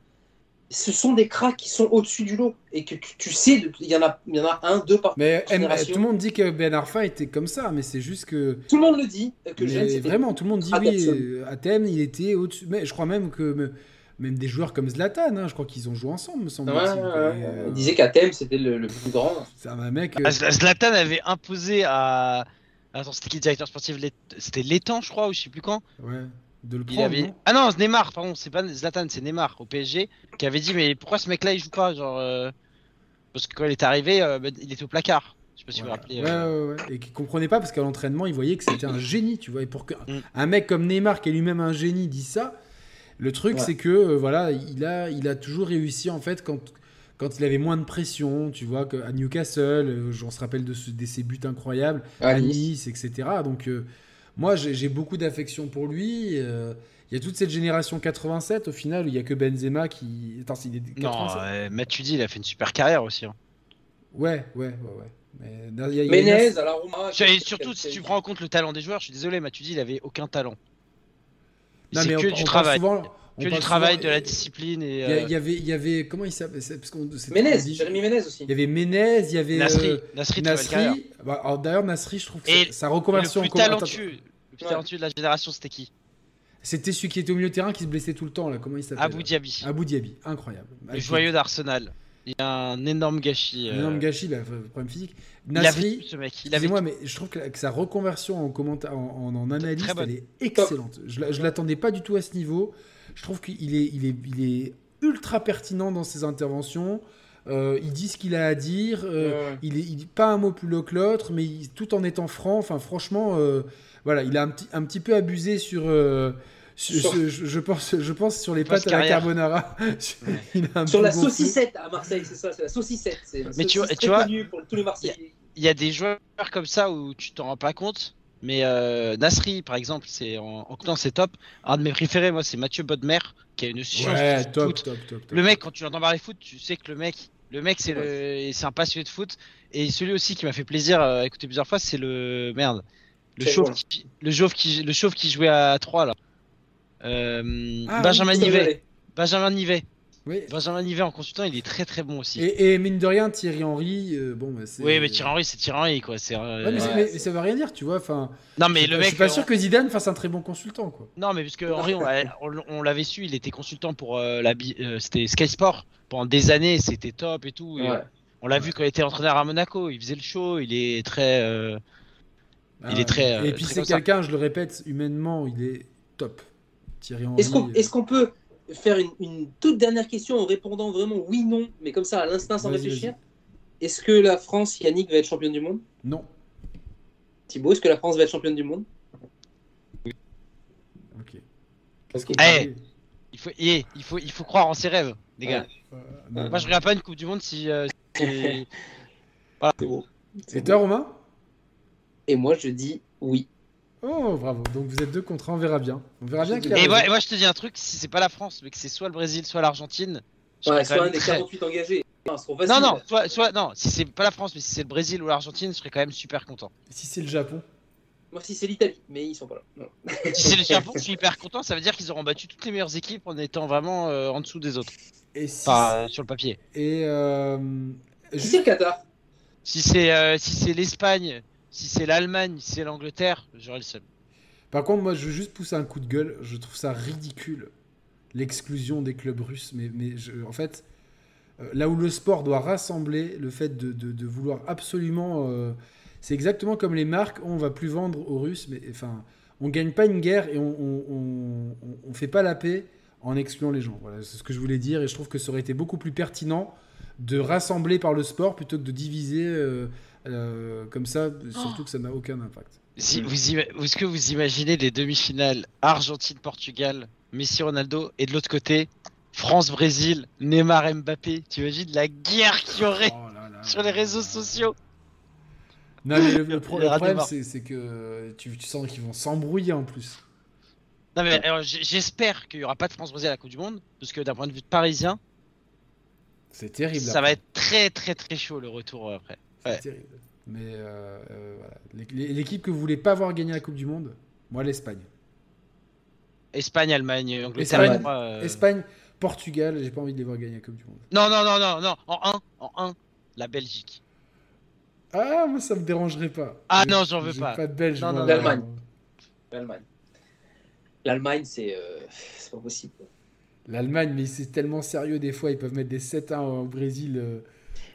ce sont des cracks qui sont au-dessus du lot. Et que tu, tu sais, il y, en a, il y en a un, deux par
mais M-
Génération.
tout le monde dit que Ben Arfa était comme ça, mais c'est juste que.
Tout le monde le dit, euh, que
mais vraiment, tout le monde dit oui. euh, Athènes, il était au-dessus. Mais je crois même que me- même des joueurs comme Zlatan, hein, je crois qu'ils ont joué ensemble, me
Ouais,
semble-t-il.
ouais, ouais.
Et, euh,
Il disait qu'Athènes, c'était le, le plus grand.
C'est un mec. euh,
Ah, Zla- Zlatan avait imposé à. Attends, c'était qui le directeur sportif? C'était Létang, je crois, ou je sais plus quand.
ouais, de le
Il
prendre.
avait...
non
Ah non, Neymar, pardon, c'est pas Zlatan, c'est Neymar au PSG qui avait dit mais pourquoi ce mec-là il joue pas genre euh, parce que quand il est arrivé, euh, bah, il était au placard. Je sais pas si vous vous
Ouais.
rappelez.
Ouais,
euh,
ouais, ouais. Et qui comprenait pas parce qu'à l'entraînement, il voyait que c'était un génie, tu vois. Et pour qu'un
Mm.
un mec comme Neymar, qui est lui-même un génie, dise ça, le truc,
Ouais.
c'est que euh, voilà, il a, il a toujours réussi en fait quand, quand il avait moins de pression, tu vois, que- à Newcastle, on se rappelle de, ce- de ses buts incroyables,
À
à
Nice.
Nice, etc. Donc, moi, j'ai beaucoup d'affection pour lui. euh, Il y a toute cette génération 87, au final, il y a que Benzema qui. Attends, il est
Non,
87
euh, Matuidi il a fait une super carrière aussi. hein.
Ouais, ouais, ouais, ouais. Mais, il y a- il y a-
Ménez, à la Roma.
Et surtout si tu prends en compte le talent des joueurs, je suis désolé, Matuidi il avait aucun talent.
Non,
C'est
on-
que
on
du
parle
travail.
souvent-
Que du travail,
souvent-
de la discipline et.
Il y,
euh,
avait, il y avait, comment il s'appelle? C'est- parce qu'on- c'était-
Ménez, Jérémy Ménez aussi.
Il y avait Ménez, il y avait
Nasri,
euh,
Nasri.
Nasri. Bah, alors, D'ailleurs, Nasri, je trouve que
Et
sa- reconversion
le
en
plus talentueux, le plus
Ouais.
talentueux de la génération, c'était qui?
C'était celui qui était au milieu de terrain qui se blessait tout le temps là. Comment il s'appelle?
Abou
là
Diaby,
Abou Diaby, incroyable.
le joyeux d'Arsenal. Il y a un énorme gâchis.
Un
euh,
énorme gâchis, bah, problème physique. Nasri,
ce mec. Il avait
excusez-moi, mais je trouve que, que sa reconversion en, commenta- en, en, en analyste,
très bonne.
elle est excellente. Je, je l'attendais pas du tout à ce niveau. Je trouve qu'il est, il est, il est ultra pertinent dans ses interventions. Euh, il dit ce qu'il a à dire. euh,
Ouais.
il est, il dit pas un mot plus low que l'autre, mais il- tout en étant franc. Enfin, franchement, euh, voilà, il a un petit, un petit peu abusé sur, euh, Je,
Sur-
je- je pense, je pense sur les pâtes à la carbonara.
Sur la saucissette à Marseille, c'est ça, c'est la saucissette. C'est
Mais tu vois-
saucisse
tu
très
vois,
connue pour tous les Marseillais.
Il y a des joueurs comme ça où tu t'en rends pas compte. Mais euh, Nasri, par exemple, c'est en, en c'est top. Un de mes préférés, moi, c'est Mathieu Bodmer, qui a une science
Ouais,
du
top,
foot.
top, top, top.
Le mec, quand tu l'entends parler foot, tu sais que le mec, le mec, c'est le, c'est un passionné de foot. Et celui aussi qui m'a fait plaisir à écouter plusieurs fois, c'est le merde, le chauve, qui, le chauve qui, le chauve qui jouait à 3 là. Euh,
Ah,
Benjamin Nivet. Benjamin Nivet.
Oui.
Benjamin Nivet en consultant, il est très très bon aussi.
Et, et mine de rien, Thierry Henry, euh, bon, bah, c'est.
Oui, mais Thierry Henry, c'est Thierry Henry quoi. C'est. euh,
Ouais, mais,
Ouais,
mais-
c'est-
mais ça veut rien dire, tu vois. Enfin,
Non mais
je suis
le
pas-
mec.
je suis pas
euh,
sûr que Zidane fasse un très bon consultant, quoi.
Non, mais puisque Henri, on, l'a- on- on l'avait su, il était consultant pour la, la, bi- euh, c'était Sky Sport pendant des années, c'était top et tout. et. On l'a vu quand il était entraîneur à Monaco, il faisait le show, il est très. euh, Il est très, euh,
Et puis
très
c'est quelqu'un, je le répète, humainement, il est top. Thierry Henry.
Est-ce qu'on
euh,
est-ce qu'on peut faire une, une toute dernière question en répondant vraiment oui, non, mais comme ça à l'instant sans réfléchir Est-ce que la France, Yannick, va être championne du monde?
Non.
Thibaut, est-ce que la France va être championne du monde?
Ok. Qu'on
Ok.
Eh,
parlait
il faut, eh, il faut, il faut croire en ses rêves, les gars.
Euh, non.
Moi, je regarde pas une Coupe du Monde si. euh, si-
C'est bon.
Et toi, Romain?
Et moi, je dis oui.
Oh, bravo. Donc vous êtes deux contre un, on verra bien. On verra bien
Et
qui a
Et
raison.
moi, et moi, je te dis un truc, si c'est pas la France, mais que c'est soit le Brésil, soit l'Argentine. je
Ouais,
serais quand
soit un
même
des
très-
48 engagés. Non.
Non, non, soit, soit, non, si c'est pas la France, mais si c'est le Brésil ou l'Argentine, je serais quand même super content.
Si c'est le Japon.
Moi, si c'est l'Italie, mais ils sont pas là. Non.
Si c'est le Japon, je suis hyper content, ça veut dire qu'ils auront battu toutes les meilleures équipes en étant vraiment euh, en dessous des autres.
Et si
Enfin, euh, sur le papier.
Et euh,
Si c'est le Qatar.
Si c'est euh, si c'est l'Espagne, si c'est l'Allemagne, si c'est l'Angleterre, j'aurais le seum.
Par contre, moi, je veux juste pousser un coup de gueule. Je trouve ça ridicule, l'exclusion des clubs russes. Mais, en fait, euh, là où le sport doit rassembler, le fait de, vouloir absolument... euh, c'est exactement comme les marques, on va plus vendre aux Russes, mais enfin, on gagne pas une guerre et on- on fait pas la paix en excluant les gens. Voilà, c'est ce que je voulais dire et je trouve que ça aurait été beaucoup plus pertinent de rassembler par le sport plutôt que de diviser euh, euh, comme ça, surtout que ça n'a aucun impact.
Si
Mhm.
vous est-ce que vous imaginez les demi-finales Argentine-Portugal, Messi-Ronaldo et de l'autre côté France-Brésil, Neymar-Mbappé Tu imagines la guerre qu'il y aurait
Oh là là
sur les réseaux
là.
sociaux?
Non, mais le, problème, c'est que tu, tu sens qu'ils vont s'embrouiller en plus.
Non mais j'espère qu'il y aura pas de France-Brésil à la Coupe du Monde, parce que d'un point de vue de parisien,
C'est terrible.
ça va
après.
être très très très chaud le retour euh,
C'est terrible. Mais euh, euh, voilà. L'équipe que vous voulez pas voir gagner la Coupe du Monde, moi, l'Espagne.
Espagne, Allemagne, Angleterre,
Espagne,
euh,
Espagne, Portugal, j'ai pas envie de les voir gagner la Coupe du Monde.
Non non non non non, en 1, en 1, la Belgique.
Ah, moi, ça me dérangerait pas.
Ah non, j'en veux pas.
pas de Belge.
Non, non,
L'Allemagne. L'Allemagne. L'Allemagne, c'est euh, c'est pas possible.
L'Allemagne, mais c'est tellement sérieux des fois, ils peuvent mettre des 7-1 au Brésil. euh.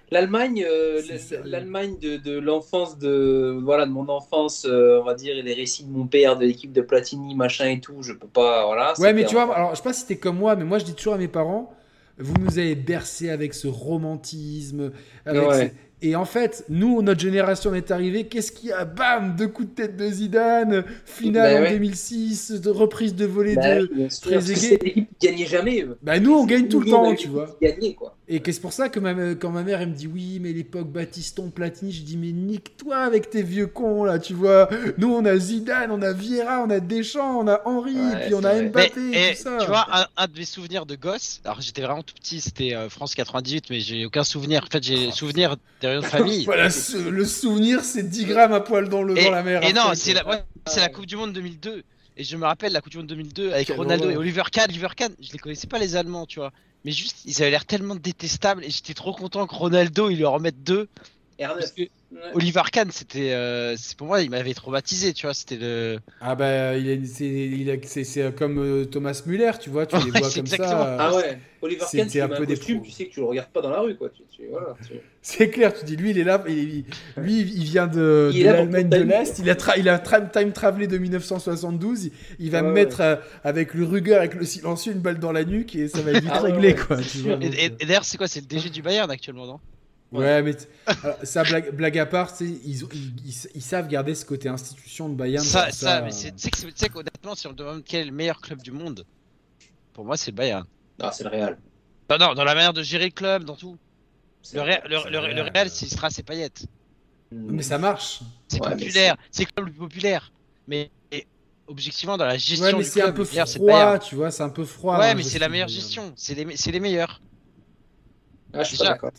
L'Allemagne, euh, l'Allemagne de, de l'enfance de voilà de mon enfance, euh, on va dire, et les récits de mon père, de l'équipe de Platini, machin et tout, je peux pas, voilà.
Ouais, mais tu vois, alors je sais pas si t'es comme moi, mais moi je dis toujours à mes parents, vous nous avez bercé avec ce romantisme. avec
Ouais.
ce- Et en fait, nous, notre génération est arrivée, qu'est-ce qu'il y a? Bam Deux coups de tête de Zidane, finale
Bah
en
ouais.
2006, de reprise de volée
Bah,
de. aigué.
c'est l'équipe qui gagnait jamais.
Bah nous, on gagne tout le temps, tu vois.
gagnait, quoi.
Et c'est pour ça que ma- quand ma mère elle me dit oui, mais l'époque Batiston, Platini, je dis mais nique-toi avec tes vieux cons là, tu vois. Nous on a Zidane, on a Vieira, on a Deschamps, on a
Ouais,
et puis on a.
Mais,
Mbappé,
et,
tout ça.
tu vois, un, un de mes souvenirs de gosse, alors j'étais vraiment tout petit, c'était euh, France 98, mais j'ai aucun souvenir. En fait, j'ai
Oh,
souvenir des réunions de famille.
Voilà, ce- le souvenir, c'est 10 grammes à poil dans, le,
Et,
dans la mer.
et non, c'est la, ouais, c'est la Coupe du Monde 2002. Et je me rappelle la Coupe du Monde 2002 avec Ronaldo et Oliver Kahn. Oliver Kahn, je les connaissais pas les Allemands, tu vois. Mais juste, ils avaient l'air tellement détestables et j'étais trop content que Ronaldo, il leur en mette deux. Parce
R9.
que
Ouais.
Oliver Kahn, c'était, euh, c'est pour moi, il m'avait traumatisé, tu vois. C'était le.
Ah bah, il est, c'est, il a- c'est, c'est comme euh, Thomas Müller, tu vois, tu les vois
c'est
comme
exactement.
ça.
Ah ouais, Oliver Kahn, si
un peu
un
des
costume, tu sais que tu le regardes pas dans la rue, quoi. Tu, tu- voilà, tu-
C'est clair, tu dis, lui, il est là, il- lui, il vient de, l'Allemagne
le
de l'Est, il a, tra- il a tra- time travelé de 1972, il, il va
Ouais,
me
ouais.
mettre euh, avec le Ruger, avec le silencieux, une balle dans la nuque et ça va être vite
Ah ouais,
quoi.
c'est
euh,
et d'ailleurs, c'est quoi C'est le DG du Bayern actuellement, non?
Ouais, mais t- alors, ça, blague, blague à part, ils, ont- ils, ils- ils savent garder ce côté institution de Bayern.
Ça, mais c'est- tu sais qu'honnêtement, si on me demande quel est le meilleur club du monde, pour moi, c'est le Bayern.
Ah, c'est le Real.
Non, non, dans la manière de gérer le club, dans tout. Le, Real, le,
c'est
le- le Real, c'est Stras et Payet.
Mais ça marche.
C'est
Ouais,
populaire, c'est le club le plus populaire. Mais et, objectivement, dans la gestion
Ouais, mais
du
c'est
club,
un peu
le meilleur, c'est le
froid, tu vois, c'est un peu froid.
Ouais, mais c'est la meilleure gestion. C'est les, c'est les meilleurs.
Ah, je suis pas d'accord.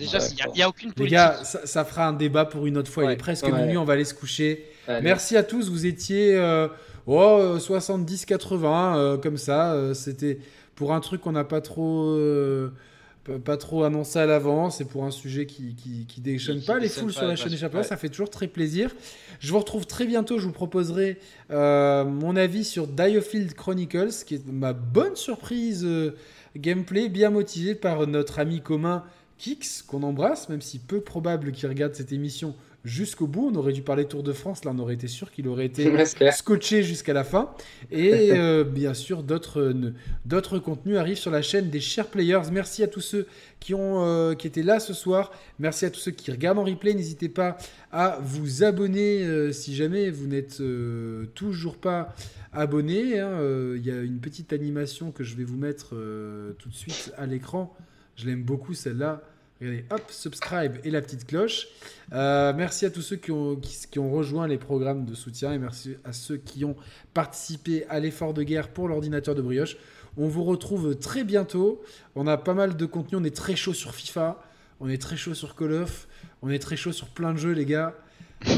Déjà,
Ouais,
il n'y a, aucune
Les
politique.
gars, ça, ça fera un débat pour une autre fois. Il est presque
Ouais.
minuit, on va aller se coucher.
Allez.
Merci à tous, vous étiez euh, oh, 70-80, euh, comme ça. euh, C'était pour un truc qu'on n'a pas trop, euh, pas, trop annoncé à l'avance et pour un sujet qui, qui, qui déchaîne
Qui
pas les foules sur la chaîne
ouais.
Ça fait toujours très plaisir. Je vous retrouve très bientôt. Je vous proposerai euh, mon avis sur Diofield Chronicles, qui est ma bonne surprise euh, gameplay, bien motivé par notre ami commun Kix, qu'on embrasse, même si peu probable qu'il regarde cette émission jusqu'au bout. On aurait dû parler Tour de France, là on aurait été sûr qu'il aurait été scotché jusqu'à la fin. Et euh, bien sûr, d'autres euh, d'autres contenus arrivent sur la chaîne des chers players. Merci à tous ceux qui, ont, euh, qui étaient là ce soir. Merci à tous ceux qui regardent en replay. N'hésitez pas à vous abonner euh, si jamais vous n'êtes toujours pas abonné. hein. Il y a une petite animation que je vais vous mettre tout de suite à l'écran. Je l'aime beaucoup celle-là. Regardez, hop, subscribe et la petite cloche. Euh, merci à tous ceux qui ont, qui, qui ont rejoint les programmes de soutien et merci à ceux qui ont participé à l'effort de guerre pour l'ordinateur de brioche. On vous retrouve très bientôt. On a pas mal de contenu. On est très chaud sur FIFA. On est très chaud sur Call of. On est très chaud sur plein de jeux, les gars.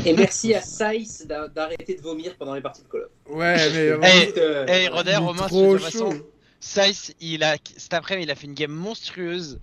Et merci à Saïs d'a- d'arrêter de vomir pendant les parties de Call of.
Ouais, mais.
Hey,
Euh,
Hey. Roder, Romain,
trop
de toute façon,
chaud.
Saïs, il a, cet après-midi, il a fait une game monstrueuse.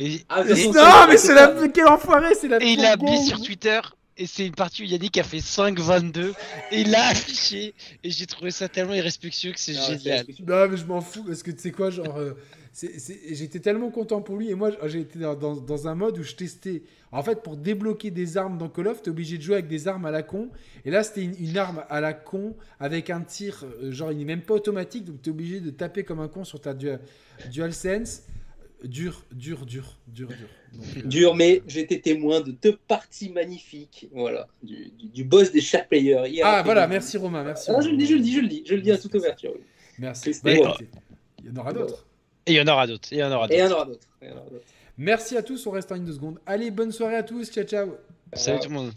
Et,
Ah,
et-
Non, mais
c'est
la. Quel enfoiré, c'est la.
et il a mis sur Twitter. Et c'est une partie où Yannick a fait 5-22. Et il l'a affiché. Et j'ai trouvé ça tellement irrespectueux que c'est
Ah,
génial.
Non, mais je m'en fous parce que tu sais quoi, genre, euh, c'est- c'est- j'étais tellement content pour lui et moi été dans, dans- dans un mode où je testais. En fait, pour débloquer des armes dans Call of, t'es obligé de jouer avec des armes à la con. Et là, c'était une, une arme à la con avec un tir, euh, genre, il n'est même pas automatique, donc t'es obligé de taper comme un con sur ta dual, DualSense. Dur, dur, dur, dur, dur. Donc, euh,
Dur, mais été témoin de deux parties magnifiques. Voilà, du, du- du boss des chers players. hier
Ah, voilà, merci Romain, merci.
Ah, je le dis, je le dis, je le dis, je le dis à toute ouverture. oui.
Merci. Bah, écoutez, il y en aura d'autres.
Et il y en aura d'autres. Il y en aura
Et il y
d'autres.
en aura d'autres. il y en aura d'autres.
Merci à tous, on reste en ligne de secondes. Allez, bonne soirée à tous, ciao ciao.
Salut tout le monde.